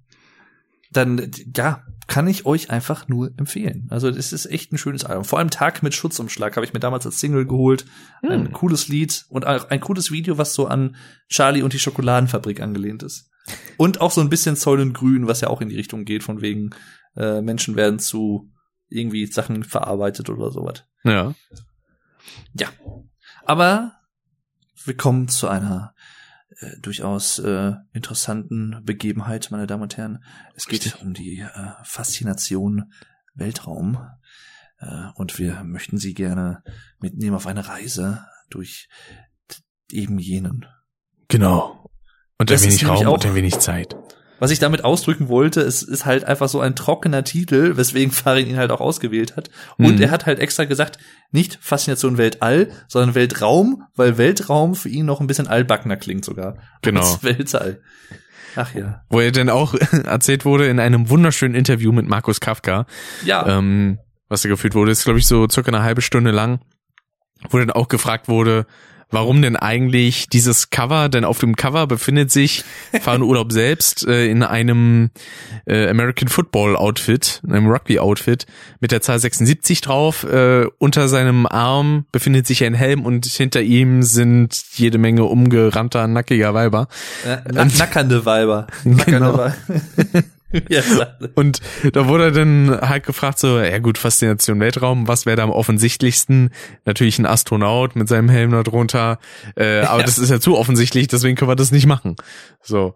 dann ja, kann ich euch einfach nur empfehlen. Also das ist echt ein schönes Album. Vor allem Tag mit Schutzumschlag habe ich mir damals als Single geholt. Ein cooles Lied und auch ein cooles Video, was so an Charlie und die Schokoladenfabrik angelehnt ist. Und auch so ein bisschen Säulengrün, was ja auch in die Richtung geht, von wegen äh, Menschen werden zu irgendwie Sachen verarbeitet oder sowas. Ja. Ja. Aber wir kommen zu einer äh, durchaus äh, interessanten Begebenheit, meine Damen und Herren. Es geht Richtig. um die äh, Faszination Weltraum. Äh, und wir möchten Sie gerne mitnehmen auf eine Reise durch eben jenen. Genau. Und ein Das wenig Raum auch- und ein wenig Zeit. Was ich damit ausdrücken wollte, es ist halt einfach so ein trockener Titel, weswegen Farin ihn halt auch ausgewählt hat. Und Mhm. er hat halt extra gesagt, nicht Faszination Weltall, sondern Weltraum, weil Weltraum für ihn noch ein bisschen altbackener klingt sogar. Genau. Als Weltall. Ach ja. Wo er dann auch erzählt wurde in einem wunderschönen Interview mit Markus Kafka, Ja. ähm, was da geführt wurde, ist glaube ich so circa eine halbe Stunde lang, wo dann auch gefragt wurde, warum denn eigentlich dieses Cover, denn auf dem Cover befindet sich Fahren Urlaub selbst äh, in einem äh, American Football Outfit, in einem Rugby Outfit mit der Zahl 76 drauf. Äh, unter seinem Arm befindet sich ein Helm und hinter ihm sind jede Menge umgerannter, nackiger Weiber. Ja, na nackernde Weiber. Nackernde Genau. Weiber. ja, Und da wurde dann halt gefragt so, ja gut, Faszination Weltraum, was wäre da am offensichtlichsten? Natürlich ein Astronaut mit seinem Helm da drunter. Äh, aber Ja. das ist ja zu offensichtlich, deswegen können wir das nicht machen. So.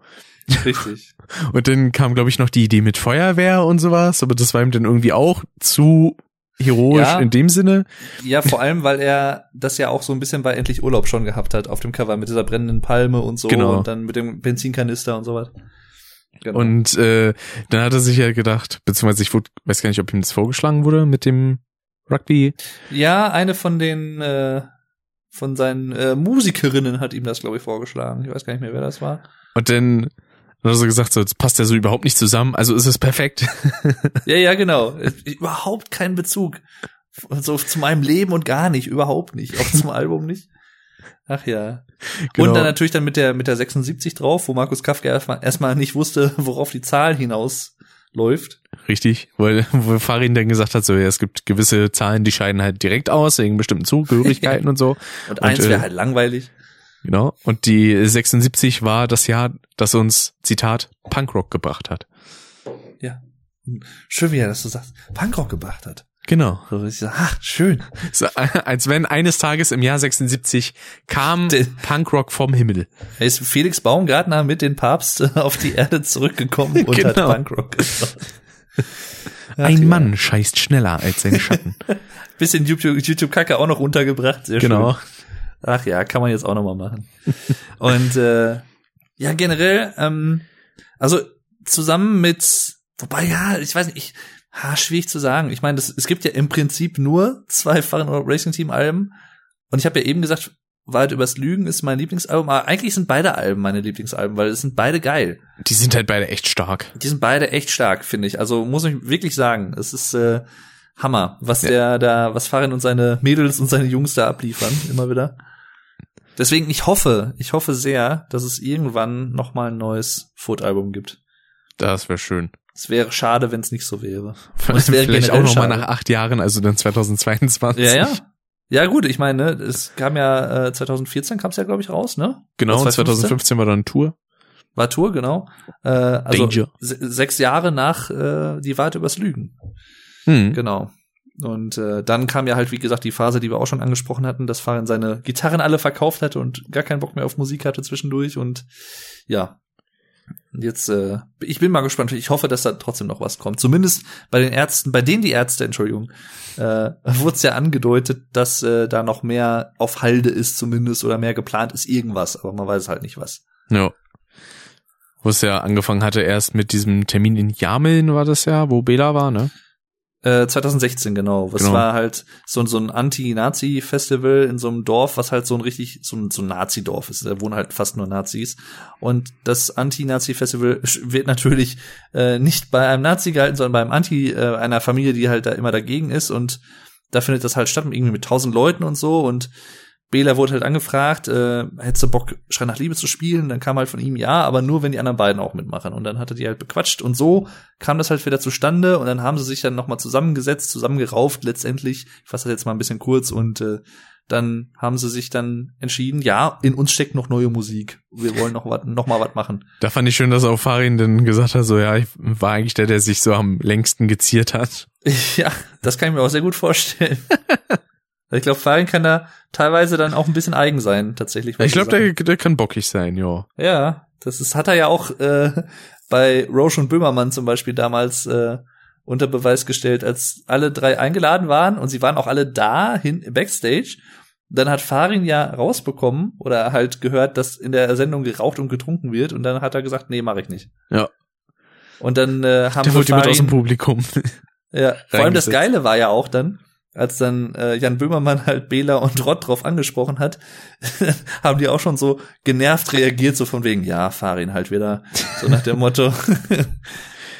richtig. Und dann kam, glaube ich, noch die Idee mit Feuerwehr und sowas, aber das war ihm dann irgendwie auch zu heroisch Ja. in dem Sinne. Ja, vor allem, weil er das ja auch so ein bisschen bei Endlich Urlaub schon gehabt hat auf dem Cover mit dieser brennenden Palme und so Genau. und dann mit dem Benzinkanister und sowas. Genau. Und äh, dann hat er sich ja gedacht, beziehungsweise ich wurde, weiß gar nicht, ob ihm das vorgeschlagen wurde mit dem Rugby. Ja, eine von den äh, von seinen äh, Musikerinnen hat ihm das, glaube ich, vorgeschlagen. Ich weiß gar nicht mehr, wer das war. Und dann hat er so gesagt, so, jetzt passt ja so überhaupt nicht zusammen, also ist es perfekt. Ja, ja, genau. Überhaupt keinen Bezug. So zu meinem Leben und gar nicht, überhaupt nicht. Auch zum Album nicht. Ach ja. Genau. Und dann natürlich dann mit der, mit der 76 drauf, wo Markus Kafka erstmal, erstmal nicht wusste, worauf die Zahl hinausläuft. Richtig, weil wo Farin dann gesagt hat, so ja, es gibt gewisse Zahlen, die scheiden halt direkt aus wegen bestimmten Zugehörigkeiten und so. Und eins äh, wäre halt langweilig. Genau. Und die 76 war das Jahr, das uns Zitat Punkrock gebracht hat. Ja. Schön, wie er das so sagt. Punkrock gebracht hat. Genau. So, ich sag, ach, schön. So, als wenn eines Tages im Jahr 76 kam Den- Punkrock vom Himmel. Ist Felix Baumgartner mit den Papst auf die Erde zurückgekommen und hat Genau. Punkrock gemacht. Ein Mann scheißt schneller als sein Schatten. Bisschen YouTube, YouTube Kacke auch noch untergebracht. Sehr genau. Schön. Ach ja, kann man jetzt auch noch mal machen. Und äh, ja, generell, ähm, also zusammen mit, wobei ja, ich weiß nicht, ich, ha, schwierig zu sagen. Ich meine, das, es gibt ja im Prinzip nur zwei Fahren Racing Team Alben. Und ich habe ja eben gesagt, Wahrheit übers Lügen ist mein Lieblingsalbum. Aber eigentlich sind beide Alben meine Lieblingsalben, weil es sind beide geil. Die sind halt beide echt stark. Die sind beide echt stark, finde ich. Also muss ich wirklich sagen, es ist äh, Hammer, was der da, was Farin und seine Mädels und seine Jungs da abliefern, immer wieder. Deswegen, ich hoffe, ich hoffe sehr, dass es irgendwann noch mal ein neues Foot-Album gibt. Das wäre schön. Es wäre schade, wenn es nicht so wäre. Und es wäre Vielleicht auch generell noch mal schade. nach acht Jahren, also dann 2022. Ja, ja. Ja, gut, ich meine, ne, es kam ja äh, 2014 kam es ja, glaube ich, raus, ne? Genau, Oder und 2015 war dann Tour. War Tour, genau. Äh, also Danger. se sechs Jahre nach äh, die Wahrheit übers Lügen. Hm. Genau. Und äh, dann kam ja halt, wie gesagt, die Phase, die wir auch schon angesprochen hatten, dass Farin seine Gitarren alle verkauft hatte und gar keinen Bock mehr auf Musik hatte zwischendurch. Und ja, jetzt, äh, ich bin mal gespannt. Ich hoffe, dass da trotzdem noch was kommt. Zumindest bei den Ärzten, bei denen die Ärzte, Entschuldigung, äh, wurde es ja angedeutet, dass äh, da noch mehr auf Halde ist zumindest oder mehr geplant ist irgendwas, aber man weiß halt nicht was. Ja. Wo es ja angefangen hatte, erst mit diesem Termin in Jameln war das ja, wo Bela war, ne? Äh, 2016, genau. Was Genau. war halt so, so ein Anti-Nazi-Festival in so einem Dorf, was halt so ein richtig, so ein, so ein Nazi-Dorf ist. Da wohnen halt fast nur Nazis. Und das Anti-Nazi-Festival wird natürlich äh, nicht bei einem Nazi gehalten, sondern beim Anti, äh, einer Familie, die halt da immer dagegen ist. Und da findet das halt statt, irgendwie mit tausend Leuten und so. Und Bela wurde halt angefragt, äh, hättest du Bock, Schrei nach Liebe zu spielen? Dann kam halt von ihm, ja, aber nur, wenn die anderen beiden auch mitmachen. Und dann hat er die halt bequatscht. Und so kam das halt wieder zustande. Und dann haben sie sich dann nochmal zusammengesetzt, zusammengerauft letztendlich. Ich fasse das jetzt mal ein bisschen kurz. Und äh, dann haben sie sich dann entschieden, ja, in uns steckt noch neue Musik. Wir wollen noch, wat, noch mal was machen. Da fand ich schön, dass auch Farin dann gesagt hat, so ja, ich war eigentlich der, der sich so am längsten geziert hat. ja, das kann ich mir auch sehr gut vorstellen. ich glaube, Farin kann da teilweise dann auch ein bisschen eigen sein, tatsächlich. Ich glaube, der, der kann bockig sein, ja. Ja, das ist, hat er ja auch äh, bei Roche und Böhmermann zum Beispiel damals äh, unter Beweis gestellt, als alle drei eingeladen waren und sie waren auch alle da hin backstage. Dann hat Farin ja rausbekommen oder halt gehört, dass in der Sendung geraucht und getrunken wird und dann hat er gesagt, nee, mache ich nicht. Ja. Und dann äh, haben Der wollte mit aus dem Publikum. ja, vor allem das. Geile war ja auch dann, als dann äh, Jan Böhmermann halt Bela und Rott drauf angesprochen hat, haben die auch schon so genervt reagiert, so von wegen, ja, fahr ihn halt wieder. So nach dem Motto.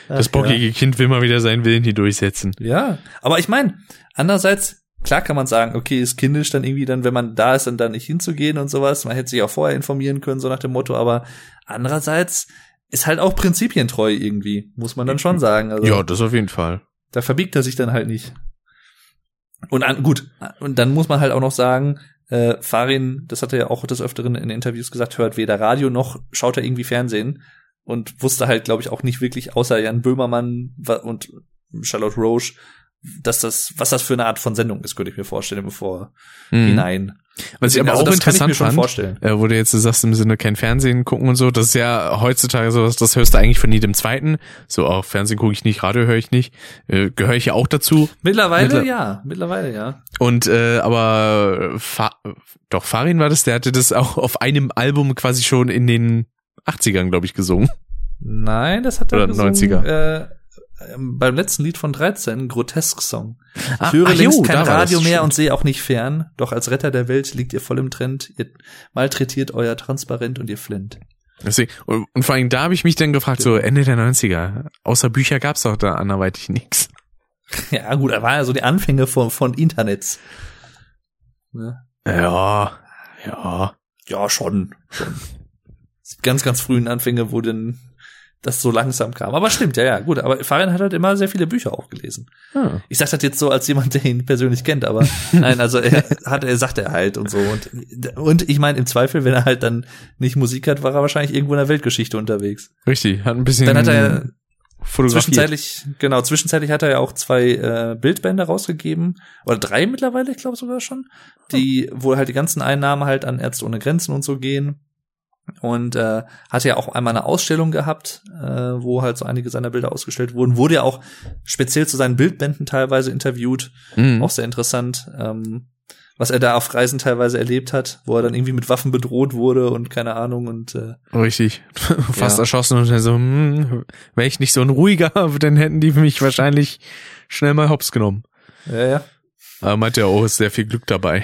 Das Ach, bockige Kind will mal wieder seinen Willen hier durchsetzen. Ja, ja. aber ich meine, andererseits, klar kann man sagen, okay, ist kindisch dann irgendwie dann, wenn man da ist, dann da nicht hinzugehen und sowas. Man hätte sich auch vorher informieren können, so nach dem Motto, aber andererseits ist halt auch prinzipientreu irgendwie, muss man dann schon sagen. Also, Ja, das auf jeden Fall. Da verbiegt er sich dann halt nicht. Und an, gut, und dann muss man halt auch noch sagen, äh, Farin, das hat er ja auch des Öfteren in Interviews gesagt, hört weder Radio noch schaut er irgendwie Fernsehen und wusste halt, glaube ich, auch nicht wirklich, außer Jan Böhmermann und Charlotte Roche, dass das, was das für eine Art von Sendung ist, könnte ich mir vorstellen, bevor Mhm. hinein. Was ich aber Also auch das kann ich mir interessant schon fand, vorstellen. äh, wo du jetzt sagst im Sinne kein Fernsehen gucken und so, das ist ja heutzutage sowas, das hörst du eigentlich von jedem Zweiten. So auch Fernsehen gucke ich nicht, Radio höre ich nicht, äh, gehöre ich ja auch dazu. Mittlerweile Mittler- ja, mittlerweile ja. Und äh, aber Fa doch Farin war das, der hatte das auch auf einem Album quasi schon in den 80ern, glaube ich, gesungen. Nein, das hat er Oder gesungen, 90er. Äh, beim letzten Lied von 13, Grotesk-Song. Ich Ah, höre ach längst jo, kein war Radio mehr und sehe auch nicht fern. Doch als Retter der Welt liegt ihr voll im Trend. Ihr malträtiert euer Transparent und ihr flint. Deswegen, und, und vor allem da habe ich mich dann gefragt, so Ende der 90er, außer Bücher gab's doch da anderweitig nichts. Ja, gut, da waren ja so die Anfänge von, von Internets. Ne? Ja, ja. Ja, schon. schon. Ganz, ganz frühen Anfänge, wo denn das so langsam kam. Aber stimmt, ja, ja, gut. Aber Farin hat halt immer sehr viele Bücher auch gelesen. Ah. Ich sag das jetzt so als jemand, der ihn persönlich kennt, aber nein, also er hat, er sagt er halt und so. Und, und ich meine, im Zweifel, wenn er halt dann nicht Musik hat, war er wahrscheinlich irgendwo in der Weltgeschichte unterwegs. Richtig, hat ein bisschen Dann hat er zwischenzeitlich, genau, zwischenzeitlich hat er ja auch zwei äh, Bildbände rausgegeben. Oder drei mittlerweile, ich glaube sogar schon. Die, wo halt die ganzen Einnahmen halt an Ärzte ohne Grenzen und so gehen. Und äh, hatte ja auch einmal eine Ausstellung gehabt, äh, wo halt so einige seiner Bilder ausgestellt wurden. Wurde ja auch speziell zu seinen Bildbänden teilweise interviewt. Mhm. Auch sehr interessant. Ähm, was er da auf Reisen teilweise erlebt hat, wo er dann irgendwie mit Waffen bedroht wurde und keine Ahnung und äh, Richtig. Fast Ja. erschossen und dann so, hm, wäre ich nicht so ein ruhiger, dann hätten die mich wahrscheinlich schnell mal hops genommen. ja, ja. Aber meinte er auch, ist sehr viel Glück dabei.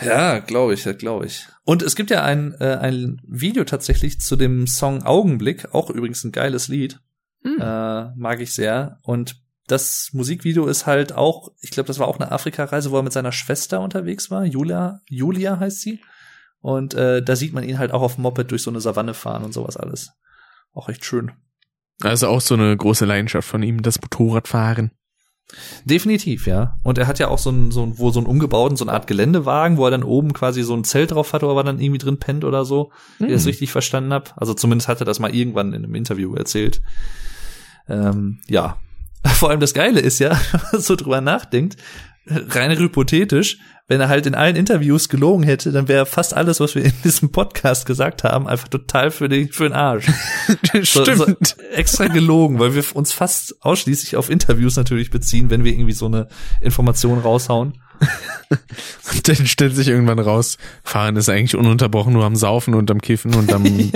Ja, glaube ich, glaube ich. Und es gibt ja ein, äh, ein Video tatsächlich zu dem Song Augenblick, auch übrigens ein geiles Lied. Hm. Äh, mag ich sehr. Und das Musikvideo ist halt auch, ich glaube, das war auch eine Afrika-Reise, wo er mit seiner Schwester unterwegs war. Julia, Julia heißt sie. Und äh, da sieht man ihn halt auch auf dem Moped durch so eine Savanne fahren und sowas alles. Auch echt schön. Also auch so eine große Leidenschaft von ihm, das Motorradfahren. Definitiv, ja. Und er hat ja auch so ein, so ein, wo so ein umgebauten, so eine Art Geländewagen, wo er dann oben quasi so ein Zelt drauf hat, wo er dann irgendwie drin pennt oder so, wie ich das richtig verstanden habe. Also zumindest hat er das mal irgendwann in einem Interview erzählt. Ähm, ja. Vor allem das Geile ist ja, wenn man so drüber nachdenkt, rein hypothetisch, wenn er halt in allen Interviews gelogen hätte, dann wäre fast alles, was wir in diesem Podcast gesagt haben, einfach total für den, für den Arsch. So, so Stimmt. extra gelogen, weil wir uns fast ausschließlich auf Interviews natürlich beziehen, wenn wir irgendwie so eine Information raushauen. Und dann stellt sich irgendwann raus, Fahren ist eigentlich ununterbrochen nur am Saufen und am Kiffen und am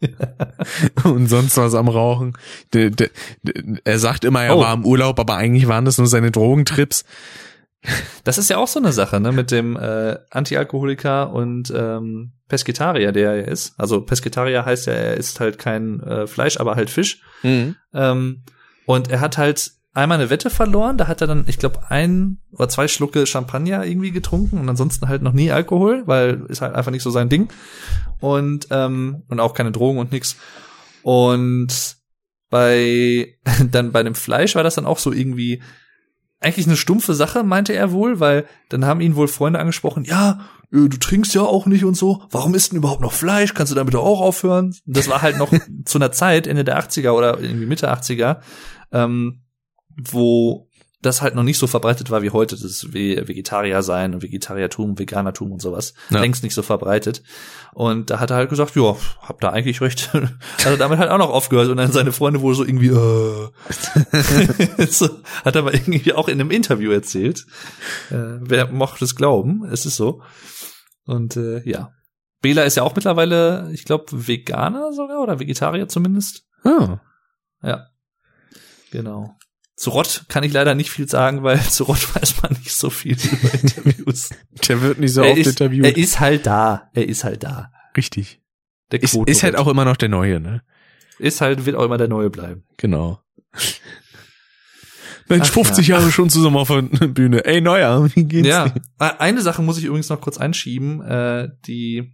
und sonst was am Rauchen. Der, der, der, er sagt immer, er Oh. war im Urlaub, aber eigentlich waren das nur seine Drogentrips. Das ist ja auch so eine Sache, ne, mit dem äh, Antialkoholiker und ähm, Pesketarier, der er ist. Also Pesketarier heißt ja, er isst halt kein äh, Fleisch, aber halt Fisch. Ähm, und er hat halt einmal eine Wette verloren, da hat er dann, ich glaube, ein oder zwei Schlucke Champagner irgendwie getrunken und ansonsten halt noch nie Alkohol, weil ist halt einfach nicht so sein Ding. Und, ähm, und auch keine Drogen und nix. Und bei dann bei dem Fleisch war das dann auch so irgendwie eigentlich eine stumpfe Sache, meinte er wohl, weil dann haben ihn wohl Freunde angesprochen, ja, äh, du trinkst ja auch nicht und so, warum isst denn überhaupt noch Fleisch? Kannst du damit auch aufhören? Das war halt noch zu einer Zeit, Ende der 80er oder irgendwie Mitte 80er, ähm, wo das halt noch nicht so verbreitet war wie heute, das Ve- Vegetarier sein und Vegetariertum, Veganertum und sowas. Ja. Längst nicht so verbreitet. Und da hat er halt gesagt, ja, hab da eigentlich recht. Also damit halt auch noch aufgehört und dann seine Freunde wohl so irgendwie, äh, so, hat er aber irgendwie auch in einem Interview erzählt. Äh, wer mochte es glauben? Es ist so. Und äh, ja. Bela ist ja auch mittlerweile, ich glaube, Veganer sogar oder Vegetarier zumindest. Ah. Ja. Genau. Zu Rott kann ich leider nicht viel sagen, weil zu Rott weiß man nicht so viel über Interviews. Der wird nicht so er, oft ist, interviewt. er ist halt da. Er ist halt da. Richtig. Der Ist, ist halt auch immer noch der Neue, ne? Ist halt, wird auch immer der Neue bleiben. Genau. Mensch, Ach, 50 ja. Jahre schon zusammen auf der Bühne. Ey, Neuer, wie geht's Ja. dir? Äh, Eine Sache muss ich übrigens noch kurz einschieben, äh, die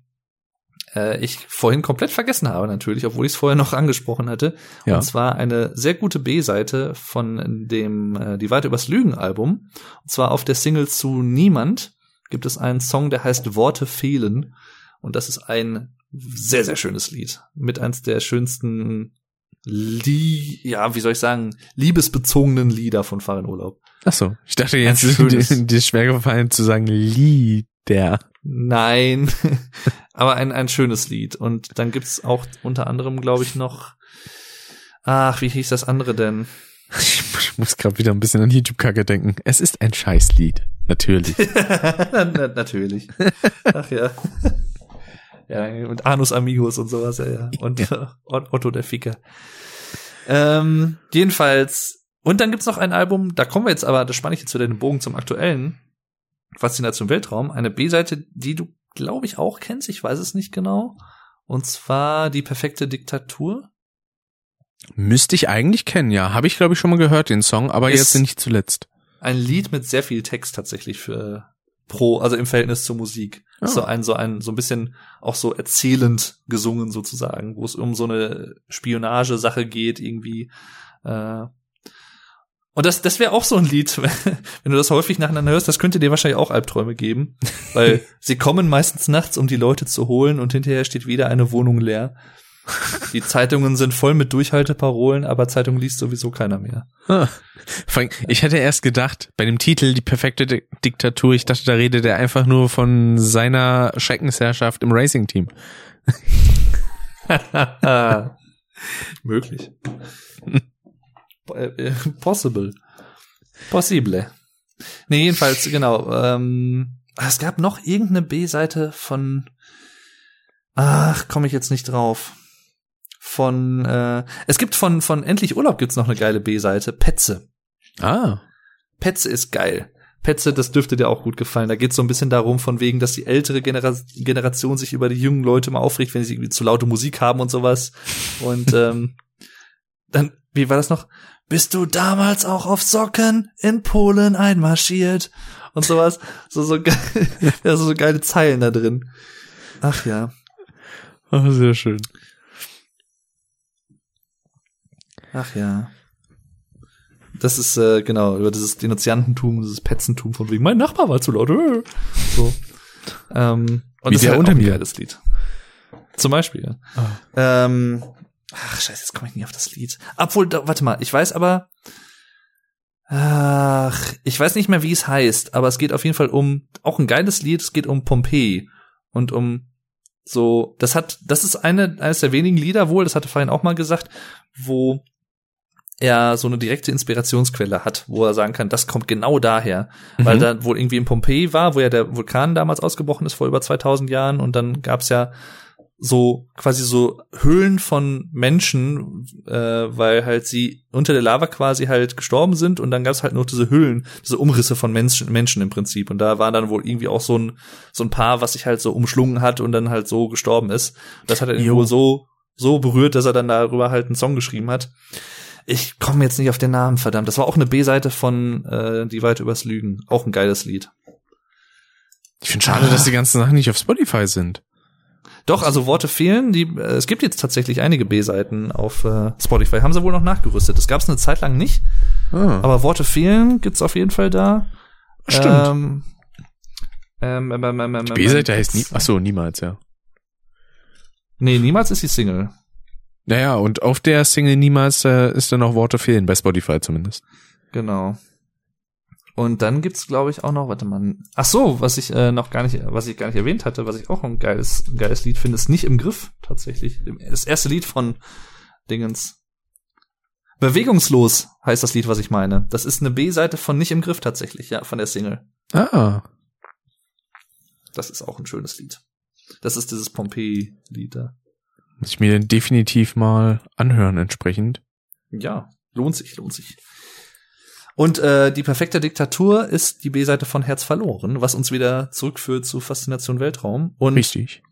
äh, ich vorhin komplett vergessen habe natürlich, obwohl ich es vorher noch angesprochen hatte. Ja. Und zwar eine sehr gute B-Seite von dem äh, Die Weite übers Lügen Album. Und zwar auf der Single zu Niemand gibt es einen Song, der heißt Worte fehlen. Und das ist ein sehr, sehr schönes Lied. Mit eins der schönsten Lie ja, wie soll ich sagen, liebesbezogenen Lieder von Farin Urlaub. Ach so. Ich dachte jetzt, dir ist schwer gefallen zu sagen Lieder. Nein, aber ein, ein schönes Lied. Und dann gibt's auch unter anderem, glaube ich, noch. Ach, wie hieß das andere denn? Ich muss gerade wieder ein bisschen an YouTube-Kacke denken. Es ist ein Scheißlied. Natürlich. Na, natürlich. Ach ja. Ja, und Anus Amigos und sowas, ja, ja. Und äh, Otto der Ficker. Ähm, jedenfalls, und dann gibt's noch ein Album, da kommen wir jetzt aber, das spanne ich jetzt wieder den Bogen zum aktuellen. Faszination Weltraum. Eine B-Seite, die du, glaube ich, auch kennst, ich weiß es nicht genau. Und zwar die perfekte Diktatur. Müsste ich eigentlich kennen, ja. Habe ich, glaube ich, schon mal gehört, den Song, aber Ist- jetzt nicht zuletzt. Ein Lied mit sehr viel Text tatsächlich für pro, also im Verhältnis zur Musik. Oh. So ein, so ein, so ein bisschen auch so erzählend gesungen sozusagen, wo es um so eine Spionagesache geht irgendwie. Äh, und das, das wäre auch so ein Lied, wenn du das häufig nacheinander hörst, das könnte dir wahrscheinlich auch Albträume geben, weil sie kommen meistens nachts, um die Leute zu holen und hinterher steht wieder eine Wohnung leer. Die Zeitungen sind voll mit Durchhalteparolen, aber Zeitungen liest sowieso keiner mehr. Ah. Ich hätte erst gedacht, bei dem Titel Die perfekte Di- Diktatur, ich dachte, da redet er einfach nur von seiner Schreckensherrschaft im Racing-Team. Möglich. Äh, äh, Possible. Possible. Nee, jedenfalls, genau. Ähm, es gab noch irgendeine B-Seite von. Ach, komme ich jetzt nicht drauf. Von, äh, es gibt von, von Endlich Urlaub gibt's noch eine geile B-Seite. Petze. Ah. Petze ist geil. Petze, das dürfte dir auch gut gefallen. Da geht's so ein bisschen darum, von wegen, dass die ältere Genera Generation sich über die jungen Leute mal aufregt, wenn sie irgendwie zu laute Musik haben und sowas. Und ähm, dann, wie war das noch? Bist du damals auch auf Socken in Polen einmarschiert? Und sowas. So, so, ge ja, so geile Zeilen da drin. Ach ja. Oh, sehr schön. Ach ja. Das ist, äh, genau, über dieses Denunziantentum, dieses Petzentum von wegen, mein Nachbar war zu laut. äh. So. Ähm, und Wie das der ist halt unter ein mir. geiles Lied. Zum Beispiel, ja. Ähm, ach, scheiße, jetzt komme ich nie auf das Lied. Obwohl, da, warte mal, ich weiß aber, ach, ich weiß nicht mehr, wie es heißt, aber es geht auf jeden Fall um, auch ein geiles Lied, es geht um Pompeji und um so, das hat, das ist eine, eines der wenigen Lieder wohl, das hatte vorhin auch mal gesagt, wo er so eine direkte Inspirationsquelle hat, wo er sagen kann, das kommt genau daher, weil Mhm. da wohl irgendwie in Pompeji war, wo ja der Vulkan damals ausgebrochen ist vor über 2000 Jahren und dann gab's ja so quasi so Höhlen von Menschen, äh, weil halt sie unter der Lava quasi halt gestorben sind und dann gab's halt noch diese Höhlen, diese Umrisse von Menschen, Menschen im Prinzip und da war dann wohl irgendwie auch so ein so ein Paar, was sich halt so umschlungen hat und dann halt so gestorben ist. Das hat er Jo. wohl so so berührt, dass er dann darüber halt einen Song geschrieben hat. Ich komme jetzt nicht auf den Namen, verdammt. Das war auch eine B-Seite von äh, Die Weite übers Lügen. Auch ein geiles Lied. Ich finde schade, dass die ganzen Sachen nicht auf Spotify sind. Doch, also Worte fehlen. Die, äh, es gibt jetzt tatsächlich einige B-Seiten auf äh, Spotify. Haben sie wohl noch nachgerüstet. Das gab es eine Zeit lang nicht. Ah. Aber Worte fehlen gibt's auf jeden Fall da. Stimmt. Ähm, ähm, ähm, ähm, ähm, die B-Seite heißt nie, ach so, niemals, ja. Nee, niemals ist die Single. Naja, und auf der Single niemals äh, ist dann noch Worte fehlen, bei Spotify zumindest. Genau. Und dann gibt's, glaube ich, auch noch, warte mal. Ach so, was ich äh, noch gar nicht, was ich gar nicht erwähnt hatte, was ich auch ein geiles, ein geiles Lied finde, ist nicht im Griff tatsächlich. Das erste Lied von Dingens. Bewegungslos heißt das Lied, was ich meine. Das ist eine B-Seite von nicht im Griff tatsächlich, ja, von der Single. Ah, Das ist auch ein schönes Lied. Das ist dieses Pompeii-Lied da. muss ich mir definitiv mal anhören entsprechend. Ja, lohnt sich, lohnt sich. Und äh, die perfekte Diktatur ist die B-Seite von Herz verloren, was uns wieder zurückführt zu Faszination Weltraum. Und Richtig.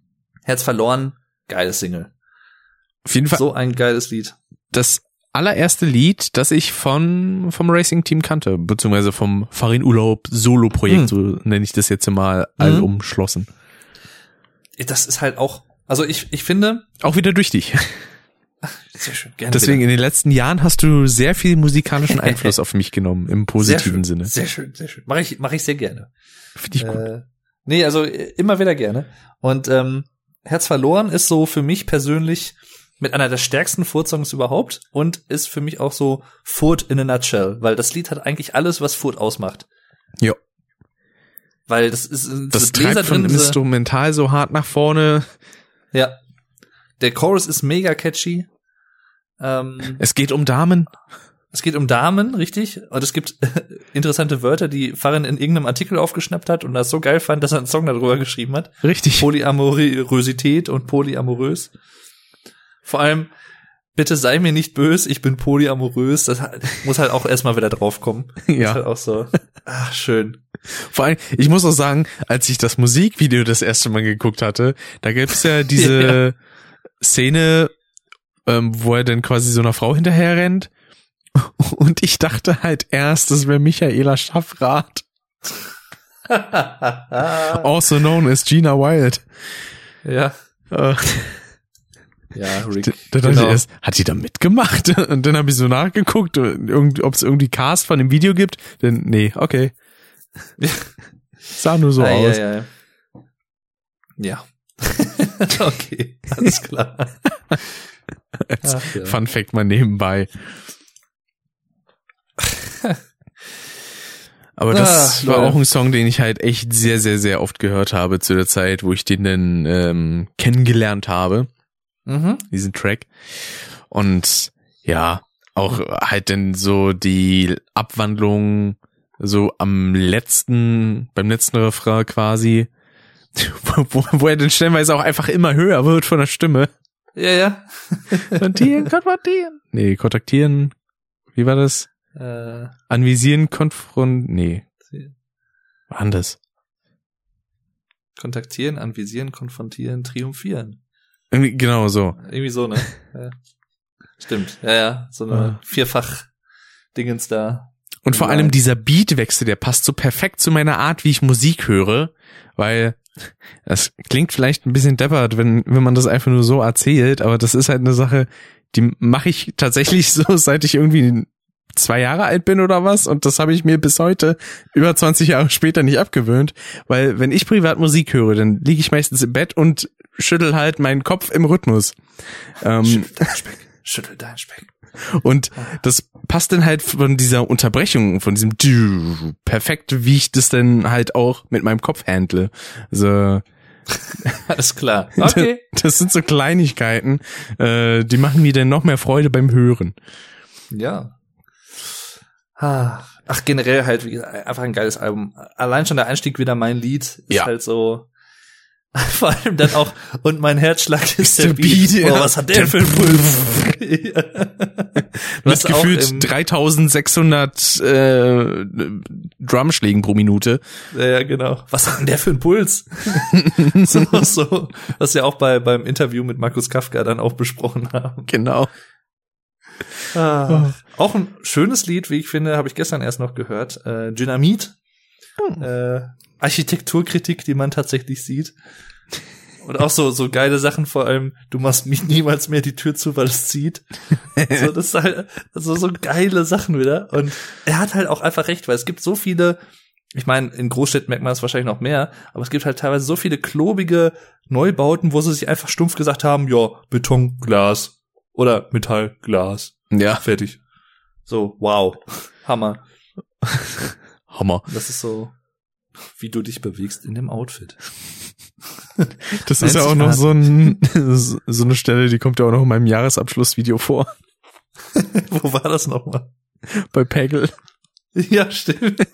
Herz verloren, geiles Single. Auf jeden Fall So ein geiles Lied. das allererste Lied, das ich von vom Racing Team kannte, beziehungsweise vom Farin Urlaub Solo Projekt, Hm. so nenne ich das jetzt mal allumschlossen. Das ist halt auch, also ich, ich finde, Auch wieder durch dich. sehr schön, gerne Deswegen wieder. in den letzten Jahren hast du sehr viel musikalischen Einfluss auf mich genommen im sehr positiven schön, Sinne. Sehr schön, sehr schön. Mache ich, mach ich sehr gerne. Finde ich gut. Äh, nee, also äh, immer wieder gerne. Und ähm, Herz verloren ist so für mich persönlich mit einer der stärksten Furt-Songs überhaupt und ist für mich auch so Furt in a nutshell, weil das Lied hat eigentlich alles, was Furt ausmacht. Ja. Weil das ist Das diese Bläser treibt von drin, diese- Instrumental so hart nach vorne. ja. Der Chorus ist mega catchy. Ähm, Es geht um Damen. Es geht um Damen, richtig? Und es gibt interessante Wörter, die Farin in irgendeinem Artikel aufgeschnappt hat und das so geil fand, dass er einen Song darüber geschrieben hat. Richtig. Polyamorosität und polyamorös. Vor allem, bitte sei mir nicht böse, ich bin polyamorös. Das muss halt auch erstmal wieder draufkommen. Ist Ja. halt auch so. Ach, schön. Vor allem, ich muss auch sagen, als ich das Musikvideo das erste Mal geguckt hatte, da gab es ja diese Szene, ähm, wo er dann quasi so einer Frau hinterher rennt. Und ich dachte halt erst, das wäre Michaela Schaffrath. Also known as Gina Wild. ja. Äh, Ja, Rick. Da da dachte genau. ich erst, hat die da mitgemacht? Und dann habe ich so nachgeguckt, ob es irgendwie Cast von dem Video gibt. Denn nee, okay. Sah nur so Ah, aus. Ja, ja, ja. ja. okay, alles klar. Als ja. Fun Fact mal nebenbei. Aber das Ah, war auch ein Song, den ich halt echt sehr, sehr, sehr oft gehört habe zu der Zeit, wo ich den dann ähm, kennengelernt habe, Mhm. diesen Track. Und ja, auch halt dann so die Abwandlung so am letzten, beim letzten Refrain quasi, wo, wo er dann stellenweise auch einfach immer höher wird von der Stimme. Ja, ja. Kontaktieren, konfrontieren. Nee, kontaktieren. Wie war das? Äh, Anvisieren, konfront, nee. War anders. kontaktieren, anvisieren, konfrontieren, triumphieren. Irgendwie, genau so. Irgendwie so, ne? ja. Stimmt. Ja, ja. So eine Ah. Vierfach-Dingens da. Und vor allem dieser Beatwechsel, der passt so perfekt zu meiner Art, wie ich Musik höre, weil das klingt vielleicht ein bisschen deppert, wenn, wenn man das einfach nur so erzählt, aber das ist halt eine Sache, die mache ich tatsächlich so, seit ich irgendwie zwei Jahre alt bin oder was und das habe ich mir bis heute über 20 Jahre später nicht abgewöhnt, weil wenn ich privat Musik höre, dann liege ich meistens im Bett und schüttel halt meinen Kopf im Rhythmus. Ähm, Schüttel dein Speck. Schüttel dein Speck. Und das passt dann halt von dieser Unterbrechung, von diesem Dü- perfekt, wie ich das dann halt auch mit meinem Kopf handle. Also, Alles klar. Okay. das sind so Kleinigkeiten, äh, die machen mir dann noch mehr Freude beim Hören. Ja. Ach, generell halt, einfach ein geiles Album. Allein schon der Einstieg wieder mein Lied ist Ja. halt so. Vor allem dann auch, und mein Herzschlag ist, der Beat. Beat, Boah, ja. was hat der für einen Puls? Du hast gefühlt im- 3600 äh, Drumschlägen pro Minute. Ja, ja, genau. Was hat denn der für einen Puls? so, so, was wir auch bei, beim Interview mit Markus Kafka dann auch besprochen haben. Genau. Ah. Auch ein schönes Lied, wie ich finde, habe ich gestern erst noch gehört. Äh, Dynamit. Äh, Architekturkritik, die man tatsächlich sieht. Und auch so, so geile Sachen, vor allem, du machst mich niemals mehr die Tür zu, weil es zieht. so, das ist halt, also so geile Sachen wieder. Und er hat halt auch einfach recht, weil es gibt so viele, ich meine, in Großstädten merkt man es wahrscheinlich noch mehr, aber es gibt halt teilweise so viele klobige Neubauten, wo sie sich einfach stumpf gesagt haben, ja, Beton, Glas oder Metall, Glas. Ja, Fertig. So, wow. Hammer. Hammer. Das ist so, wie du dich bewegst in dem Outfit. Das ist ja auch noch so, ein, so eine Stelle, die kommt ja auch noch in meinem Jahresabschlussvideo vor. Wo war das nochmal? Bei Peggle. Ja, stimmt.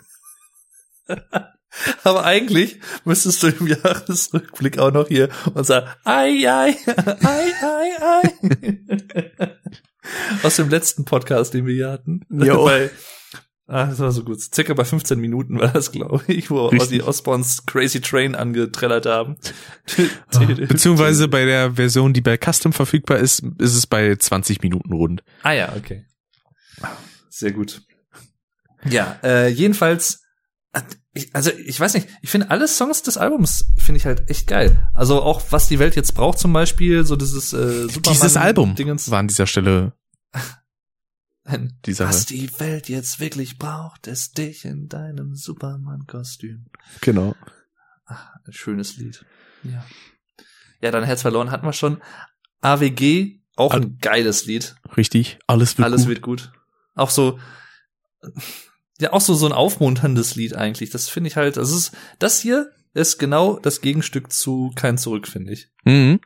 Aber eigentlich müsstest du im Jahresrückblick auch noch hier unser Ei, ei, ei, ei, ei. Aus dem letzten Podcast, den wir hier hatten. Jo. Bei, ah, das war so gut. Circa bei 15 Minuten war das, glaube ich, wo Richtig. Ozzy Osbournes Crazy Train angetrellert haben. Beziehungsweise bei der Version, die bei Custom verfügbar ist, ist es bei 20 Minuten rund. Ah ja, okay. Sehr gut. Ja, äh, jedenfalls, äh, also ich weiß nicht, ich finde alle Songs des Albums finde ich halt echt geil. Also auch was die Welt jetzt braucht zum Beispiel, so dieses äh, Superman Dieses Album Dingens. war an dieser Stelle Ein- die Sache. Was die Welt jetzt wirklich braucht, ist dich in deinem Superman-Kostüm. Genau. Ein schönes Lied. Ja. Ja, dann Herz verloren hatten wir schon. AWG, auch Al- ein geiles Lied. Richtig. Alles wird Alles gut. wird gut. Auch so, ja, auch so, so ein aufmunterndes Lied eigentlich. Das finde ich halt, das ist, das hier ist genau das Gegenstück zu Kein Zurück, finde ich. Mhm.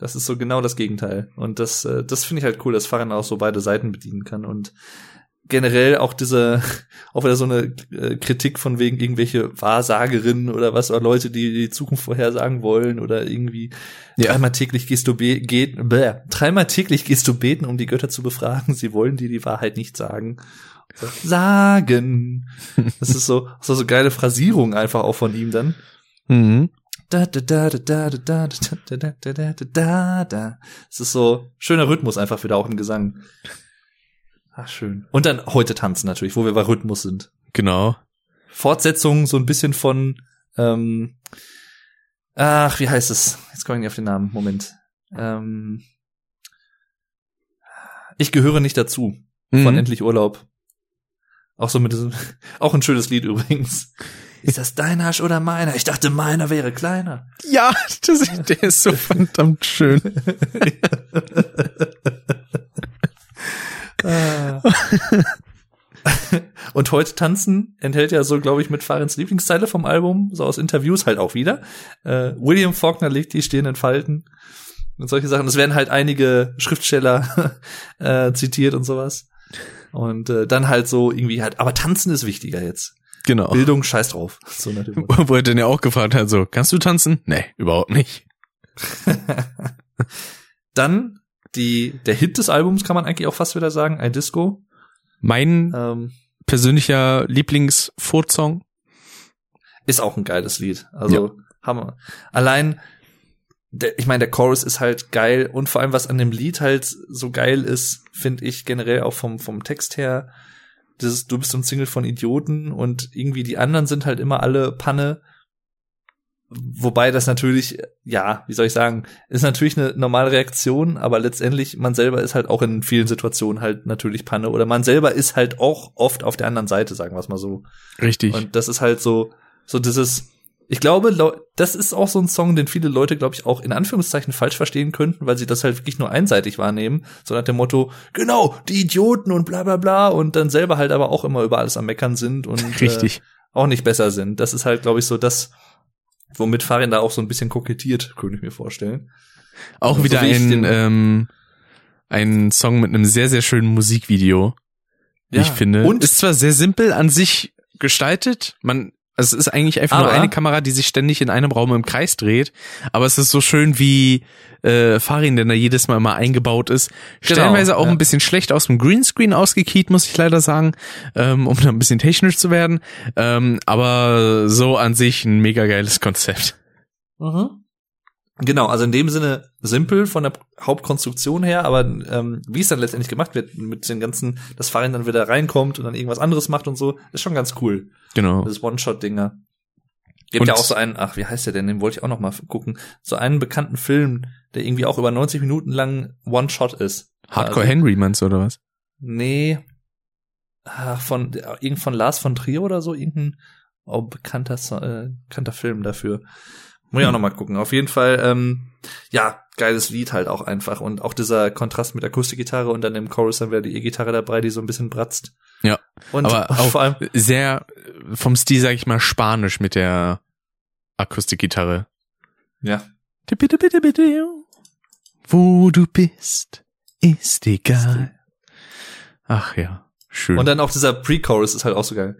Das ist so genau das Gegenteil. Und das, äh, das finde ich halt cool, dass Farin auch so beide Seiten bedienen kann und generell auch diese, auch wieder so eine äh, Kritik von wegen irgendwelche Wahrsagerinnen oder was, oder Leute, die die Zukunft vorhersagen wollen oder irgendwie Ja. dreimal täglich gehst du be geht, bäh, dreimal täglich gehst du beten, um die Götter zu befragen. Sie wollen dir die Wahrheit nicht sagen. So, sagen. Das ist so, so, so geile Phrasierung einfach auch von ihm dann. Mhm. Da, da, da, da, da, da, da, da, da, da, da, da, da, da. Es ist so schöner Rhythmus einfach wieder auch im Gesang. Ach, schön. Und dann heute tanzen natürlich, wo wir bei Rhythmus sind. Genau. Fortsetzung so ein bisschen von, ähm, ach, wie heißt es? Jetzt komme ich nicht auf den Namen. Moment. Ähm, ich gehöre nicht dazu. Von Mhm. Endlich Urlaub. Auch so mit diesem, auch ein schönes Lied übrigens. Ist das dein Arsch oder meiner? Ich dachte, meiner wäre kleiner. Ja, das, der ist so verdammt schön. Und heute tanzen enthält ja so, glaube ich, mit Fahrens Lieblingszeile vom Album, so aus Interviews halt auch wieder. Äh, William Faulkner legt die stehenden Falten und solche Sachen. Es werden halt einige Schriftsteller äh, zitiert und sowas. Und äh, dann halt so irgendwie halt, aber tanzen ist wichtiger jetzt. Genau. Bildung, scheiß drauf. So. Wo er dann ja auch gefragt hat, so, kannst du tanzen? Nee, überhaupt nicht. Dann die, der Hit des Albums kann man eigentlich auch fast wieder sagen, ein Disco. Mein Ähm, persönlicher Lieblings-Furz-Song. ist auch ein geiles Lied. Also Hammer. Allein, der, ich meine, der Chorus ist halt geil und vor allem, was an dem Lied halt so geil ist, finde ich generell auch vom, vom Text her, dieses, du bist umzingelt von Idioten und irgendwie die anderen sind halt immer alle Panne. Wobei das natürlich, ja, wie soll ich sagen, ist natürlich eine normale Reaktion, aber letztendlich, man selber ist halt auch in vielen Situationen halt natürlich Panne oder man selber ist halt auch oft auf der anderen Seite, sagen wir es mal so. Richtig. Und das ist halt so, so dieses, ich glaube, das ist auch so ein Song, den viele Leute, glaube ich, auch in Anführungszeichen falsch verstehen könnten, weil sie das halt wirklich nur einseitig wahrnehmen. So nach dem Motto, genau, die Idioten und bla bla bla und dann selber halt aber auch immer über alles am Meckern sind und Richtig. Äh, auch nicht besser sind. Das ist halt, glaube ich, so das, womit Farin da auch so ein bisschen kokettiert, könnte ich mir vorstellen. Auch so wieder wie ich ein, den- ähm, ein Song mit einem sehr, sehr schönen Musikvideo, Ja, ich finde. und- ist zwar sehr simpel an sich gestaltet, man, also es ist eigentlich einfach nur Aber- eine Kamera, die sich ständig in einem Raum im Kreis dreht, aber es ist so schön wie äh, Farin, denn da jedes Mal immer eingebaut ist. Genau, Stellenweise auch ja. ein bisschen schlecht aus dem Greenscreen ausgekiet, muss ich leider sagen, ähm, um da ein bisschen technisch zu werden. Ähm, aber so an sich ein mega geiles Konzept. Mhm. Genau, also in dem Sinne simpel von der Hauptkonstruktion her, aber ähm, wie es dann letztendlich gemacht wird, mit den ganzen, das Fahrrad dann wieder reinkommt und dann irgendwas anderes macht und so, ist schon ganz cool. Genau. Das One-Shot-Dinger. Gibt Und- ja auch so einen, ach, wie heißt der denn? Den wollte ich auch noch mal gucken. So einen bekannten Film, der irgendwie auch über 90 Minuten lang One-Shot ist. Hardcore Also- Henry meinst du, oder was? Nee. Ach, von, irgend von Lars von Trier oder so, irgendein oh, bekannter, äh, bekannter Film dafür. Muss ich auch noch mal gucken. Auf jeden Fall, ähm, ja, geiles Lied halt auch einfach. Und auch dieser Kontrast mit Akustikgitarre und dann im Chorus dann wieder die E-Gitarre dabei, die so ein bisschen bratzt. Ja. Und Aber auch vor allem, sehr vom Stil, sag ich mal, spanisch mit der Akustikgitarre. ja, Bitte, bitte, bitte. Wo du bist, ist egal. Ach ja, schön. Und dann auch dieser Pre-Chorus ist halt auch so geil.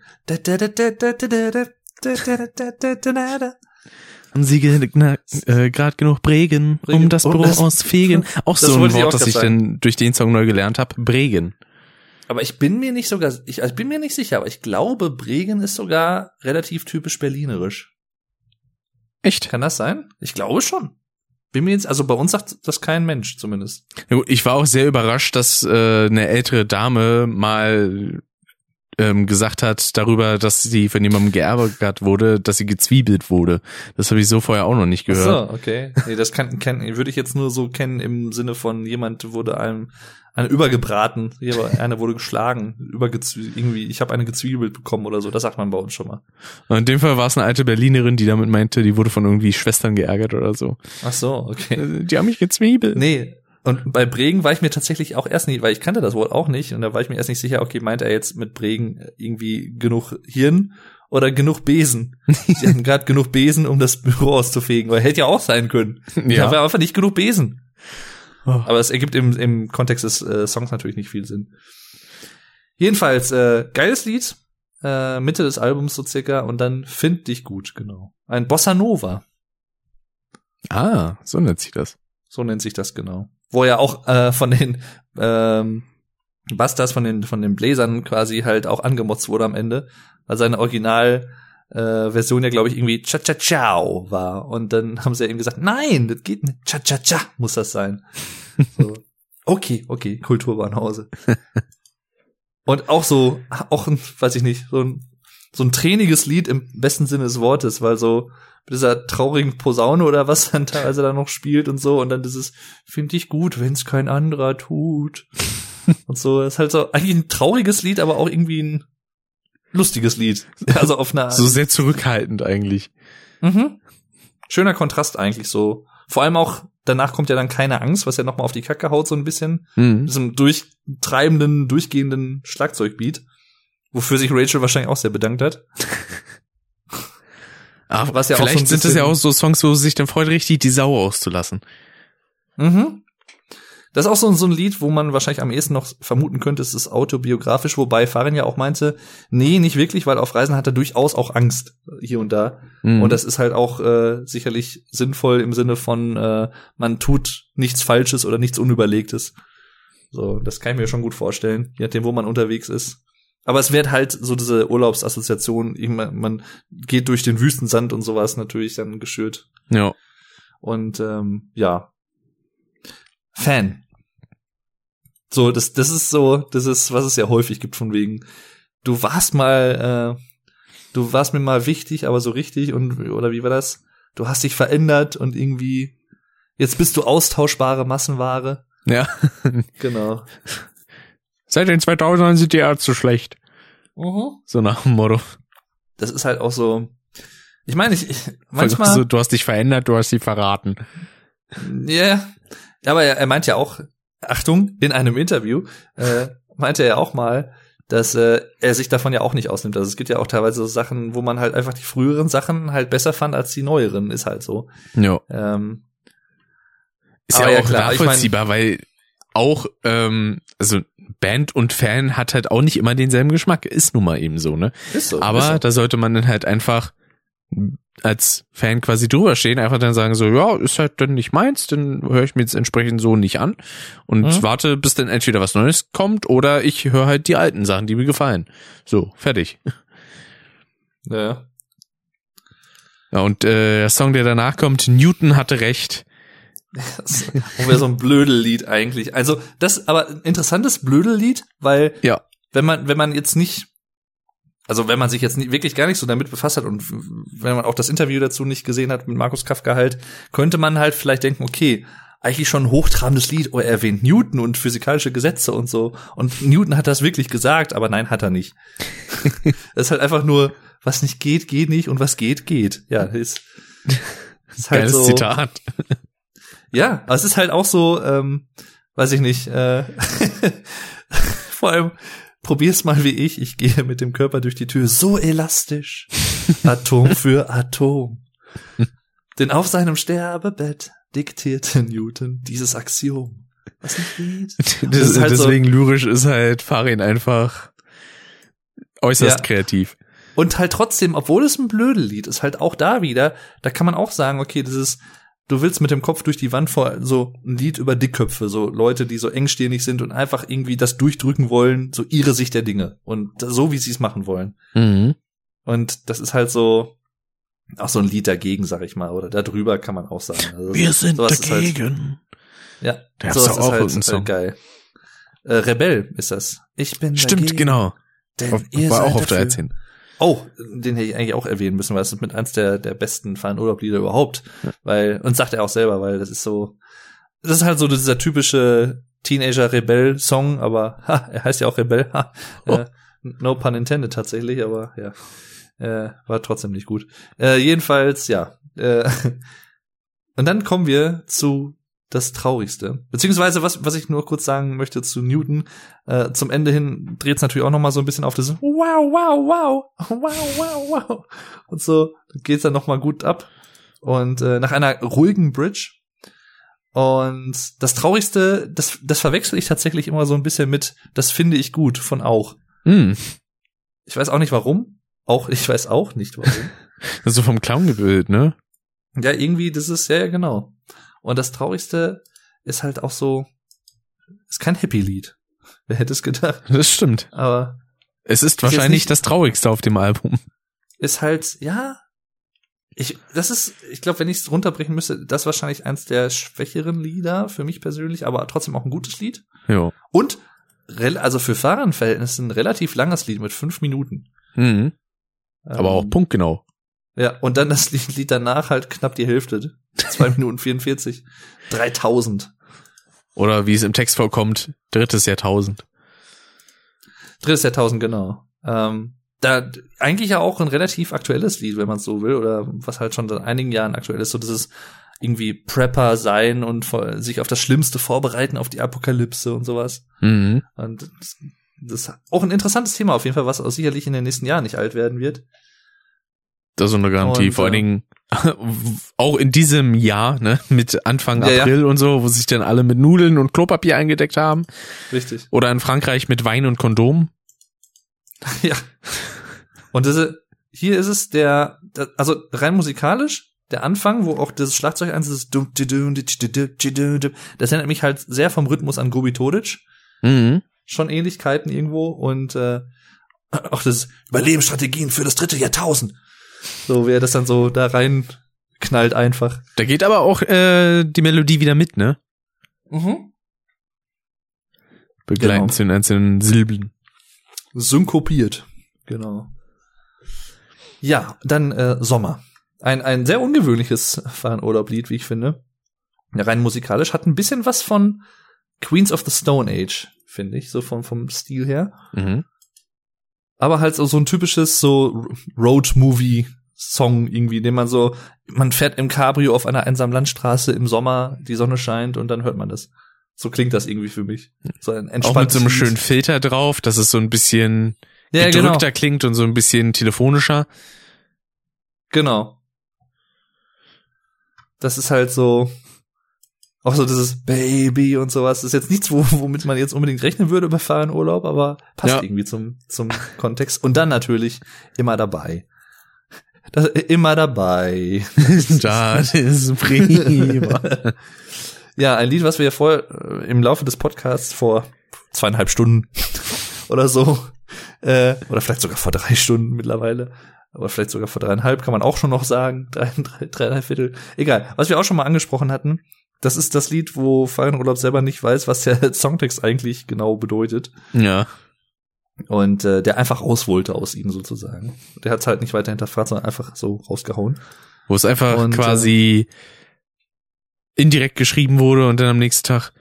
Haben Sie ge äh, gerade genug Bregen, Bregen, um das Büro aus Fegen? Auch so ein Wort, das ich denn durch den Song neu gelernt habe. Bregen. Aber ich bin mir nicht sogar, ich, also ich bin mir nicht sicher, aber ich glaube, Bregen ist sogar relativ typisch berlinerisch. Echt? Kann das sein? Ich glaube schon. Bin mir jetzt, also bei uns sagt das kein Mensch zumindest. Ich war auch sehr überrascht, dass äh, eine ältere Dame mal ähm, gesagt hat darüber, dass sie von jemandem geärgert wurde, dass sie gezwiebelt wurde. Das habe ich so vorher auch noch nicht Ach gehört. so, okay. Nee, das kann, kann, würde ich jetzt nur so kennen im Sinne von jemand wurde einem eine übergebraten, einer wurde geschlagen, übergezwie irgendwie, ich habe eine gezwiebelt bekommen oder so, das sagt man bei uns schon mal. Und in dem Fall war es eine alte Berlinerin, die damit meinte, die wurde von irgendwie Schwestern geärgert oder so. Ach so, okay. Die haben mich gezwiebelt. Nee, und bei Bregen war ich mir tatsächlich auch erst nicht, weil ich kannte das Wort auch nicht und da war ich mir erst nicht sicher, okay, meint er jetzt mit Bregen irgendwie genug Hirn oder genug Besen? Sie haben gerade genug Besen, um das Büro auszufegen, weil hätte ja auch sein können. Ja. habe einfach nicht genug Besen. Oh. Aber es ergibt im, im Kontext des äh, Songs natürlich nicht viel Sinn. Jedenfalls, äh, geiles Lied, äh, Mitte des Albums so circa und dann Find dich gut, genau. Ein Bossa Nova, Ah, so nennt sich das. so nennt sich das genau. Wo ja auch äh, von den ähm, Bastards, von den, von den Bläsern quasi halt auch angemotzt wurde am Ende, weil seine Original äh, Version ja, glaube ich, irgendwie Cha-Cha-Ciao war. Und dann haben sie ja eben gesagt, nein, das geht nicht. Cha-Cha-Cha muss das sein. So. Okay, okay, Kulturbahnhause. Und auch so, auch ein, weiß ich nicht, so ein so ein träniges Lied im besten Sinne des Wortes, weil so mit dieser traurigen Posaune oder was dann teilweise da noch spielt und so und dann dieses finde ich gut, wenn's kein anderer tut. und so ist halt so eigentlich ein trauriges Lied, aber auch irgendwie ein lustiges Lied. Also auf eine So sehr zurückhaltend eigentlich. Mhm. Schöner Kontrast eigentlich so. Vor allem auch danach kommt ja dann keine Angst, was ja noch mal auf die Kacke haut so ein bisschen. Mhm. Diesem durchtreibenden, durchgehenden Schlagzeugbeat, wofür sich Rachel wahrscheinlich auch sehr bedankt hat. Aber Was ja auch vielleicht so ein sind das ja auch so Songs, wo sie sich dann freut, richtig die Sau auszulassen. Mhm. Das ist auch so, so ein Lied, wo man wahrscheinlich am ehesten noch vermuten könnte, es ist autobiografisch, wobei Farin ja auch meinte, nee, nicht wirklich, weil auf Reisen hat er durchaus auch Angst hier und da. Mhm. Und das ist halt auch äh, sicherlich sinnvoll im Sinne von, äh, man tut nichts Falsches oder nichts Unüberlegtes. So, das kann ich mir schon gut vorstellen, je nachdem, wo man unterwegs ist. Aber es wird halt so diese Urlaubsassoziation, man geht durch den Wüstensand und sowas natürlich dann geschürt. ja. Und ähm, ja. Fan. So, das, das ist so, das ist, was es ja häufig gibt von wegen, du warst mal, äh, du warst mir mal wichtig, aber so richtig und oder wie war das? Du hast dich verändert und irgendwie jetzt bist du austauschbare Massenware. Ja. Genau. Seit den 2000ern sind die Ärzte schlecht. So nach dem Motto. Das ist halt auch so. Ich meine, ich, ich manchmal. So, du hast dich verändert, du hast sie verraten. Ja, aber er, er meint ja auch, Achtung, in einem Interview äh, meinte er auch mal, dass äh, er sich davon ja auch nicht ausnimmt. Also es gibt ja auch teilweise so Sachen, wo man halt einfach die früheren Sachen halt besser fand als die neueren, ist halt so. Ja. Ähm, Ist ja ja, auch klar, ich mein- nachvollziehbar, weil auch, ähm, also Band und Fan hat halt auch nicht immer denselben Geschmack. Ist nun mal eben so, ne? ist so. Aber ist so. da sollte man dann halt einfach als Fan quasi drüber stehen, einfach dann sagen so, ja, ist halt dann nicht meins, dann höre ich mir jetzt entsprechend so nicht an und Mhm. warte, bis dann entweder was Neues kommt oder ich höre halt die alten Sachen, die mir gefallen. So, fertig. ja. Ja, und äh, der Song, der danach kommt, Newton hatte recht. Das wäre so ein Blödellied eigentlich. Also das, aber ein interessantes Blödellied, weil Ja. wenn man, wenn man jetzt nicht, also wenn man sich jetzt nicht, wirklich gar nicht so damit befasst hat und wenn man auch das Interview dazu nicht gesehen hat mit Markus Kafka halt, könnte man halt vielleicht denken, okay, eigentlich schon ein hochtrabendes Lied, oh, er erwähnt Newton und physikalische Gesetze und so. Und Newton hat das wirklich gesagt, aber nein, hat er nicht. das ist halt einfach nur, was nicht geht, geht nicht und was geht, geht. Ja, ist, ist halt Geiles so. Zitat. Ja, aber es ist halt auch so, ähm, weiß ich nicht, äh, vor allem probier's mal wie ich, ich gehe mit dem Körper durch die Tür, so elastisch, Atom für Atom. Denn auf seinem Sterbebett diktierte Newton dieses Axiom. Was nicht geht. Das, ist halt so- deswegen lyrisch ist halt Farin einfach äußerst Ja. kreativ. Und halt trotzdem, obwohl es ein Blödellied ist, halt auch da wieder, da kann man auch sagen, okay, das ist, du willst mit dem Kopf durch die Wand vor so ein Lied über Dickköpfe, so Leute, die so engstirnig sind und einfach irgendwie das durchdrücken wollen, so ihre Sicht der Dinge und so wie sie es machen wollen. Mhm. Und das ist halt so auch so ein Lied dagegen, sag ich mal, oder darüber kann man auch sagen. Also Wir sind halt dagegen. Halt, ja, das ist auch halt ein äh, geil. Äh, Rebell ist das. Ich bin Stimmt, dagegen, genau. Denn auf, ihr war auch auf der 10. Oh, den hätte ich eigentlich auch erwähnen müssen, weil es ist mit eins der, der besten Fahren Urlaublieder überhaupt. Weil, und sagt er auch selber, weil das ist so, das ist halt so dieser typische Teenager-Rebell-Song, aber ha, er heißt ja auch Rebell. Ha, äh, no pun intended tatsächlich, aber ja. Äh, war trotzdem nicht gut. Äh, jedenfalls, ja. Äh, und dann kommen wir zu das Traurigste. Beziehungsweise, was, was ich nur kurz sagen möchte zu Newton, äh, zum Ende hin dreht es natürlich auch noch mal so ein bisschen auf das Wow, wow, wow, wow, wow, wow. Und so geht's dann noch mal gut ab. Und äh, nach einer ruhigen Bridge. Und das Traurigste, das, das verwechsel ich tatsächlich immer so ein bisschen mit, das finde ich gut von auch. Hm. Ich weiß auch nicht warum. Auch, ich weiß auch nicht warum. So vom Clown gebildet, ne? Ja, irgendwie, das ist, ja, ja, genau. Und das Traurigste ist halt auch so, ist kein Happy-Lied. Wer hätte es gedacht? Das stimmt. Aber Es ist wahrscheinlich nicht- das Traurigste auf dem Album. ist halt, ja, ich, das ist, ich glaube, wenn ich es runterbrechen müsste, das ist wahrscheinlich eins der schwächeren Lieder für mich persönlich, aber trotzdem auch ein gutes Lied. Ja. Und, also für Fahrenverhältnisse ein relativ langes Lied mit fünf Minuten. Mhm. Aber auch Ähm, punktgenau. Ja, und dann das Lied, danach halt knapp die Hälfte. Zwei Minuten 44. 3000. Oder wie es im Text vorkommt, drittes Jahrtausend. Drittes Jahrtausend, genau. Ähm, da eigentlich ja auch ein relativ aktuelles Lied, wenn man es so will, oder was halt schon seit einigen Jahren aktuell ist, so dieses irgendwie Prepper sein und sich auf das Schlimmste vorbereiten, auf die Apokalypse und sowas. Mhm. Und das, das ist auch ein interessantes Thema auf jeden Fall, was auch sicherlich in den nächsten Jahren nicht alt werden wird. Das ist eine Garantie. Und, Vor allen äh, Dingen auch in diesem Jahr, ne, mit Anfang Ja, ja. April und so, wo sich dann alle mit Nudeln und Klopapier eingedeckt haben. Richtig. Oder in Frankreich mit Wein und Kondom. Ja. Und diese, hier ist es der, also rein musikalisch, der Anfang, wo auch das Schlagzeug eins ist, das erinnert mich halt sehr vom Rhythmus an Gobi Todic. Mhm. Schon Ähnlichkeiten irgendwo und äh, auch das Überlebensstrategien für das dritte Jahrtausend. So, wer das dann so da rein knallt einfach. Da geht aber auch äh, die Melodie wieder mit, ne? Mhm. Begleitend Genau. zu den einzelnen Silben. Synkopiert. Genau. Ja, dann äh, Sommer. Ein, ein sehr ungewöhnliches Fahrenurlaublied, wie ich finde. Ja, rein musikalisch hat ein bisschen was von Queens of the Stone Age, finde ich, so vom, vom Stil her. Mhm. Aber halt so, ein typisches so Road-Movie-Song irgendwie, den man so, man fährt im Cabrio auf einer einsamen Landstraße im Sommer, die Sonne scheint und dann hört man das. So klingt das irgendwie für mich. So ein Auch mit so einem schönen Filter drauf, dass es so ein bisschen ja, genau, gedrückter klingt und so ein bisschen telefonischer. genau. Das ist halt so, auch so dieses Baby und sowas. Das ist jetzt nichts, wo, womit man jetzt unbedingt rechnen würde bei Fahrenurlaub, aber passt Ja. irgendwie zum, zum Kontext. Und dann natürlich immer dabei. Das, immer dabei. das ist prima. Ja, ein Lied, was wir ja vorher äh, im Laufe des Podcasts vor zweieinhalb Stunden oder so, äh, oder vielleicht sogar vor drei Stunden mittlerweile, aber vielleicht sogar vor dreieinhalb kann man auch schon noch sagen, drei, drei, drei Viertel. Egal, was wir auch schon mal angesprochen hatten, das ist das Lied, wo Fahrenurlaub selber nicht weiß, was der Songtext eigentlich genau bedeutet ja. und äh, der einfach raus wollte aus ihm sozusagen. Der hat es halt nicht weiter hinterfragt, sondern einfach so rausgehauen. Wo es einfach Und, äh, quasi indirekt geschrieben wurde und dann am nächsten Tag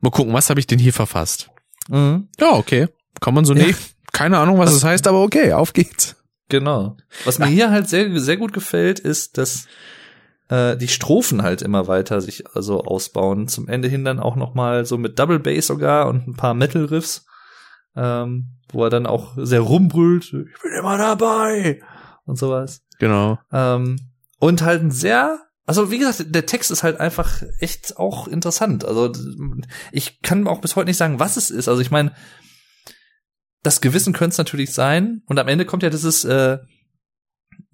mal gucken, was habe ich denn hier verfasst? Mhm. Ja, okay. Kann man so Ja. nee, keine Ahnung, was es heißt, aber okay, auf geht's. Genau. Was mir hier halt sehr, sehr gut gefällt, ist, dass äh, die Strophen halt immer weiter sich also ausbauen. Zum Ende hin dann auch noch mal so mit Double Bass sogar und ein paar Metal Riffs, ähm, wo er dann auch sehr rumbrüllt. Ich bin immer dabei und sowas. Genau. Ähm, und halt ein sehr, also wie gesagt, der Text ist halt einfach echt auch interessant. Also ich kann auch bis heute nicht sagen, was es ist. Also ich meine, das Gewissen könnte es natürlich sein. Und am Ende kommt ja dieses, äh,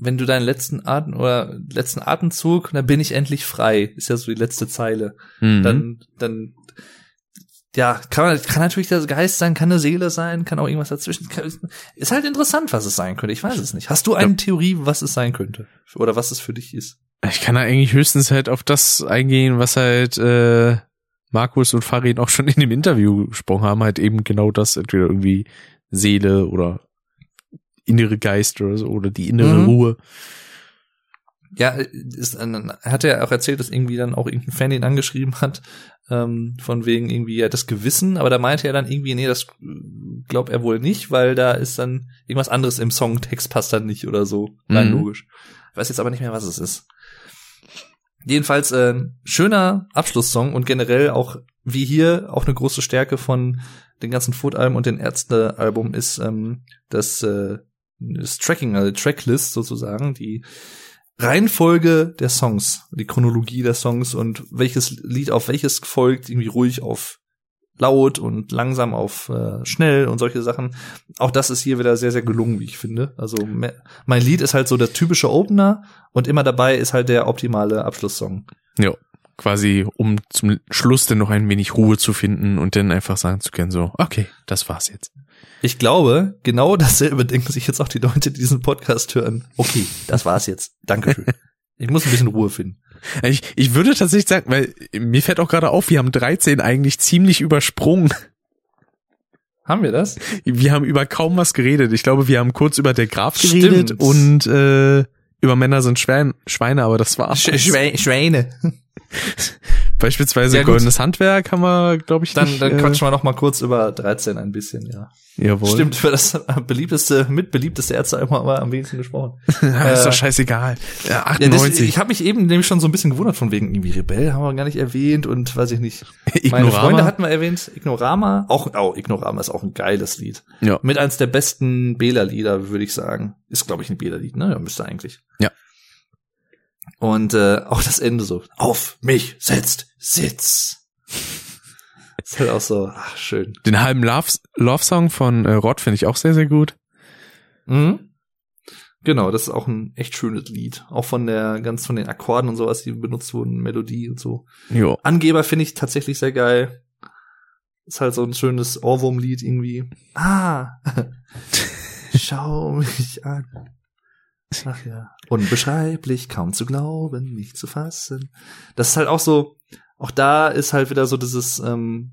wenn du deinen letzten Atem oder letzten Atemzug, dann bin ich endlich frei, ist ja so die letzte Zeile. Mhm. Dann, dann, ja, kann, kann natürlich der Geist sein, kann eine Seele sein, kann auch irgendwas dazwischen. Kann, ist halt interessant, was es sein könnte. Ich weiß es nicht. Hast du eine Theorie, was es sein könnte? Oder was es für dich ist? ich kann da eigentlich höchstens halt auf das eingehen, was halt äh, Markus und Farid auch schon in dem Interview gesprochen haben, halt eben genau das, entweder irgendwie Seele oder innere Geist oder so, oder die innere Mhm. Ruhe. Ja, ist, er hat ja auch erzählt, dass irgendwie dann auch irgendein Fan ihn angeschrieben hat, ähm, von wegen irgendwie ja das Gewissen, aber da meinte er dann irgendwie, nee, das glaubt er wohl nicht, weil da ist dann irgendwas anderes im Songtext passt dann nicht oder so, rein Mhm. logisch. Ich weiß jetzt aber nicht mehr, was es ist. Jedenfalls äh, schöner Abschlusssong und generell auch wie hier auch eine große Stärke von den ganzen Foot-Alben und den Ärzte-Album ist ähm, das, äh, das Tracking, also Tracklist sozusagen, die Reihenfolge der Songs, die Chronologie der Songs und welches Lied auf welches folgt, irgendwie ruhig auf laut und langsam auf äh, schnell und solche Sachen. Auch das ist hier wieder sehr, sehr gelungen, wie ich finde. Also me- mein Lied ist halt so der typische Opener und immer dabei ist halt der optimale Abschlusssong. Ja, quasi um zum Schluss dann noch ein wenig Ruhe zu finden und dann einfach sagen zu können, so, okay, das war's jetzt. Ich glaube, genau dasselbe denken sich jetzt auch die Leute, die diesen Podcast hören. Okay, das war's jetzt. Dankeschön. Ich muss ein bisschen Ruhe finden. Ich, ich würde tatsächlich sagen, weil mir fällt auch gerade auf, wir haben 13 eigentlich ziemlich übersprungen. Haben wir das? Wir haben über kaum was geredet. Ich glaube, wir haben kurz über der Graf geredet Stimmt. und äh, über Männer sind Schwein, Schweine, aber das war Sch Schwe Schweine. Beispielsweise Ja, goldenes Handwerk haben wir, glaube ich, Dann, nicht. dann äh, quatschen wir noch mal kurz über 13 ein bisschen, ja. Jawohl. Stimmt, für das beliebteste, mitbeliebteste Ärzte haben wir am wenigsten gesprochen. Ist Äh, doch scheißegal. Ja, Ja, das, 98. ich habe mich eben nämlich schon so ein bisschen gewundert von wegen irgendwie Rebell haben wir gar nicht erwähnt und weiß ich nicht. Meine Ignorama. Freunde hatten wir erwähnt, Ignorama, auch oh, Ignorama ist auch ein geiles Lied. ja. Mit eins der besten Bela-Lieder, würde ich sagen. Ist, glaube ich, ein Bela-Lied, ne? Ja, müsste eigentlich. Ja. Und äh, auch das Ende so, auf mich setzt Sitz. ist halt auch so, ach, schön. Den halben Love, Love Song von äh, Rod finde ich auch sehr, sehr gut. Mhm. Genau, das ist auch ein echt schönes Lied. Auch von der, ganz von den Akkorden und sowas, die benutzt wurden, Melodie und so. Jo. Angeber finde ich tatsächlich sehr geil. Ist halt so ein schönes Ohrwurm-Lied irgendwie. Ah, schau mich an. Ach ja. Unbeschreiblich, kaum zu glauben, nicht zu fassen. Das ist halt auch so, auch da ist halt wieder so dieses, ähm,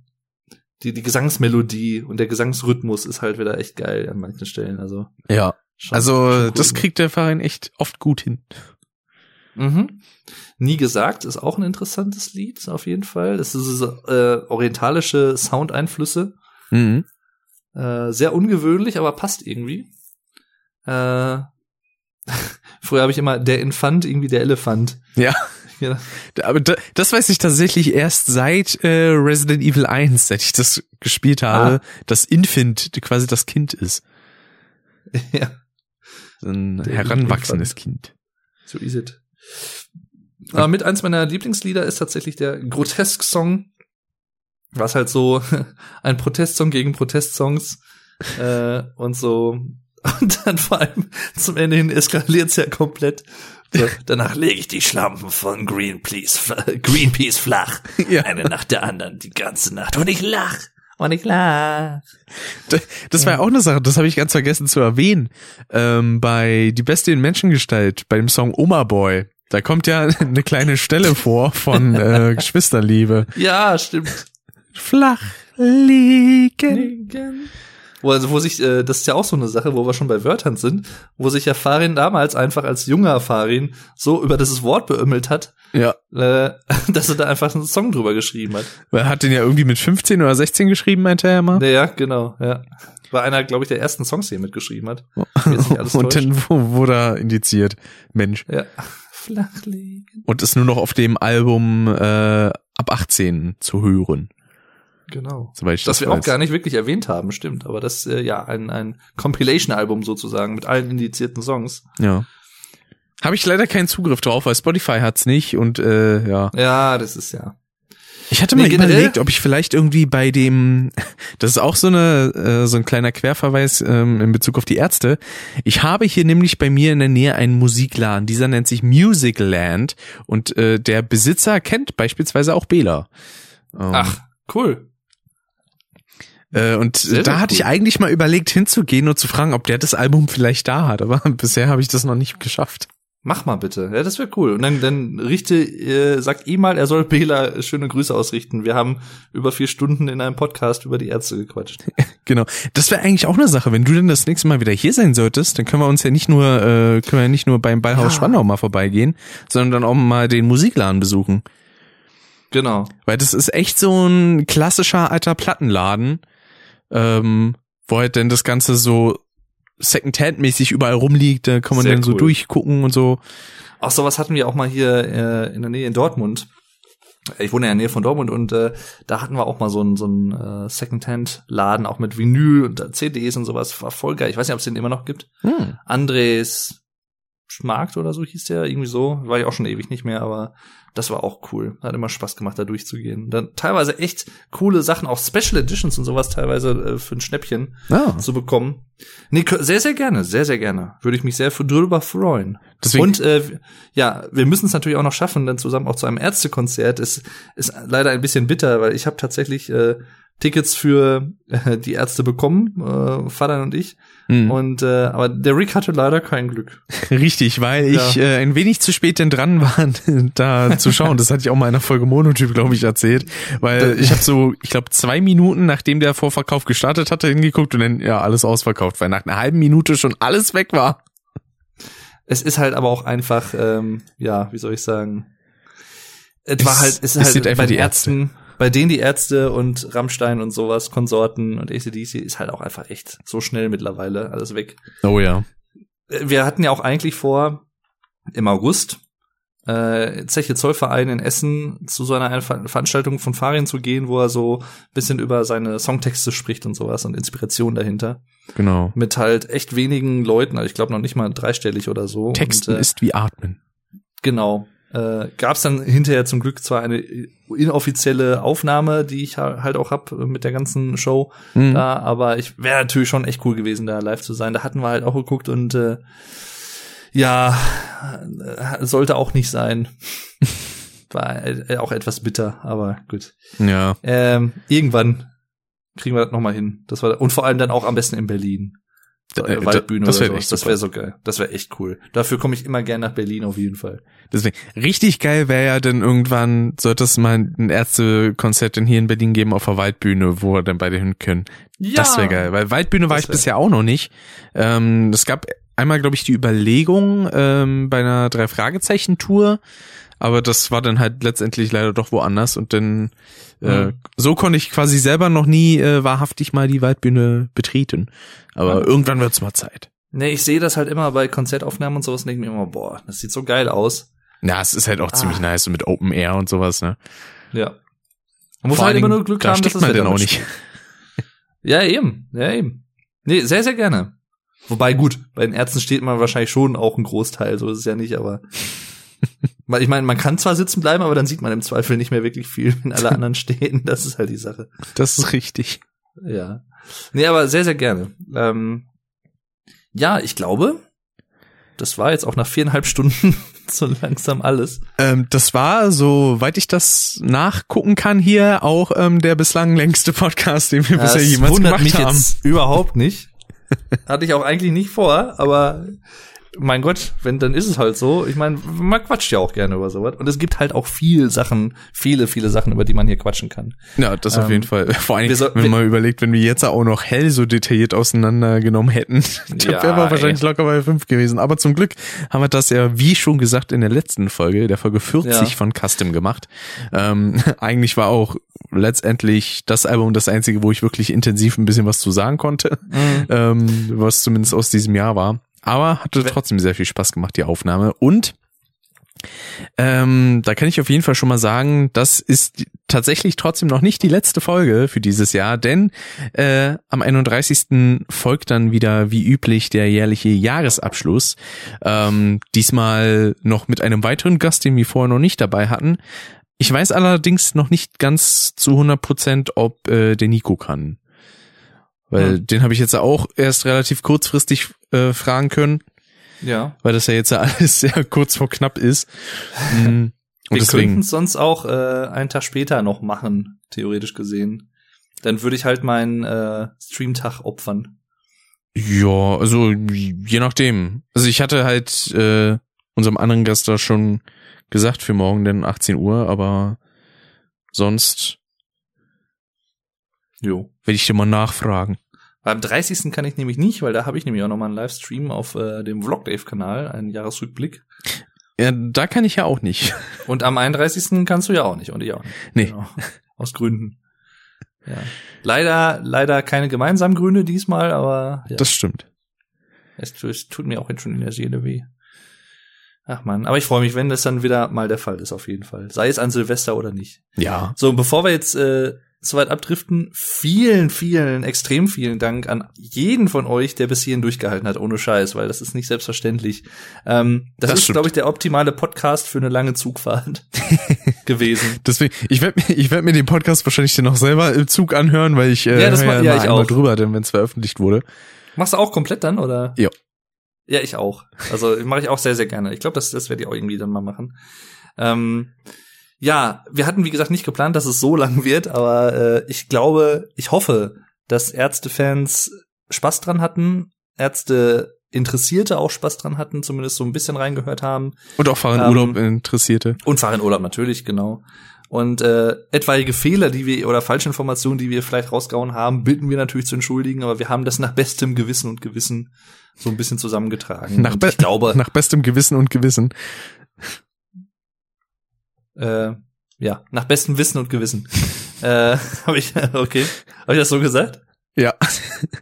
die, die Gesangsmelodie und der Gesangsrhythmus ist halt wieder echt geil an manchen Stellen. Also, Ja. schon, Also, schon das kriegt der Verein echt oft gut hin. Mhm. Nie gesagt ist auch ein interessantes Lied, auf jeden Fall. Es ist so, äh, orientalische Soundeinflüsse. Mhm. Äh, sehr ungewöhnlich, aber passt irgendwie. Äh, früher habe ich immer der Infant, irgendwie der Elefant. Ja. Ja, Aber da, das weiß ich tatsächlich erst seit äh, Resident Evil 1, seit ich das gespielt habe, Ah. dass Infant quasi das Kind ist. ja Ein Der heranwachsendes Kind. so ist es. Aber mit eins meiner Lieblingslieder ist tatsächlich der Grotesk-Song, was halt so ein Protestsong gegen Protestsongs äh, und so und dann vor allem zum Ende hin eskaliert's ja komplett. So, danach lege ich die Schlampen von Greenpeace, Greenpeace flach. Ja. Eine nach der anderen, die ganze Nacht. Und ich lach. Und ich lach. Da- Das war ja auch eine Sache, das habe ich ganz vergessen zu erwähnen. Ähm, bei Die Beste in Menschengestalt, bei dem Song Oma Boy, da kommt ja eine kleine Stelle vor von äh, Geschwisterliebe. Ja, stimmt. Flach liegen. Wo, also, wo sich, äh, das ist ja auch so eine Sache, wo wir schon bei Wörtern sind, wo sich ja Farin damals einfach als junger Farin so über dieses Wort beömmelt hat, Ja, äh, dass er da einfach einen Song drüber geschrieben hat. er hat den ja irgendwie mit 15 oder 16 geschrieben, meinte er mal. Ja, genau, ja. War einer, glaube ich, der ersten Songs, die er mitgeschrieben hat. Und dann wurde er indiziert. Mensch. Ja. Flachlegen. Und ist nur noch auf dem Album äh, ab 18 zu hören. Genau. Soweit Das wir auch weiß. gar nicht wirklich erwähnt haben, stimmt. Aber das äh, ja ein, ein Compilation-Album sozusagen mit allen indizierten Songs. Ja. Habe ich leider keinen Zugriff drauf, weil Spotify hat's nicht und äh, ja. Ja, das ist ja. Ich hatte Nee, mal überlegt, ob ich vielleicht irgendwie bei dem, das ist auch so eine äh, so ein kleiner Querverweis ähm, in Bezug auf die Ärzte. Ich habe hier nämlich bei mir in der Nähe einen Musikladen. Dieser nennt sich Musicland und äh, der Besitzer kennt beispielsweise auch Bela. Ähm, Ach, cool. Äh, und Sehr, da hatte ich cool. eigentlich mal überlegt hinzugehen und zu fragen, ob der das Album vielleicht da hat, aber bisher habe ich das noch nicht geschafft. Mach mal bitte. Ja, das wäre cool. Und dann, dann richte, äh, sag ihm mal, er soll Bela schöne Grüße ausrichten. Wir haben über vier Stunden in einem Podcast über die Ärzte gequatscht. Genau. Das wäre eigentlich auch eine Sache. Wenn du denn das nächste Mal wieder hier sein solltest, dann können wir uns ja nicht nur, äh, können wir ja nicht nur beim Ballhaus Ja. Spandau mal vorbeigehen, sondern dann auch mal den Musikladen besuchen. Genau. Weil das ist echt so ein klassischer alter Plattenladen, ähm, wo halt denn das Ganze so Second-Hand-mäßig überall rumliegt, da kann man Sehr dann so cool. durchgucken und so. Auch sowas hatten wir auch mal hier äh, in der Nähe in Dortmund. Ich wohne ja in der Nähe von Dortmund und äh, da hatten wir auch mal so einen so einen äh, Secondhand-Laden, auch mit Vinyl und äh, CDs und sowas. War voll geil. Ich weiß nicht, ob es den immer noch gibt. Hm. Andres Schmarkt oder so hieß der, irgendwie so. War ich auch schon ewig nicht mehr, aber das war auch cool. Hat immer Spaß gemacht, da durchzugehen. Dann teilweise echt coole Sachen, auch Special Editions und sowas teilweise äh, für ein Schnäppchen Ah, zu bekommen. Nee, sehr, sehr gerne, sehr, sehr gerne. Würde ich mich sehr drüber freuen. deswegen, Und äh, ja, wir müssen es natürlich auch noch schaffen, dann zusammen auch zu einem Ärztekonzert. Ist ist leider ein bisschen bitter, weil ich habe tatsächlich äh, Tickets für äh, die Ärzte bekommen, äh, Vater und ich. hm. Und äh, aber der Rick hatte leider kein Glück. Richtig, weil ich Ja. äh, ein wenig zu spät denn dran war, da zu schauen. Das hatte ich auch mal in einer Folge Monotyp, glaube ich, erzählt. Weil ich habe so, ich glaube, zwei Minuten, nachdem der Vorverkauf gestartet hatte, hingeguckt und dann, ja, alles ausverkauft, weil nach einer halben Minute schon alles weg war. Es ist halt aber auch einfach, ähm, ja, wie soll ich sagen? Es, war halt, es es ist halt sind einfach bei den die Ärzte. Bei denen die Ärzte und Rammstein und sowas, Konsorten und ACDC ist halt auch einfach echt so schnell mittlerweile alles weg. Oh ja. Äh, Wir hatten ja auch eigentlich vor, im August, äh, Zeche Zollverein in Essen zu so einer Ver Veranstaltung von Farin zu gehen, wo er so ein bisschen über seine Songtexte spricht und sowas und Inspiration dahinter. Genau. Mit halt echt wenigen Leuten, also ich glaube noch nicht mal dreistellig oder so. Texten und, äh, ist wie Atmen. Genau. Äh, Gab es dann hinterher zum Glück zwar eine inoffizielle Aufnahme, die ich ha- halt auch hab äh, mit der ganzen Show Mhm. da, aber ich wäre natürlich schon echt cool gewesen, da live zu sein. Da hatten wir halt auch geguckt und äh, ja, äh, sollte auch nicht sein. War äh, auch etwas bitter, aber gut. Ja. Ähm, irgendwann kriegen wir das noch mal hin. Das war und vor allem dann auch am besten in Berlin. So, Äh, äh, Waldbühne das oder wär sowas. echt Das wäre so geil. Das wäre echt cool. Dafür komme ich immer gern nach Berlin auf jeden Fall. Deswegen, richtig geil wäre ja dann irgendwann, sollte es mal ein Ärztekonzert denn hier in Berlin geben auf der Waldbühne, wo wir dann beide hin können. Das wäre geil, weil Waldbühne war ich bisher auch noch nicht. Ähm, es gab einmal, glaube ich, die Überlegung ähm, bei einer Drei-Fragezeichen-Tour, aber das war dann halt letztendlich leider doch woanders und dann äh, Mhm. so konnte ich quasi selber noch nie äh, wahrhaftig mal die Waldbühne betreten. Aber irgendwann wird's mal Zeit. Nee, ich sehe das halt immer bei Konzertaufnahmen und sowas und denke mir immer, boah, das sieht so geil aus. Ja, es ist halt auch Ah. ziemlich nice mit Open Air und sowas, ne? Ja. Man muss Vor halt immer nur Glück da haben, dass das man denn auch nicht. Ja, eben. Ja, eben. Nee, sehr, sehr gerne. Wobei, gut, bei den Ärzten steht man wahrscheinlich schon auch ein Großteil, so ist es ja nicht, aber. Weil ich meine, man kann zwar sitzen bleiben, aber dann sieht man im Zweifel nicht mehr wirklich viel, wenn alle anderen stehen. Das ist halt die Sache. Das ist richtig. Ja. Nee, aber sehr, sehr gerne. Ähm, ja, ich glaube, das war jetzt auch nach viereinhalb Stunden so langsam alles. Ähm, das war, soweit ich das nachgucken kann, hier auch ähm, der bislang längste Podcast, den wir bisher das jemals wundert gemacht mich haben. jetzt überhaupt nicht. Hatte ich auch eigentlich nicht vor, aber mein Gott, wenn, dann ist es halt so. Ich meine, man quatscht ja auch gerne über sowas. Und es gibt halt auch viel Sachen, viele, viele Sachen, über die man hier quatschen kann. Ja, das auf Ähm, jeden Fall. Vor allem, so- wenn man überlegt, wenn wir jetzt auch noch hell so detailliert auseinandergenommen hätten, dann Ja, wären wir wahrscheinlich ey. locker bei fünf gewesen. Aber zum Glück haben wir das ja, wie schon gesagt, in der letzten Folge, der Folge 40 Ja. von Custom gemacht. Ähm, eigentlich war auch letztendlich das Album das einzige, wo ich wirklich intensiv ein bisschen was zu sagen konnte. ähm, was zumindest aus diesem Jahr war. Aber hatte trotzdem sehr viel Spaß gemacht, die Aufnahme. Und ähm, da kann ich auf jeden Fall schon mal sagen, das ist tatsächlich trotzdem noch nicht die letzte Folge für dieses Jahr, denn äh, am 31. folgt dann wieder wie üblich der jährliche Jahresabschluss. Ähm, diesmal noch mit einem weiteren Gast, den wir vorher noch nicht dabei hatten. Ich weiß allerdings noch nicht ganz zu 100 Prozent, ob äh, der Nico kann. Weil Hm. den habe ich jetzt auch erst relativ kurzfristig äh, fragen können, Ja. weil das ja jetzt alles sehr kurz vor knapp ist. Mm, Und Wir könnten es sonst auch äh, einen Tag später noch machen, theoretisch gesehen. Dann würde ich halt meinen äh, Streamtag opfern. ja, also je nachdem. Also ich hatte halt äh, unserem anderen Gast da schon gesagt für morgen denn 18 Uhr, aber sonst Jo. werde ich dir mal nachfragen. Am 30. kann ich nämlich nicht, weil da habe ich nämlich auch noch mal einen Livestream auf äh, dem Vlogdave-Kanal, einen Jahresrückblick. Ja, da kann ich ja auch nicht. Und am 31. kannst du ja auch nicht und ich auch nicht. Nee. Genau. Aus Gründen. Ja. Leider, leider keine gemeinsamen Gründe diesmal, aber ja, Das stimmt. es, es tut mir auch jetzt schon in der Seele weh. Ach man, aber ich freue mich, wenn das dann wieder mal der Fall ist, auf jeden Fall. Sei es an Silvester oder nicht. Ja. So, bevor wir jetzt äh, so weit abdriften, vielen, vielen, extrem vielen Dank an jeden von euch, der bis hierhin durchgehalten hat, ohne Scheiß, weil das ist nicht selbstverständlich. Ähm, das, Das ist, glaube ich, der optimale Podcast für eine lange Zugfahrt gewesen. Deswegen, ich werde ich werd mir den Podcast wahrscheinlich dann noch selber im Zug anhören, weil ich äh, Ja, das ja, immer ich auch. drüber, denn wenn es veröffentlicht wurde. Machst du auch komplett dann, oder? Ja. Ja, ich auch. Also mache ich auch sehr, sehr gerne. Ich glaube, das, das werde ich auch irgendwie dann mal machen. Ähm, ja, wir hatten, wie gesagt, nicht geplant, dass es so lang wird, aber äh, ich glaube, ich hoffe, dass Ärztefans Spaß dran hatten, Ärzte Interessierte auch Spaß dran hatten, zumindest so ein bisschen reingehört haben. Und auch fahren Ähm, Urlaub Interessierte. Und fahren Urlaub natürlich, genau. Und äh, etwaige Fehler, die wir oder Falschinformationen, die wir vielleicht rausgehauen haben, bitten wir natürlich zu entschuldigen, aber wir haben das nach bestem Gewissen und Gewissen so ein bisschen zusammengetragen. Nach, be ich glaube, nach bestem Gewissen und Gewissen. Äh, ja, nach bestem Wissen und Gewissen. äh, habe ich okay, habe ich das so gesagt? Ja,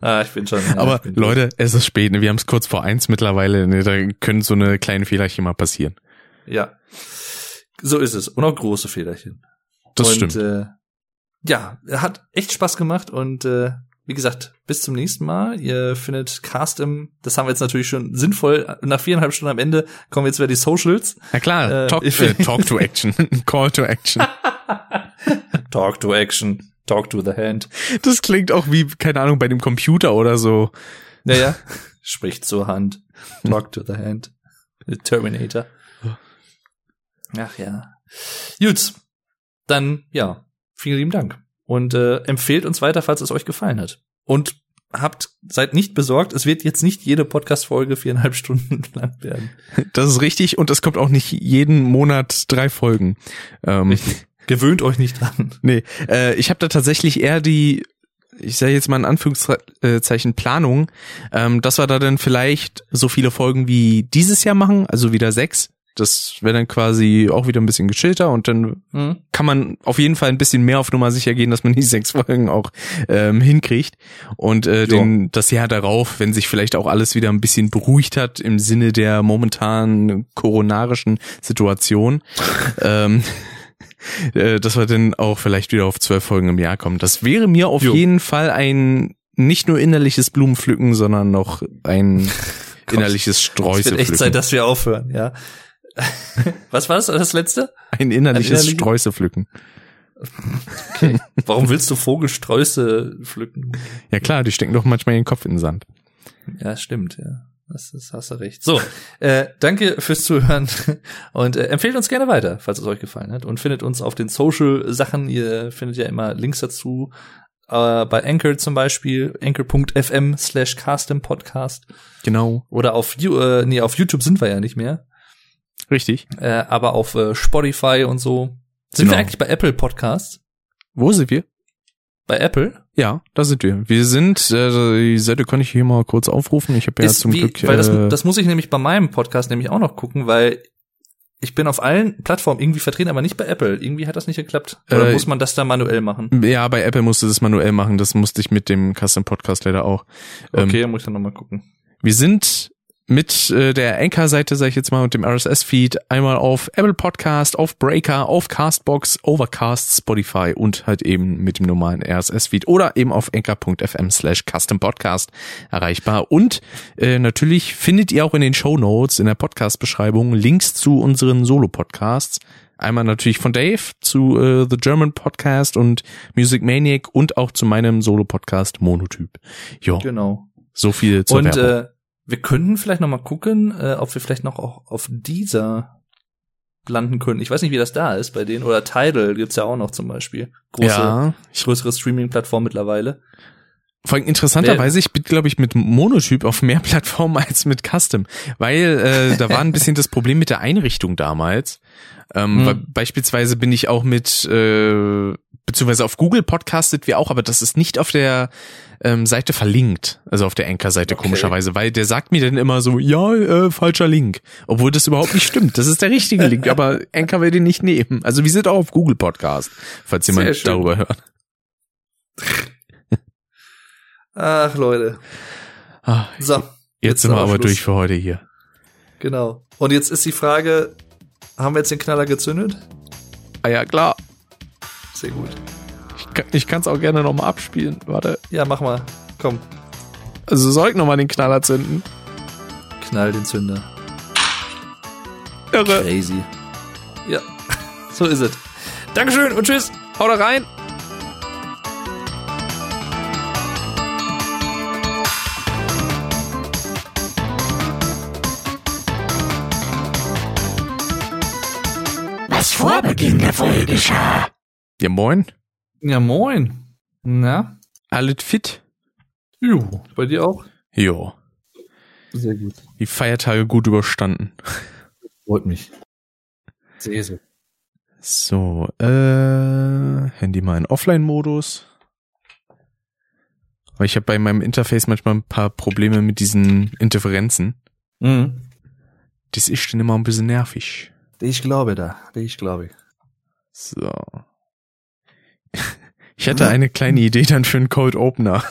Ah, ich bin schon. Ja, aber bin Leute, es ist spät. Ne? Wir haben es kurz vor eins mittlerweile. Ne? Da können so eine kleine Fehlerchen mal passieren. Ja. So ist es. Und auch große Fehlerchen. Das und, stimmt. Äh, ja, hat echt Spaß gemacht und äh, wie gesagt, bis zum nächsten Mal. Ihr findet Cast im, das haben wir jetzt natürlich schon sinnvoll, nach viereinhalb Stunden am Ende kommen jetzt wieder die Socials. Na klar, äh, talk, äh, talk to action. Call to action. Talk to Action, Talk to the Hand. Das klingt auch wie, keine Ahnung, bei dem Computer oder so. Naja, spricht zur Hand. Talk to the Hand. The Terminator. Ach ja. Gut, dann ja, vielen lieben Dank. Und äh, empfehlt uns weiter, falls es euch gefallen hat. Und habt, seid nicht besorgt, es wird jetzt nicht jede Podcast-Folge viereinhalb Stunden lang werden. Das ist richtig und es kommt auch nicht jeden Monat drei Folgen. Ähm, Richtig. Gewöhnt euch nicht dran. Nee, äh, ich habe da tatsächlich eher die, ich sage jetzt mal in Anführungszeichen Planung, ähm, dass wir da dann vielleicht so viele Folgen wie dieses Jahr machen, also wieder sechs. Das wäre dann quasi auch wieder ein bisschen gechillter und dann Hm? kann man auf jeden Fall ein bisschen mehr auf Nummer sicher gehen, dass man die sechs Folgen auch ähm, hinkriegt. Und äh, den, das Jahr darauf, wenn sich vielleicht auch alles wieder ein bisschen beruhigt hat im Sinne der momentanen koronarischen Situation, ähm, äh, dass wir dann auch vielleicht wieder auf zwölf Folgen im Jahr kommen. Das wäre mir auf Jo. jeden Fall ein nicht nur innerliches Blumenpflücken, sondern noch ein innerliches Es wird echt. Zeit, dass wir aufhören, ja. Was war das, das letzte? Ein innerliches Ein innerliche- Streusepflücken. Warum willst du Vogelsträuße pflücken? Ja klar, die stecken doch manchmal ihren Kopf in den Sand. Ja, stimmt, ja. Das, das hast du recht. So, äh, danke fürs Zuhören und äh, empfehlt uns gerne weiter, falls es euch gefallen hat und findet uns auf den Social-Sachen. Ihr findet ja immer Links dazu. Äh, bei Anchor zum Beispiel, anchor.fm slash Podcast Genau. oder auf, äh, nee, auf YouTube sind wir ja nicht mehr, Richtig. äh, aber auf äh, Spotify und so. Sind Genau. wir eigentlich bei Apple Podcasts? Wo sind wir? Bei Apple? Ja, da sind wir. Wir sind, äh, die Seite kann ich hier mal kurz aufrufen. Ich habe ja ist zum wie, Glück. weil das, äh, das muss ich nämlich bei meinem Podcast nämlich auch noch gucken, weil ich bin auf allen Plattformen irgendwie vertreten, aber nicht bei Apple. Irgendwie hat das nicht geklappt. Oder Äh, muss man das da manuell machen? ja, bei Apple musste das manuell machen. Das musste ich mit dem Custom Podcast leider auch. Ähm, Okay, muss ich dann nochmal gucken. Wir sind mit äh, der Anchor-Seite, sag ich jetzt mal, und dem RSS-Feed einmal auf Apple Podcast, auf Breaker, auf Castbox, Overcast, Spotify und halt eben mit dem normalen RSS-Feed oder eben auf anchor.fm slash custom podcast erreichbar. Und äh, natürlich findet ihr auch in den Show Notes, in der Podcast-Beschreibung Links zu unseren Solo-Podcasts. Einmal natürlich von Dave zu äh, The German Podcast und Music Maniac und auch zu meinem Solo-Podcast Monotyp. Jo, Genau. so viel zur Und Werbung. äh, wir könnten vielleicht noch mal gucken, äh, ob wir vielleicht noch auch auf dieser landen können. Ich weiß nicht, wie das da ist bei denen. Oder Tidal gibt's ja auch noch zum Beispiel. Große, ja, größere Streaming-Plattform mittlerweile. vor allem interessanterweise, ich bin, glaube ich, mit Monotyp auf mehr Plattformen als mit Custom, weil äh, da war ein bisschen das Problem mit der Einrichtung damals. Ähm, Hm. weil Beispielsweise bin ich auch mit, äh, beziehungsweise auf Google podcastet wir auch, aber das ist nicht auf der ähm, Seite verlinkt, also auf der Anchor-Seite Okay. komischerweise, weil der sagt mir dann immer so, ja, äh, falscher Link, obwohl das überhaupt nicht stimmt. Das ist der richtige Link, aber Anchor will den nicht nehmen. Also wir sind auch auf Google Podcast, falls Sehr jemand schön. darüber hört. Ach, Leute. Ah, So. Jetzt sind wir aber aber Schluss. durch für heute hier. Genau. Und jetzt ist die Frage, haben wir jetzt den Knaller gezündet? Ah ja, klar. Sehr gut. Ich kann kann's auch gerne nochmal abspielen. Warte. Ja, mach mal. Komm, Also soll ich nochmal den Knaller zünden? knall den Zünder. Irre. Crazy. Ja, so ist es. Dankeschön und tschüss. Hau da rein. Beginn der Folge geschah. Ja, moin. Ja, moin. Na? Alles fit? Jo. Bei dir auch? Jo. Sehr gut. Die Feiertage gut überstanden. Freut mich. Sehr, sehr. So, äh, Handy mal in Offline-Modus. Aber ich habe bei meinem Interface manchmal ein paar Probleme mit diesen Interferenzen. Mhm. Das ist dann immer ein bisschen nervig. Ich glaube da. Ich glaube. So. Ich hatte eine kleine Idee dann für einen Code Opener.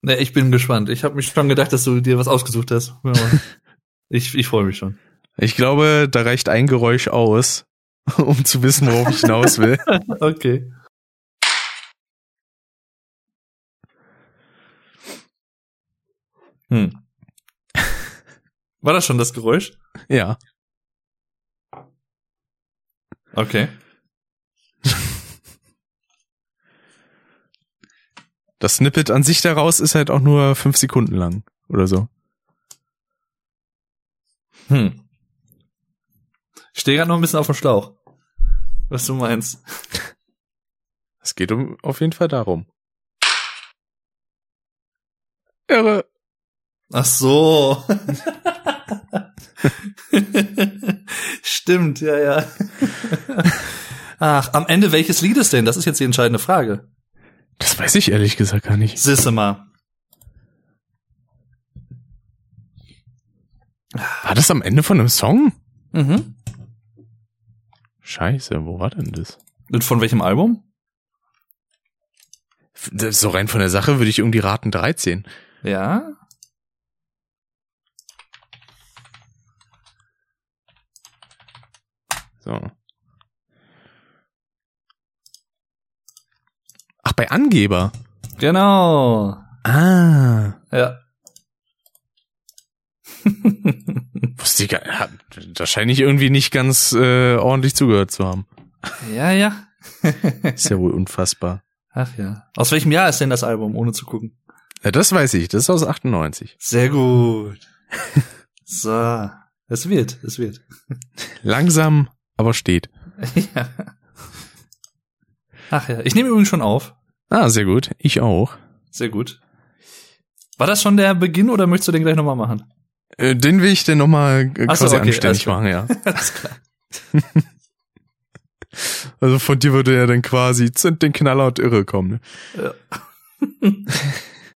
Ne, ich bin gespannt. Ich habe mich schon gedacht, dass du dir was ausgesucht hast. Ich ich freue mich schon. Ich glaube, da reicht ein Geräusch aus, um zu wissen, worauf ich hinaus will. Okay. Hm. War das schon das Geräusch? Ja. Okay. Das Snippet an sich daraus ist halt auch nur fünf Sekunden lang oder so. Hm. Ich stehe gerade noch ein bisschen auf dem Schlauch. Was du meinst. Es geht um auf jeden Fall darum. Irre. Ach so. Stimmt, ja, ja. Ach, am Ende welches Lied ist denn? Das ist jetzt die entscheidende Frage. Das weiß ich ehrlich gesagt gar nicht. Sisse mal. War das am Ende von einem Song? Mhm. Scheiße, wo war denn das? Und von welchem Album? So rein von der Sache würde ich irgendwie raten 13. Ja. So. Ach, bei Angeber. Genau. Ah. Ja. Wusste ich gar hat wahrscheinlich irgendwie nicht ganz äh, ordentlich zugehört zu haben. ja, ja. Ist ja wohl unfassbar. Ach ja. Aus welchem Jahr ist denn das Album, ohne zu gucken? Ja, das weiß ich. Das ist aus 98. Sehr gut. so. Es wird, es wird. Langsam, aber steht. ja. Ach ja. Ich nehme übrigens schon auf. Ah, sehr gut. Ich auch. Sehr gut. War das schon der Beginn oder möchtest du den gleich nochmal machen? Äh, den will ich dann nochmal äh, Ach so, quasi okay, anständig machen, ja. Alles klar. Also von dir würde ja dann quasi zünd den Knaller und Irre kommen. Ne? Ja.